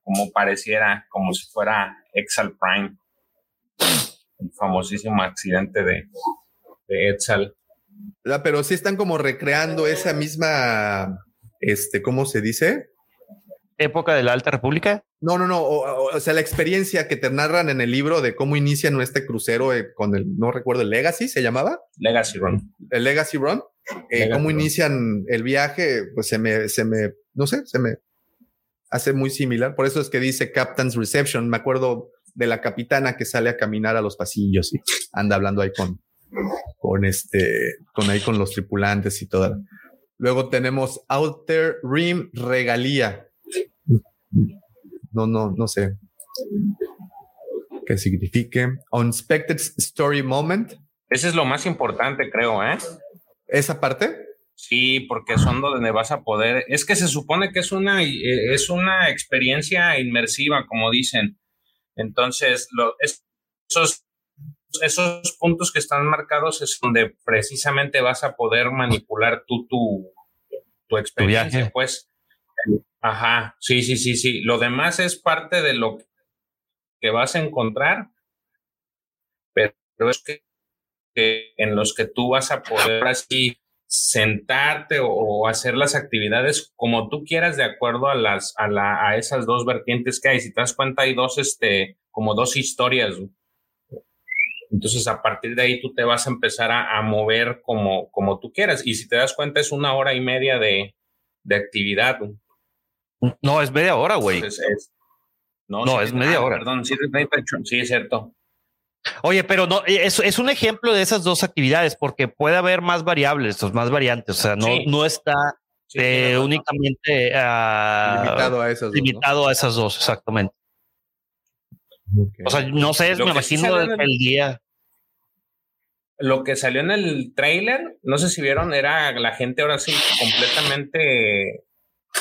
C: como pareciera, como si fuera Exal Prime, el famosísimo accidente de, de Exal.
B: Pero sí están como recreando esa misma, este, ¿cómo se dice?
F: Época de la Alta República.
B: No, no, no. O, o- o sea, la experiencia que te narran en el libro de cómo inician este crucero eh, con el, no recuerdo, el Legacy se llamaba.
C: Legacy Run.
B: El Legacy Run. Eh,
C: Legacy
B: cómo
C: Run.
B: inician el viaje, pues se me, se me, no sé, se me hace muy similar. Por eso es que dice Captain's Reception. Me acuerdo de la capitana que sale a caminar a los pasillos y anda hablando ahí con, con este, con ahí con los tripulantes y toda. Luego tenemos Outer Rim Regalía. No, no, no sé qué signifique. Unexpected Story Moment.
C: Ese es lo más importante, creo, ¿eh?
B: ¿Esa parte?
C: Sí, porque son donde vas a poder. Es que se supone que es una, eh, es una experiencia inmersiva, como dicen. Entonces, lo, es- esos, esos puntos que están marcados es donde precisamente vas a poder manipular tú tu, tu experiencia, pues. Ajá, sí, sí, sí, sí. Lo demás es parte de lo que vas a encontrar, pero es que, que en los que tú vas a poder así sentarte o, o hacer las actividades como tú quieras de acuerdo a las a, la, a esas dos vertientes que hay. Si te das cuenta hay dos este como dos historias. güey. Entonces a partir de ahí tú te vas a empezar a, a mover como como tú quieras y si te das cuenta es una hora y media de, de actividad.
F: No, es media hora, güey.
C: No,
F: No,
C: sí,
F: es media
C: ah,
F: hora.
C: Perdón, sí, es 38, sí, es cierto.
F: Oye, pero no, es, es un ejemplo de esas dos actividades porque puede haber más variables, más variantes. O sea, no,
C: Sí.
F: no está
C: Sí,
F: eh, únicamente ah,
B: Limitado a esas dos,
F: a esas dos, exactamente. O sea, no sé,
C: Lo
F: me imagino el,
C: el-
F: día.
C: Lo que salió en el trailer, no sé si vieron, era la gente ahora sí completamente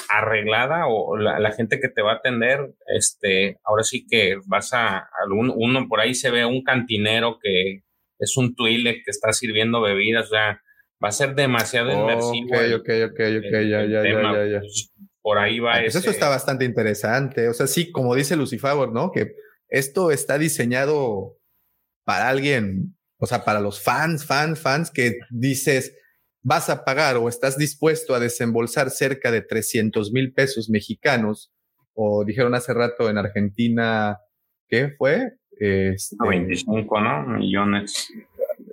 C: arreglada o la, la gente que te va a atender, este, ahora sí que vas a, algún, uno por ahí se ve un cantinero que es un tuile que está sirviendo bebidas, o sea, va a ser demasiado inmersivo.
B: Ok, ok, ok, ok,
C: el-
B: ya,
C: el
B: ya, ya,
C: tema,
B: ya, ya.
C: por ahí va
B: Ah, pues
C: ese-
B: eso está bastante interesante. O sea, sí, como dice Lucifer, ¿no? Que esto está diseñado para alguien, o sea, para los fans, fans, fans, que dices, vas a pagar o estás dispuesto a desembolsar cerca de 300 mil pesos mexicanos, o dijeron hace rato en Argentina, ¿qué fue? Este,
C: 25, ¿no? Millones.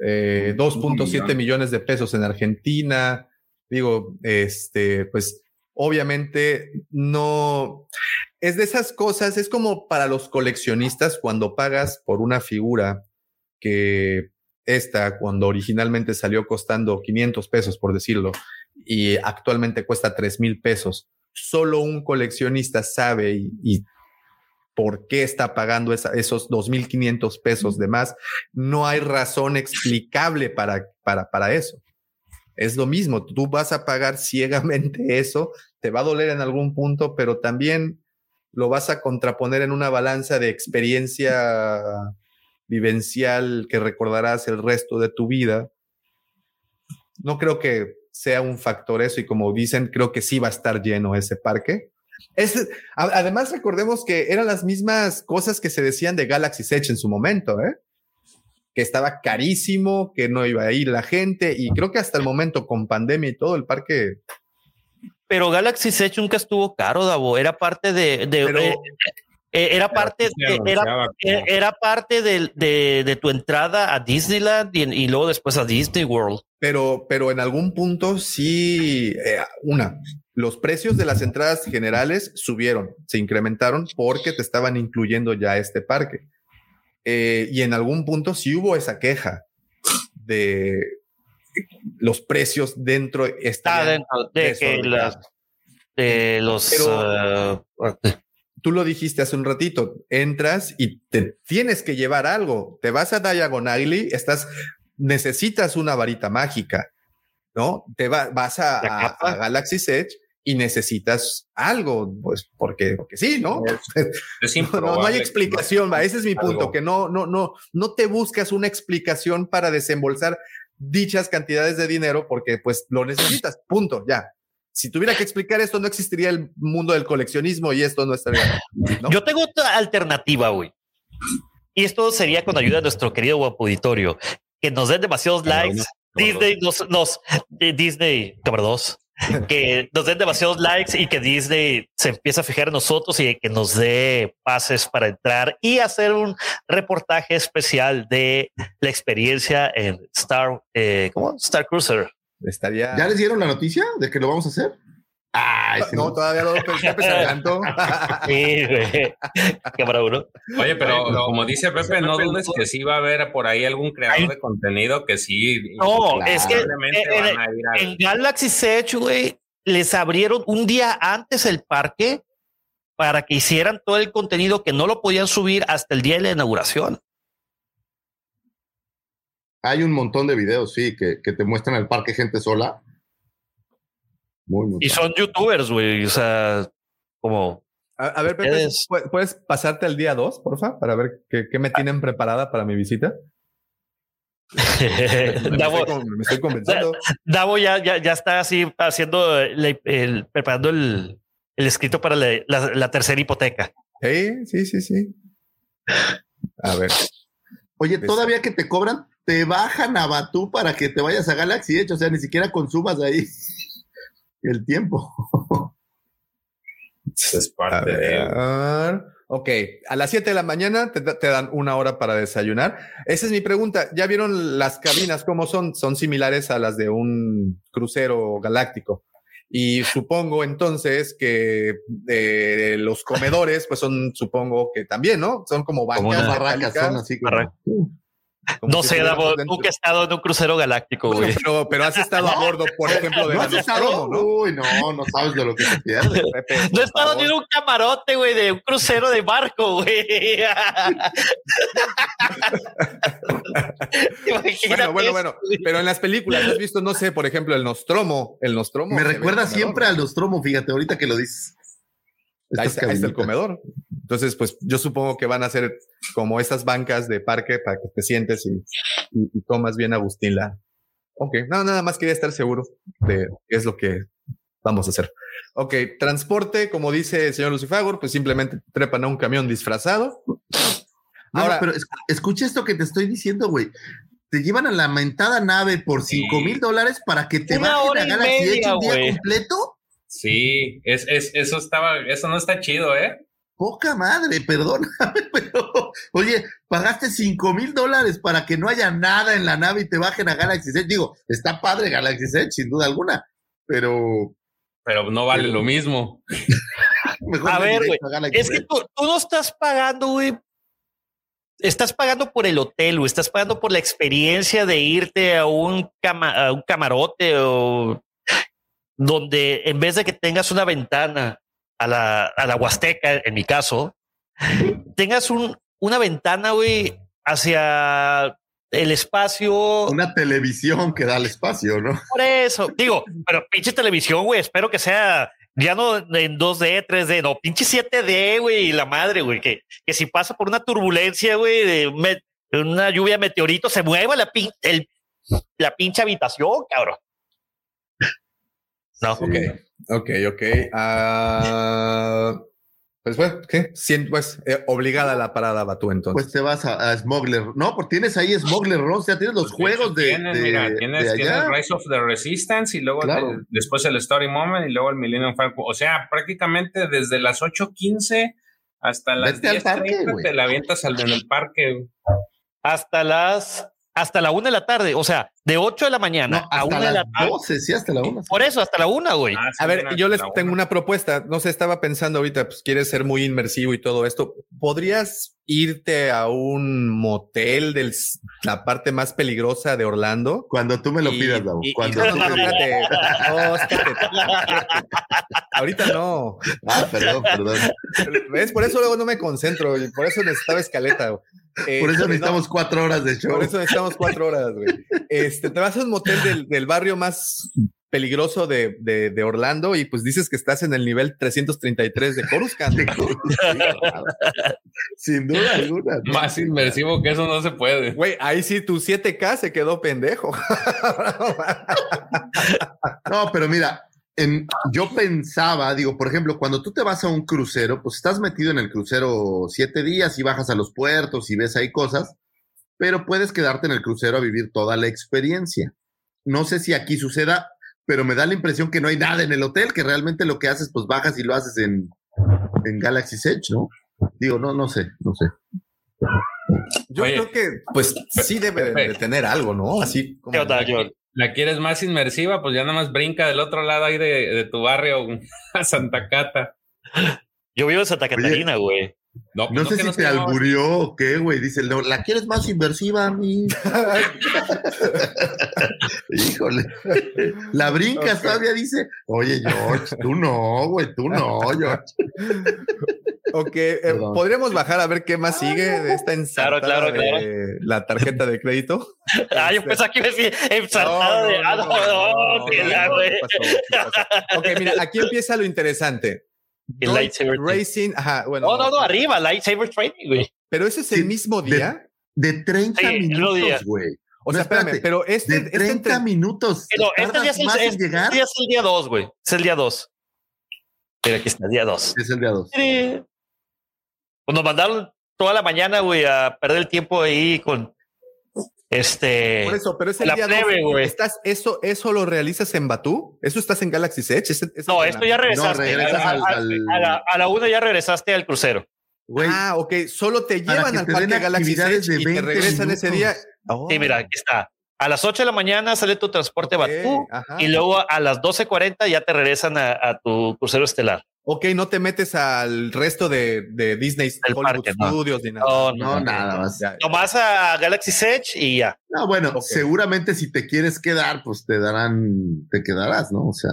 B: eh, 2.7
C: Millón.
B: millones de pesos en Argentina. Digo, este, pues obviamente no es de esas cosas, es como para los coleccionistas cuando pagas por una figura que esta, cuando originalmente salió costando 500 pesos, por decirlo, y actualmente cuesta 3 mil pesos. Solo un coleccionista sabe y, por qué está pagando esa- esos 2.500 pesos de más. No hay razón explicable para, para, para eso. Es lo mismo, tú vas a pagar ciegamente eso, te va a doler en algún punto, pero también lo vas a contraponer en una balanza de experiencia vivencial que recordarás el resto de tu vida. No creo que sea un factor eso y como dicen, creo que sí va a estar lleno ese parque. Es, además, recordemos que eran las mismas cosas que se decían de Galaxy Edge en su momento, ¿eh? que estaba carísimo, que no iba a ir la gente y creo que hasta el momento con pandemia y todo el parque
F: Pero Galaxy Edge nunca estuvo caro, Davo. Era parte de. de-
B: Pero-
F: eh, era parte, era, era parte de, de tu entrada a Disneyland y, y luego después a Disney World.
B: pero, pero en algún punto sí, eh, una, los precios de las entradas generales subieron, se incrementaron porque te estaban incluyendo ya este parque. Eh, y en algún punto sí hubo esa queja de los precios dentro
F: Está
B: estarían
F: dentro de que las. de los.
B: Pero-
F: ah,
B: Tú lo dijiste hace un ratito, entras y te tienes que llevar algo. Te vas a Diagon Alley, estás, necesitas una varita mágica, ¿no? Te va- vas a, a- a Galaxy's Edge y necesitas algo, pues porque, porque sí, ¿no?
C: Es
B: No, hay explicación, va. Ese es mi
C: algo.
B: punto, que no, no, no, no te buscas una explicación para desembolsar dichas cantidades de dinero porque pues lo necesitas, punto, ya. Si tuviera que explicar esto, no existiría el mundo del coleccionismo y esto no estaría. ¿no?
F: Yo tengo otra alternativa, güey. Y esto sería con ayuda de nuestro querido guapo auditorio, que nos den demasiados likes. Disney nos, nos eh, Disney, cámara dos, que nos den demasiados likes y que Disney se empiece a fijar en nosotros y que nos dé pases para entrar y hacer un reportaje especial de la experiencia en Star, eh, ¿cómo? Star Cruiser.
B: Estaría.
G: ¿Ya les dieron la noticia de que lo vamos a hacer? Ay, sí,
B: No, todavía no, pero ya se adelantó.
F: Sí, güey. Cámara uno.
C: Oye, pero como dice Pepe, no dudes que sí va a haber por ahí algún creador de contenido que sí.
F: No, es que
C: a ir al-
F: en Galaxy Edge, güey, les abrieron un día antes el parque para que hicieran todo el contenido que no lo podían subir hasta el día de la inauguración.
G: Hay un montón de videos, sí, que, que te muestran el parque gente sola. Muy, muy
F: Y son youtubers, güey. O sea, como.
B: A, a ver, Pepe,
F: Ustedes-
B: ¿pu- ¿puedes pasarte al día 2, porfa? Para ver qué, qué me tienen preparada para mi visita. Me
F: Davo,
B: estoy, me estoy convenciendo.
F: Davo ya, ya, ya está así haciendo, el, el- preparando el, el escrito para la, la- la tercera hipoteca.
B: Sí, sí, sí, sí. A ver.
G: Oye, todavía que te cobran, te bajan a Batú para que te vayas a Galaxy Edge, o sea, ni siquiera consumas ahí el tiempo.
C: Es
B: A
C: parte de.
B: ver. Ok, a las 7 de la mañana te, te dan una hora para desayunar. Esa es mi pregunta. ¿Ya vieron las cabinas cómo son? Son similares a las de un crucero galáctico. Y supongo entonces que eh, los comedores, pues son, supongo que también, ¿no? Son como bancas,
G: barracas, son así como-
F: Barra-
B: como
F: No
B: si
F: sé, Davo, que has estado en un crucero galáctico,
B: Bueno,
F: güey.
B: pero, pero has estado a bordo, por ejemplo, de
G: ¿No
B: la
G: has estado?
B: ¿no?
G: Uy, no, no sabes de lo que se pierde.
B: Pepe,
F: No he estado
B: favor.
F: ni en un camarote, güey, de un crucero de barco, güey.
B: Bueno, bueno, bueno, pero en las películas has visto, no sé, por ejemplo, el Nostromo, el Nostromo.
G: Me recuerda siempre al Nostromo, fíjate, ahorita que lo dices.
B: Ahí está, ahí está el comedor. Entonces, pues yo supongo que van a ser como estas bancas de parque para que te sientes y, y, y tomas bien Agustín la. Ok, no, nada más quería estar seguro de qué es lo que vamos a hacer. Ok, transporte, como dice el señor Lucifagor, pues simplemente trepan a un camión disfrazado. Ahora-
G: no, pero es- escucha esto que te estoy diciendo, güey. Te llevan a la mentada nave por cinco mil dólares para que te
F: Una
G: bajen
F: hora
G: a
F: y
G: Galaxy Edge un día completo.
C: Sí, es, es, eso estaba, eso no está chido, ¿eh?
G: Poca madre, perdóname, pero oye, pagaste cinco mil dólares para que no haya nada en la nave y te bajen a Galaxy Edge. Digo, está padre Galaxy Edge, sin duda alguna, pero
C: Pero no vale lo mismo.
G: mejor
F: A
G: ve
F: ver, güey.
G: directo a Galaxy
F: Es que tú, tú no estás pagando, güey. Estás pagando por el hotel, güey. Estás pagando por la experiencia de irte a un, cama- a un camarote o donde en vez de que tengas una ventana a la, a la Huasteca, en mi caso, tengas un, una ventana, güey, hacia el espacio.
G: una televisión que da el espacio, ¿no?
F: Por eso, digo, pero pinche televisión, güey, espero que sea ya no en 2D, 3D, no, pinche 7D, güey, la madre, güey, que, que si pasa por una turbulencia, güey, de una lluvia de meteorito, se mueva la, pin- el, la pinche habitación, cabrón. No,
B: Ok, ok, ok. Ah, pues bueno, ¿qué? Cien- pues eh, obligada la parada Batú entonces.
G: Pues te vas a, a Smuggler, ¿no? Porque tienes ahí Smuggler o sea, tienes los juegos de,
C: Tienes,
G: de-
C: mira,
G: de
C: tienes,
G: allá.
C: tienes Rise of the Resistance y luego
G: Claro.
C: de- después el Story Moment y luego el Millennium Falcon. O sea, prácticamente desde las 8.15 hasta las
G: Vete al parque,
C: 10.30
G: güey.
C: te la avientas al, en el parque.
F: hasta las hasta la una de la tarde. O sea, de 8 de la mañana
G: No,
F: a
G: hasta
F: una de la
G: las
F: tarde.
G: 12, sí, hasta la una.
F: Por eso, hasta la una, güey.
C: Ah, sí,
B: A ver,
C: una-
B: yo les tengo
C: una.
B: una propuesta. No sé, estaba pensando ahorita, pues quieres ser muy inmersivo y todo esto. ¿Podrías irte a un motel de la parte más peligrosa de Orlando?
G: Cuando tú me lo
B: Y-
G: pidas, Davo. Cuando
B: no,
G: tú
B: no,
G: me
B: no,
G: lo pidas.
B: espérate. No, espérate. Ahorita no.
G: Ah, perdón, perdón.
B: ¿Ves? Por eso luego no me concentro. y Por eso necesitaba escaleta. Eh,
G: Por eso
B: no,
G: necesitamos cuatro horas de show.
B: Por eso necesitamos cuatro horas, güey. Este, te vas a un motel del, del barrio más peligroso de, de, de Orlando y pues dices que estás en el nivel 333 de Coruscant.
G: Sin duda alguna. ¿no?
C: Más inmersivo que eso no se puede.
B: Güey, ahí sí tu 7K se quedó pendejo.
G: No, pero mira, en, yo pensaba, digo, por ejemplo, cuando tú te vas a un crucero, pues estás metido en el crucero siete días y bajas a los puertos y ves ahí cosas, pero puedes quedarte en el crucero a vivir toda la experiencia. No sé si aquí suceda, pero me da la impresión que no hay nada en el hotel, que realmente lo que haces, pues bajas y lo haces en, en Galaxy's Edge, ¿no? Digo, no, no sé, no sé.
B: Yo
C: Oye,
B: creo que, pues, sí debe de, de tener algo, ¿no? Así como.
C: La quieres más inmersiva, pues ya nada más brinca del otro lado ahí de, de tu barrio a Santa Cata.
F: Yo vivo en Santa Catarina, güey.
C: No,
G: No,
C: no
G: sé si te alburió o qué, güey. Dice, "No, ¿la quieres más inversiva a mí? Híjole. La brincas
B: Ok.
G: todavía dice, oye, George, tú no, güey, tú no, George.
B: Ok, eh, podríamos bajar a ver qué más sigue de esta ensartada
F: Claro, claro,
B: de la tarjeta de crédito.
F: Ah, yo pensaba que iba a decir ensartada de. Ah.
B: Ok, mira, aquí empieza lo interesante.
F: El
B: Droid
F: lightsaber training.
B: Racing, ajá, bueno.
F: No, no, no, arriba, lightsaber training, güey.
B: Pero ese es el
G: Sí,
B: mismo
G: de-
B: día.
G: De 30
F: Sí, el mismo día.
G: minutos, güey.
B: O
G: No,
B: sea, espérame,
G: espérate,
B: pero este,
G: De
B: este
G: 30
B: entre-
G: minutos.
F: No, este
G: ¿Tardas
F: día es el,
G: en
F: este día es el día 2, güey. Es el día 2. Mira, aquí está, día 2.
G: Es el día 2.
F: Pues nos mandaron toda la mañana, güey, a perder el tiempo ahí con este.
B: Por eso, pero es el
F: la
B: día
F: plebe.
B: Estás, eso, eso lo realizas en Batú. Eso estás en Galaxy Edge.
F: No,
B: es
F: esto ya regresaste.
G: regresas
F: a,
G: al-
F: a-
G: al-
F: a la, a la una ya regresaste al crucero.
B: Ah, ok. Solo te llevan al parque Galaxy Edge
G: de
B: y te
G: 20
B: regresan ese día. Oh,
F: Sí, mira, aquí está. A las 8 de la mañana sale tu transporte
B: ok,
F: Batú
B: ajá.
F: y luego a las 12.40 ya te regresan a, a tu crucero estelar.
B: Ok, no te metes al resto de, de Disney Hollywood
F: parque, no.
B: Studios ni nada.
F: No,
G: no, nada más.
B: Ya, ya.
F: Nomás a Galaxy Edge y ya.
G: No, bueno, seguramente si te quieres quedar, pues te darán, te quedarás, ¿no? O sea,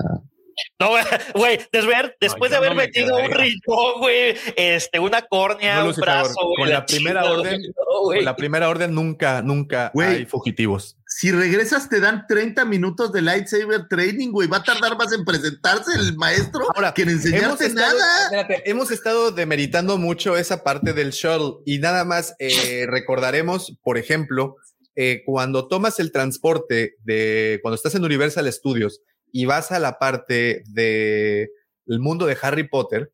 F: No, güey, después, de haber
C: no me
F: metido un riñón, güey, este, una córnea,
B: No,
F: un brazo, güey,
B: con la primera orden,
F: no.
B: Con la primera orden nunca, nunca hay fugitivos.
G: Si regresas te dan 30 minutos de lightsaber training, güey. Va a tardar más en presentarse el maestro
B: Ahora,
G: que en
B: Hemos
G: enseñarte
B: estado,
G: nada.
B: espérate, hemos estado demeritando mucho esa parte del shuttle y nada más eh, recordaremos, por ejemplo, eh, cuando tomas el transporte de cuando estás en Universal Studios y vas a la parte de el mundo de Harry Potter,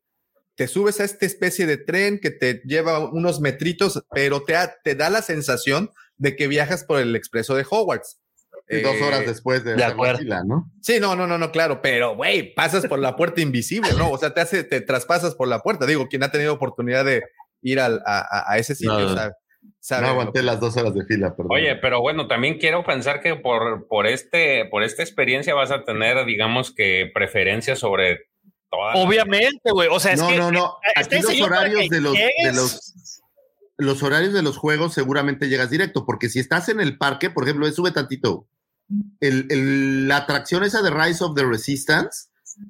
B: te subes a esta especie de tren que te lleva unos metritos, pero te, te da la sensación de que viajas por el expreso de Hogwarts.
G: Y dos
B: Eh,
G: horas después de, la fila, ¿no?
B: Sí, no, no, no, no, claro, pero güey, pasas por la puerta invisible, ¿no? O sea, te hace, te traspasas por la puerta. Digo, quien ha tenido oportunidad de ir al- a, a- ese sitio,
G: No,
B: sabe. sabe
G: No aguanté las dos horas de fila, perdón.
C: Oye, pero bueno, también quiero pensar que por, por, este, por esta experiencia vas a tener, digamos que, preferencia sobre todas.
F: Obviamente, güey. O sea, es
G: no,
F: que
G: no, no. Aquí los horarios
F: que
G: de los, de los los horarios de los juegos seguramente llegas directo, porque si estás en el parque, por ejemplo, sube tantito. La atracción esa de Rise of the Resistance,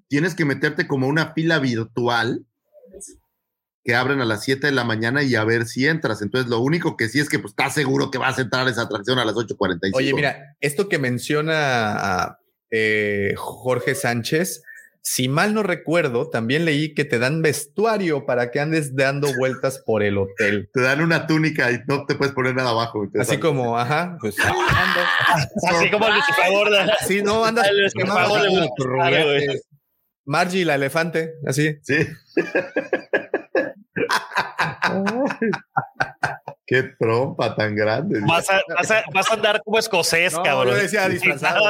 G: tienes que meterte como una fila virtual que abren a las 7 de la mañana y a ver si entras. Entonces, lo único que sí es que pues, estás seguro que vas a entrar a esa atracción a las 8.45.
B: Oye, mira, esto que menciona eh, Jorge Sánchez, si mal no recuerdo, también leí que te dan vestuario para que andes dando vueltas por el hotel.
G: Te dan una túnica y no te puedes poner nada abajo.
B: Así como, ajá, pues ando.
F: Así como el Lucifer, ¿verdad?
B: Sí, no, andas.
F: El.
B: Margie, la elefante, así.
G: Sí. Qué trompa tan grande.
F: Vas a, vas, a, vas a andar como escocés,
B: No,
F: cabrón.
B: yo decía disfrazado.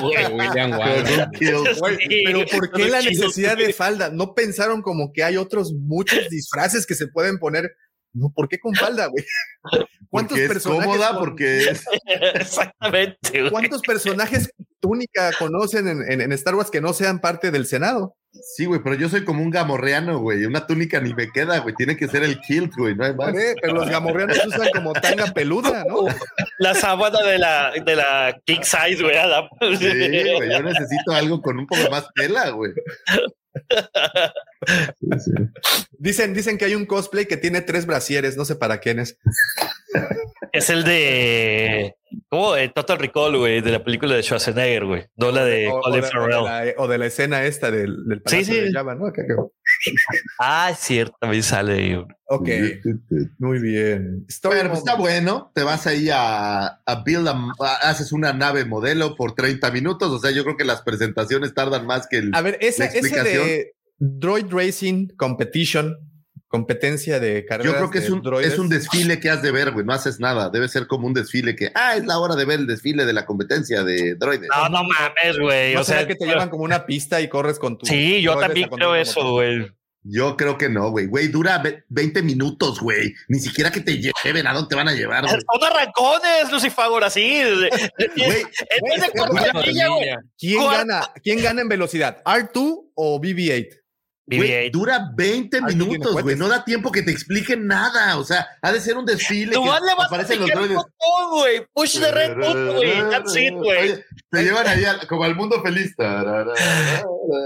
F: güey.
C: Que William.
B: Güey,
F: Sí,
B: pero ¿por qué la necesidad de falda? ¿No pensaron como que hay otros muchos disfraces que se pueden poner No, ¿por qué con falda, güey? ¿Cuántos
G: Porque es
B: personajes
G: cómoda,
B: con-
G: porque es.
F: Exactamente. güey.
B: ¿Cuántos personajes túnica conocen en, en- en Star Wars que no sean parte del Senado?
G: Sí, güey, pero yo soy como un gamorreano, güey. Una túnica ni me queda, güey. Tiene que ser el kilt, güey. No hay más.
B: Pero los gamorreanos usan como tanga peluda, ¿no?
F: La sábana de la, de la King Size, güey.
G: Sí, güey. Yo necesito algo con un poco más tela, güey. Sí, sí.
B: Dicen, dicen que hay un cosplay que tiene tres brasieres, no sé para quién es.
F: Es el de. ¿Cómo? El Total Recall, güey, de la película de Schwarzenegger, güey. No la de
B: O, o
F: Colin
B: de, o de
F: Farrell.
B: la, o de la escena esta del, del
F: Sí,
B: palacio
F: sí.
B: de Jabba, ¿no?
F: Ah, es cierto, también sale ahí. güey.
B: Ok, muy bien. Story
G: Pero pues, está bueno. Te vas ahí a, a build, a- a- haces una nave modelo por 30 minutos. O sea, yo creo que las presentaciones tardan más que el.
B: A ver, esa,
G: la
B: ese de Droid Racing Competition, competencia de carreras
G: Yo creo que es un,
B: droides.
G: es un desfile que has de ver, güey. No haces nada. Debe ser como un desfile que, ah, es la hora de ver el desfile de la competencia de droides.
F: No, no mames, güey.
B: ¿No
F: O
B: será
F: sea,
B: que te llevan como una pista y corres con tu.
F: Sí, yo también creo eso, güey.
G: Yo creo que no, güey. Güey, dura ve- 20 minutos, güey. Ni siquiera que te lleven. ¿A dónde te van a llevar, güey?
F: Son arrancones, Lucifagor, así.
G: Güey.
B: ¿Quién gana, ¿Quién gana en velocidad? ¿R2 o BB-8?
G: Güey,
F: BB-8.
G: dura 20
B: Ah, sí tiene
G: minutos, güey. No da tiempo que te expliquen nada. O sea, ha de ser un desfile.
F: Tú vas a
G: aparecen los droides.
F: botón, güey. Push the red button, güey. That's it, güey.
G: Te llevan ahí al- como al mundo feliz.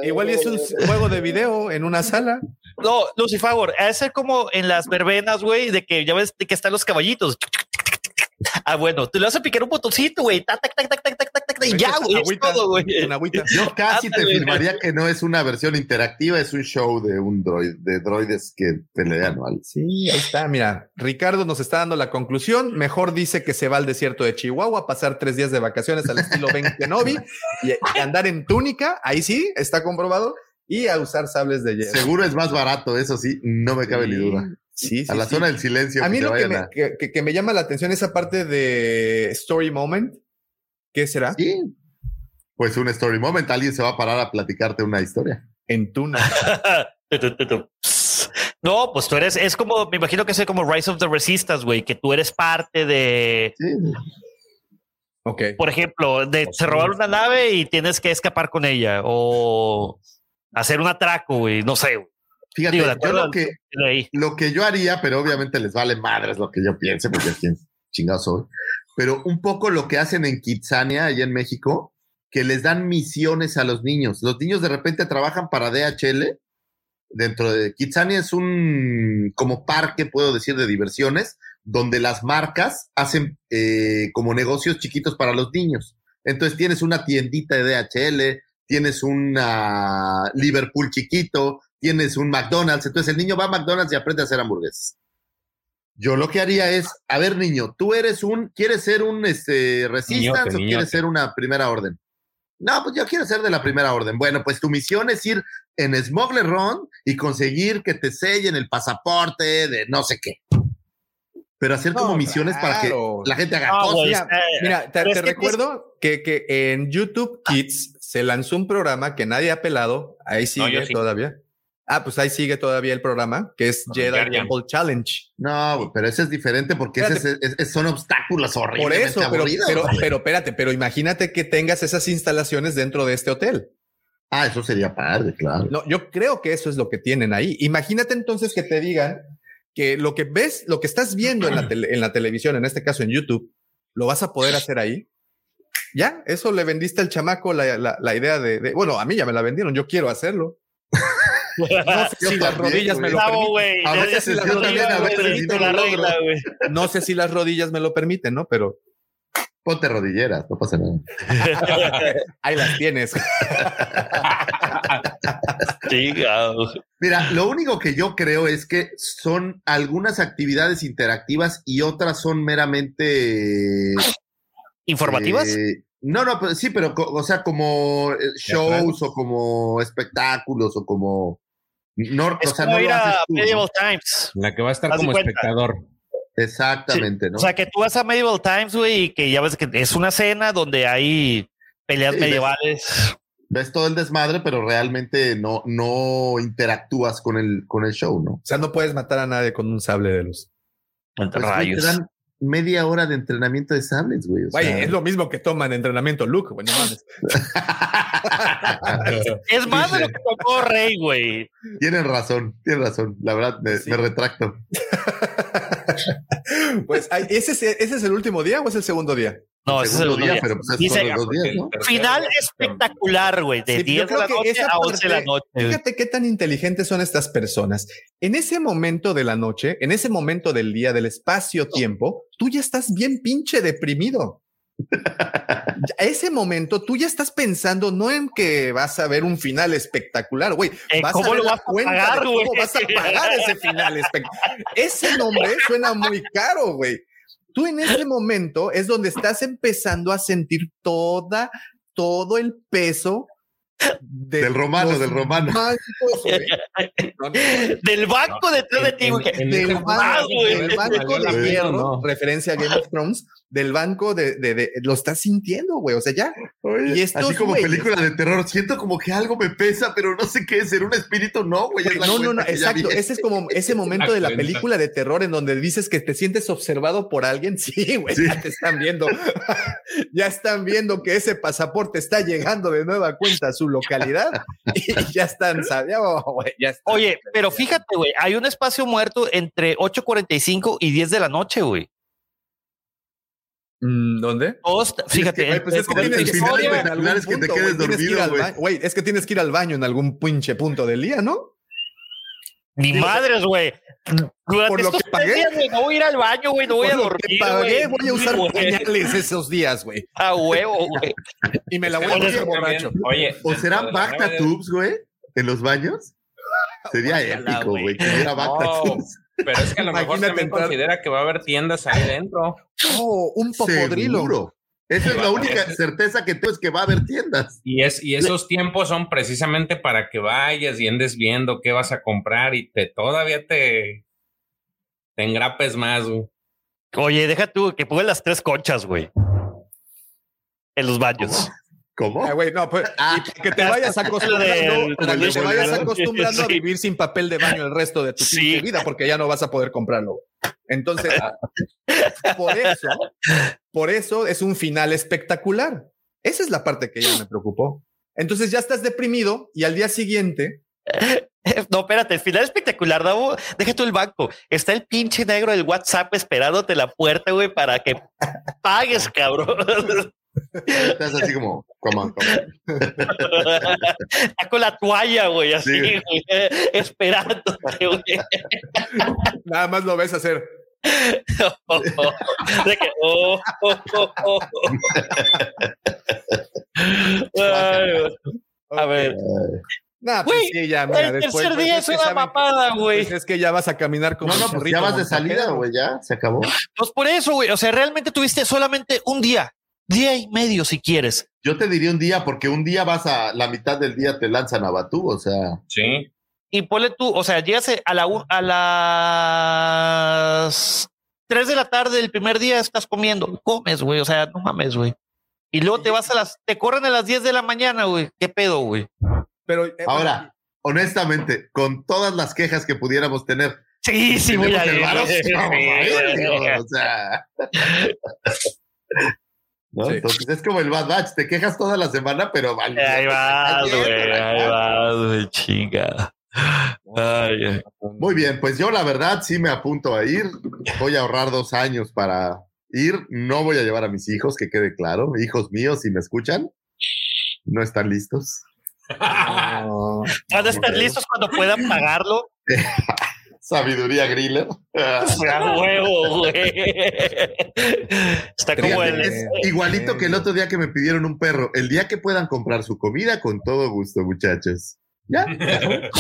B: Igual y es un juego de video en una sala.
F: No, Lucifagor, ha de ser como en las verbenas, güey, de que ya ves de que están los caballitos. Ah, bueno, tú le vas a picar un botoncito, güey. Tac, tac, tac, tac, tac, tac, tac, tac, y ya, güey. Es todo, güey.
G: Yo casi te firmaría que no es una versión interactiva, es un show de un droid, de droides que pelean o algo.
B: Sí, ahí está. Mira, Ricardo nos está dando la conclusión. Mejor dice que se va al desierto de Chihuahua a pasar tres días de vacaciones al estilo 20 Novi y, y andar en túnica. Ahí sí, está comprobado. Y a usar sables de hierro.
G: Seguro es más barato, eso sí, no me cabe ni duda.
B: Sí, sí,
G: a la
B: sí.
G: zona del silencio.
B: A mí lo que me,
G: a-
B: que, que- que me llama la atención es esa parte de Story Moment. ¿Qué será?
G: Sí. Pues un story moment, alguien se va a parar a platicarte una historia.
B: En Tuna.
F: No, pues tú eres, es como, me imagino que es como Rise of the Resistance, güey, que tú eres parte de,
B: Ok.
F: por ejemplo, de se robaron una nave y tienes que escapar con ella o hacer un atraco, güey, no sé. güey.
G: Fíjate,
F: Digo,
G: yo lo que, lo que yo haría, pero obviamente les vale madres lo que yo piense, porque quién chingado soy. Pero un poco lo que hacen en Kitsania, allá en México, que les dan misiones a los niños. Los niños de repente trabajan para DHL. Dentro de Kitsania es un como parque, puedo decir, de diversiones, donde las marcas hacen eh, como negocios chiquitos para los niños. Entonces tienes una tiendita de DHL, tienes una Liverpool chiquito, tienes un McDonald's. Entonces el niño va a McDonald's y aprende a hacer hamburguesas. Yo lo que haría es, a ver, niño, tú eres un, ¿quieres ser un este, resistance
C: Niñote,
G: o
C: niñote.
G: quieres ser una primera orden? No, pues yo quiero ser de la primera orden. Bueno, pues tu misión es ir en Smuggler Run y conseguir que te sellen el pasaporte de no sé qué. Pero hacer como
B: No,
G: misiones para que la gente haga
F: No,
G: cosas.
F: güey,
B: Mira, te, recuerdo que, que en YouTube Kids se lanzó un programa que nadie ha pelado. Ahí sigue
C: sí.
B: todavía. Ah, pues ahí sigue todavía el programa, que es Jedi
C: Guardian.
B: Temple Challenge.
G: No, pero ese es diferente porque ese es- es- es- son obstáculos horribles.
B: Por eso, pero, pero, pero espérate, pero imagínate que tengas esas instalaciones dentro de este hotel.
G: ah, eso sería padre, claro.
B: No, yo creo que eso es lo que tienen ahí. Imagínate entonces que te digan que lo que ves, lo que estás viendo en la, tele- en la televisión, en este caso en YouTube, lo vas a poder hacer ahí. Ya, eso le vendiste al chamaco la, la- la idea de, de- bueno, a mí ya me la vendieron, yo quiero hacerlo. No sé si las rodillas me lo permiten.
G: A veces yo también, a veces no lo logro.
B: sé si las rodillas me lo permiten, ¿no? Pero
G: Ponte rodilleras, no pasa nada.
B: ahí las tienes.
G: Mira, lo único que yo creo es que son algunas actividades interactivas y otras son meramente
F: ¿Informativas?
G: eh, no, no, pero sí, pero o sea, como eh, shows o como espectáculos o como no,
F: es
G: o sea,
F: como
G: no
F: ir
G: lo haces
F: a
G: tú, ¿no?
F: Medieval Times.
C: La que va a estar como
F: cuenta.
C: espectador.
G: Exactamente, ¿no?
F: O sea, que tú vas a Medieval Times, güey, y que ya ves que es una cena donde hay peleas
G: Sí,
F: medievales.
G: Ves todo el desmadre, pero realmente no, no interactúas con el, con el show, ¿no?
B: O sea, no puedes matar a nadie con un sable de luz.
G: Pues, te dan media hora de entrenamiento de sables, güey. o sea,
B: es lo mismo que toman entrenamiento Luke, güey, no mames.
F: Es más de lo que tomó Rey, güey.
G: Tienen razón, tienen razón. La verdad, me, me retracto.
B: Pues, ¿ese, es, ¿ese es el último día o es el segundo día?
F: No, ese es el
G: segundo día,
F: día.
G: pero pues es
F: Dice,
G: todos los días, ¿no?
F: Final espectacular, güey, de
B: Sí, yo
F: 10 de
B: creo
F: la
B: que
F: noche a 11 de la noche.
B: Fíjate qué tan inteligentes son estas personas. En ese momento de la noche, en ese momento del día, del espacio-tiempo, tú ya estás bien pinche deprimido. A ese momento tú ya estás pensando no en que vas a ver un final espectacular, güey.
F: Eh,
B: Vas
F: ¿cómo
B: a
F: lo vas a pagar,
B: cómo
F: güey?
B: vas a pagar ese final espectacular. Ese nombre suena muy caro, güey. Tú en ese momento es donde estás empezando a sentir toda, todo el peso de
G: Del romano, del romano.
B: bancos.
F: Del banco detrás de ti, güey.
B: Del banco,
F: güey.
B: del banco de hierro, referencia a Game of Thrones, del banco de, de, de- lo estás sintiendo, güey. O sea, ya.
G: Oye,
B: Y estos
G: así como película de terror, siento como que algo me pesa, pero no sé qué es, ser un espíritu, no, güey. es
B: No, no, no, exacto. Ese es como ese momento de la
C: cuenta.
B: película de terror en donde dices que te sientes observado por alguien. Sí, güey,
G: Sí.
B: ya te están viendo. ya están viendo que ese pasaporte está llegando de nueva cuenta a su localidad y ya están, ¿sabes? Oh, güey, ya están.
F: Oye, pero fíjate, güey, hay un espacio muerto entre 8.45 y 10 de la noche, güey.
B: Mm, ¿Dónde?
F: Todos, fíjate,
B: Güey, pues es que tienes que
G: final
B: en algún
G: es que te quedes
B: que
G: dormido,
B: al
G: güey.
B: Güey, es que tienes que ir al baño en algún pinche punto del día, ¿no?
F: Ni madres, güey. Durante
B: Por lo
F: estos
B: que pagué.
F: días, güey, no voy a ir al baño, güey, no voy
B: Por
F: a dormir.
B: que pagué, voy a usar
F: Güey,
B: pañales esos días, güey.
F: A huevo, güey.
B: Y me la voy a poner borracho.
C: Oye,
G: ¿O serán Bacta Tubes, güey? ¿En los baños? Sería épico,
F: güey.
G: que hubiera Bacta Tubes.
C: Pero es que a lo mejor también
B: entrar-
C: considera que va a haber tiendas ahí dentro.
B: Oh, un popodrilo.
G: Seguro. Esa es la única certeza que tengo, es que va a haber tiendas.
C: Y, es, y esos tiempos son precisamente para que vayas y andes viendo qué vas a comprar y te todavía te, te engrapes más. güey.
F: Oye, deja tú que pongan las tres conchas, güey. En los baños.
G: ¿Cómo?
B: Ah, güey, no, pues,
G: Ah,
B: y para que te vayas acostumbrando, para que te vayas acostumbrando a vivir sin papel de baño el resto de tu
F: Sí.
B: pinche vida, porque ya no vas a poder comprarlo. Entonces, por eso, por eso es un final espectacular. Esa es la parte que ya me preocupó. Entonces ya estás deprimido y al día siguiente,
F: No, espérate, el final espectacular, Davo. Deja tú el banco. Está el pinche negro del WhatsApp esperándote la puerta, güey, para que pagues, cabrón.
G: Estás así como, como, como.
F: Está con la toalla, güey, así,
G: Sí.
F: güey, esperándote, güey.
B: nada más lo ves hacer.
F: De que, oh, oh, oh, oh. Ay, a ver,
B: Nah, pues
F: Güey,
B: sí, ya, mira,
F: el
B: después,
F: tercer
B: pues,
F: día
B: es
F: una papada, güey.
B: pues es que ya vas a caminar como
G: No, no,
B: un
G: pues ya vas de salida, güey, ya, se acabó.
F: Pues por eso, güey. O sea, realmente tuviste solamente un día, día y medio, si quieres.
G: Yo te diría un día, porque un día vas a la mitad del día te lanzan a Batú, o sea.
C: Sí.
F: Y ponle tú, o sea, llegas a la a las 3 de la tarde del primer día, estás comiendo, comes, güey. O sea, no mames, güey. Y luego te vas a las, te corren a las 10 de la mañana, güey. ¿Qué pedo, güey?
B: Pero eh,
G: Ahora, honestamente, con todas las quejas que pudiéramos tener,
F: Sí, sí, voy a ir.
G: o sea. ¿no?
B: Sí.
G: Entonces es como el Bad Batch, te quejas toda la semana, pero vale.
F: Ahí vas, güey. Ahí vas, güey. Chinga. Ay.
G: Muy bien, pues yo la verdad sí me apunto a ir. Voy a ahorrar dos años para ir. No voy a llevar a mis hijos, que quede claro. Hijos míos, si me escuchan, no están listos.
B: no.
F: Van a estar listos cuando puedan pagarlo.
G: Sabiduría Griller.
F: A huevo, güey. Está como el.
G: es igualito que el otro día que me pidieron un perro. El día que puedan comprar su comida, con todo gusto, muchachos. Ya.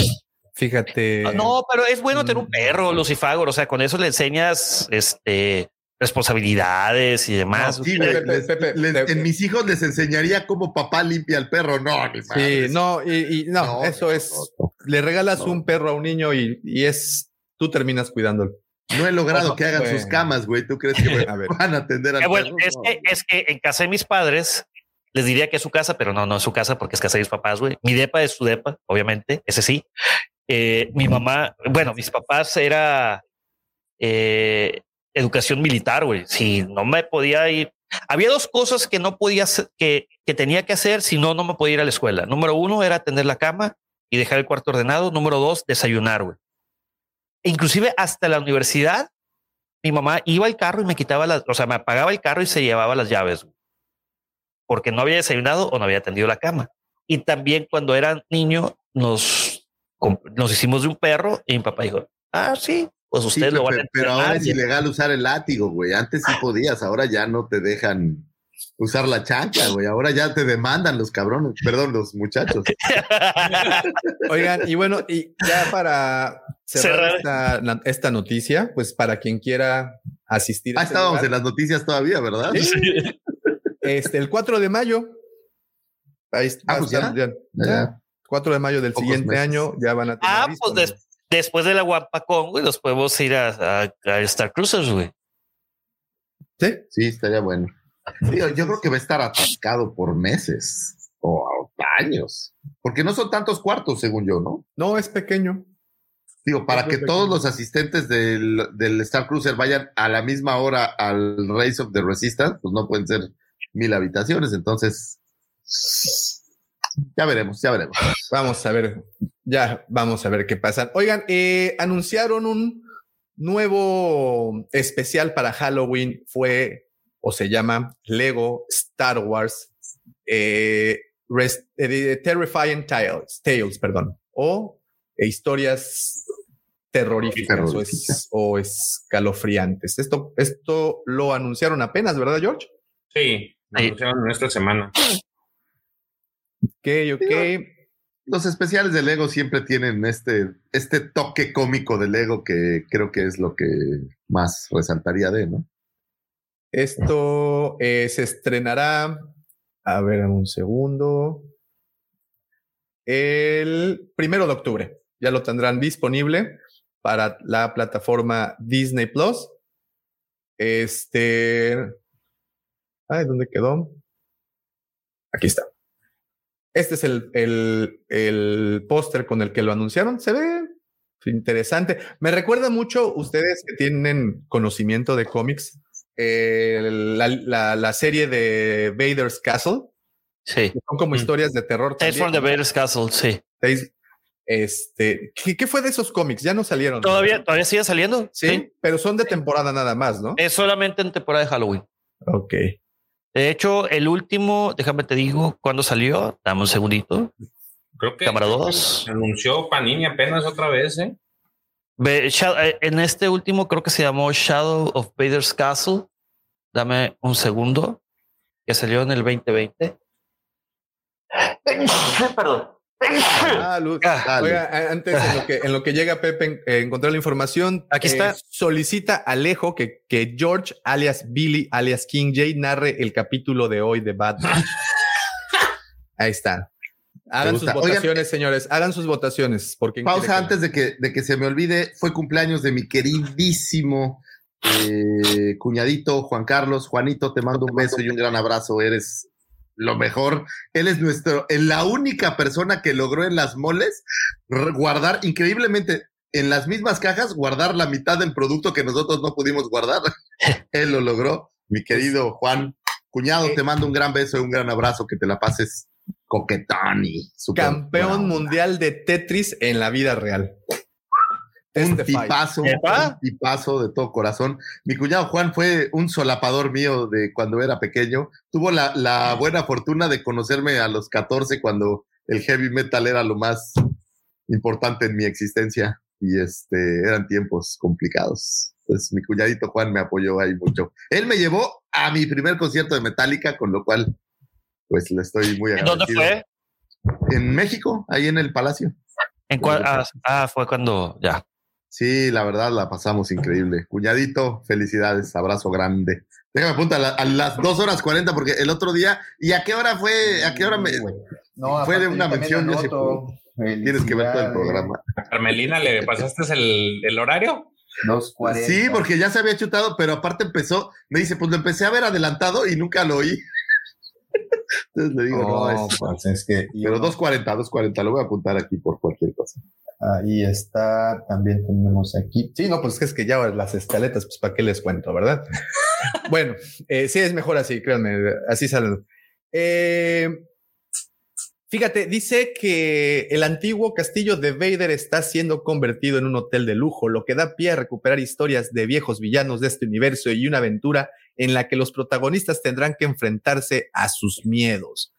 B: Fíjate.
F: No, pero es bueno tener un perro, Lucifagor. O sea, con eso le enseñas este responsabilidades y demás.
G: Sí,
B: Pepe,
G: güey, les-
B: Pepe,
G: les-
B: Pepe.
G: en mis hijos les enseñaría cómo papá limpia al perro. No, ni
B: Sí, no, y, y no,
G: No,
B: eso
G: no,
B: es.
G: no, no.
B: Le regalas
G: No.
B: un perro a un niño y, y es. Tú terminas cuidándolo.
G: No he logrado que hagan sus camas, güey. ¿Tú crees que me
B: A ver.
G: van a atender al
F: Eh, bueno, es,
G: No,
F: que, es que en casa de mis padres les diría que es su casa, pero no, no es su casa porque es casa de mis papás, güey. Mi depa es su depa, obviamente, ese sí. Eh, mi mamá, bueno, mis papás era, eh, educación militar, güey. Si no me podía ir. Había dos cosas que no podía hacer, que, que tenía que hacer, si no, no me podía ir a la escuela. Número uno era tender la cama y dejar el cuarto ordenado. Número dos, desayunar, güey. Inclusive hasta la universidad, mi mamá iba al carro y me quitaba las, o sea, me apagaba el carro y se llevaba las llaves, porque no había desayunado o no había tendido la cama. Y también cuando era niño nos, nos hicimos de un perro y mi papá dijo, ah, sí, pues
G: Sí,
F: ustedes lo van a
G: pero, pero ahora es ilegal usar el látigo, güey. Antes sí podías, ahora ya no te dejan usar la chancla, güey. Ahora ya te demandan los cabrones, perdón, los muchachos.
B: Oigan, y bueno, y ya para cerrar esta, noticia, pues para quien quiera asistir. a
G: Ah,
B: este
G: estábamos
B: lugar,
G: en las noticias todavía, ¿verdad?
B: Sí. Este, el 4 de mayo. Ahí está.
G: Ah, pues ya.
B: ya-
G: Ya.
B: ya. 4 de mayo del
G: Pocos
B: siguiente
G: meses.
B: año ya van a tener.
F: Ah,
B: listo,
F: pues des- después de la Guapacón, güey, nos podemos ir a, a- a Star Cruisers, güey.
B: Sí,
G: sí, estaría bueno. Yo creo que va a estar atascado por meses o años, porque no son tantos cuartos, según yo, ¿no?
B: No, es pequeño.
G: Digo, para
B: Es
G: que todos los asistentes del, del Star Cruiser vayan a la misma hora al Race of the Resistance, pues no pueden ser mil habitaciones, entonces ya veremos, ya veremos.
B: Vamos a ver, ya vamos a ver qué pasa. Oigan, eh, anunciaron un nuevo especial para Halloween. Fue o se llama Lego Star Wars eh, eh, Terrifying Tales, Tales, perdón, o eh, historias terroríficas o, es- o escalofriantes. Esto, esto lo anunciaron apenas, ¿verdad, George?
C: Sí, lo anunciaron en esta semana.
B: Ok, ok.
G: Los especiales de Lego siempre tienen este, este toque cómico de Lego que creo que es lo que más resaltaría de, ¿no?
B: Esto eh, se estrenará, a ver, un segundo, el primero de octubre. Ya lo tendrán disponible para la plataforma Disney Plus. Este, ay, ¿dónde quedó? Aquí está. Este es el, el, el póster con el que lo anunciaron. Se ve interesante. Me recuerda mucho ustedes que tienen conocimiento de cómics. Eh, la, la- la serie de Vader's Castle.
F: Sí.
B: Son como historias de terror.
F: Tales from the Vader's Castle, sí.
B: Tales- Este, ¿qué, qué fue de esos cómics? Ya no salieron.
F: ¿Todavía, todavía sigue saliendo?
B: Sí, pero son de temporada nada más, ¿no?
F: Es solamente en temporada de Halloween.
B: Ok.
F: De hecho, el último, déjame te digo, ¿cuándo salió? Dame un segundito.
C: Creo que
F: Cámara
C: creo que
F: 2.
C: anunció Panini apenas otra vez, ¿eh?
F: Eh, En este último creo que se llamó Shadow of Vader's Castle. Dame un segundo. Que salió en el 2020. Perdón.
B: Ah, Luz. Oiga, a- antes en lo que, en lo que llega Pepe eh, encontrar la información,
F: Aquí está.
B: Solicita Alejo que, que George, alias Billy, alias King J, narre el capítulo de hoy de Batman. Ahí está. Hagan sus.
G: Oigan,
B: votaciones, señores. Hagan sus votaciones. Porque
G: Pausa antes de que, de que se me olvide, fue cumpleaños de mi queridísimo eh, cuñadito Juan Carlos. Juanito, te mando un beso y un gran abrazo. Eres lo mejor. Él es nuestro, es la única persona que logró en las moles guardar increíblemente en las mismas cajas, guardar la mitad del producto que nosotros no pudimos guardar. Él lo logró. Mi querido Juan, cuñado, te mando un gran beso y un gran abrazo. Que te la pases coquetón y súper
B: Campeón mundial de Tetris en la vida real.
G: Un tipazo, un tipazo de todo corazón. Mi cuñado Juan fue un solapador mío de cuando era pequeño. Tuvo la, la buena fortuna de conocerme a los 14 cuando el heavy metal era lo más importante en mi existencia y este eran tiempos complicados. Pues mi cuñadito Juan me apoyó ahí mucho. Él me llevó a mi primer concierto de Metallica, con lo cual pues le estoy muy
F: ¿En dónde
G: agradecido.
F: fue?
G: En México, ahí en el Palacio.
F: ¿En cuál? Ah, ah, fue cuando ya.
G: Sí, la verdad la pasamos increíble. Cuñadito, felicidades, abrazo grande. Déjame apuntar a, la- a las 2 horas 40 porque el otro día, ¿y a qué hora fue? ¿A qué hora me
M: No,
G: fue de una mención? Yo puedo. Tienes que ver todo el programa.
C: ¿A Carmelina le pasaste el, el horario?
M: Dos
G: Sí, porque ya se había chutado, pero aparte empezó, me dice, pues lo empecé a ver adelantado y nunca lo oí. Entonces le digo, no,
B: No,
G: es-
B: pues es que.
G: pero
B: uno-
G: 240, 240, lo voy a apuntar aquí por cualquier cosa.
B: Ahí está, también tenemos aquí. Sí, no, pues es que, es que ya las escaletas, pues para qué les cuento, ¿verdad? bueno, eh, sí, es mejor así, créanme, así salen. Eh, fíjate, dice que el antiguo castillo de Vader está siendo convertido en un hotel de lujo, lo que da pie a recuperar historias de viejos villanos de este universo y una aventura en la que los protagonistas tendrán que enfrentarse a sus miedos.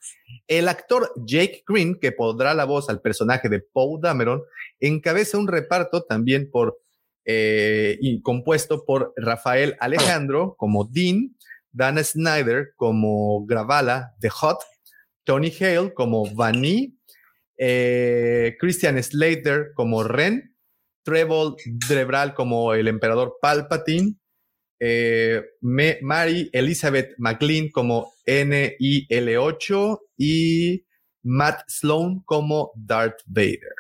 B: El actor Jake Green, que pondrá la voz al personaje de Poe Dameron, encabeza un reparto también por eh, y compuesto por Rafael Alejandro como Dean, Dana Snyder como Gravala de Hot, Tony Hale como Vanny, eh, Christian Slater como Ren, Trevor Drebral como el emperador Palpatine, eh, Me- Mary Elizabeth McLean como NIL8 y Matt Sloan como Darth Vader.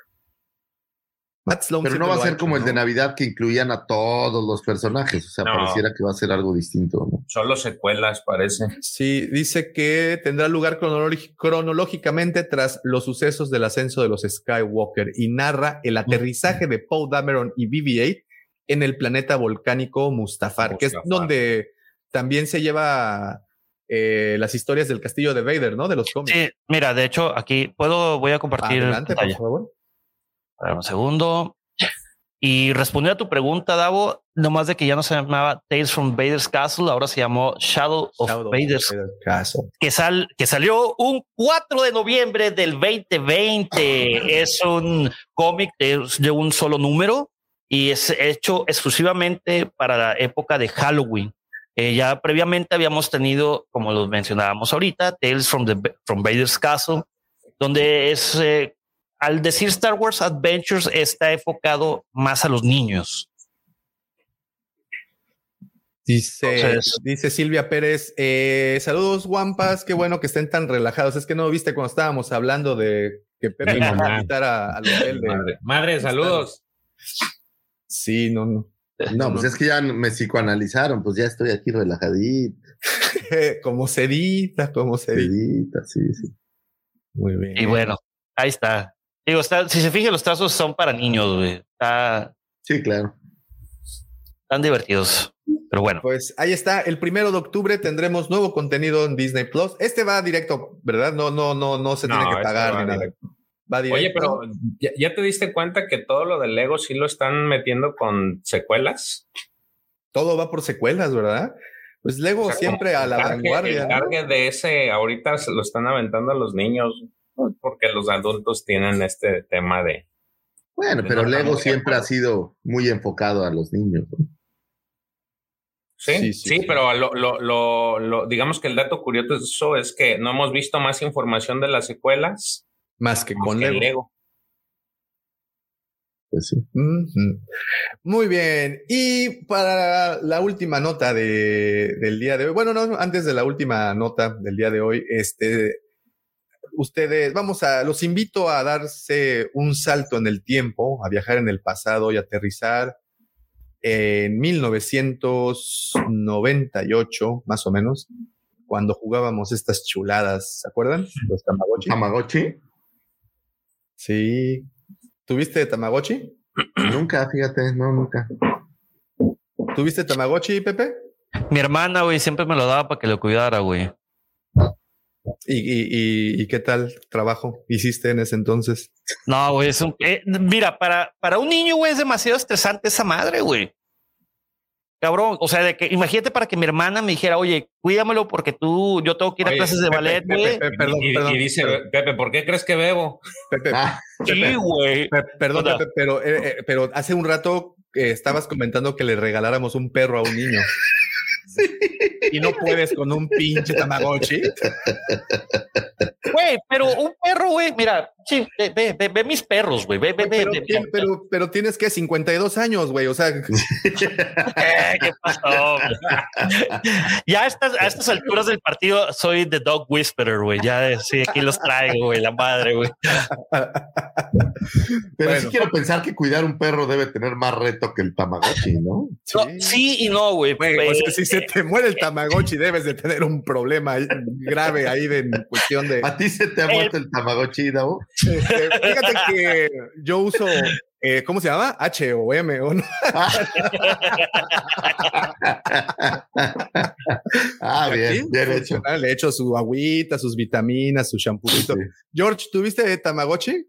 B: Matt Sloan
G: Pero no va a ser
B: hecho,
G: como el de Navidad que incluían a todos los personajes. O sea,
C: No.
G: pareciera que va a ser algo distinto, ¿no?
C: Solo secuelas, parece.
B: Sí, dice que tendrá lugar cronológi- cronológicamente tras los sucesos del ascenso de los Skywalker y narra el aterrizaje de Poe Dameron y BB-8 en el planeta volcánico Mustafar, que es donde también se lleva eh, las historias del castillo de Vader, ¿no? De los cómics.
F: Sí, mira, de hecho, aquí puedo, voy a compartir.
B: Adelante, por favor.
F: Un segundo. Y respondiendo a tu pregunta, Davo, nomás de que ya no se llamaba Tales from Vader's Castle, ahora se llamó Shadow of
B: Shadow of
F: Vader's
B: Vader Castle.
F: que, sal, que salió un 4 de noviembre del 2020. es un cómic de, de un solo número y es hecho exclusivamente para la época de Halloween. Eh, ya previamente habíamos tenido, como lo mencionábamos ahorita, Tales from, the, from Vader's Castle, donde es, eh, al decir Star Wars Adventures, está enfocado más a los niños.
B: Dice,
F: Entonces-
B: dice Silvia Pérez, eh, saludos guampas, qué bueno que estén tan relajados. Es que no viste cuando estábamos hablando de que Pepe va a invitar a- al hotel de...
C: Madre, madre, saludos.
B: Sí, no, no.
G: No, pues es que ya me psicoanalizaron, pues ya estoy aquí relajadito.
B: como sedita, como sedita.
G: Sedita, sí, sí.
B: Muy bien.
F: Y bueno, ahí está. Digo, está, si se fijan, los trazos son para niños, güey. Está,
G: Sí, claro.
F: están divertidos. Pero bueno,
B: Pues ahí está. El primero de octubre tendremos nuevo contenido en Disney Plus. Este va directo, ¿verdad? No, no, no, no se
C: No,
B: tiene que
C: este
B: pagar ni nada.
C: directo.
B: Va directo.
C: Oye, pero ¿ya, ya te diste cuenta que todo lo del Lego sí lo están metiendo con secuelas?
B: todo va por secuelas, ¿verdad? Pues Lego
C: O sea,
B: siempre a la
C: el
B: vanguardia.
C: El
B: ¿no?
C: cargue de ese ahorita se lo están aventando a los niños porque los adultos tienen este tema de
G: Bueno,
C: De
G: pero Lego siempre ha sido muy enfocado a los niños. ¿no?
C: Sí,
B: Sí,
C: sí,
B: sí, sí.
C: pero lo, lo, lo, lo- digamos que el dato curioso es que no hemos visto más información de las secuelas
B: Más que
C: más
B: con
C: que
B: Lego.
C: Lego.
G: Pues sí.
B: Muy bien. Y para la última nota de, del día de hoy, bueno, no, antes de la última nota del día de hoy, este, ustedes, vamos a, los invito a darse un salto en el tiempo, a viajar en el pasado y aterrizar en 1998, más o menos, cuando jugábamos estas chuladas, ¿se acuerdan? Los Tamagotchi.
G: Tamagotchi.
B: Sí. ¿Tuviste Tamagotchi?
G: Nunca, fíjate, no, nunca.
B: ¿Tuviste Tamagotchi, Pepe?
F: mi hermana, güey, siempre me lo daba para que lo cuidara, güey.
B: ¿Y, y, y, y qué tal trabajo hiciste en ese entonces?
F: No, güey, es un. eh, mira, para, para un niño, güey, es demasiado estresante esa madre, güey. Cabrón, o sea, de que imagínate para que mi hermana me dijera, oye, cuídamelo porque tú, yo tengo que ir a
C: Oye,
F: clases de
B: Pepe,
F: ballet,
B: Pepe,
F: güey.
C: Y, y
B: perdón,
C: dice. Pepe, ¿por qué crees que bebo?
B: Pepe,
G: Ah,
F: Sí, güey.
B: Pe- perdón. Pepe, pero, eh, eh, pero hace un rato eh, estabas comentando que le regaláramos un perro a un niño. Y no puedes con un pinche Tamagotchi.
F: Güey, pero un perro, güey, mira, Sí, ve, ve, ve, ve mis perros, güey. Ve, ve, ve.
B: Pero,
F: ve,
B: pero, pero tienes que 52 años, güey. O sea,
F: Eh, ¿Qué pasó? ya a estas, a estas alturas del partido soy The Dog Whisperer, güey. Ya sí, aquí los traigo, güey, la madre, güey.
G: Pero sí quiero pensar que cuidar un perro debe tener más reto que el Tamagotchi, ¿no?
F: No, sí y no, güey.
B: o sea, si se te muere el Tamagotchi, debes de tener un problema grave ahí de en cuestión de.
G: ¿A ti se te ha muerto el Tamagotchi, Davo?
B: Este, fíjate que yo uso, eh, ¿cómo se llama? H o M o no.
G: Ah, bien, bien hecho.
B: Le echo su agüita, sus vitaminas, su shampoocito. George, ¿tuviste Tamagotchi?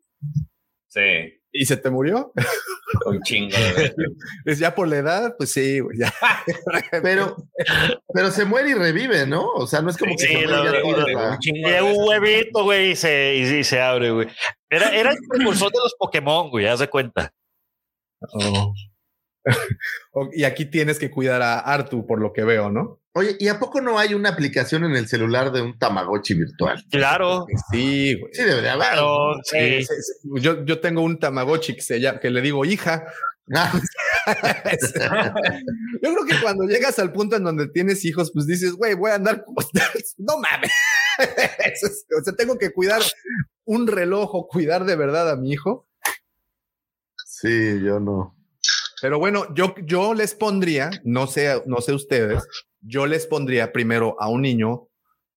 C: Sí,
B: ¿Y se te murió?
C: un chingo de veces.
B: Es ya por la edad, pues sí, güey, ya.
G: Pero, pero se muere y revive, ¿no? O sea, no es como que
F: Sí,
G: se muere y ya
F: no,
C: un chingo
F: Y
C: de
F: un huevito, güey, y se, y, y se abre, güey. Era, era el precursor de los Pokémon, güey, haz de cuenta.
B: Oh. Y aquí tienes que cuidar a Artu, por lo que veo, ¿no?
G: Oye, ¿y a poco no hay una aplicación en el celular de un Tamagotchi virtual?
F: Claro.
B: Sí, güey.
G: Sí, debería haber.
F: Claro, sí.
B: Yo, yo tengo un Tamagotchi que, se llama, que le digo hija.
G: Ah,
B: Yo creo que cuando llegas al punto en donde tienes hijos, pues dices, güey, voy a andar. No mames. o sea, tengo que cuidar un reloj o cuidar de verdad a mi hijo.
G: sí, yo no.
B: Pero bueno, yo, yo les pondría, no sé, no sé ustedes, yo les pondría primero a un niño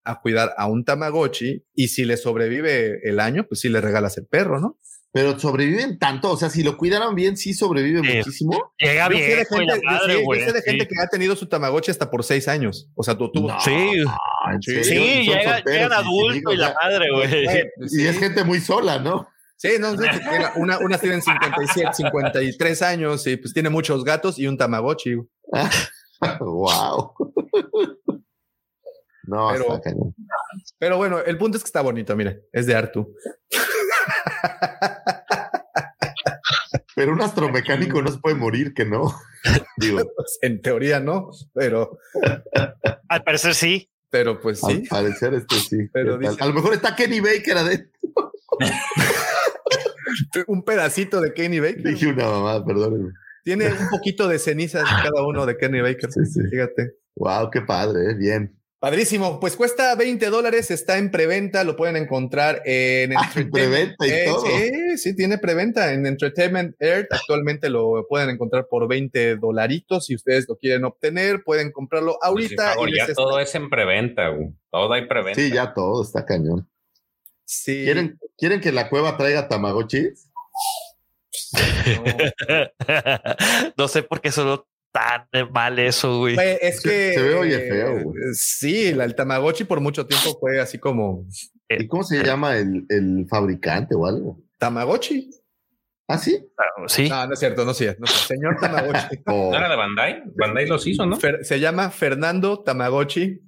B: a cuidar a un Tamagotchi y si le sobrevive el año, pues sí le regalas el perro, ¿no?
G: Pero sobreviven tanto, o sea, si lo cuidaron bien, sí sobrevive
F: Sí.
G: muchísimo.
F: Llega
B: Yo sé de
F: bien, la
B: gente, yo sé- yo
F: güey.
B: sé de gente que ha tenido su Tamagotchi hasta por seis años. O sea, tú, tú
G: No,
F: Sí,
G: ¿en
B: Sí,
F: llega, llegan adultos y la madre, güey.
G: Y
B: sí.
G: es gente muy sola, ¿no?
B: Sí, no, tiene- una, unas tienen 57, 53 años y pues tiene muchos gatos y un Tamagotchi.
G: wow. No,
B: Pero-
G: está cañón.
B: Pero bueno, el punto es que está bonito, mire, es de Artu.
G: Pero un astromecánico no se puede morir, que no. Digo,
B: Pues, en teoría no, pero,
F: Al parecer sí.
B: pero pues sí.
G: al parecer este sí.
B: Pero dice-
G: A lo mejor está Kenny Baker adentro.
B: Un pedacito de Kenny Baker.
G: Dije una mamá, perdónenme.
B: Tiene un poquito de cenizas cada uno de Kenny Baker.
G: Sí, sí.
B: Fíjate.
G: Wow, qué padre, ¿eh? bien.
B: Padrísimo. Pues cuesta 20 dólares, está en preventa, lo pueden encontrar en
G: Ah, en preventa y
B: Eh,
G: todo.
B: Sí, sí, tiene preventa en Entertainment Earth. Actualmente lo pueden encontrar por 20 dolaritos. Si ustedes lo quieren obtener, pueden comprarlo
C: Pues
B: ahorita.
C: Favor,
B: y
C: ya todo
B: está-
C: es en preventa, güey. Todo hay preventa.
G: Sí, ya todo está cañón.
B: Sí.
G: ¿Quieren, ¿Quieren que la cueva traiga Tamagotchis?
F: no sé por qué solo tan mal eso, güey.
B: Es
G: Se-
B: que
G: se ve oye feo, güey.
B: eh, Sí, el Tamagotchi por mucho tiempo fue así como
G: ¿Y cómo se llama el, el fabricante o algo?
B: Tamagotchi.
G: ¿Ah, sí?
F: Sí.
B: No, no es cierto, no es cierto. no es- Señor Tamagotchi.
G: O-
C: ¿No era de Bandai? Bandai los hizo, ¿no?
B: Fer- se llama Fernando Tamagotchi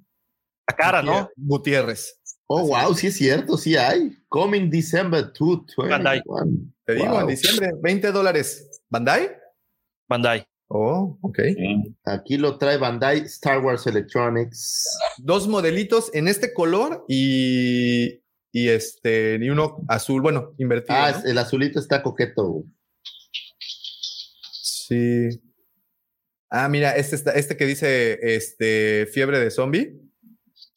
F: La cara, ¿no?
B: Gutiérrez.
G: Oh, wow, sí es cierto, sí hay. Coming December 221.
F: Bandai.
B: Te digo,
G: Wow.
B: en diciembre, 20 dólares. ¿Bandai?
F: Bandai.
B: Oh, ok.
C: Sí.
G: Aquí lo trae Bandai Star Wars Electronics.
B: Dos modelitos en este color y, y este, y uno azul, bueno, invertido.
G: Ah, el azulito está coqueto.
B: Sí. Ah, mira, este está, este que dice este fiebre de zombie.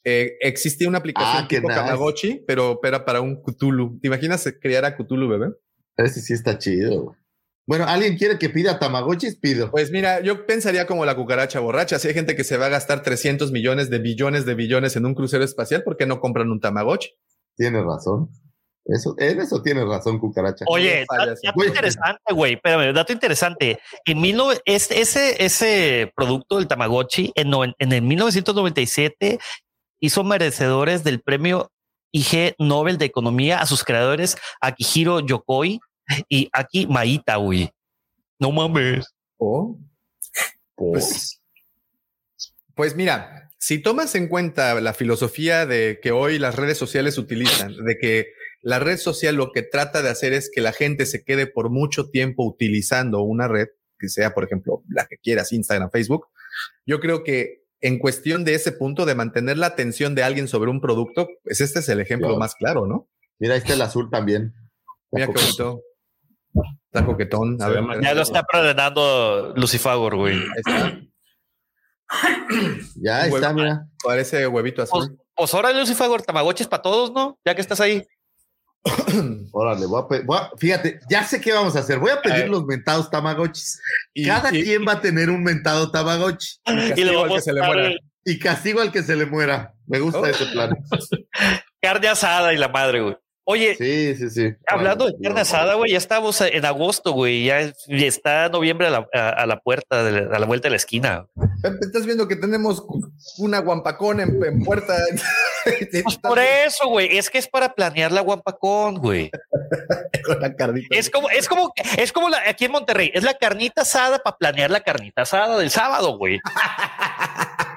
B: Eh, existía una aplicación
G: Ah,
B: tipo
G: nice.
B: Tamagotchi, pero era para un Cthulhu. ¿Te imaginas crear a Cthulhu, bebé?
G: Ese sí está chido. Bueno, ¿alguien quiere que pida Tamagotchis? Pido.
B: Pues mira, yo pensaría como la cucaracha borracha. Si hay gente que se va a gastar 300 millones de billones de billones en un crucero espacial, ¿por qué no compran un Tamagotchi?
G: Tienes razón. Eso, en eso tienes razón, cucaracha.
F: Oye,
B: fallas.
F: dato, dato interesante, güey. Espérame, dato interesante. En mil nove- es- ese, ese producto del Tamagotchi en, en el 1997 hizo merecedores del premio IG Nobel de Economía a sus creadores Akihiro Yokoi y Aki Maita, güey. No mames.
B: Oh, pues, pues mira, si tomas en cuenta la filosofía de que hoy las redes sociales utilizan, de que la red social lo que trata de hacer es que la gente se quede por mucho tiempo utilizando una red, que sea, por ejemplo, la que quieras, Instagram, Facebook, yo creo que en cuestión de ese punto de mantener la atención de alguien sobre un producto, pues este es el ejemplo
G: Claro.
B: más claro, ¿no?
G: Mira, ahí está el azul también.
B: Mira qué bonito. Está coquetón. A ver,
F: Ya lo está preordenando Lucifagor, güey.
B: ahí está.
G: Ya está,
B: huevo-
G: mira.
B: Parece huevito
F: Pues,
B: azul.
F: pues ahora Lucifagor, Tamagotchis para todos, ¿no? Ya que estás ahí.
G: Órale, voy a voy a- fíjate, ya sé qué vamos a hacer. Voy a pedir los mentados Tamagotchis.
B: Y-
G: Cada
B: y-
G: quien va a tener un mentado Tamagotchi.
B: y
F: Y
B: castigo al que se le muera.
G: Y castigo al que se le muera. Me gusta
B: Oh.
G: ese plan.
F: carne asada y la madre, güey. Oye,
G: Sí, sí, sí.
F: hablando de carne asada, güey, ya estamos en agosto, güey. Ya, es- ya está noviembre a la, a, a la puerta, de la- a la vuelta de la esquina.
B: Estás viendo que tenemos una guampacón en, en puerta.
F: Pues por eso, güey. Es que es para planear la guampacón, güey.
B: Con la carnita.
F: Es como, es como, es como la, aquí en Monterrey, es la carnita asada para planear la carnita asada del sábado, güey.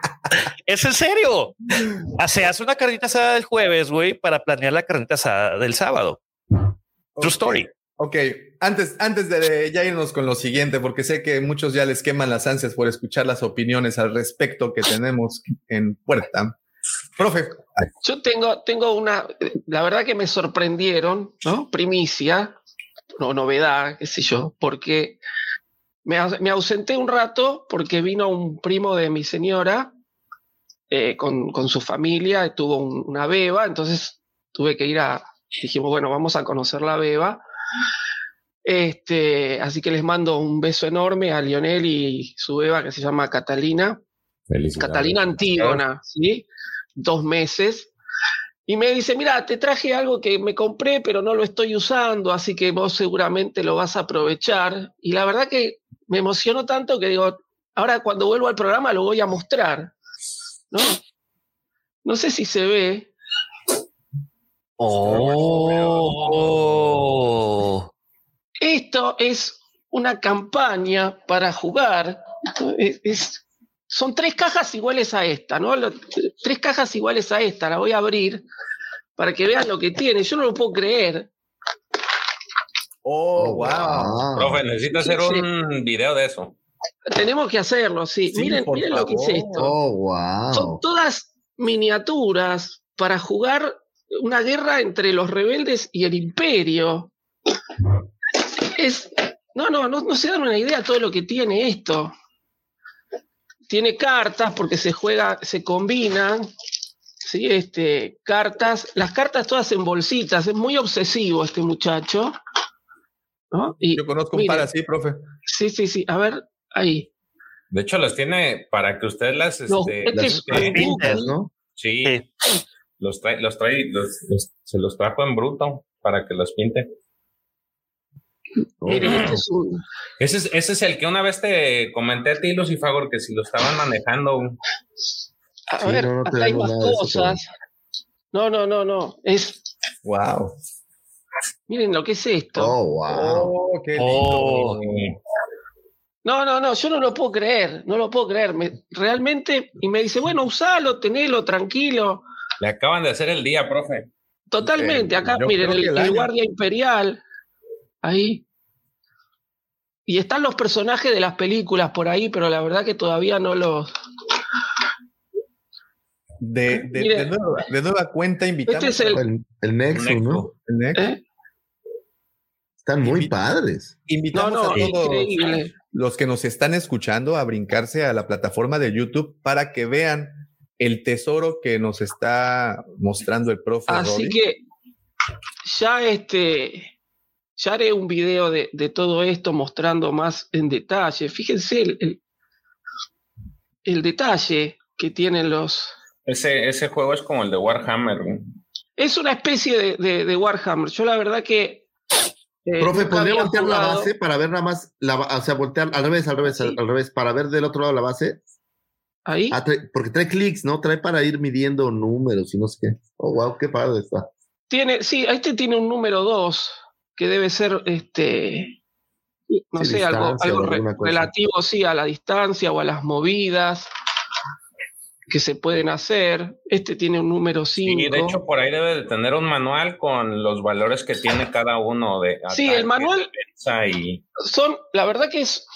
F: es en serio. Ah, Se hace una carnita asada del jueves, güey, para planear la carnita asada del sábado. True story.
B: Ok, antes, antes de ya irnos con lo siguiente, porque sé que muchos ya les queman las ansias por escuchar las opiniones al respecto que tenemos en puerta. Profe,
D: Yo tengo, tengo una, la verdad que me sorprendieron, ¿no? Primicia, no novedad, qué sé yo, porque me, me ausenté un rato porque vino un primo de mi señora eh, con, con su familia, tuvo un- una beba, entonces tuve que ir a, dijimos, bueno, vamos a conocer la beba. Este, así que les mando un beso enorme a Lionel y su beba que se llama Catalina. Catalina Antígona, ¿sí? Dos meses. Y me dice, mira, te traje algo que me compré, pero no lo estoy usando, así que vos seguramente lo vas a aprovechar. Y la verdad que me emocionó tanto que digo, ahora cuando vuelvo al programa lo voy a mostrar. ¿No? No sé si se ve.
F: Oh.
D: Esto es una campaña para jugar. Es- es- son tres cajas iguales a esta, ¿no? Lo- tres cajas iguales a esta. La voy a abrir para que vean lo que tiene. Yo no lo puedo creer.
B: Oh, wow.
G: Ah.
C: Profe, necesito hacer
D: Sí.
C: un video de eso.
D: Tenemos que hacerlo, sí.
B: Sí,
D: miren miren lo que es
B: favor.
D: esto.
G: Oh,
D: Son todas miniaturas para jugar una guerra entre los rebeldes y el imperio. Es. No, no, no, no se dan una idea de todo lo que tiene esto. Tiene cartas porque se juega, se combinan. Sí, este, cartas, las cartas todas en bolsitas, es muy obsesivo este muchacho. ¿no? Y,
B: Yo conozco un
D: miren,
B: par así, profe.
D: Sí, sí, sí. A ver, ahí.
C: De hecho, las tiene para que usted las.
D: No,
C: este,
D: es
C: las-
G: ¿no?
C: sí,
F: Sí.
C: los trae, los trae, los- los- se los trajo en bruto para que los pinte.
G: Oh,
D: este es un,
C: Ese es, ese es el que una vez te comenté a ti, Lucifagor, que si lo estaban manejando.
D: A
G: Sí,
D: ver,
G: no, no
D: acá hay más
G: eso,
D: cosas. No, no, no, no. Es,
B: Wow.
D: miren lo que es esto.
G: Oh, wow.
B: Oh, qué lindo.
F: Oh.
D: No, no, no, yo no lo puedo creer, no lo puedo creer. Me- realmente, y me dice, bueno, usalo, tenelo, tranquilo.
C: Le acaban de hacer el día, profe.
D: Totalmente.
B: Eh,
D: Acá, miren, el,
B: el
D: guardia imperial. Ahí. Y están los personajes de las películas por ahí, pero la verdad que todavía no los.
B: De, de,
D: Mire.
B: de nueva, de nueva cuenta invitamos
D: Este es el-
G: El. ¿no?
B: el Next.
D: ¿eh?
G: Están muy padres.
D: No,
B: Invitamos
D: no,
B: a todos
D: increíble.
B: Los que nos están escuchando a brincarse a la plataforma de YouTube para que vean el tesoro que nos está mostrando el profe.
D: Así
B: Robbie.
D: que ya este ya haré un video de, de todo esto mostrando más en detalle. Fíjense el, el, el detalle que tienen los.
C: Ese, ese juego es como el de Warhammer.
D: Es una especie de, de- de Warhammer. Yo la verdad que. Eh,
G: Profe, ¿podría voltear la base para ver nada más? La, o sea, voltear al revés, al revés, al, al revés, para ver del otro lado la base.
D: Ahí.
G: Ah, trae- porque trae clics, ¿no? Trae para ir midiendo números y no sé qué. Oh, wow, qué padre está.
D: Tiene, sí, este tiene un número 2 que debe ser este. No
G: Sí,
D: sé, algo, algo re- relativo, sí, a la distancia o a las movidas que se pueden hacer. Este tiene un número 5.
C: Y de hecho, por ahí debe de tener un manual con los valores que tiene cada uno de.
D: Sí, el manual-
C: y,
D: Son, la verdad que es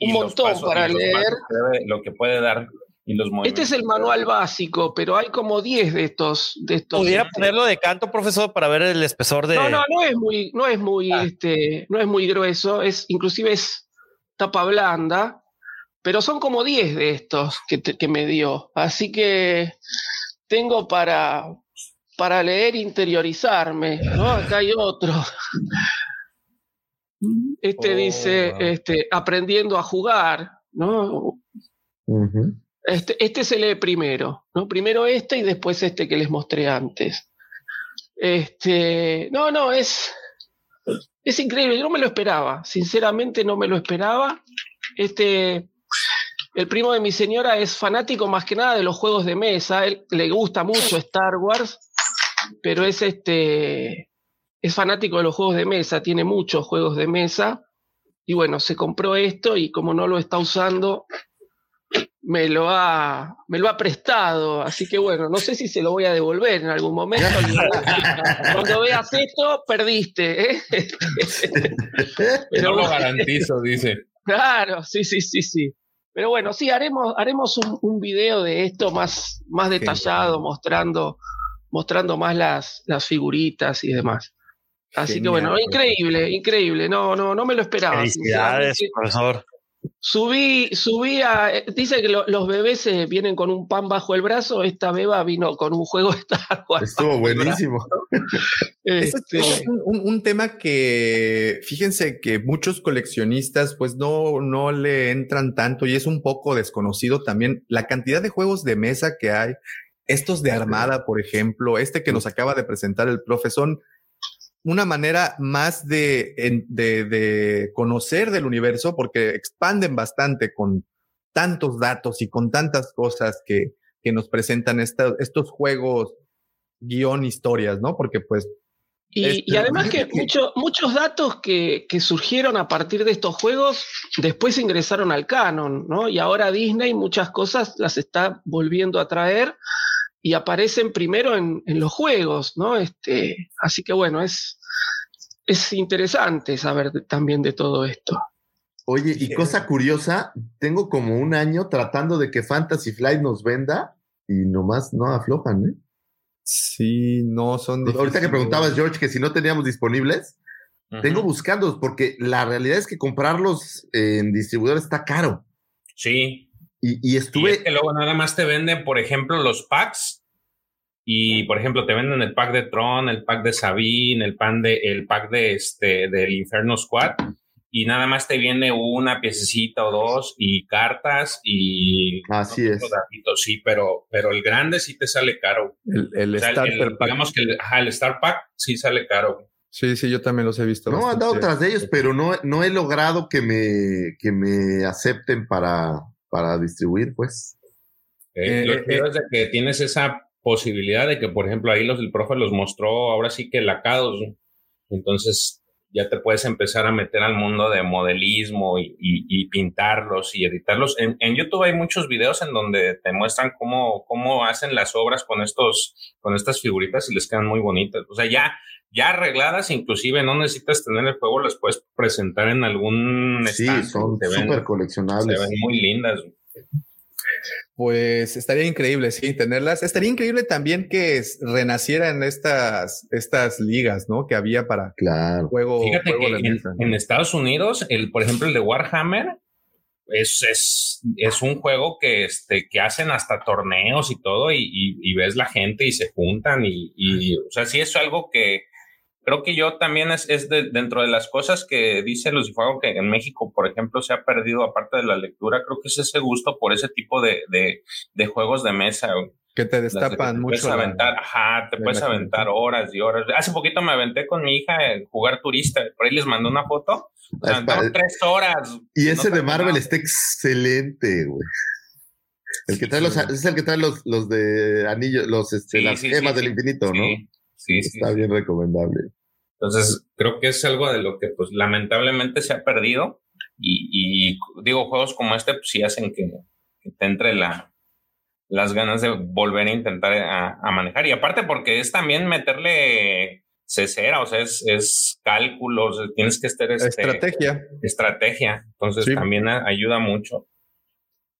D: un montón
C: pasos-
D: para leer.
C: pasos que debe- lo que puede dar. Y los
D: Este es el manual básico, pero hay como 10 de estos. De estos
F: ¿Pudiera
D: este,
F: ponerlo de canto, profesor, para ver el espesor de.
D: No, no, no es muy, no es muy,
F: Ah.
D: este, no es muy grueso, es, inclusive es tapa blanda, pero son como 10 de estos que, te- que me dio. Así que tengo para, para leer, interiorizarme, ¿no? Acá hay otro. Este
C: Oh,
D: dice,
C: wow.
D: este, aprendiendo a jugar, ¿no? Este, este se lee primero, ¿no? Primero este y después este que les mostré antes. Este, no, no, es, es increíble, yo no me lo esperaba, sinceramente no me lo esperaba. Este, el primo de mi señora es fanático más que nada de los juegos de mesa, él le gusta mucho Star Wars, pero es este, es fanático de los juegos de mesa, tiene muchos juegos de mesa, y bueno, se compró esto y como no lo está usando, me lo ha, me lo ha prestado, así que bueno, no sé si se lo voy a devolver en algún momento. Cuando veas esto, perdiste. ¿eh?
C: no lo garantizo, dice.
D: Claro, sí, sí, sí, sí. Pero bueno, sí, haremos, haremos un, un video de esto más, más detallado, mostrando, mostrando más las, las figuritas y demás. Así que bueno, increíble, increíble. No, no, no me lo esperaba.
F: Felicidades, profesor.
D: Subí, subí a. Dice que lo- los bebés eh, vienen con un pan bajo el brazo. Esta beba vino con un juego de Star Wars.
G: Estuvo buenísimo.
B: Ese
D: Este,
B: es un, un- un tema que, fíjense que muchos coleccionistas pues no, no le entran tanto y es un poco desconocido también la cantidad de juegos de mesa que hay. Estos de Armada, por ejemplo, este que nos acaba de presentar el profe, son una manera más de, de, de conocer del universo porque expanden bastante con tantos datos y con tantas cosas que, que nos presentan esta- estos juegos guion historias, ¿no? Porque pues
D: Y,
B: Este,
D: y además que
B: fíjate que-
D: mucho- muchos datos que, que surgieron a partir de estos juegos después ingresaron al canon, ¿no? Y ahora Disney muchas cosas las está volviendo a traer y aparecen primero en, en los juegos, ¿no? Este, así que bueno, es, es interesante saber de- también de todo esto.
G: Oye, y cosa curiosa, tengo como un año tratando de que Fantasy Flight nos venda y nomás no aflojan, ¿eh?
B: Sí, no son.
G: Ahorita que
B: difíciles.
G: preguntabas, George, que si no teníamos disponibles, tengo buscándolos porque la realidad es que comprarlos en distribuidor está caro.
C: Sí.
G: Y, y
C: Y
G: estuve.
C: es que luego nada más te venden, por ejemplo, los packs. Y por ejemplo, te venden el pack de Tron, el pack de Sabine, el, pan de, el pack de este, del Inferno Squad. Y nada más te viene una piececita o dos y cartas y.
G: Así es.
C: datitos, sí, pero, pero el grande sí te sale caro.
B: El, el
C: O sea,
B: starter
C: el-
B: pack.
C: Digamos que el, ajá, el Star Pack sí sale caro.
B: Sí, sí, yo también los he visto.
G: No, he andado tras de ellos, pero no, no he logrado que me, que me acepten para, para distribuir, pues.
C: Eh,
B: Eh,
C: lo
B: eh,
C: chido
B: eh.
C: es de que tienes esa posibilidad de que, por ejemplo, ahí los, el profe los mostró ahora sí que lacados. ¿no? Entonces ya te puedes empezar a meter al mundo de modelismo y, y- y pintarlos y editarlos. En, en YouTube hay muchos videos en donde te muestran cómo, cómo hacen las obras con estos, con estas figuritas y les quedan muy bonitas. O sea, ya, ya arregladas, inclusive no necesitas tener el juego, las puedes presentar en algún
G: Sí,
C: stand.
G: son
C: Te ven-
G: súper coleccionables.
C: Se ven muy lindas.
B: Pues estaría increíble, sí, tenerlas. Estaría increíble también que renacieran estas, estas ligas, ¿no? Que había para
G: claro.
B: juego,
C: Fíjate
B: juego
C: que
B: de
C: en,
B: mesa. ¿no?
C: en Estados Unidos, el, por ejemplo, el de Warhammer es, es, es un juego que, este, que hacen hasta torneos y todo, y, y- y ves la gente y se juntan, y, y, o sea, sí es algo que creo que yo también es, es de- dentro de las cosas que dice Lucifago que en México, por ejemplo, se ha perdido, aparte de la lectura, creo que es ese gusto por ese tipo de, de, de juegos de mesa. güey.
B: Que te destapan
C: te
B: mucho.
C: Puedes
B: la-
C: aventar, ajá, te puedes aventar horas y horas. Hace poquito me aventé con mi hija en jugar turista. Por ahí les mandé una foto. Aventaron tres horas.
G: Y
C: No
G: ese de Marvel
C: nada.
G: está excelente, güey. El que trae los, es el que trae los, los de anillos, los, este,
C: Sí,
G: las
C: sí,
G: gemas
C: sí,
G: del
C: sí.
G: infinito, ¿no?
C: Sí, sí, sí.
G: Está bien recomendable.
C: Entonces, creo que es algo de lo que, pues, lamentablemente se ha perdido. Y, y digo, juegos como este, pues, sí hacen que, que te entre la, las ganas de volver a intentar a, a manejar. Y aparte, porque es también meterle cesera, o sea, es, es cálculos, tienes que estar. Este,
B: Estrategia.
C: Estrategia. Entonces,
B: Sí.
C: también a- ayuda mucho.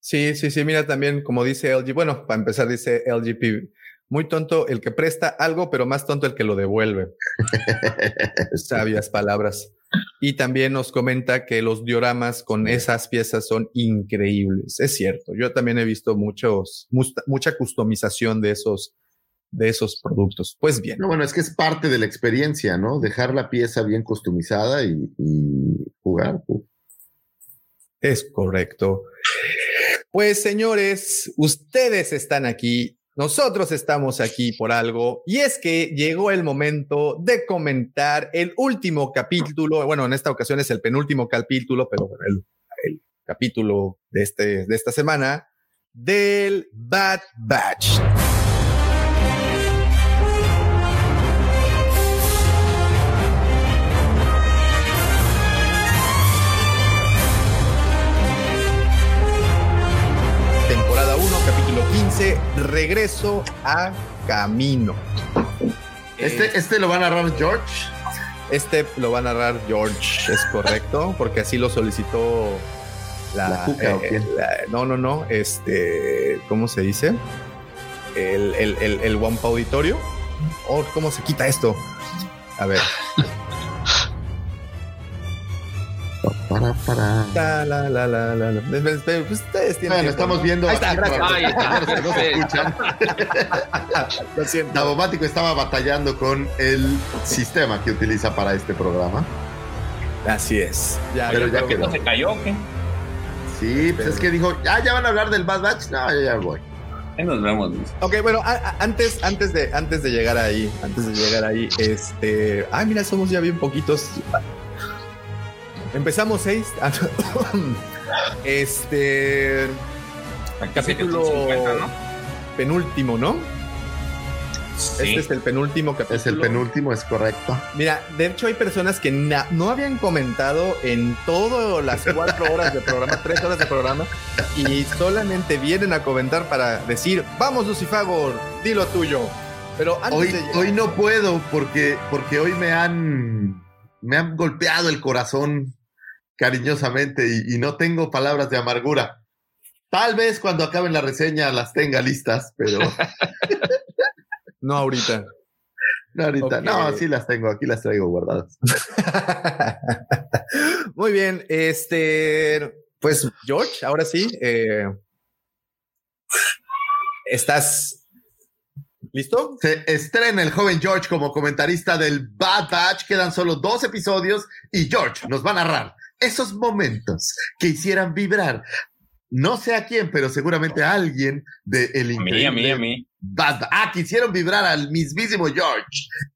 B: Sí, sí, sí, mira también, como dice LG, bueno, para empezar dice LGP, muy tonto el que presta algo, pero más tonto el que lo devuelve. Sabias palabras. Y también nos comenta que los dioramas con esas piezas son increíbles. Es cierto, yo también he visto muchos, mucha customización de esos, de esos productos. Pues bien.
G: No, bueno, es que es parte de la experiencia, ¿no? Dejar la pieza bien customizada y, y jugar.
B: Es correcto. Pues señores, ustedes están aquí, nosotros estamos aquí por algo, y es que llegó el momento de comentar el último capítulo, bueno, en esta ocasión es el penúltimo capítulo, pero bueno, el, capítulo de, este, de esta semana del Bad Batch. 15, regreso a camino.
G: Este, este lo va a narrar George.
B: Este lo va a narrar George, es correcto, porque así lo solicitó la,
G: ¿La Cuca o
B: eh, la- no, no, no, este, ¿cómo se dice? El, el, el, el Wampa Auditorio. Oh, ¿Cómo se quita esto? A ver.
G: Para.
B: La, la, la, la, la, la. Espera, espera, pues ustedes tienen
G: Bueno,
B: tiempo,
G: estamos
B: ¿no?
G: viendo
B: Ahí está,
G: aquí
B: gracias.
D: está.
G: que no se escuchan.
B: Lo siento.
G: Davomático estaba batallando con el sistema que utiliza para este programa.
B: Así es. Ya,
G: Pero
B: ya
G: ya
B: quedó.
C: ¿Se cayó o qué?
G: Sí, pues es que dijo, ah, ya van a hablar del Bad Batch. No, yo ya voy.
C: Ahí nos vemos. Luis.
B: Ok, bueno, a- a- antes, antes, de, antes de llegar ahí, antes de llegar ahí, este. Ay, mira, somos ya bien poquitos. Empezamos seis. Ah. Este. Capítulo
C: 50, ¿no?
B: penúltimo, ¿no?
C: Sí.
B: Este es el penúltimo capítulo.
G: Es el penúltimo, es correcto.
B: Mira, de hecho hay personas que no habían comentado en todas las cuatro horas de programa, tres horas de programa, y solamente vienen a comentar para decir, vamos Lucifagor, di lo tuyo. Pero antes
G: Hoy,
B: de
G: hoy no puedo porque, porque hoy me han, me han golpeado el corazón cariñosamente y, y no tengo palabras de amargura. Tal vez cuando acabe la reseña las tenga listas, pero
B: no ahorita.
G: no ahorita. No, sí las tengo, aquí las traigo guardadas.
B: Muy bien, este, pues George, ahora sí, eh, ¿estás listo?
G: Se estrena el joven George como comentarista del Bad Batch. Quedan solo dos episodios y George nos va a narrar esos momentos que hicieran vibrar. No sé a quién, pero seguramente a alguien de el
C: A mí,
G: increíble
C: a mí, a mí.
G: Bad Batch. Ah, quisieron vibrar al mismísimo George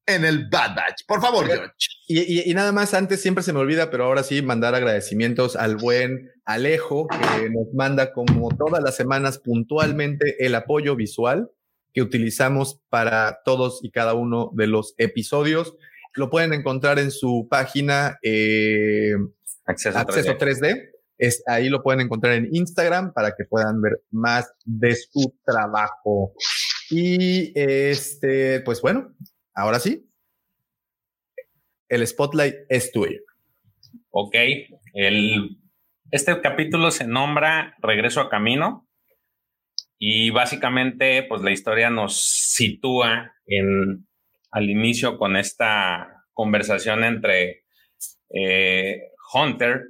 G: en el Bad Batch. Por favor, George.
B: Y, y- y nada más, antes siempre se me olvida, pero ahora sí, mandar agradecimientos al buen Alejo, que nos manda como todas las semanas puntualmente el apoyo visual que utilizamos para todos y cada uno de los episodios. Lo pueden encontrar en su página eh,
C: Acceso,
B: Acceso
C: 3D.
B: 3D. Es, ahí lo pueden encontrar en Instagram para que puedan ver más de su trabajo. Y este, pues bueno, ahora sí, el spotlight es tuyo.
C: Ok. El, este capítulo se nombra Regreso a Camino. Y básicamente, pues la historia nos sitúa en al inicio con esta conversación entre eh, Hunter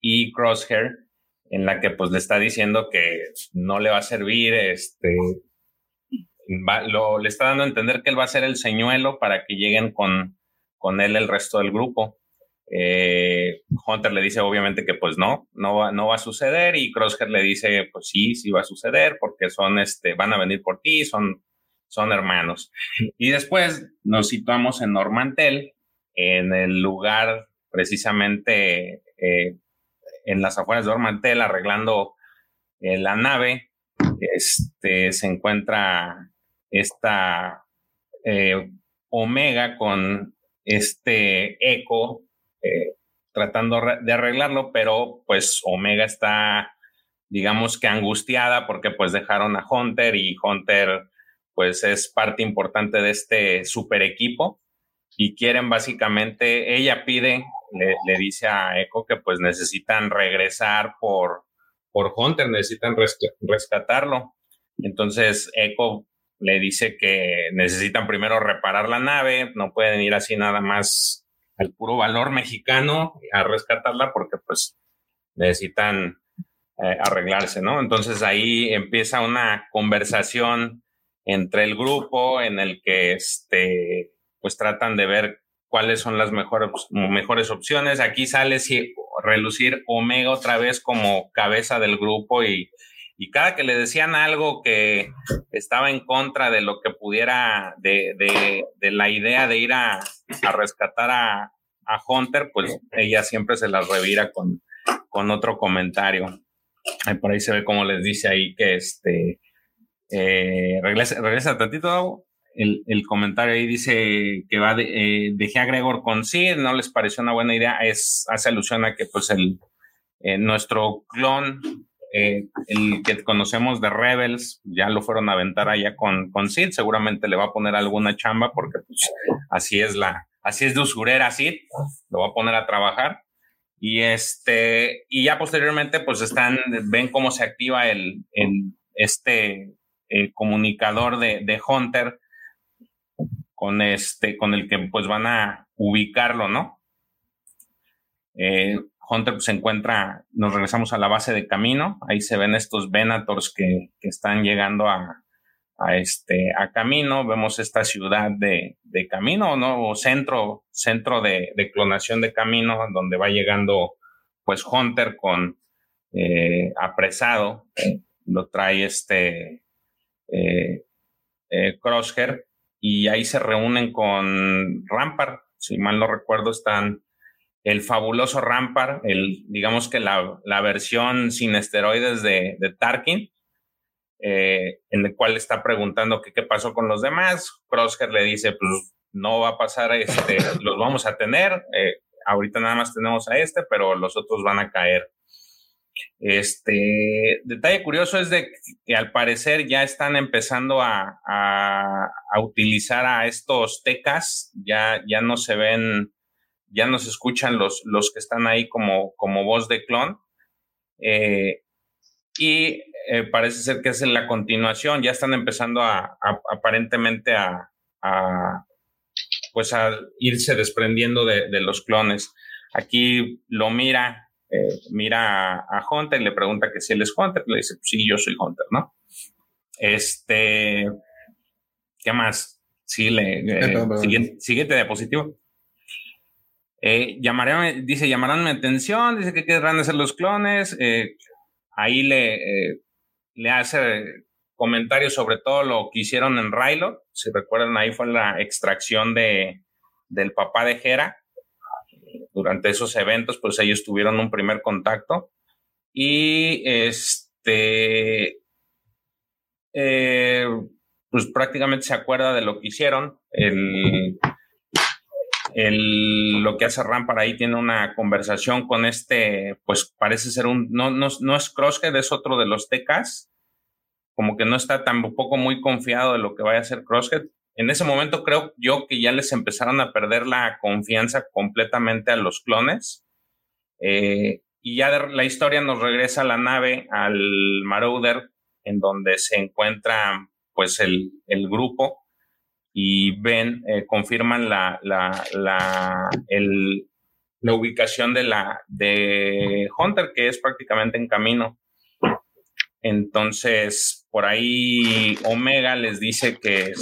C: y Crosshair, en la que pues le está diciendo que no le va a servir, este, va- lo, le está dando a entender que él va a ser el señuelo para que lleguen con, con él el resto del grupo. Eh, Hunter le dice obviamente que pues no, no va, no va a suceder y Crosshair le dice pues sí, sí va a suceder porque son, este, van a venir por ti, son, son hermanos. Y después nos situamos en Normantel, en el lugar precisamente eh, en las afueras de Normantel arreglando eh, la nave. Este, se encuentra esta eh, Omega con este Echo eh, tratando de arreglarlo, pero pues Omega está, digamos que angustiada porque pues dejaron a Hunter y Hunter pues es parte importante de este super equipo y quieren básicamente, ella pide, le, le dice a Echo que pues necesitan regresar por, por Hunter, necesitan res- rescatarlo. Entonces Echo le dice que necesitan primero reparar la nave, no pueden ir así nada más al puro valor mexicano a rescatarla porque pues necesitan eh, arreglarse, ¿no? Entonces ahí empieza una conversación entre el grupo en el que este, pues tratan de ver cuáles son las mejores, opciones. Aquí sale sí, relucir Omega otra vez como cabeza del grupo y, cada que le decían algo que estaba en contra de lo que pudiera, de, la idea de ir a, rescatar a, Hunter, pues ella siempre se las revira con, otro comentario. Por ahí se ve como les dice ahí que este eh, regresa, regresa tantito. El, comentario ahí dice que va de, eh, dejé a Gregor con Sid, no les pareció una buena idea. Es, hace alusión a que pues el eh, nuestro clon, eh, el que conocemos de Rebels, ya lo fueron a aventar allá con, con Sid, seguramente le va a poner alguna chamba porque pues, así es la, así es de usurera Sid, lo va a poner a trabajar. Y este, y ya posteriormente, pues están, ven cómo se activa el, este eh, comunicador de, Hunter con este, con el que pues van a ubicarlo, ¿no? Eh, Hunter se encuentra, nos regresamos a la base de camino, ahí se ven estos Venators que, que están llegando a, a, este, a camino, vemos esta ciudad de, de camino, ¿no? O centro, centro de, clonación de camino, donde va llegando pues Hunter con eh, apresado, eh, lo trae este Crosshair y ahí se reúnen con Rampart, si mal no recuerdo, están el fabuloso Rampart, el, digamos que la, la versión sin esteroides de, de Tarkin, eh, en el cual está preguntando que qué pasó con los demás. Crosshair le dice, pues no va a pasar, este, los vamos a tener. Eh, ahorita nada más tenemos a este, pero los otros van a caer. Este detalle curioso es de que al parecer ya están empezando a, a, utilizar a estos tecas, ya, ya no se ven, ya no se escuchan los, los que están ahí como, como voz de clon. Eh, y eh, parece ser que es en la continuación, ya están empezando a, aparentemente a, pues a irse desprendiendo de, de, los clones. Aquí lo mira, eh, mira a Hunter y le pregunta que si él es Hunter, le dice, pues sí, yo soy Hunter, ¿no? Este, ¿qué más? Sí, le, eh, siguiente, siguiente diapositivo. Eh, llamaré, dice, llamarán mi atención, dice que querrán ser los clones, eh, ahí le, eh, le hace comentarios sobre todo lo que hicieron en Rylo. Si recuerdan, ahí fue la extracción de, del papá de Hera. Durante esos eventos, pues ellos tuvieron un primer contacto. Y este, eh, pues prácticamente se acuerda de lo que hicieron. El, el, lo que hace Rampart ahí tiene una conversación con este, pues parece ser un, no, no, no es Crosshead, es otro de los TKs, como que no está tampoco muy confiado de lo que vaya a hacer Crosshead. En ese momento creo yo que ya les empezaron a perder la confianza completamente a los clones. Eh, y ya la historia nos regresa a la nave, al Marauder, en donde se encuentra pues el, el grupo y ven, eh, confirman la, la, la, el, la ubicación de, la, de Hunter, que es prácticamente en camino. Entonces, por ahí Omega les dice que,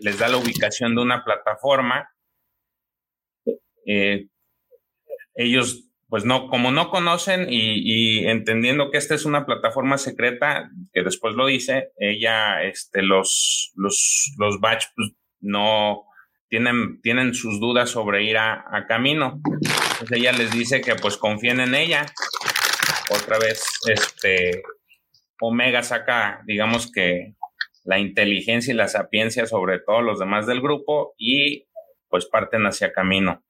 C: les da la ubicación de una plataforma. Eh, ellos, pues no, como no conocen y, y, entendiendo que esta es una plataforma secreta, que después lo dice, ella, este, los, los, los batch, pues, no tienen, tienen sus dudas sobre ir a, a camino. Entonces ella les dice que pues confíen en ella. Otra vez, este, Omega saca, digamos que la inteligencia y la sapiencia sobre todos los demás del grupo y pues parten hacia camino.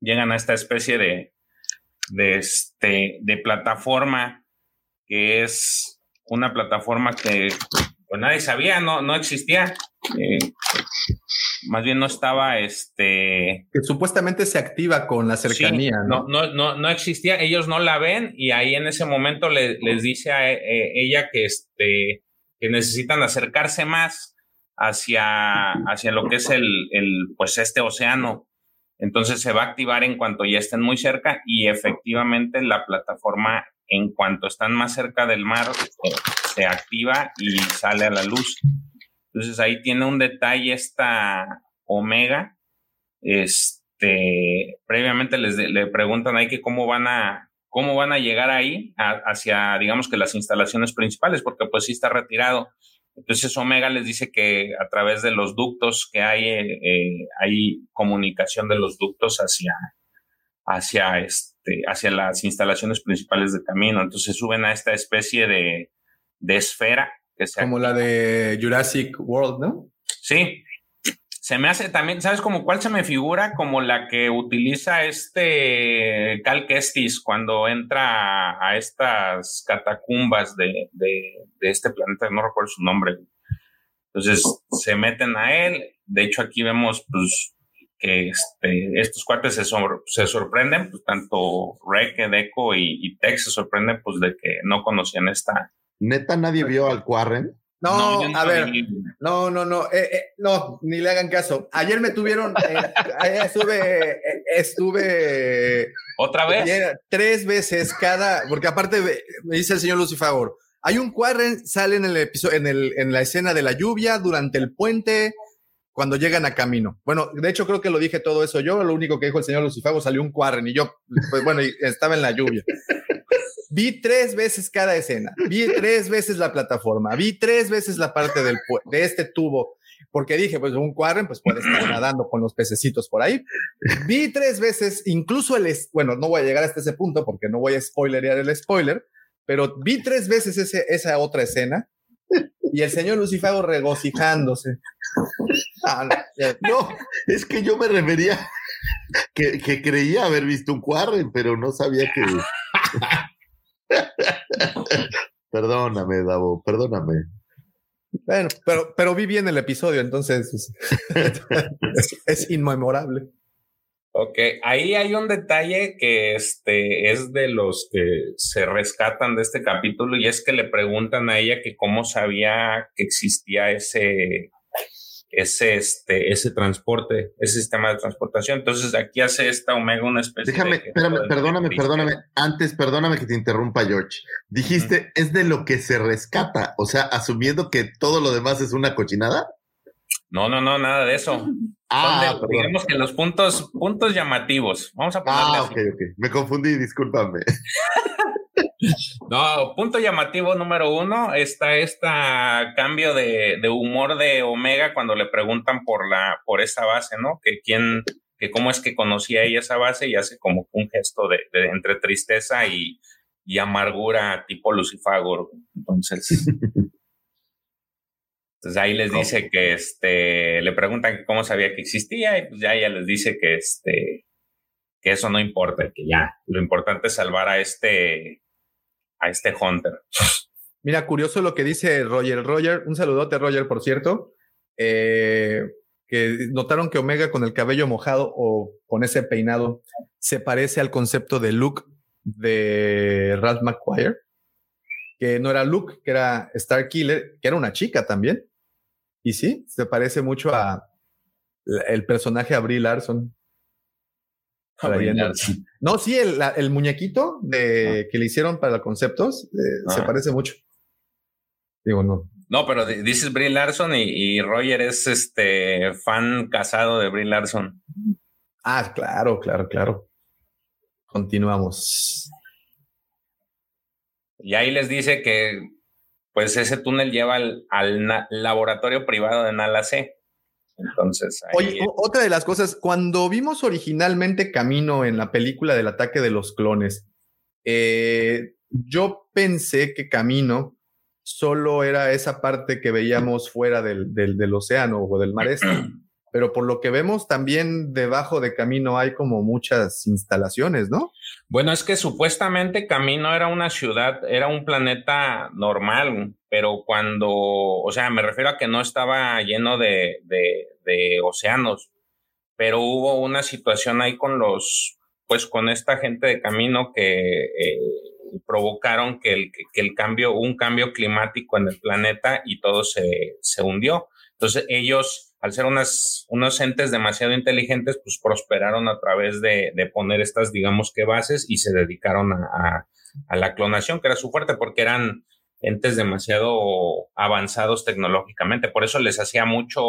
C: Llegan a esta especie de, de, este, de plataforma que es una plataforma que pues nadie sabía, no, no existía. Eh, más bien no estaba este
B: que supuestamente se activa con la cercanía,
C: Sí,
B: ¿no?
C: no, no, no existía, ellos no la ven y ahí en ese momento le- les dice a eh, ella que, este, que necesitan acercarse más hacia, hacia lo que es el, el, pues este océano. Entonces se va a activar en cuanto ya estén muy cerca y efectivamente la plataforma en cuanto están más cerca del mar eh, se activa y sale a la luz. Entonces ahí tiene un detalle esta Omega. Este, previamente les le preguntan ahí que cómo van a cómo van a llegar ahí hacia digamos que las instalaciones principales porque pues sí está retirado. Entonces Omega les dice que a través de los ductos que hay eh, eh, hay comunicación de los ductos hacia hacia este hacia las instalaciones principales de camino. Entonces suben a esta especie de de esfera
B: Como la de Jurassic World, ¿no?
C: Sí. Se me hace también, ¿sabes como cuál se me figura? Como la que utiliza este Cal Kestis cuando entra a, estas catacumbas de, de- de este planeta, no recuerdo su nombre. Entonces se meten a él. De hecho, aquí vemos pues, que este, estos cuates se, sor- se sorprenden, pues tanto Reke, Deco y, y Tex se sorprenden pues de que no conocían esta.
G: Neta, nadie vio al Quarren.
B: No,
C: no
B: a ver, no, no, no, eh, eh, no, ni le hagan caso. Ayer me tuvieron, eh, ayer estuve, eh, estuve
C: ¿Otra vez?
B: ayer tres veces cada, porque aparte me me dice el señor Lucifagor, hay un Quarren, sale en el episodio, en, el, en la escena de la lluvia, durante el puente, cuando llegan a camino. Bueno, de hecho creo que lo dije todo eso yo, lo único que dijo el señor Lucifago salió un Quarren y yo, pues bueno, estaba en la lluvia. Vi tres veces cada escena, vi tres veces la plataforma, vi tres veces la parte del de este tubo, porque dije, pues un Quarren pues puede estar nadando con los pececitos por ahí. Vi tres veces, incluso el, bueno, no voy a llegar hasta ese punto porque no voy a spoilerear el spoiler, pero vi tres veces ese, esa otra escena y el señor Lucifago regocijándose. Ah, no,
G: es que yo me refería que, creía haber visto un Quarren, pero no sabía que. perdóname, Davo, perdóname.
B: Bueno, pero, pero vi bien el episodio, entonces es, es inmemorable.
C: Ok, ahí hay un detalle que este es de los que se rescatan de este capítulo y es que le preguntan a ella que cómo sabía que existía ese ese este ese transporte, ese sistema de transportación. Entonces aquí hace esta Omega una especie
G: Déjame,
C: de
G: espérame, perdóname, perdóname. Antes, perdóname que te interrumpa, George. Dijiste, es de lo que se rescata. O sea, asumiendo que todo lo demás es una cochinada.
C: No, no, no, nada de eso.
G: Ah,
C: digamos que los puntos puntos llamativos. Vamos a ponerle
G: Ah,
C: así.
G: ok, ok. Me confundí, discúlpame.
C: No, punto llamativo número uno está este cambio de, de humor de Omega cuando le preguntan por la por esa base, ¿no? Que quién, que cómo es que conocía ella esa base y hace como un gesto de, de entre tristeza y, y amargura tipo Lucifagor. Entonces, entonces ahí les dice que este le preguntan cómo sabía que existía y pues ya ella les dice que este que eso no importa, que ya lo importante es salvar a este a este Hunter.
B: Mira, curioso lo que dice Roger. Roger, un saludote, Roger, por cierto. Eh, que notaron que Omega con el cabello mojado o con ese peinado se parece al concepto de Luke de Ralph McQuire, que no era Luke, que era Star Killer, que era una chica también. Y sí, se parece mucho a el personaje Abril Larson. Trayendo-. No, sí, el, la- el muñequito de, que le hicieron para conceptos eh, se
C: Ah.
B: parece mucho. Digo, no.
C: No, pero di- dices Brie Larson y, y Roger es este fan casado de Brie Larson.
B: Ah, claro, claro, claro. Continuamos.
C: Y ahí les dice que pues ese túnel lleva al, al laboratorio privado de Nala C. Entonces, ahí
B: Oye, o- otra de las cosas, cuando vimos originalmente Camino en la película del ataque de los clones, eh, yo pensé que Camino solo era esa parte que veíamos fuera del, del, del océano o del mar este. Pero por lo que vemos, también debajo de Camino hay como muchas instalaciones, ¿no?
C: Bueno, es que supuestamente Camino era una ciudad, era un planeta normal, pero cuando, o sea, me refiero a que no estaba lleno de, de, océanos, pero hubo una situación ahí con los, pues con esta gente de Camino que eh, provocaron que el, que el cambio, un cambio climático en el planeta y todo se, se hundió. Entonces ellos al ser unas, unos entes demasiado inteligentes, pues prosperaron a través de, de poner estas, digamos que bases y se dedicaron a, a, la clonación, que era su fuerte, porque eran entes demasiado avanzados tecnológicamente. Por eso les hacía mucho,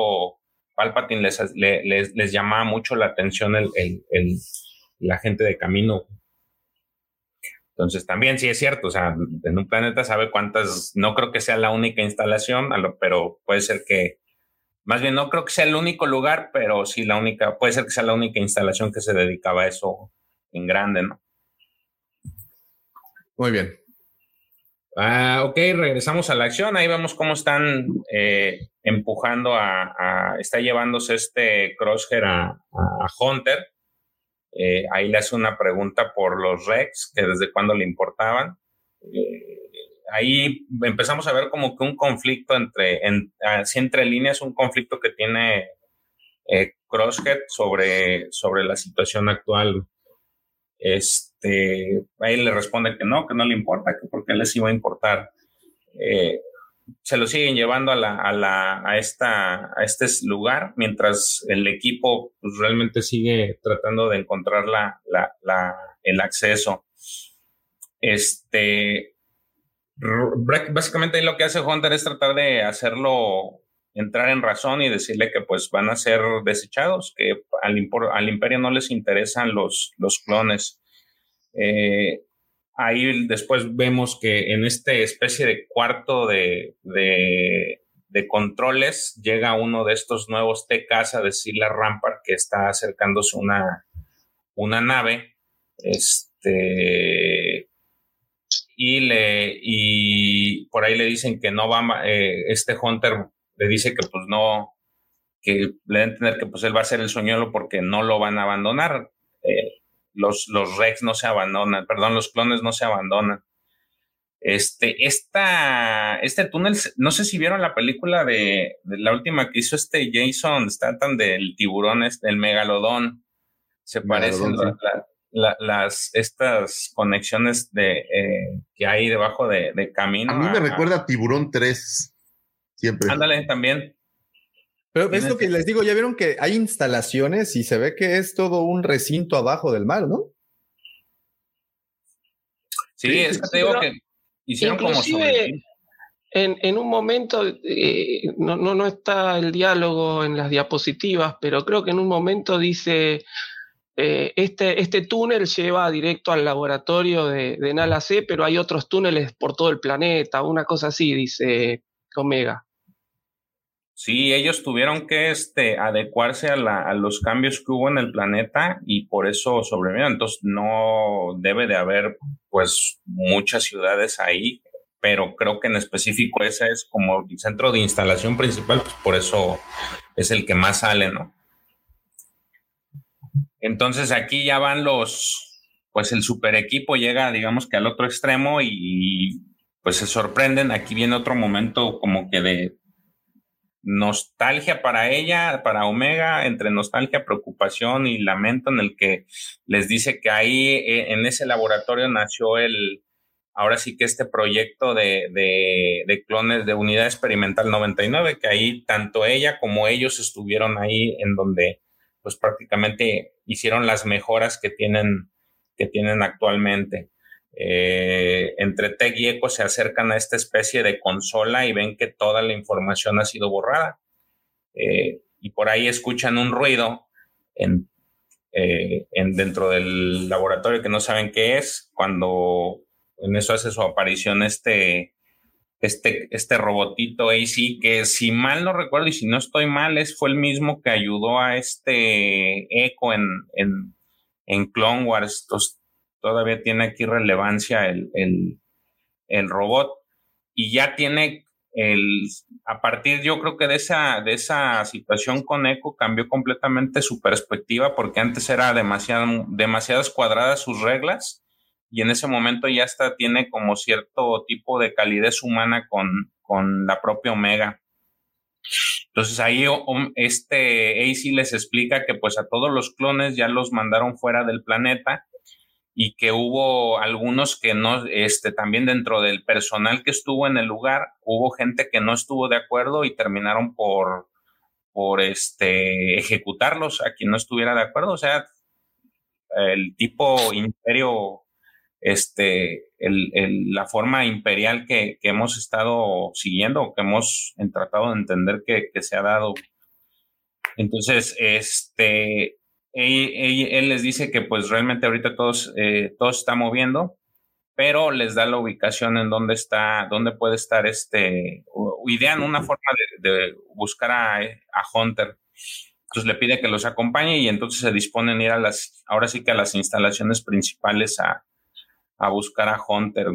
C: Palpatine les, les, les llamaba mucho la atención el, el, el, la gente de camino. Entonces también sí es cierto, o sea, en un planeta sabe cuántas, no creo que sea la única instalación, pero puede ser que más bien, no creo que sea el único lugar, pero sí la única, puede ser que sea la única instalación que se dedicaba a eso en grande, ¿no?
B: Muy bien.
C: Ah, ok, regresamos a la acción. Ahí vemos cómo están eh, empujando a, está llevándose este Crosshair a, a Hunter. Eh, ahí le hace una pregunta por los Rex, que desde cuándo le importaban. Eh, ahí empezamos a ver como que un conflicto entre, en, entre líneas, un conflicto que tiene eh, Crosshead sobre, sobre la situación actual. Este, ahí le responde que no, que no le importa, que porque les iba a importar. Eh, se lo siguen llevando a, la, a, la, a, esta, a este lugar, mientras el equipo pues, realmente sigue tratando de encontrar la, la, el acceso. Este, básicamente lo que hace Hunter es tratar de hacerlo entrar en razón y decirle que pues van a ser desechados, que al, imperio no les interesan los, clones. Eh, ahí después vemos que en esta especie de cuarto de, de, de, controles llega uno de estos nuevos TKs a decirle a Rampart que está acercándose una, una nave. Este, y le y por ahí le dicen que no va eh, este Hunter le dice que pues no que le deben entender que pues él va a ser el soñuelo porque no lo van a abandonar. Eh, los los Rex no se abandonan perdón los clones no se abandonan. Este esta este túnel no sé si vieron la película de, de la última que hizo este Jason Statham del tiburón este, el megalodón. Se parecen sí. la, la, las estas conexiones de eh, que hay debajo de, de, camino.
G: A mí me a, recuerda a Tiburón 3. Siempre.
C: Ándale, también.
B: Pero es lo que les digo, ya vieron que hay instalaciones y se ve que es todo un recinto abajo del mar, ¿no?
C: Sí, sí es que te digo que hicieron como sobre...
D: En, en, un momento, eh, no, no, no está el diálogo en las diapositivas, pero creo que en un momento dice, eh, este, este, túnel lleva directo al laboratorio de, de, Nala C, pero hay otros túneles por todo el planeta, una cosa así, dice Omega.
C: Sí, ellos tuvieron que este, adecuarse a, la, a, los cambios que hubo en el planeta y por eso sobrevivieron. Entonces no debe de haber pues muchas ciudades ahí, pero creo que en específico ese es como el centro de instalación principal, pues por eso es el que más sale, ¿no? Entonces aquí ya van los, pues el super equipo llega, digamos que al otro extremo y, pues se sorprenden. Aquí viene otro momento como que de nostalgia para ella, para Omega, entre nostalgia, preocupación y lamento en el que les dice que ahí eh, en ese laboratorio nació el, ahora sí que este proyecto de, de, de clones de unidad experimental 99, que ahí tanto ella como ellos estuvieron ahí en donde pues prácticamente hicieron las mejoras que tienen, que tienen actualmente. Eh, entre Tech y Eco se acercan a esta especie de consola y ven que toda la información ha sido borrada. Eh, y por ahí escuchan un ruido en, eh, en, dentro del laboratorio que no saben qué es. Cuando en eso hace su aparición este, este, este robotito AC, que si mal no recuerdo y si no estoy mal, es, fue el mismo que ayudó a este Echo en, en, en Clone Wars. Todavía tiene aquí relevancia el, el, el, robot y ya tiene el, a partir yo creo que de esa, de esa situación con Echo cambió completamente su perspectiva porque antes era demasiado, demasiadas cuadradas sus reglas y en ese momento ya hasta tiene como cierto tipo de calidez humana con, con la propia Omega. Entonces ahí este AC les explica que pues a todos los clones ya los mandaron fuera del planeta y que hubo algunos que no, este, también dentro del personal que estuvo en el lugar, hubo gente que no estuvo de acuerdo y terminaron por, por este, ejecutarlos a quien no estuviera de acuerdo. O sea, el tipo imperio, este, el, el, la forma imperial que, que, hemos estado siguiendo, que hemos tratado de entender que, que se ha dado. Entonces, este, él, les dice que pues realmente ahorita todos, eh, todo está moviendo, pero les da la ubicación en dónde está, dónde puede estar este, o, idean una forma de, buscar a, a, Hunter. Entonces le pide que los acompañe y entonces se disponen a ir a las, ahora sí que a las instalaciones principales a, a buscar a Hunter.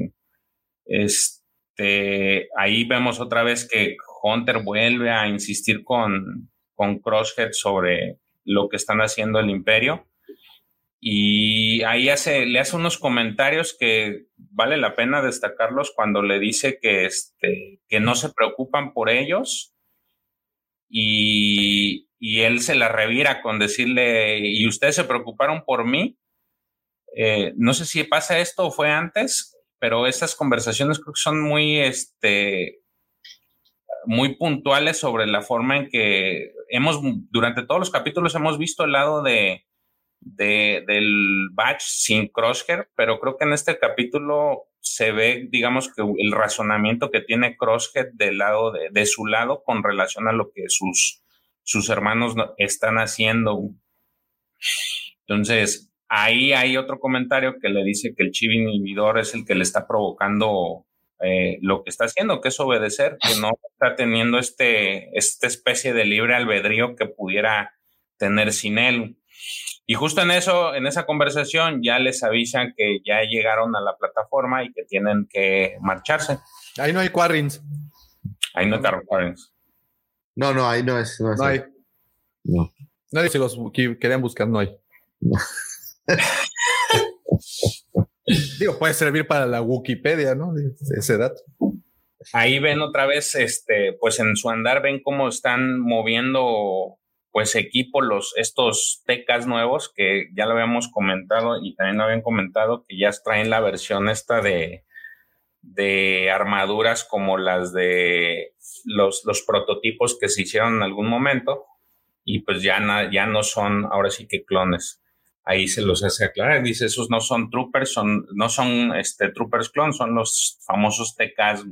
C: Este, ahí vemos otra vez que Hunter vuelve a insistir con, con Crosshead sobre lo que están haciendo el imperio. Y ahí hace, le hace unos comentarios que vale la pena destacarlos cuando le dice que, este, que no se preocupan por ellos. Y, y él se la revira con decirle, ¿y ustedes se preocuparon por mí? Eh, no sé si pasa esto o fue antes, pero estas conversaciones creo que son muy, este, muy puntuales sobre la forma en que hemos, durante todos los capítulos hemos visto el lado de, de del batch sin Crosshair, pero creo que en este capítulo se ve, digamos, que el razonamiento que tiene Crosshead del lado de, de su lado con relación a lo que sus, sus hermanos están haciendo. Entonces, ahí hay otro comentario que le dice que el chiv inhibidor es el que le está provocando eh, lo que está haciendo, que es obedecer, que no está teniendo este, esta especie de libre albedrío que pudiera tener sin él. Y justo en eso, en esa conversación, ya les avisan que ya llegaron a la plataforma y que tienen que marcharse.
B: Ahí no hay Quarrins.
C: Ahí no hay Quarrins.
G: No, no, ahí no es. No, es
B: no hay.
G: No.
B: Nadie se los querían buscar, no hay. Digo, puede servir para la Wikipedia, ¿no? Ese dato.
C: Ahí ven otra vez, este, pues en su andar ven cómo están moviendo, pues equipo los estos tecas nuevos que ya lo habíamos comentado y también lo habían comentado que ya traen la versión esta de de armaduras como las de los, los prototipos que se hicieron en algún momento y pues ya, ya no son ahora sí que clones ahí se los hace aclarar. Dice, esos no son troopers, son, no son este, troopers clon, son los famosos TKs.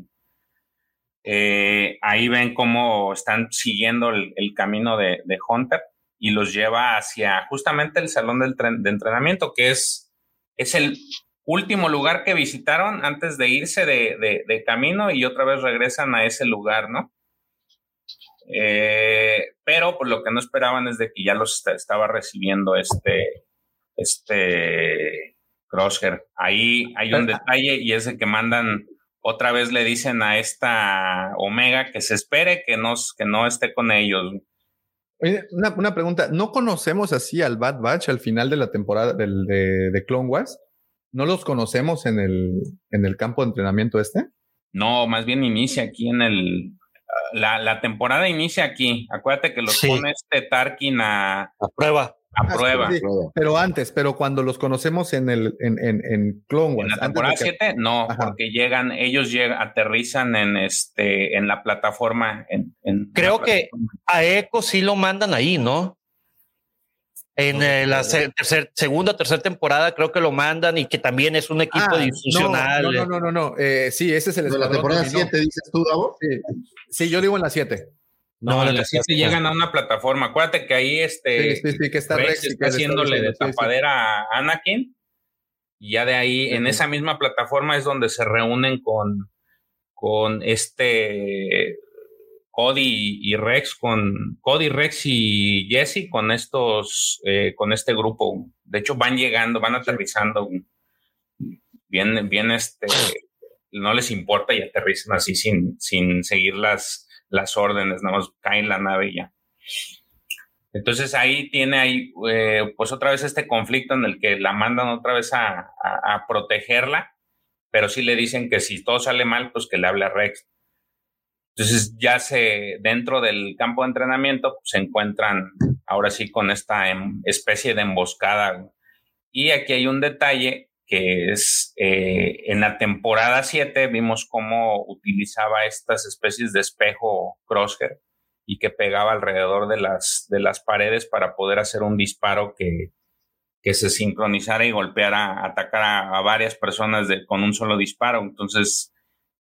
C: Eh, ahí ven cómo están siguiendo el, camino de, Hunter y los lleva hacia justamente el salón del de entrenamiento, que es, es el último lugar que visitaron antes de irse de, de camino y otra vez regresan a ese lugar, ¿no? Eh, pero pues lo que no esperaban es de que ya los estaba recibiendo este, este Crosshair. Ahí hay un detalle y es de que mandan, otra vez le dicen a esta Omega que se espere que, nos, que no esté con ellos.
B: Oye, una, una, pregunta, ¿no conocemos así al Bad Batch al final de la temporada del, de, de, Clone Wars? ¿No los conocemos en el, en el campo de entrenamiento este?
C: No, más bien inicia aquí en el... La, la temporada inicia aquí. Acuérdate que los pone este Tarkin a...
F: A prueba
C: a prueba.
B: pero antes, pero cuando los conocemos en el en, en, en Clone Wars.
C: En la temporada 7, no, porque llegan, ellos llegan, aterrizan en este, en la plataforma. En,
F: Creo que a Echo sí lo mandan ahí, ¿no? En eh, la tercer, segunda, tercera temporada creo que lo mandan y que también es un equipo
B: ah,
F: disfuncional.
B: No, no, no, no, no. Eh, sí, ese es el
G: de la temporada 7, dices tú, Davo.
B: Sí. sí, yo digo en la 7.
C: No, no las llegan a una plataforma. Acuérdate que ahí este
B: sí, sí, sí, que está,
C: Rex está haciéndole de tapadera a Anakin. Y ya de ahí, en esa misma plataforma es donde se reúnen con, con este Cody y Rex, con Cody, Rex y Jesse, con estos, eh, con este grupo. De hecho, van llegando, van aterrizando bien, bien este no les importa y aterrizan así sin, sin seguir las, las órdenes, nada más caen la nave y ya. Entonces ahí tiene ahí, eh, pues otra vez este conflicto en el que la mandan otra vez a, a, a protegerla, pero sí le dicen que si todo sale mal, pues que le hable a Rex. Entonces ya se, dentro del campo de entrenamiento, pues, se encuentran ahora sí con esta em- especie de emboscada. Y aquí hay un detalle que es, eh, en la temporada 7 vimos cómo utilizaba estas especies de espejo crosshair y que pegaba alrededor de las, de las paredes para poder hacer un disparo que, que se sincronizara y golpeara, atacara a varias personas de, con un solo disparo. Entonces,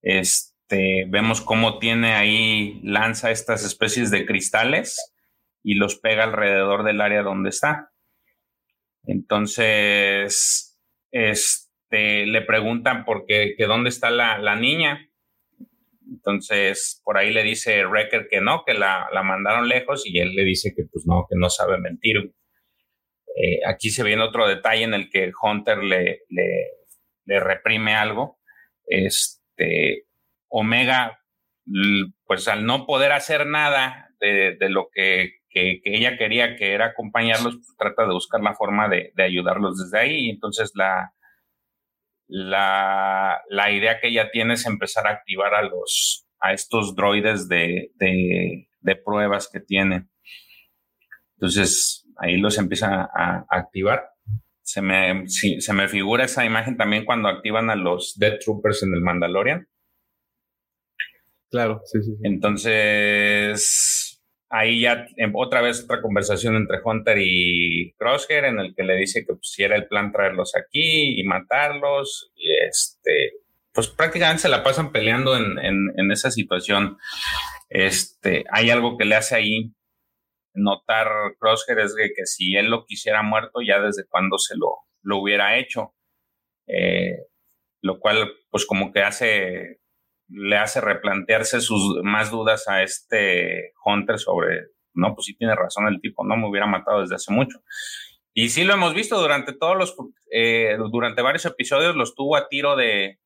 C: este, vemos cómo tiene ahí, lanza estas especies de cristales y los pega alrededor del área donde está. Entonces, este, le preguntan por qué, que dónde está la, la niña. Entonces, por ahí le dice Wrecker que no, que la, la mandaron lejos y él le dice que pues no, que no sabe mentir. Eh, aquí se viene otro detalle en el que Hunter le, le, le reprime algo. Este, Omega, pues al no poder hacer nada de, de lo que, que- que ella quería, que era acompañarlos, pues, trata de buscar la forma de, de ayudarlos desde ahí. Y entonces la, la, la idea que ella tiene es empezar a activar a los a estos droides de, de, de pruebas que tiene. Entonces ahí los empieza a, a activar. Se me, sí, se me figura esa imagen también cuando activan a los Dead Troopers en el Mandalorian.
B: Claro, sí, sí.
C: Entonces, ahí ya otra vez otra conversación entre Hunter y Crosshair en el que le dice que pues, si era el plan traerlos aquí y matarlos. Y este, pues prácticamente se la pasan peleando en, en- esa situación. Este, hay algo que le hace ahí notar Crosshair es de que si él lo quisiera muerto, ya desde cuando se lo, lo hubiera hecho. Eh, lo cual, pues como que hace, le hace replantearse sus más dudas a este Hunter sobre, no, pues sí tiene razón el tipo, no me hubiera matado desde hace mucho. Y sí lo hemos visto durante todos los, eh, durante varios episodios los tuvo a tiro de,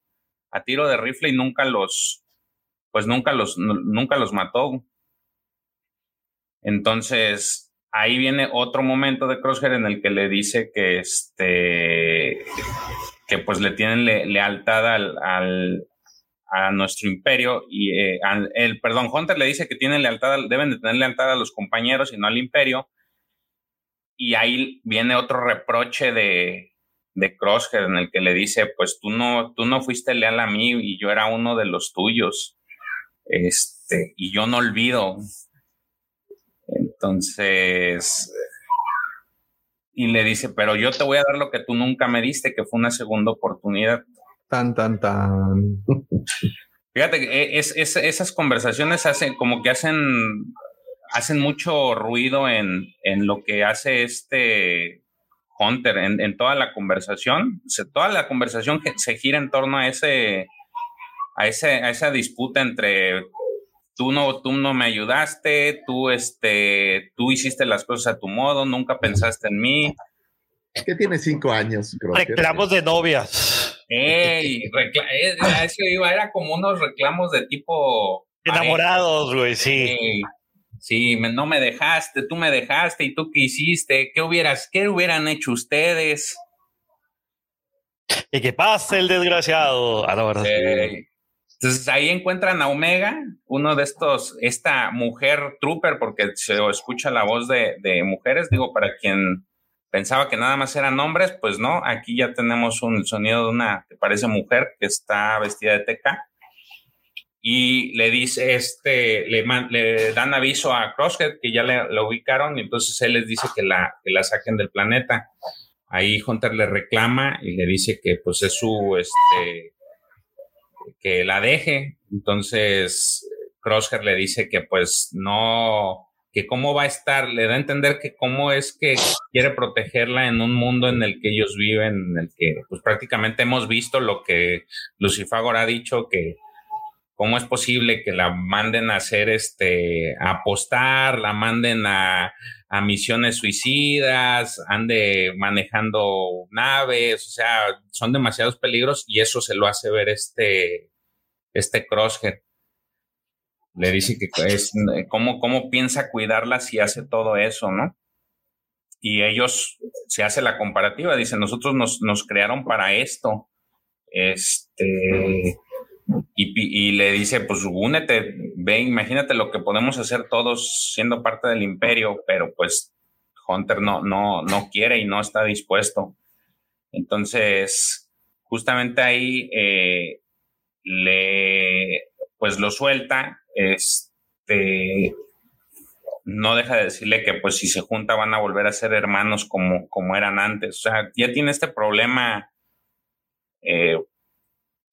C: a tiro de rifle y nunca los, pues nunca los, nu- nunca los mató. Entonces, ahí viene otro momento de Crosshair en el que le dice que este, que pues le tienen le- lealtad al, al- a nuestro imperio y eh, el, perdón, Hunter le dice que tienen lealtad, al- deben de tener lealtad a los compañeros y no al imperio. Y ahí viene otro reproche de, de Crosshair en el que le dice, pues tú no, tú no fuiste leal a mí y yo era uno de los tuyos. Este, y yo no olvido. Entonces, y le dice, pero yo te voy a dar lo que tú nunca me diste, que fue una segunda oportunidad.
B: Tan, tan, tan.
C: Fíjate, que e, es, es- esas conversaciones hacen como que hacen, hacen mucho ruido en, en lo que hace este Hunter, en, en toda la conversación. O sea, toda la conversación que se gira en torno a ese, a ese, a esa disputa entre tú no, tú no me ayudaste, tú, este, tú hiciste las cosas a tu modo, nunca pensaste en mí.
G: Que tiene cinco años, Crosshair.
F: Reclamos de novias.
C: Ey, eh, a eso iba, era como unos reclamos de tipo
F: Enamorados, güey, sí.
C: Sí, sí, me- no me dejaste, tú me dejaste y tú qué hiciste, qué hubieras, qué hubieran hecho ustedes.
F: Y que pase el desgraciado. Ah, no, ¿verdad?
C: Entonces ahí encuentran a Omega, uno de estos, esta mujer trooper, porque se escucha la voz de, de mujeres, digo, para quien pensaba que nada más eran hombres, pues no, aquí ya tenemos un sonido de una que parece mujer que está vestida de teca y le dice, este, le, dan aviso a Crosshead que ya le, lo ubicaron y entonces él les dice que la, que la saquen del planeta. Ahí Hunter le reclama y le dice que pues es su, este, que la deje. Entonces Crosshair le dice que pues no, que cómo va a estar, le da a entender que cómo es que quiere protegerla en un mundo en el que ellos viven, en el que pues prácticamente hemos visto lo que Lucifagor ha dicho que ¿Cómo es posible que la manden a hacer este, a apostar, la manden a, a misiones suicidas, ande manejando naves, o sea, son demasiados peligros y eso se lo hace ver este, este Crosshead. Le dice que es, ¿cómo, cómo piensa cuidarla si hace todo eso, ¿no? Y ellos, se hace la comparativa, dicen, nosotros nos, nos crearon para esto. Este, y, y, le dice, pues únete, ve, imagínate lo que podemos hacer todos siendo parte del imperio, pero pues Hunter no, no, no quiere y no está dispuesto. Entonces, justamente ahí eh, le, pues lo suelta, este, no deja de decirle que pues si se junta van a volver a ser hermanos como, como eran antes. O sea, ya tiene este problema eh,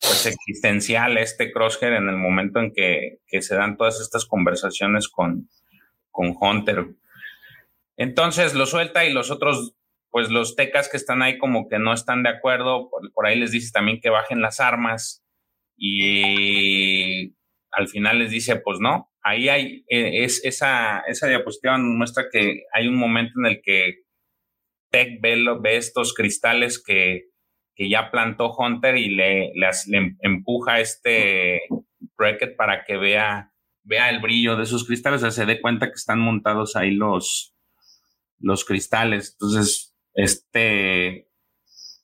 C: pues existencial este Crosshair en el momento en que, que se dan todas estas conversaciones con, con Hunter. Entonces lo suelta y los otros, pues los tecas que están ahí como que no están de acuerdo, por, por ahí les dice también que bajen las armas y al final les dice, pues no, ahí hay, eh, es, esa, esa diapositiva muestra que hay un momento en el que Tech ve, ve estos cristales que, que ya plantó Hunter y le, le, le empuja este bracket para que vea, vea el brillo de esos cristales, o sea, se dé cuenta que están montados ahí los, los cristales. Entonces, este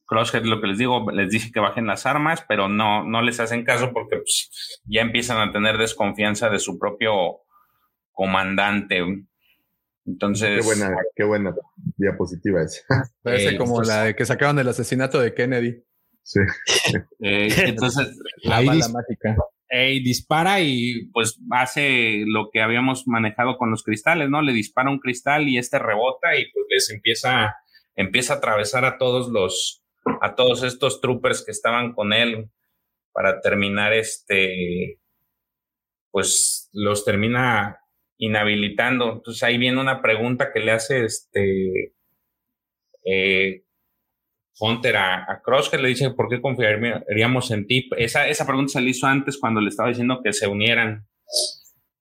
C: Crosshead, lo que les digo, les dice que bajen las armas, pero no, no les hacen caso porque pues, ya empiezan a tener desconfianza de su propio comandante. Entonces.
G: Qué buena, qué buena diapositiva es.
B: Parece
C: Eh,
B: como la de que sacaron del asesinato de Kennedy.
G: Sí.
C: Eh, entonces,
B: La
C: ahí
B: bala
C: dis-
B: mágica.
C: eh, dispara y pues hace lo que habíamos manejado con los cristales, ¿no? Le dispara un cristal y este rebota y pues les empieza, empieza a atravesar a todos los, a todos estos troopers que estaban con él para terminar este, pues los termina inhabilitando. Entonces ahí viene una pregunta que le hace este eh, Hunter a, a Crosshair, le dice, ¿por qué confiaríamos en ti? Esa, esa pregunta se le hizo antes cuando le estaba diciendo que se unieran.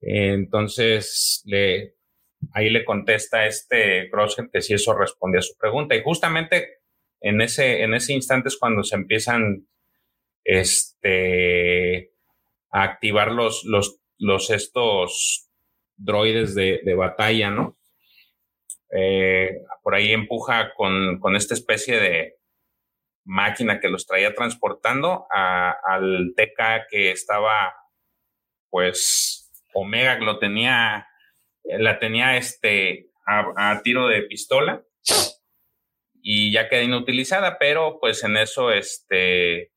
C: Entonces, le, ahí le contesta este Crosshair que si eso respondía a su pregunta. Y justamente en ese, en ese instante es cuando se empiezan este, a activar los, los, los estos droides de, de batalla, ¿no? Eh, por ahí empuja con, con, esta especie de máquina que los traía transportando a, al TK que estaba, pues, Omega lo tenía, la tenía este, a, a tiro de pistola y ya queda inutilizada, pero pues en eso este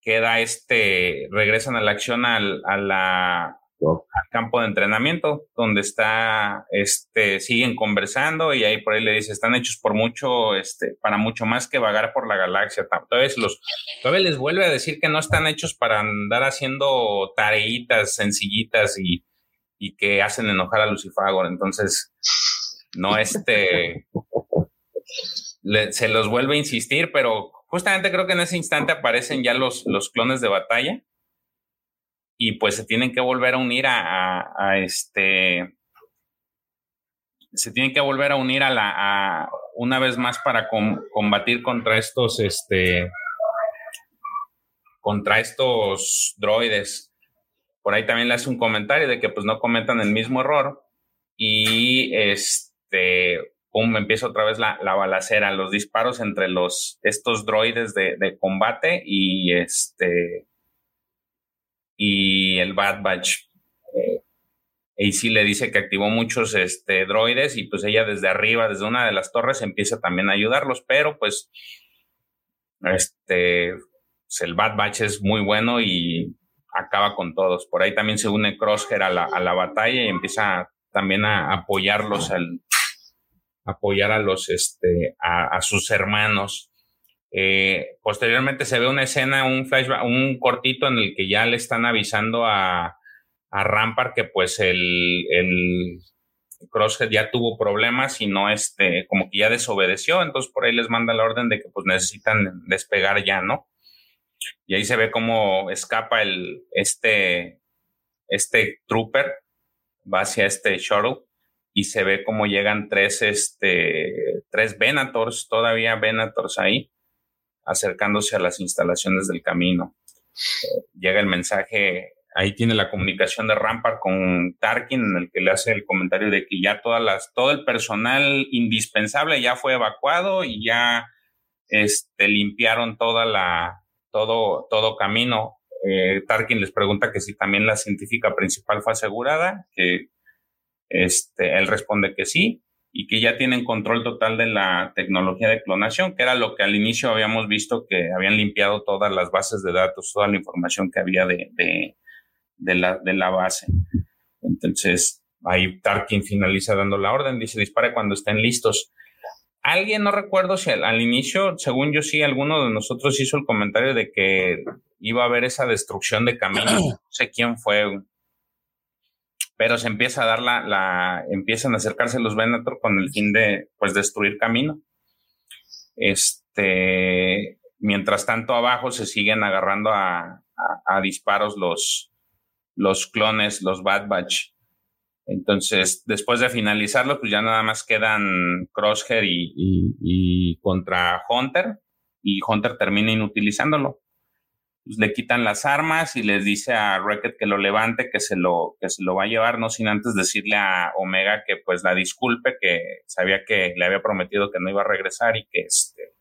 C: queda este, regresan a la acción al, a la, al campo de entrenamiento, donde está, este, siguen conversando y ahí por ahí le dice, están hechos por mucho, este, para mucho más que vagar por la galaxia. Todavía, los, todavía les vuelve a decir que no están hechos para andar haciendo tareitas sencillitas y, y que hacen enojar a Lucifagor. Entonces, no este, se los vuelve a insistir, pero justamente creo que en ese instante aparecen ya los, los clones de batalla. Y pues se tienen que volver a unir a, este se tienen que volver a unir a la una vez más para com, combatir contra estos este contra estos droides. Por ahí también le hace un comentario de que pues no cometan el mismo error. Y este pum, empieza otra vez la, la, balacera, los disparos entre los, estos droides de, de, combate y este, y el Bad Batch. Eh, y sí le dice que activó muchos este, droides y pues ella desde arriba, desde una de las torres, empieza también a ayudarlos, pero pues, este, pues, el Bad Batch es muy bueno y acaba con todos. Por ahí también se une Crosshair a la, a la batalla y empieza también a apoyarlos al, apoyar a los este a, sus hermanos. Eh, posteriormente se ve una escena, un flashback, un cortito en el que ya le están avisando a, a Rampart que pues el, el Crosshead ya tuvo problemas y no este, como que ya desobedeció, entonces por ahí les manda la orden de que pues necesitan despegar ya, ¿no? Y ahí se ve cómo escapa el, este, este trooper, va hacia este shuttle y se ve cómo llegan tres, este, tres Venators, todavía Venators ahí, acercándose a las instalaciones del camino. Llega el mensaje, ahí tiene la comunicación de Rampart con Tarkin, en el que le hace el comentario de que ya todas las, todo el personal indispensable ya fue evacuado y ya este, limpiaron toda la, todo, todo camino. Eh, Tarkin les pregunta que si también la científica principal fue asegurada, que este, él responde que sí y que ya tienen control total de la tecnología de clonación, que era lo que al inicio habíamos visto que habían limpiado todas las bases de datos, toda la información que había de, de, de la, de la base. Entonces, ahí Tarkin finaliza dando la orden, dice dispare cuando estén listos. Alguien, no recuerdo si al, al, inicio, según yo sí, alguno de nosotros hizo el comentario de que iba a haber esa destrucción de caminos. No sé quién fue, pero se empieza a dar la, la empiezan a acercarse los Venator con el fin de, pues, destruir camino. Este, mientras tanto abajo se siguen agarrando a, a, disparos los, los clones, los Bad Batch. Entonces, después de finalizarlo, pues ya nada más quedan Crosshair y, y, y contra Hunter, y Hunter termina inutilizándolo. Pues le quitan las armas y les dice a Wrecked que lo levante, que se lo, que se lo va a llevar, no sin antes decirle a Omega que pues la disculpe, que sabía que le había prometido que no iba a regresar y que este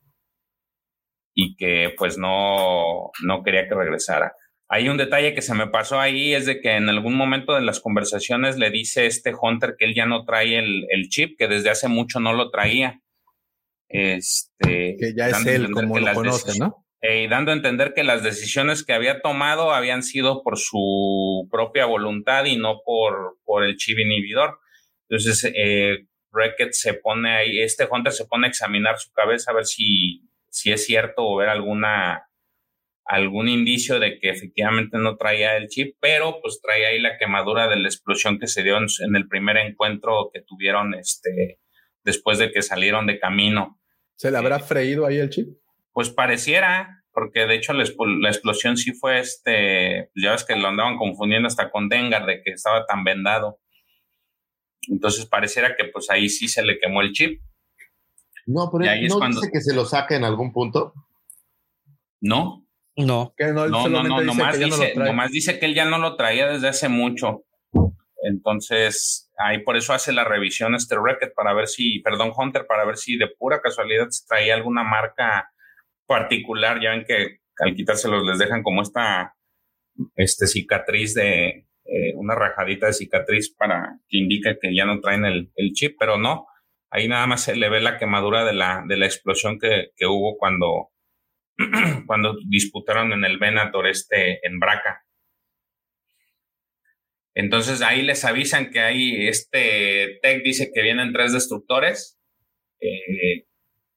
C: y que pues no, no quería que regresara. Hay un detalle que se me pasó ahí, es de que en algún momento de las conversaciones le dice este Hunter que él ya no trae el, el chip, que desde hace mucho no lo traía. Este,
B: que ya es él como lo conoce, ¿no?
C: Eh, dando a entender que las decisiones que había tomado habían sido por su propia voluntad y no por, por el chip inhibidor. Entonces, eh, se pone ahí, este Hunter se pone a examinar su cabeza a ver si, si es cierto o ver alguna, algún indicio de que efectivamente no traía el chip, pero pues traía ahí la quemadura de la explosión que se dio en, en el primer encuentro que tuvieron este, después de que salieron de camino.
B: ¿Se le habrá freído ahí el chip?
C: Pues pareciera, porque de hecho la, la, explosión sí fue este, ya ves que lo andaban confundiendo hasta con Dengar, de que estaba tan vendado. Entonces pareciera que pues ahí sí se le quemó el chip.
G: No, pero ahí ¿no cuando... dice que se lo saca en algún punto?
C: No.
F: No.
B: Que no,
C: no, no, no, nomás, dice, no nomás dice que él ya no lo traía desde hace mucho. Entonces, ahí por eso hace la revisión este Record para ver si, perdón, Hunter, para ver si de pura casualidad se traía alguna marca particular, ya ven que al quitárselos les dejan como esta este, cicatriz de eh, una rajadita de cicatriz para que indique que ya no traen el, chip, pero no, ahí nada más se le ve la quemadura de la, de la explosión que, que hubo cuando, cuando disputaron en el Venator este en Braca. Entonces ahí les avisan que hay este Tech dice que vienen tres destructores. Eh,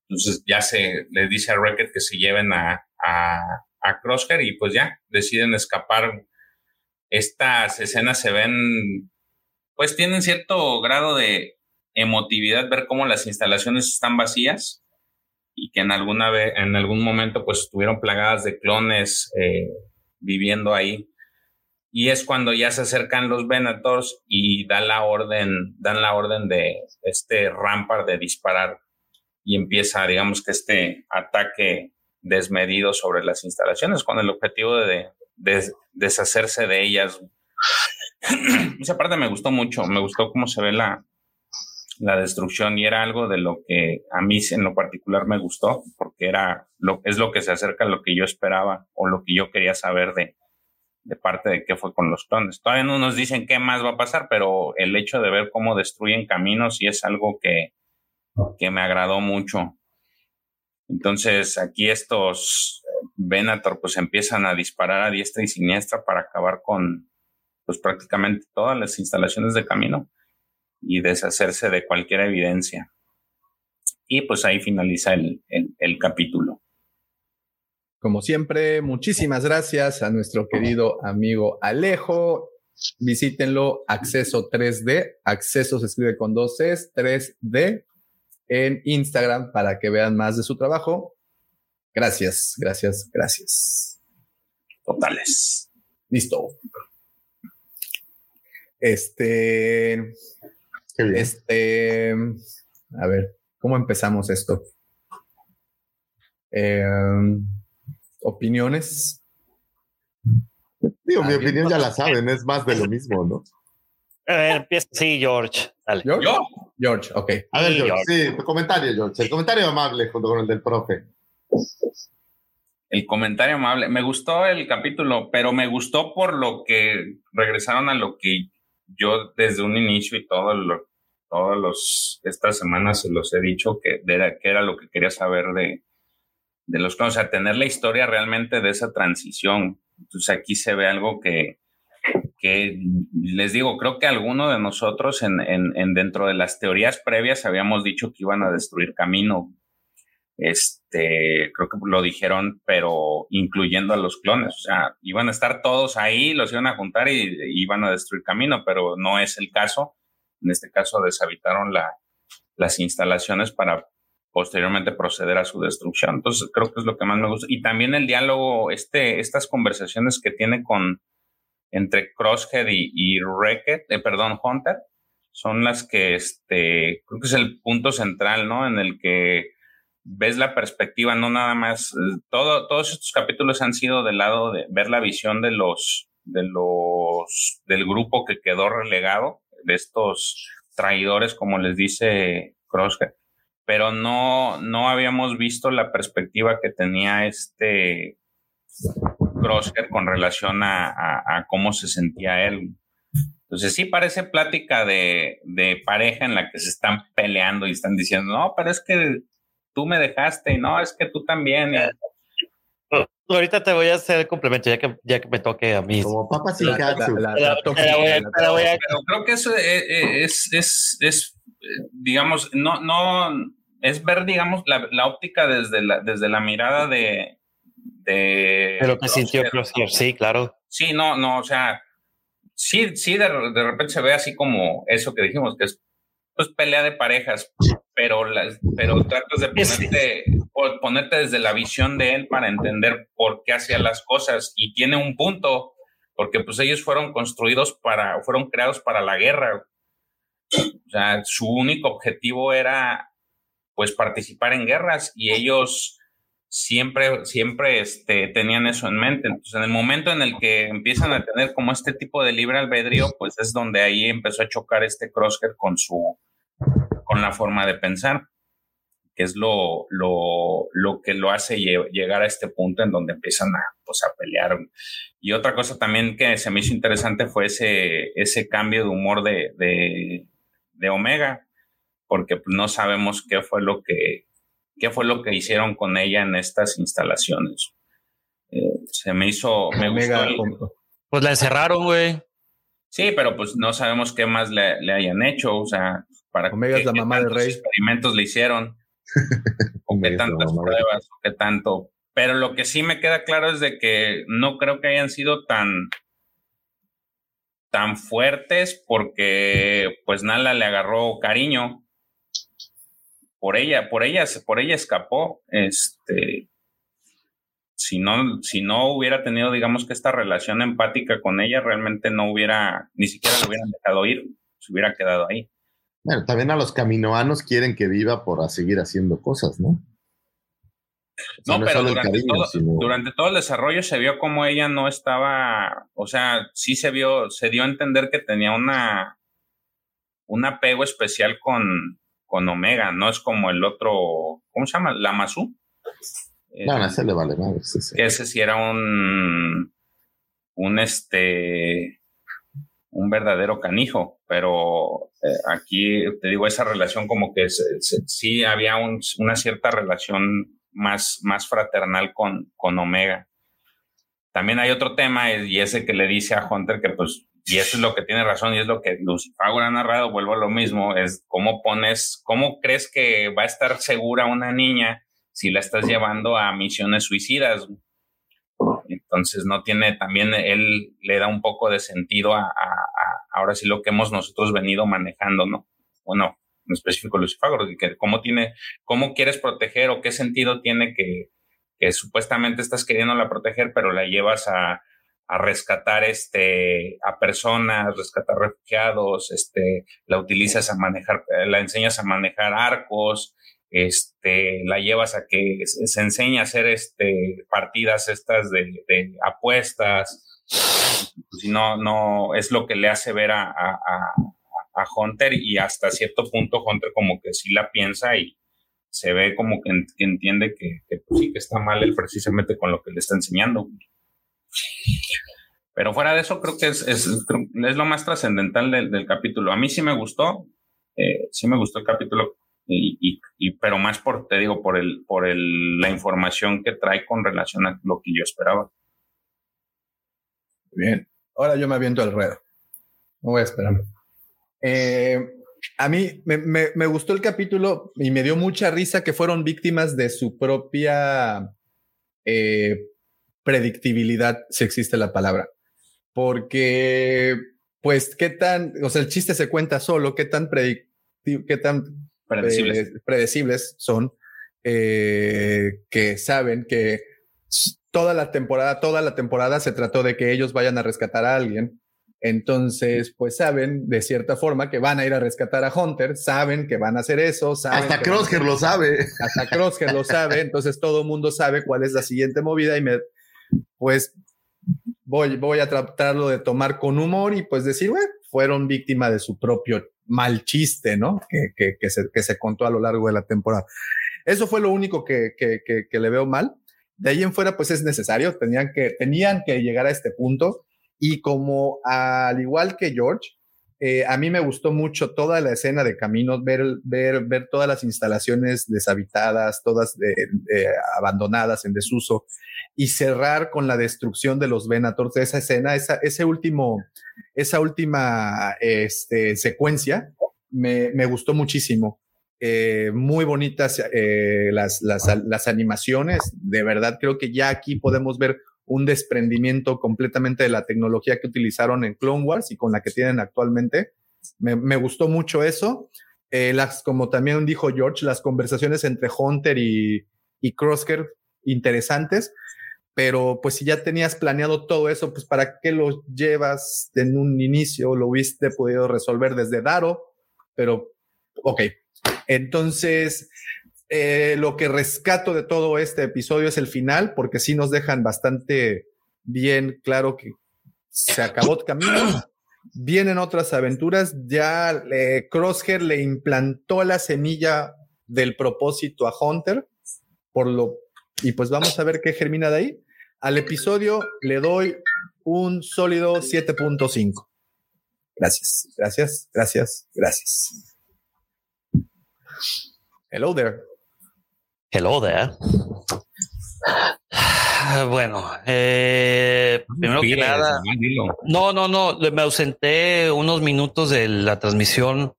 C: entonces ya se les dice a Wrecked que se lleven a, a, a Crosshair y pues ya deciden escapar. Estas escenas se ven, pues tienen cierto grado de emotividad ver cómo las instalaciones están vacías y que en alguna vez, en algún momento pues estuvieron plagadas de clones eh, viviendo ahí. Y es cuando ya se acercan los Venators y dan la orden, dan la orden de este Rampart de disparar y empieza, digamos que este ataque desmedido sobre las instalaciones con el objetivo de, de deshacerse de ellas. Esa parte me gustó mucho, me gustó cómo se ve la, la destrucción y era algo de lo que a mí en lo particular me gustó porque era lo es lo que se acerca a lo que yo esperaba o lo que yo quería saber de, de parte de qué fue con los clones. Todavía no nos dicen qué más va a pasar, pero el hecho de ver cómo destruyen caminos y es algo que, que me agradó mucho. Entonces aquí estos Venator pues empiezan a disparar a diestra y siniestra para acabar con pues prácticamente todas las instalaciones de camino y deshacerse de cualquier evidencia. Y pues ahí finaliza el, el, el capítulo.
B: Como siempre, muchísimas gracias a nuestro querido amigo Alejo. Visítenlo, Acceso 3D. Acceso se escribe con dos Cs, 3D en Instagram para que vean más de su trabajo. Gracias, gracias, gracias.
C: totales.
B: Listo. Este. Este. A ver, ¿cómo empezamos esto? Eh, ¿Opiniones?
G: Digo, mi opinión ya la saben, es más de lo mismo, ¿no?
F: A ver, empieza. Sí, George. Dale.
B: ¿George? George, ok.
G: A ver,
F: Sí,
G: George,
F: George.
G: sí, tu comentario, George. El comentario amable junto con el del profe.
C: El comentario amable. Me gustó el capítulo, pero me gustó por lo que regresaron a lo que yo desde un inicio y todo lo, todos los estas semanas se los he dicho que era, que era lo que quería saber de, de los clones, o sea, tener la historia realmente de esa transición. Entonces aquí se ve algo que, que les digo, creo que alguno de nosotros en, en, en dentro de las teorías previas habíamos dicho que iban a destruir camino. Este, creo que lo dijeron, pero incluyendo a los clones. O sea, iban a estar todos ahí, los iban a juntar y, y iban a destruir camino, pero no es el caso. En este caso, deshabitaron la, las instalaciones para posteriormente proceder a su destrucción. Entonces, creo que es lo que más me gusta. Y también el diálogo, este, estas conversaciones que tiene con entre Crosshead y, y eh, perdón, Hunter, son las que este, creo que es el punto central, ¿no? En el que ves la perspectiva, no nada más, eh, todo, todos estos capítulos han sido del lado de ver la visión de los, de los, del grupo que quedó relegado, de estos traidores, como les dice Crosshead, pero no, no habíamos visto la perspectiva que tenía este Crosshair con relación a, a, a cómo se sentía él. Entonces sí parece plática de, de pareja en la que se están peleando y están diciendo, no, pero es que tú me dejaste y no, es que tú también. Y-
F: Ahorita te voy a hacer el complemento, ya que, ya que me toque a mí.
G: Como papas y
C: Pero creo que eso es, es, es, es, eh, digamos, no, no, es ver, digamos, la, la óptica desde la, desde la mirada de... De,
F: de lo que sintió.
C: Crosshair,
F: sí, claro.
C: Sí, no, no, o sea, sí, sí, de, de repente se ve así como eso que dijimos, que es pues pelea de parejas, pero las, pero tratas de ponerte, po- ponerte desde la visión de él para entender por qué hacía las cosas y tiene un punto, porque pues ellos fueron construidos para, fueron creados para la guerra. O sea, su único objetivo era pues participar en guerras y ellos siempre, siempre este, tenían eso en mente. Entonces, en el momento en el que empiezan a tener como este tipo de libre albedrío, pues es donde ahí empezó a chocar este Crosshair con su, con la forma de pensar, que es lo, lo, lo que lo hace lle- llegar a este punto en donde empiezan a, pues, a pelear. Y otra cosa también que se me hizo interesante fue ese, ese cambio de humor de, de, de Omega, porque pues, no sabemos qué fue lo que, qué fue lo que hicieron con ella en estas instalaciones. Eh, se me hizo, me
B: Omega,
C: gustó
F: Pues la encerraron, güey.
C: Sí, pero pues no sabemos qué más le, le hayan hecho, o sea, para
B: Omega
C: qué,
B: es la
C: qué
B: mamá del
C: tantos
B: rey.
C: experimentos le hicieron, o qué tantas pruebas, o qué tanto. Pero lo que sí me queda claro es de que no creo que hayan sido tan tan fuertes porque pues Nala le agarró cariño por ella, por ella, por ella escapó. Este, si no, si no hubiera tenido, digamos que esta relación empática con ella, realmente no hubiera, ni siquiera lo hubieran dejado ir, se hubiera quedado ahí.
G: Bueno, también a los caminoanos quieren que viva por seguir haciendo cosas, ¿no? O sea,
C: No, pero durante,
G: cariño,
C: todo,
G: sino-
C: durante todo el desarrollo se vio como ella no estaba, o sea, sí se vio, se dio a entender que tenía una un apego especial con, con Omega, no es como el otro, ¿cómo se llama? Lamazu.
G: No, no, ese le vale madre. sí,
C: ese sí era un un este un verdadero canijo, pero eh, aquí te digo esa relación como que se- se- sí había un- una cierta relación más más fraternal con con Omega. También hay otro tema eh, y ese que le dice a Hunter que pues y eso es lo que tiene razón y es lo que Lucifago ha narrado, vuelvo a lo mismo, es cómo pones, cómo crees que va a estar segura una niña si la estás llevando a misiones suicidas. Entonces no tiene, también él le da un poco de sentido a, ahora sí lo que hemos nosotros venido manejando, ¿no? Bueno, en específico Lucifago, que cómo tiene, cómo quieres proteger o qué sentido tiene que, que supuestamente estás queriéndola proteger, pero la llevas a, a rescatar este, a personas, rescatar refugiados, este, la utilizas a manejar, la enseñas a manejar arcos, este, la llevas a que se, se enseña a hacer este, partidas estas de, apuestas. Si no, no, es lo que le hace ver a, a, a, Hunter y hasta cierto punto Hunter como que sí la piensa y se ve como que entiende que, que, pues, sí que está mal él precisamente con lo que le está enseñando. Pero fuera de eso, creo que es, es, es lo más trascendental del, del capítulo. A mí sí me gustó, eh, sí me gustó el capítulo, y, y- pero más por, te digo, por el, por el, la información que trae con relación a lo que yo esperaba.
B: Bien. Ahora yo me aviento al ruedo. No voy a esperarme. Eh, a mí me, me- me gustó el capítulo y me dio mucha risa que fueron víctimas de su propia eh, predictibilidad, si existe la palabra. Porque, pues, qué tan, o sea, el chiste se cuenta solo, qué tan qué tan
C: Predecibles.
B: eh, predecibles son, eh, que saben que toda la temporada, toda la temporada se trató de que ellos vayan a rescatar a alguien. Entonces, pues saben de cierta forma que van a ir a rescatar a Hunter, saben que van a hacer eso, saben
G: Hasta Crosshair lo sabe.
B: hasta Crosshair lo sabe, entonces todo el mundo sabe cuál es la siguiente movida y me, pues, voy, voy a tratarlo de tomar con humor y pues decir, bueno, fueron víctima de su propio mal chiste, ¿no? Que, que, se, que se contó a lo largo de la temporada. Eso fue lo único que, que, que, que le veo mal. De ahí en fuera, pues es necesario, tenían que, tenían que llegar a este punto. Y como al igual que George, eh, a mí me gustó mucho toda la escena de caminos, ver, ver, ver todas las instalaciones deshabitadas, todas abandonadas en desuso y cerrar con la destrucción de los Venators, esa escena, esa, ese último, esa última este, secuencia me, me gustó muchísimo. Eh, muy bonitas eh, las, las, las animaciones. De verdad, creo que ya aquí podemos ver un desprendimiento completamente de la tecnología que utilizaron en Clone Wars y con la que tienen actualmente. Me, gustó mucho eso. Eh, las, como también dijo George, las conversaciones entre Hunter y, y Crosshair interesantes, pero pues si ya tenías planeado todo eso, pues para qué lo llevas en un inicio, lo hubiste podido resolver desde Daro, pero ok. Entonces, eh, lo que rescato de todo este episodio es el final, porque sí nos dejan bastante bien claro que se acabó el camino. Vienen otras aventuras. Ya eh, Crosshair le implantó la semilla del propósito a Hunter, por lo y pues vamos a ver qué germina de ahí. Al episodio le doy un sólido 7.5. Gracias, gracias, gracias, gracias. Hello there.
F: Hello there. Bueno, eh, primero que nada, no, no, no, me ausenté unos minutos de la transmisión.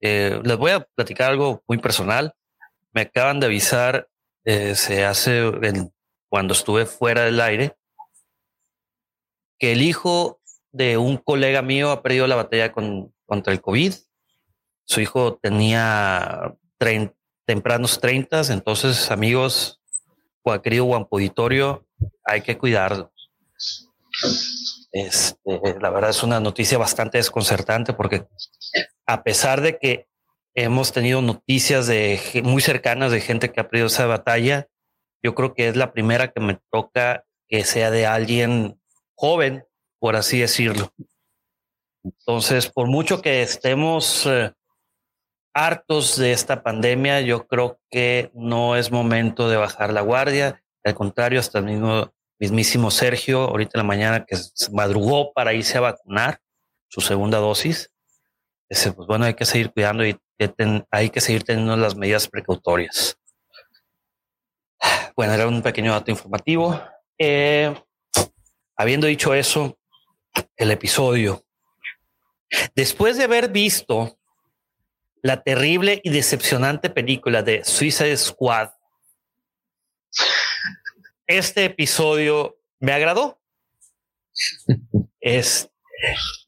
F: Eh, les voy a platicar algo muy personal. Me acaban de avisar, eh, se hace el- cuando estuve fuera del aire, que el hijo de un colega mío ha perdido la batalla con, contra el COVID. Su hijo tenía trein- tempranos 30, entonces amigos, querido Guampo Auditorio, hay que cuidarlo. Este, la verdad es una noticia bastante desconcertante porque a pesar de que hemos tenido noticias de muy cercanas de gente que ha perdido esa batalla, yo creo que es la primera que me toca que sea de alguien joven, por así decirlo. Entonces, por mucho que estemos eh, hartos de esta pandemia, yo creo que no es momento de bajar la guardia. Al contrario, hasta el mismo mismísimo Sergio, ahorita en la mañana que se madrugó para irse a vacunar su segunda dosis. Dice, pues bueno, hay que seguir cuidando y hay que seguir teniendo las medidas precautorias. Bueno, era un pequeño dato informativo. Eh, habiendo dicho eso, el episodio. Después de haber visto la terrible y decepcionante película de Suicide Squad, este episodio me agradó. Es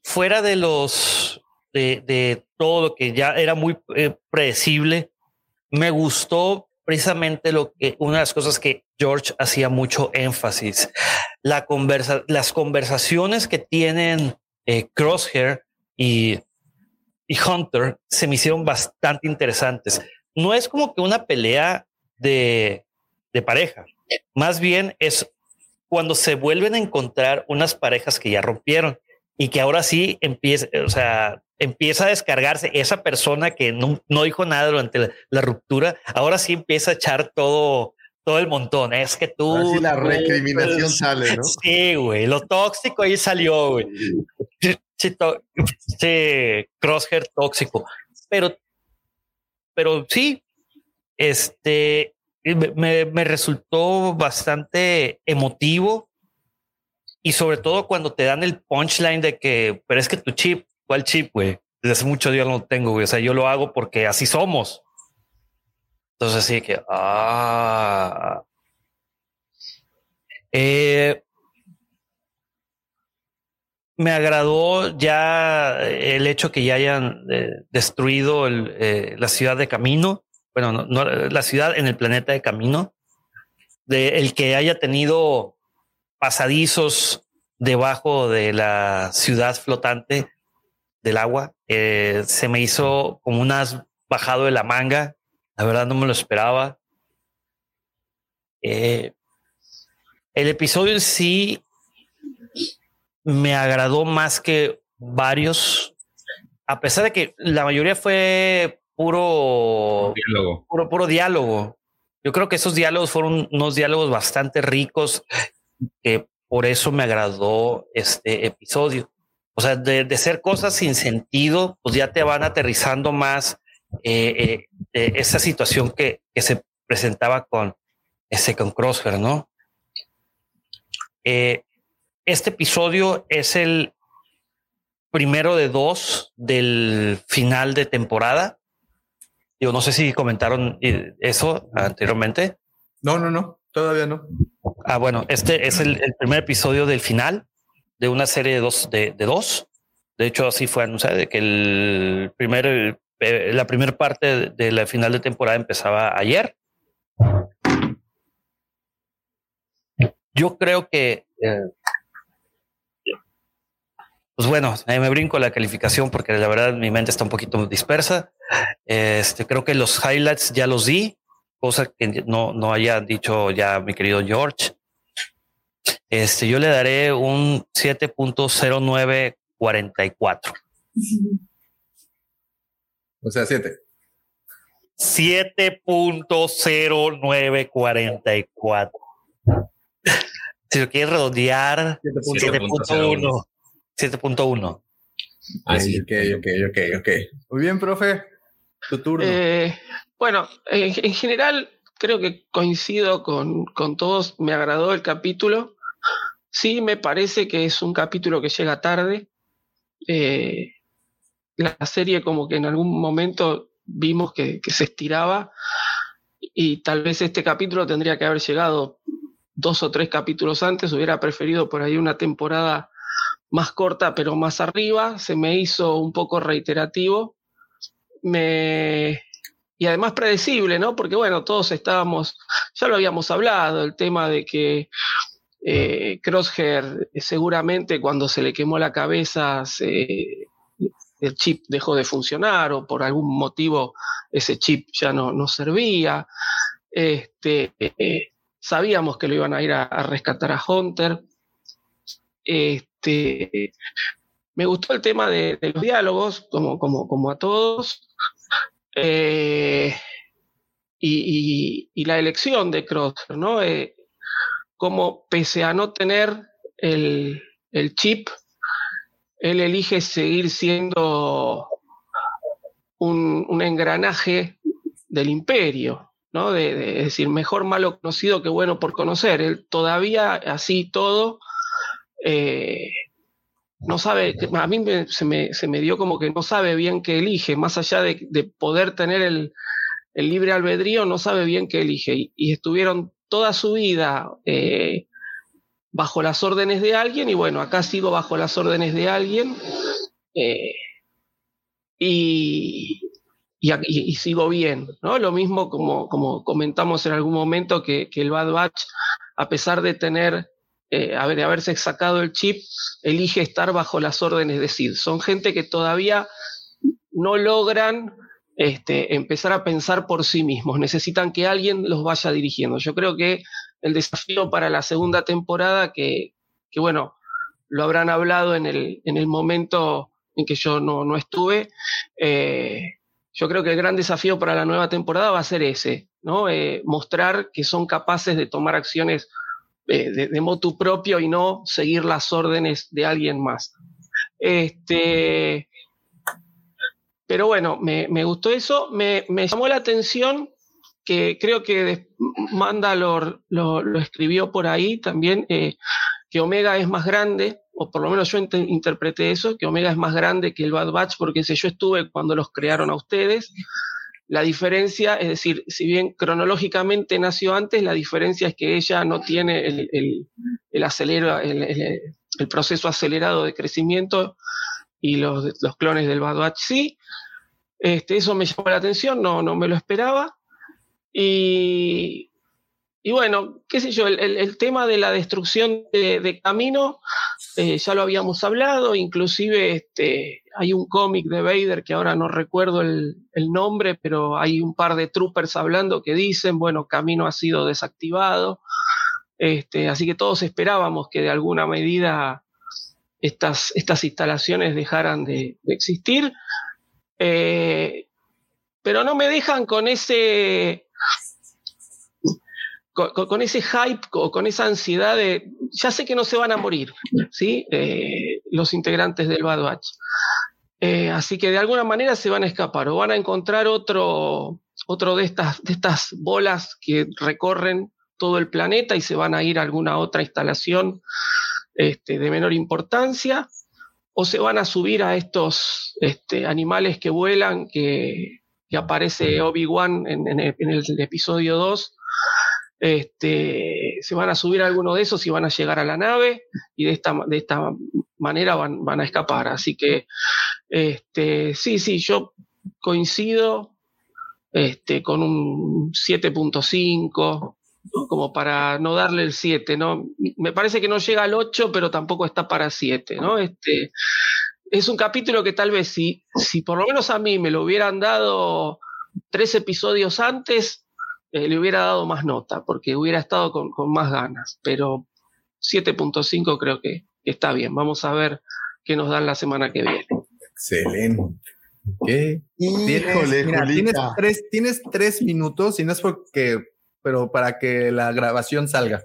F: fuera de los de, todo lo que ya era muy eh, predecible. Me gustó precisamente lo que una de las cosas que George hacía mucho énfasis. La conversa, las conversaciones que tienen eh, Crosshair y, y Hunter se me hicieron bastante interesantes. No es como que una pelea de, de pareja, más bien es cuando se vuelven a encontrar unas parejas que ya rompieron y que ahora sí empieza, o sea, empieza a descargarse esa persona que no, no dijo nada durante la, la ruptura, ahora sí empieza a echar todo, todo el montón. Es que tú.
G: La recriminación sale, ¿no?
F: Sí, güey. Lo tóxico ahí salió, güey. Sí, sí, crosshair tóxico. Pero, pero sí, este me, me- resultó bastante emotivo. Y sobre todo cuando te dan el punchline de que, pero es que tu chip, ¿cuál chip, güey? Desde hace mucho días no tengo, güey. O sea, yo lo hago porque así somos. Entonces sí que, ah. Eh, me agradó ya el hecho que ya hayan eh, destruido eh, la ciudad de Camino. Bueno, no, no, la ciudad en el planeta de Camino. El que haya tenido pasadizos debajo de la ciudad flotante del agua. Eh, se me hizo como unas bajado de la manga. La verdad no me lo esperaba. Eh, el episodio en sí me agradó más que varios, a pesar de que la mayoría fue puro
C: diálogo.
F: Puro, puro diálogo. Yo creo que esos diálogos fueron unos diálogos bastante ricos, que por eso me agradó este episodio. O sea, de, de ser cosas sin sentido, pues ya te van aterrizando más eh, eh, eh, esa situación que, que se presentaba con ese con Crosshair, ¿no? Eh, este episodio es el primero de dos del final de temporada. Yo no sé si comentaron eh, eso anteriormente.
B: No, no, no, todavía no.
F: Ah, bueno, este es el, el primer episodio del final de una serie de dos. De, de dos. De hecho, así fue anunciado de que el primer, eh, la primera parte de, de la final de temporada empezaba ayer. Yo creo que, eh, pues bueno, ahí me brinco la calificación porque la verdad mi mente está un poquito dispersa. Este, creo que los highlights ya los di, cosa que no, no haya dicho ya mi querido George. Este, yo le daré un 7.0944.
B: O sea, siete.
F: 7.0944. Si lo quieres redondear, 7.1. 7.1.
B: Así. Ok, ok, ok, ok. Muy bien, profe. Tu turno.
D: Eh, bueno, en, en general creo que coincido con, con todos. Me agradó el capítulo. Sí, me parece que es un capítulo que llega tarde. Eh, la serie como que en algún momento vimos que, que se estiraba y tal vez este capítulo tendría que haber llegado dos o tres capítulos antes. Hubiera preferido por ahí una temporada más corta pero más arriba. Se me hizo un poco reiterativo. Me, y además predecible, ¿no? Porque bueno, todos estábamos, ya lo habíamos hablado, el tema de que eh, Crosshair eh, seguramente cuando se le quemó la cabeza se, el chip dejó de funcionar o por algún motivo ese chip ya no, no servía. Este, eh, sabíamos que lo iban a ir a, a rescatar a Hunter. Este, me gustó el tema de, los diálogos, como, como, como a todos. Eh, y, la elección de Crosshair, ¿no? Eh, como pese a no tener el, el, chip, él elige seguir siendo un, un engranaje del imperio, ¿no? De, de, es decir, mejor malo conocido que bueno por conocer. Él todavía así todo eh, no sabe, a mí me, se, me, se, me, dio como que no sabe bien qué elige, más allá de, de poder tener el, el, libre albedrío, no sabe bien qué elige. Y, estuvieron toda su vida eh, bajo las órdenes de alguien, y bueno, acá sigo bajo las órdenes de alguien. Eh, y, y, y- y sigo bien, ¿no? Lo mismo como, como comentamos en algún momento que, que el Bad Batch, a pesar de tener, eh, de haberse sacado el chip, elige estar bajo las órdenes de Sid. Son gente que todavía no logran este, empezar a pensar por sí mismos, necesitan que alguien los vaya dirigiendo. Yo creo que el desafío para la segunda temporada, que, que bueno, lo habrán hablado en el, en el momento en que yo no, no estuve, eh, yo creo que el gran desafío para la nueva temporada va a ser ese, ¿no? Eh, mostrar que son capaces de tomar acciones eh, de, de motu propio y no seguir las órdenes de alguien más. Este, pero bueno, me, me gustó eso. Me, me llamó la atención que creo que Mandalor lo, escribió por ahí también, eh, que Omega es más grande, o por lo menos yo interpreté eso, que Omega es más grande que el Bad Batch, porque si yo estuve cuando los crearon a ustedes. La diferencia, es decir, si bien cronológicamente nació antes, la diferencia es que ella no tiene el, el- el proceso acelerado de crecimiento y los, los clones del Bad Batch sí. Este, eso me llamó la atención, no, no me lo esperaba. Y, y bueno, qué sé yo, el, el- tema de la destrucción de, de camino, eh, ya lo habíamos hablado, inclusive este, hay un cómic de Vader que ahora no recuerdo el, nombre, pero hay un par de troopers hablando que dicen, bueno, camino ha sido desactivado. Este, así que todos esperábamos que de alguna medida estas, instalaciones dejaran de, existir. Eh, pero no me dejan con ese con ese hype o con esa ansiedad de ya sé que no se van a morir, ¿sí? Eh, los integrantes del Bad Batch. Eh, así que de alguna manera se van a escapar o van a encontrar otro, otro de, estas, de estas bolas que recorren todo el planeta y se van a ir a alguna otra instalación este, de menor importancia o se van a subir a estos este, animales que vuelan que, que aparece Obi-Wan en, en el, en el episodio 2. Este, se van a subir a alguno de esos y van a llegar a la nave y de esta, de esta manera van, van a escapar. Así que este, sí, sí, yo coincido este, con un 7.5, ¿no? como para no darle el 7, ¿no? Me parece que no llega al 8, pero tampoco está para 7, ¿no? Este, es un capítulo que tal vez si, si por lo menos a mí me lo hubieran dado tres episodios antes, eh, le hubiera dado más nota, porque hubiera estado con, con más ganas, pero 7.5 creo que está bien. Vamos a ver qué nos dan la semana que viene.
B: Excelente. ¿Qué?
G: Híjole,
B: mira, tienes tres, tienes tres minutos y no es porque, pero para que la grabación salga.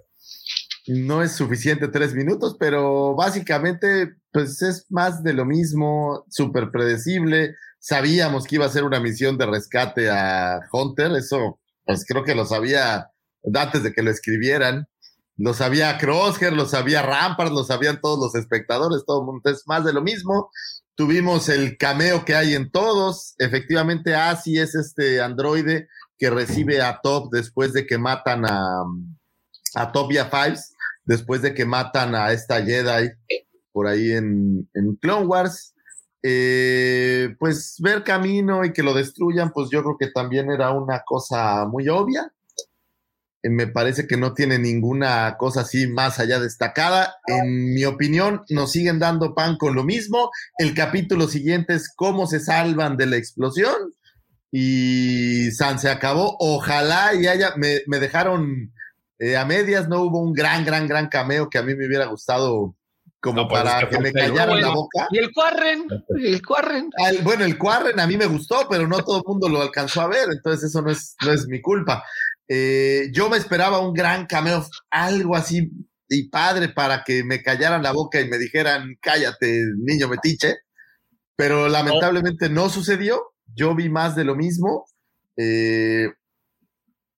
G: No es suficiente tres minutos, pero básicamente, pues es más de lo mismo, súper predecible. Sabíamos que iba a ser una misión de rescate a Hunter, eso, pues creo que lo sabía antes de que lo escribieran. Lo sabía Crosshair, lo sabía Rampart, lo sabían todos los espectadores, todo el mundo. Es más de lo mismo. Tuvimos el cameo que hay en todos. Efectivamente, Asi es este androide que recibe a Top después de que matan a, a Top Fives, después de que matan a esta Jedi por ahí en, en Clone Wars. Eh, pues ver camino y que lo destruyan, pues yo creo que también era una cosa muy obvia. Me parece que no tiene ninguna cosa así más allá destacada. En mi opinión, nos siguen dando pan con lo mismo. El capítulo siguiente es cómo se salvan de la explosión. Y San se acabó. Ojalá y haya, me, me dejaron eh, a medias, no hubo un gran, gran, gran cameo que a mí me hubiera gustado como
C: pues,
G: para
C: es que
G: que me callaran la boca.
D: ¿Y el Quarren? ¿El Quarren?
G: El- bueno, el Quarren a mí me gustó, pero no todo el mundo lo alcanzó a ver, entonces eso no es, no es mi culpa. Eh, yo me esperaba un gran cameo, algo así y padre para que me callaran la boca y me dijeran, cállate, niño metiche, pero lamentablemente no sucedió. Yo vi más de lo mismo. Eh,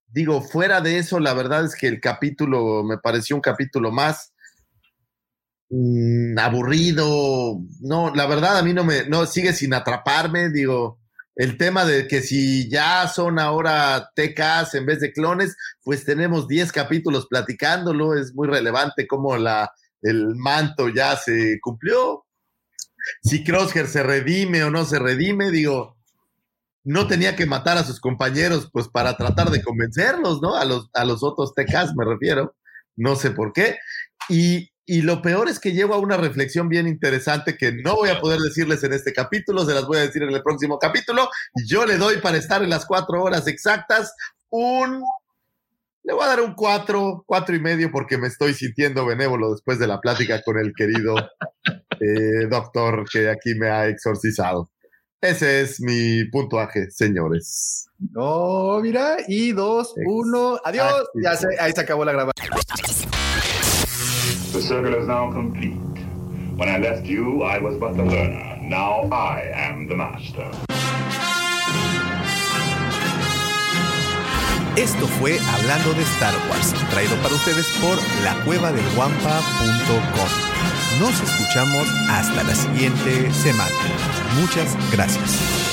G: digo, fuera de eso, la verdad es que el capítulo me pareció un capítulo más mm, aburrido. No, la verdad a mí no me, no, sigue sin atraparme. Digo, el tema de que si ya son ahora TKs en vez de clones, pues tenemos 10 capítulos platicándolo. Es muy relevante cómo la, el manto ya se cumplió. Si Crosshair se redime o no se redime, digo, no tenía que matar a sus compañeros pues para tratar de convencerlos, ¿no? A los, a los otros TKs me refiero, no sé por qué. Y, y lo peor es que llego a una reflexión bien interesante que no voy a poder decirles en este capítulo, se las voy a decir en el próximo capítulo. Yo le doy para estar en las cuatro horas exactas un... Le voy a dar un cuatro, cuatro y medio porque me estoy sintiendo benévolo después de la plática con el querido eh, doctor que aquí me ha exorcizado. Ese es mi puntuaje, señores.
B: No, mira, y dos, uno, adiós. Ya se, ahí se acabó la grabación.
A: The circle is now complete. When I left you, I was but the learner. Now I am the master.
B: Esto fue Hablando de Star Wars, traído para ustedes por lacuevadelguampa.com. Nos escuchamos hasta la siguiente semana. Muchas gracias.